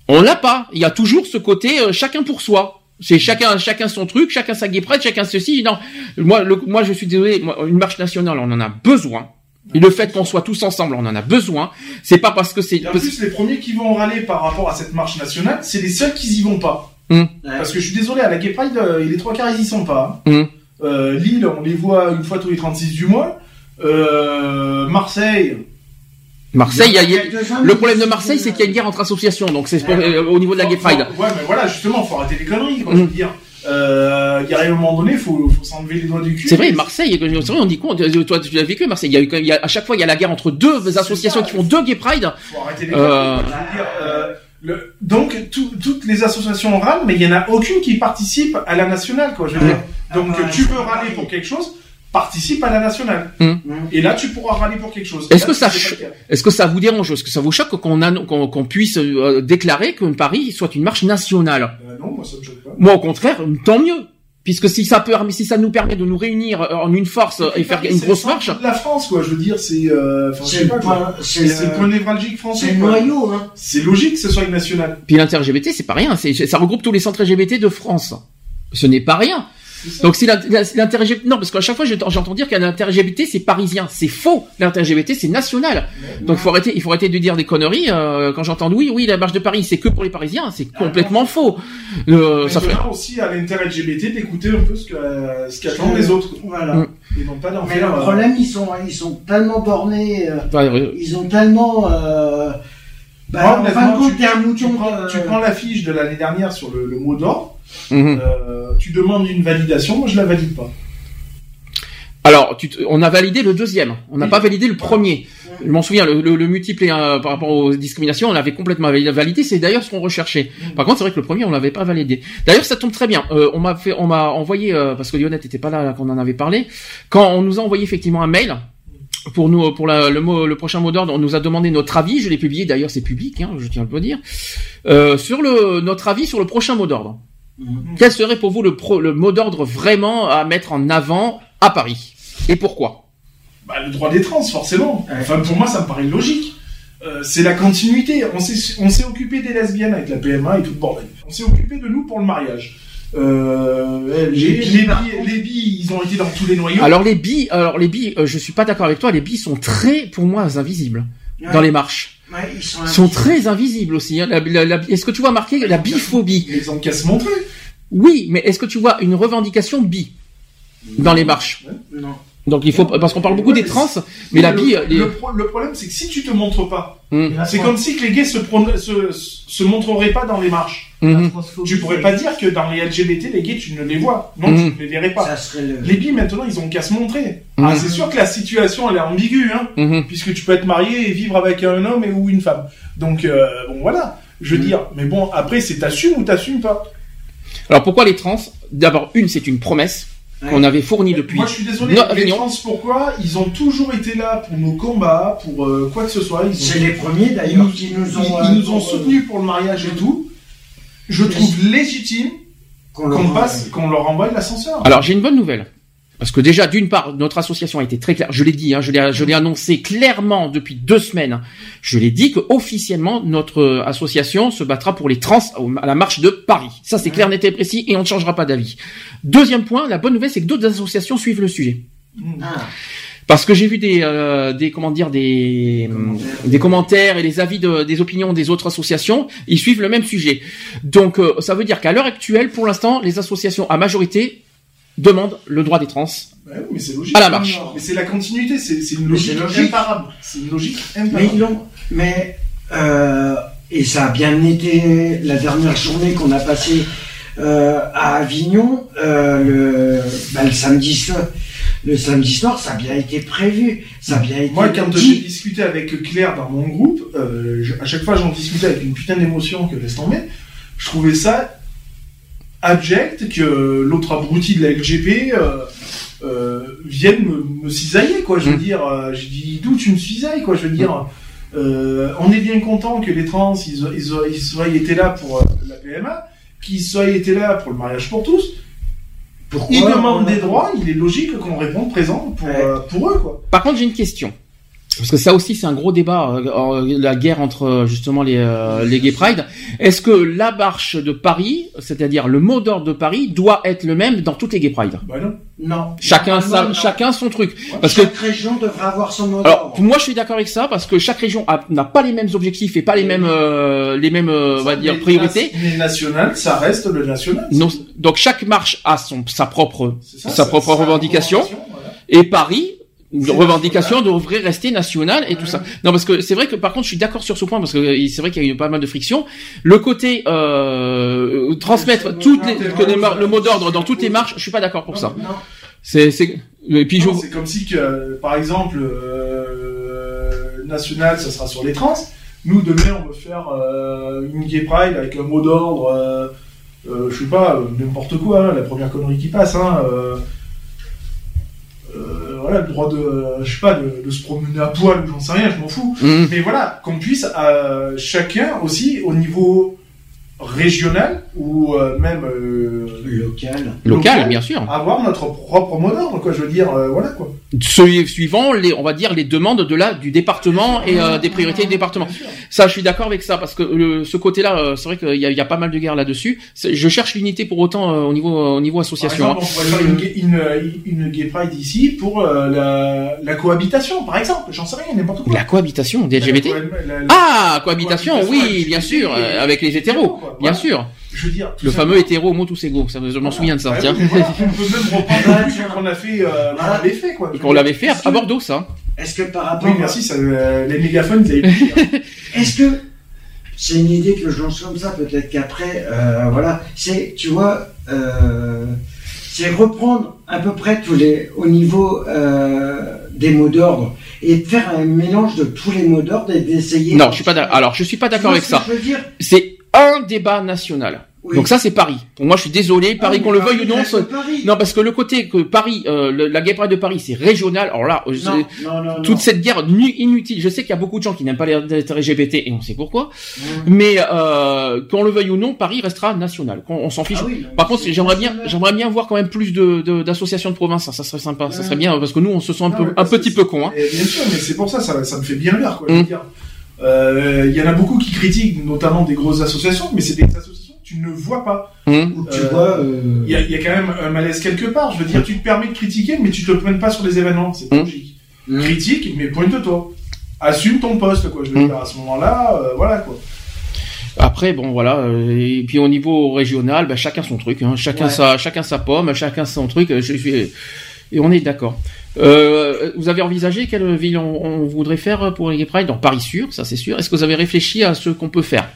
On l'a pas. Il y a toujours ce côté euh, chacun pour soi. C'est chacun, chacun son truc, chacun sa pride, chacun ceci. Non, moi, le, moi, je suis désolé. moi, une marche nationale, on en a besoin. Et le fait qu'on soit tous ensemble, on en a besoin. C'est pas parce que c'est. En plus, les premiers qui vont râler par rapport à cette marche nationale, c'est les seuls qui y vont pas. Hum. Parce que je suis désolé, à la Gay Pride, euh, les trois quarts, ils y sont pas. hein. Hum. Euh, Lille, on les voit une fois tous les 36 du mois. Euh, Marseille. Marseille, il y a- il y a- le problème de Marseille, c'est qu'il y a une guerre entre associations, donc c'est euh, au niveau de la Gay Pride. Ouais, mais voilà, justement, faut arrêter les conneries, quoi, je veux dire. Euh, il y a un moment donné, faut, faut s'enlever les doigts du cul. C'est vrai, Marseille, c'est vrai, on dit quoi Toi, tu l'as vécu, Marseille. Il y a eu, quand même- il y a, à chaque fois, il y a la guerre entre deux associations qui font deux Gay Pride. Faut arrêter les Euh, conneries, quoi, je veux dire, euh, le- donc, tout- toutes les associations râlent, mais il y en a aucune qui participe à la nationale, quoi, je veux dire. Donc, Ah, tu veux râler pour quelque chose, participe à la nationale. Hum. Et là, tu pourras râler pour quelque chose. Est-ce que ça, est-ce que ça vous dérange? Est-ce que ça vous choque qu'on a- qu'on qu'on puisse euh, déclarer que Paris soit une marche nationale? Euh, non, moi, ça me choque pas. Moi, au contraire, tant mieux. Puisque si ça peut, si ça nous permet de nous réunir euh, en une force et faire une grosse marche, la France, quoi, je veux dire, c'est, euh, C'est le point- quoi. c'est C'est le- le point névralgique français, C'est le quoi. noyau, hein. C'est logique que ce soit une nationale. puis l'inter-LGBT, c'est pas rien. C'est, ça regroupe tous les centres LGBT de France. Ce n'est pas rien. Donc si l'inter-LGBT, non, parce qu'à chaque fois j'entends j'entends dire qu'un inter-LGBT c'est parisien, c'est faux. L'inter-LGBT c'est national. Donc il faut arrêter, il faut arrêter de dire des conneries. euh, quand j'entends oui, oui, la marche de Paris c'est que pour les Parisiens, c'est complètement faux. Le, Mais ça fait. aussi à l'inter-LGBT d'écouter un peu ce que, euh, ce qu'attendent les autres. Voilà. Mm. Non pas d'en Mais faire. le euh, problème, ils sont, ils sont tellement bornés, euh, ouais. ils ont tellement, euh, bah, Moi, en fin de honnêtement, compte, tu, prends, euh, tu prends l'affiche de l'année dernière sur le, le mot d'or, Mhm. euh, tu demandes une validation, moi je la valide pas. Alors, tu on a validé le deuxième, on n'a pas validé le premier. Je m'en souviens, le, le, le multiple euh, par rapport aux discriminations, on l'avait complètement validé. C'est d'ailleurs ce qu'on recherchait. Par contre, c'est vrai que le premier, on l'avait pas validé. D'ailleurs, ça tombe très bien. Euh, on m'a fait, on m'a envoyé euh, parce que Lionette était pas là, là, qu'on en avait parlé. Quand on nous a envoyé effectivement un mail pour nous, pour la- le mot, le prochain mot d'ordre, on nous a demandé notre avis. Je l'ai publié. D'ailleurs, c'est public, hein, je tiens à le dire. Euh, sur le notre avis sur le prochain mot d'ordre. Quel serait pour vous le, pro- le mot d'ordre vraiment à mettre en avant à Paris? Et pourquoi? Bah, le droit des trans, forcément. Enfin, pour moi, ça me paraît logique. Euh, c'est la continuité. On s'est, occupé des lesbiennes avec la PMA et tout le bordel. On s'est occupé de nous pour le mariage. Euh, les, les, billes, par billes, les billes, ils ont été dans tous les noyaux. Alors les billes, alors les billes, euh, je suis pas d'accord avec toi. Les billes sont très, pour moi, invisibles Ouais. dans les marches. Ouais, ils sont, très invisibles aussi. hein. La- la- la- est-ce que tu vois marqué la biphobie? Ils ont qu'à se montrer. Oui, mais est-ce que tu vois une revendication bi dans les marches? Non. Donc il faut parce qu'on parle beaucoup des trans, mais la le, bille, les- le, pro- le problème, c'est que si tu te montres pas, Hum. c'est comme si que les gays se, se, se montreraient pas dans les marches. Mhm. Tu pourrais pas dire que dans les LGBT, les gays, tu ne les vois. Non, Mhm. tu ne les verrais pas. Ça serait le... Les billes, maintenant, ils ont qu'à se montrer. Mhm. Ah, c'est sûr que la situation, elle est ambiguë, hein, puisque tu peux être marié et vivre avec un homme et ou une femme. Donc, euh, bon, voilà. Je veux dire, mais bon, après, c'est t'assumes ou t'assumes pas. Alors pourquoi les trans? D'abord, une, c'est une promesse qu'on avait fournie depuis. Moi, je suis désolé, No- les trans, pourquoi Ils ont toujours été là pour nos combats, pour euh, quoi que ce soit. Ils ont- C'est les premiers d'ailleurs qui nous ont. ils euh, nous ont pour, euh, soutenus pour le mariage et tout. Je trouve légitime qu'on passe, qu'on leur envoie l'ascenseur. Alors j'ai une bonne nouvelle. Parce que déjà, d'une part, notre association a été très claire. Je l'ai dit, hein, je l'ai, je l'ai annoncé clairement depuis deux semaines. Je l'ai dit que officiellement notre euh, association se battra pour les trans à la marche de Paris. Ça, c'est clair, net et précis, et on ne changera pas d'avis. Deuxième point, la bonne nouvelle, c'est que d'autres associations suivent le sujet. Ah, Parce que j'ai vu des, euh, des comment dire, des, des commentaires et les avis de, des opinions des autres associations, ils suivent le même sujet. Donc, euh, ça veut dire qu'à l'heure actuelle, pour l'instant, les associations à majorité demande le droit des trans oui, mais c'est logique. à la marche. Mais c'est la continuité, c'est une logique c'est logique. imparable. C'est une logique imparable. Mais euh, et ça a bien été la dernière journée qu'on a passée euh, à Avignon, euh, le, bah, le samedi soir. Le samedi soir, ça a bien été prévu, ça a bien été Moi, quand j'ai discuté avec Claire dans mon groupe, euh, je- à chaque fois j'en discutais avec une putain d'émotion que laisse tomber, je trouvais ça abject que l'autre abruti de la LGP euh, euh, vienne me, me cisailler, quoi. Je veux Mm. dire, euh, je dis d'où tu me cisailles, quoi. Je veux dire, euh, on est bien content que les trans, ils, ils, ils soient été là pour euh, la PMA, qu'ils soient été là pour le mariage pour tous. Pourquoi Ils demandent on a- des droits, il est logique qu'on réponde présent pour, euh, pour eux, quoi. Par contre, j'ai une question. Parce que ça aussi, c'est un gros débat, euh, la guerre entre euh, justement les, euh, les gay pride. Est-ce que la marche de Paris, c'est-à-dire le mot d'ordre de Paris, doit être le même dans toutes les gay pride? Bah non. Non. Chacun, sa- non. chacun son truc. Parce que Chaque région devrait avoir son mot alors, d'ordre. moi, je suis d'accord avec ça parce que chaque région n'a pas les mêmes objectifs et pas les mêmes, euh, les mêmes, euh, on va dire, priorités. Mais national, ça reste le national. Non, donc chaque marche a son sa propre ça, sa propre revendication voilà. et Paris revendication devrait rester nationale et tout ça. Non parce que c'est vrai que par contre je suis d'accord sur ce point parce que euh, c'est vrai qu'il y a eu pas mal de friction. Le côté euh, transmettre toutes les, que les mar- le mot d'ordre dans toutes les marches, je suis pas d'accord pour ça. C'est c'est et puis je Non, C'est comme si que, par exemple, euh, national, ça sera sur les trans. Nous, demain, on veut faire euh, une gay pride avec un mot d'ordre, euh, euh, je sais pas, n'importe quoi, hein, la première connerie qui passe, hein, voilà, le droit de, je sais pas, de, de se promener à poil, ou j'en sais rien, je m'en fous. Mhm. Mais voilà, qu'on puisse, euh, chacun aussi, au niveau régional, ou euh, même euh, local. Local, bien sûr. avoir notre propre mot d'ordre, quoi, je veux dire, euh, voilà, quoi. Su- suivant les on va dire les demandes de la du département et euh, des priorités du département. Ça je suis d'accord avec ça parce que le, ce côté-là euh, c'est vrai qu'il y a, il y a pas mal de guerres là-dessus. Je cherche l'unité pour autant euh, au niveau au niveau Par association. exemple, hein. on pourrait faire une, gay- une, une gay pride ici pour euh, la, la cohabitation, par exemple. J'en sais rien, n'importe quoi. La cohabitation des LGBT. La- la- la- Ah, cohabitation, oui, bien sûr, et- avec les hétéros, quoi, bien voilà. sûr. Je veux dire, tout Le fameux hétéro homo tous égaux, ça, je m'en souviens de ça, Ouais, tiens. voilà, on peut même reprendre le truc qu'on a fait, euh, qu'on avait fait, quoi. Et qu'on l'avait fait à, à Bordeaux, ça. Est-ce que par rapport Oui, merci, ça, euh, les mégaphones, pris, hein. Est-ce que c'est une idée que je lance comme ça Peut-être qu'après, euh, voilà, c'est, tu vois, euh, c'est reprendre à peu près tous les, au niveau euh, des mots d'ordre et de faire un mélange de tous les mots d'ordre et d'essayer. Non, je suis pas d'accord. Alors, je suis pas d'accord avec vois ça. ce que je veux dire? C'est un débat national. Oui. Donc ça c'est Paris. Moi je suis désolé, Paris mais qu'on le Paris veuille ou non. ça- Paris. Non parce que le côté que Paris, euh, le- la Pride de Paris c'est régional. Alors là, je- Non, non, non, toute cette guerre nu- inutile. Je sais qu'il y a beaucoup de gens qui n'aiment pas les LGBT et on sait pourquoi. Mmh. Mais euh, qu'on le veuille ou non, Paris restera national. On s'en fiche. Ah oui, Par contre, j'aimerais bien, j'aimerais bien voir quand même plus de de- d'associations de, province. Ça, ça serait sympa. Ça serait bien parce que nous on se sent un peu petit peu con. Hein. Bien sûr, mais c'est pour ça, ça, ça me fait bien rire, quoi. je veux Mm. dire. Euh, Il y en a beaucoup qui critiquent, notamment des grosses associations, mais c'est des associations tu ne vois pas. Tu Euh, vois, euh, Il y, a, il y a quand même un malaise quelque part. Je veux dire, tu te permets de critiquer, mais tu te pointes pas sur les événements. C'est pas Mm. logique. Critique, mais pointe-toi. Assume ton poste, quoi. Je veux dire, à ce moment-là, euh, voilà, quoi. Après, bon, voilà. euh, et puis au niveau régional, bah, chacun son truc. Hein, chacun Ouais. sa, chacun sa pomme, chacun son truc. Je et on est d'accord. Euh, vous avez envisagé quelle ville on, on voudrait faire pour les Gay Pride? Dans Paris sûr, ça c'est sûr. Est-ce que vous avez réfléchi à ce qu'on peut faire?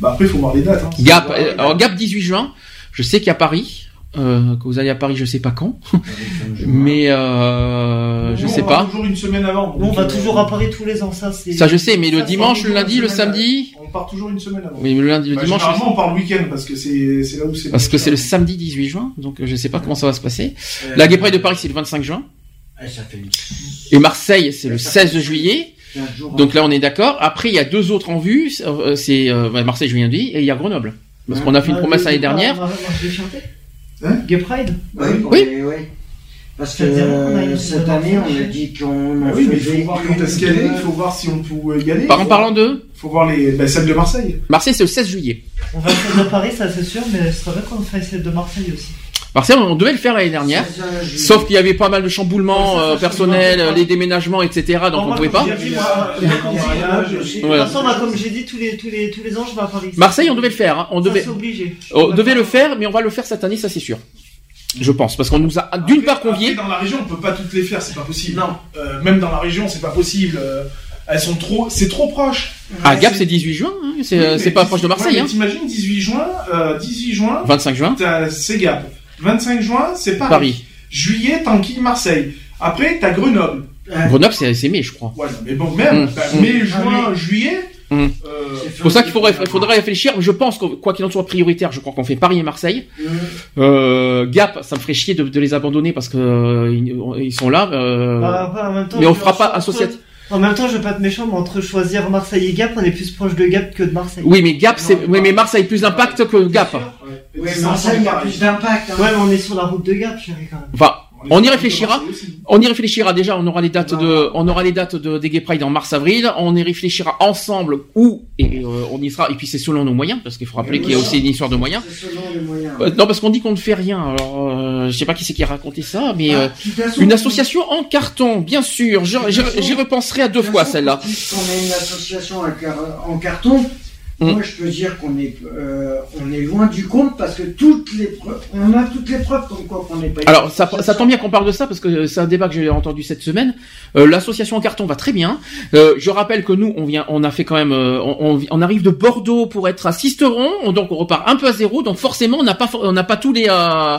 Bah, après, il faut voir les dates. Hein. Gap, euh, alors Gap 18 juin. Je sais qu'il y a Paris. Euh, que vous allez à Paris, je sais pas quand, mais euh, je sais on va pas. toujours une semaine avant. Nous, on va euh, toujours à Paris tous les ans, ça c'est. Ça je sais, mais le ça, dimanche, le lundi, le samedi. avant. On part toujours une semaine avant. Oui, mais le lundi, le Bah, dimanche. généralement, on part le week-end parce que c'est c'est là où c'est. Parce que c'est le samedi 18 juin, donc euh, je sais pas comment ça va se passer. euh, La Gay Pride de Paris, c'est le 25 juin. ça fait une- Et Marseille, c'est le 16 juillet. 15 jours. Donc là, on est d'accord. Après, il y a deux autres en vue. euh, C'est euh, ouais, Marseille, je viens de dire, et il y a Grenoble. Parce qu'on a fait une Ah, promesse l'année dernière. Hein Gay Pride Oui, Oui. oui, oui. Parce que euh, cette année, on a dit qu'on Ah oui, mais il faut voir quand est-ce qu'elle est, il faut voir si on peut y aller. Par en Faut- parlant de faut voir les, bah, celle de Marseille. Marseille, c'est le 16 juillet. On va faire de Paris, ça c'est sûr, mais ce serait bien qu'on fasse celle de Marseille aussi. Marseille, on devait le faire l'année dernière. 16 juillet. Sauf qu'il y avait pas mal de chamboulements Ouais, euh, personnels, les déménagements, etc. Donc on moi, pouvait pas. a- comme j'ai- mariage, De aussi. toute Ouais. façon, moi, comme j'ai dit, tous les, tous, les, tous les ans, je vais à Paris. Marseille, on devait le faire. hein. On devait, obligé. on devait le faire, mais on va le faire cette année, ça c'est sûr. Je pense, parce qu'on nous a d'une part conviés. Après, dans la région, on peut pas toutes les faire, c'est pas possible. Non. même dans la région, c'est pas possible. Euh, elles sont trop, c'est trop proche. Ah, Gap, c'est 18 juin, hein, c'est euh, pas proche de ouais, Marseille. mais Hein. T'imagines 18 juin, euh, 18 juin. 25 juin. t'as- C'est Gap. 25 juin, c'est Paris. Paris. Juillet, t'enquilles Marseille. Après, t'as Grenoble. Grenoble, c'est mai, je crois. Ouais, non, mais bon, même, Mmh. bah, Mmh. mai, juin, juillet. Hum. euh, C'est pour ça qu'il faudrait, il faudrait réfléchir. Je pense que quoi qu'il en soit prioritaire, je crois qu'on fait Paris et Marseille. Euh, Gap, ça me ferait chier de, de les abandonner parce que euh, ils, ils sont là. euh, Bah, même temps, mais on fera pas associatif. En même temps, je vais pas être méchant, mais entre choisir Marseille et Gap, on est plus proche de Gap que de Marseille. Oui, mais Gap, c'est, oui, mais Marseille plus d'impact que Gap. Oui, Marseille, il y a plus d'impact. hein. Ouais, mais on est sur la route de Gap, chérie, quand même. Enfin, on y réfléchira. On y réfléchira déjà. On aura les dates de, on aura les dates de des Gay Pride en mars-avril. On y réfléchira ensemble où et euh, on y sera. Et puis c'est selon nos moyens parce qu'il faut rappeler qu'il y a aussi une histoire de moyens. Euh, non, parce qu'on dit qu'on ne fait rien. Alors, euh, je sais pas qui c'est qui a raconté ça, mais Ah, euh, une association en carton, bien sûr. J'y repenserai à deux fois celle-là. Puisqu'on est une association en carton, Mm. moi je peux dire qu'on est, euh, on est loin du compte parce que toutes les preuves, on a toutes les preuves comme quoi qu'on n'est pas. Alors, ça, ça tombe bien qu'on parle de ça parce que c'est un débat que j'ai entendu cette semaine. Euh, L'association en carton va très bien. Euh, je rappelle que nous, on vient, on a fait quand même, euh, on, on- arrive de Bordeaux pour être à Sisteron, on- donc on repart un peu à zéro. Donc forcément, on n'a pas, on n'a pas tous les, euh,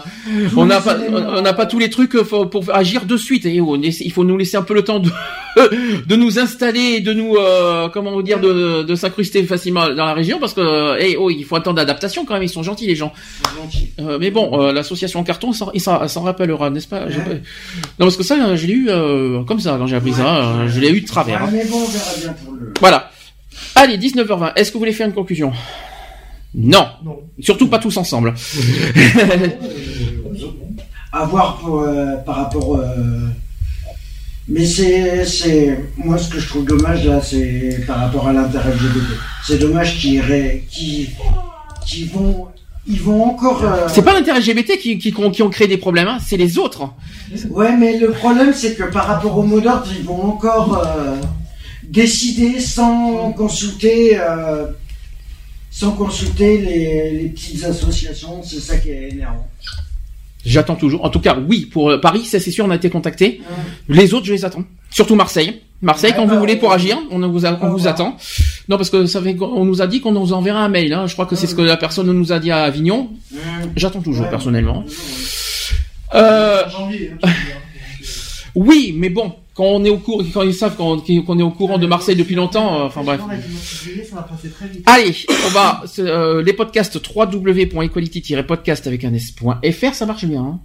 on n'a pas, on n'a pas tous les trucs euh, pour agir de suite. Et on il faut nous laisser un peu le temps de, de nous installer, de nous, euh, comment vous dire, de, de s'incruster facilement dans la région parce que, eh, oh, il faut un temps d'adaptation quand même. Ils sont gentils les gens. Euh, mais bon, euh, l'association en carton, il s'en rappellera, n'est-ce pas? Non, parce que ça, euh, je l'ai eu euh, comme ça quand j'ai appris ça. je l'ai eu de travers. Ouais, hein. mais bon, on verra bien pour le. Voilà. Allez, 19h20. Est-ce que vous voulez faire une conclusion? Non. Surtout pas tous ensemble. à voir pour, par rapport. Mais c'est, moi ce que je trouve dommage là, c'est par rapport à l'intérêt LGBT. C'est dommage qu'ils vont, ils vont encore. euh, C'est pas l'intérêt LGBT qui, qui, qui ont créé des problèmes, hein, c'est les autres. Ouais, mais le problème c'est que par rapport au mot d'ordre, ils vont encore euh, décider sans consulter, euh, sans consulter les, les petites associations. C'est ça qui est énervant. J'attends toujours. En tout cas, oui, pour euh, Paris, ça c'est sûr, on a été contacté. Les autres, je les attends. Surtout Marseille. Marseille, quand vous voulez pour agir, on vous, a- on vous attend. Non, parce que ça fait, on nous a dit qu'on nous enverra un mail. Hein. Je crois que c'est ce que la personne nous a dit à Avignon. J'attends toujours, personnellement. Euh, oui, mais bon, quand on est au courant, quand ils savent qu'on est au courant de Marseille depuis longtemps, euh, enfin bref. Allez, on va euh, les podcasts www.equality-podcast avec un s.fr, ça marche bien. hein.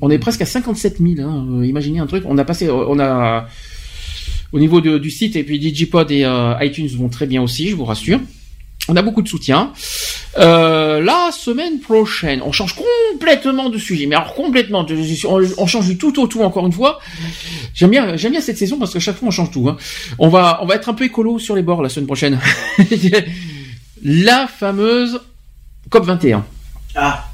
On est presque à 57 000. Hein. euh, imaginez un truc. On a passé, on a au niveau de- du site et puis Digipod et euh, iTunes vont très bien aussi, je vous rassure. On a beaucoup de soutien. Euh, la semaine prochaine, on change complètement de sujet, mais alors complètement. on, change du tout au tout encore une fois. J'aime bien, j'aime bien cette saison parce que chaque fois on change tout. hein. On va, on va être un peu écolo sur les bords la semaine prochaine. la fameuse COP 21. Ah.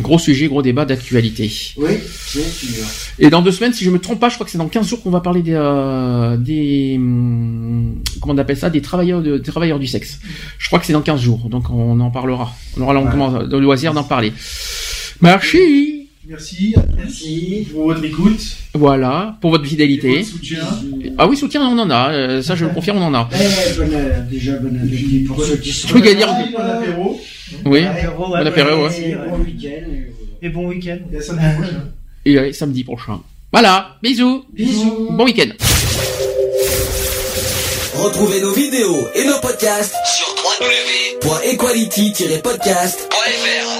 Gros sujet, gros débat d'actualité. Oui, c'est sûr. Et dans deux semaines, si je me trompe pas, je crois que c'est dans 15 jours qu'on va parler des, euh, des hum, comment on appelle ça, des travailleurs, de, des travailleurs du sexe. Je crois que c'est dans 15 jours, donc on en parlera. On aura de loisir d'en parler. Merci. Merci. Merci. Pour votre écoute. Voilà, pour votre fidélité. soutien. Ah oui, soutien, on en a. euh, ça, je le confirme, on en a. Eh, bonne, euh, déjà bon appétit pour ceux qui sont. Je peux Bon apéro. Oui. Apéro, Bon apéro, ouais. Bon week-end. Et bon week-end. Et samedi prochain. Et euh, samedi prochain. Voilà, bisous. Bisous. Bon week-end. Retrouvez nos vidéos et nos podcasts sur www.equality-podcast.fr.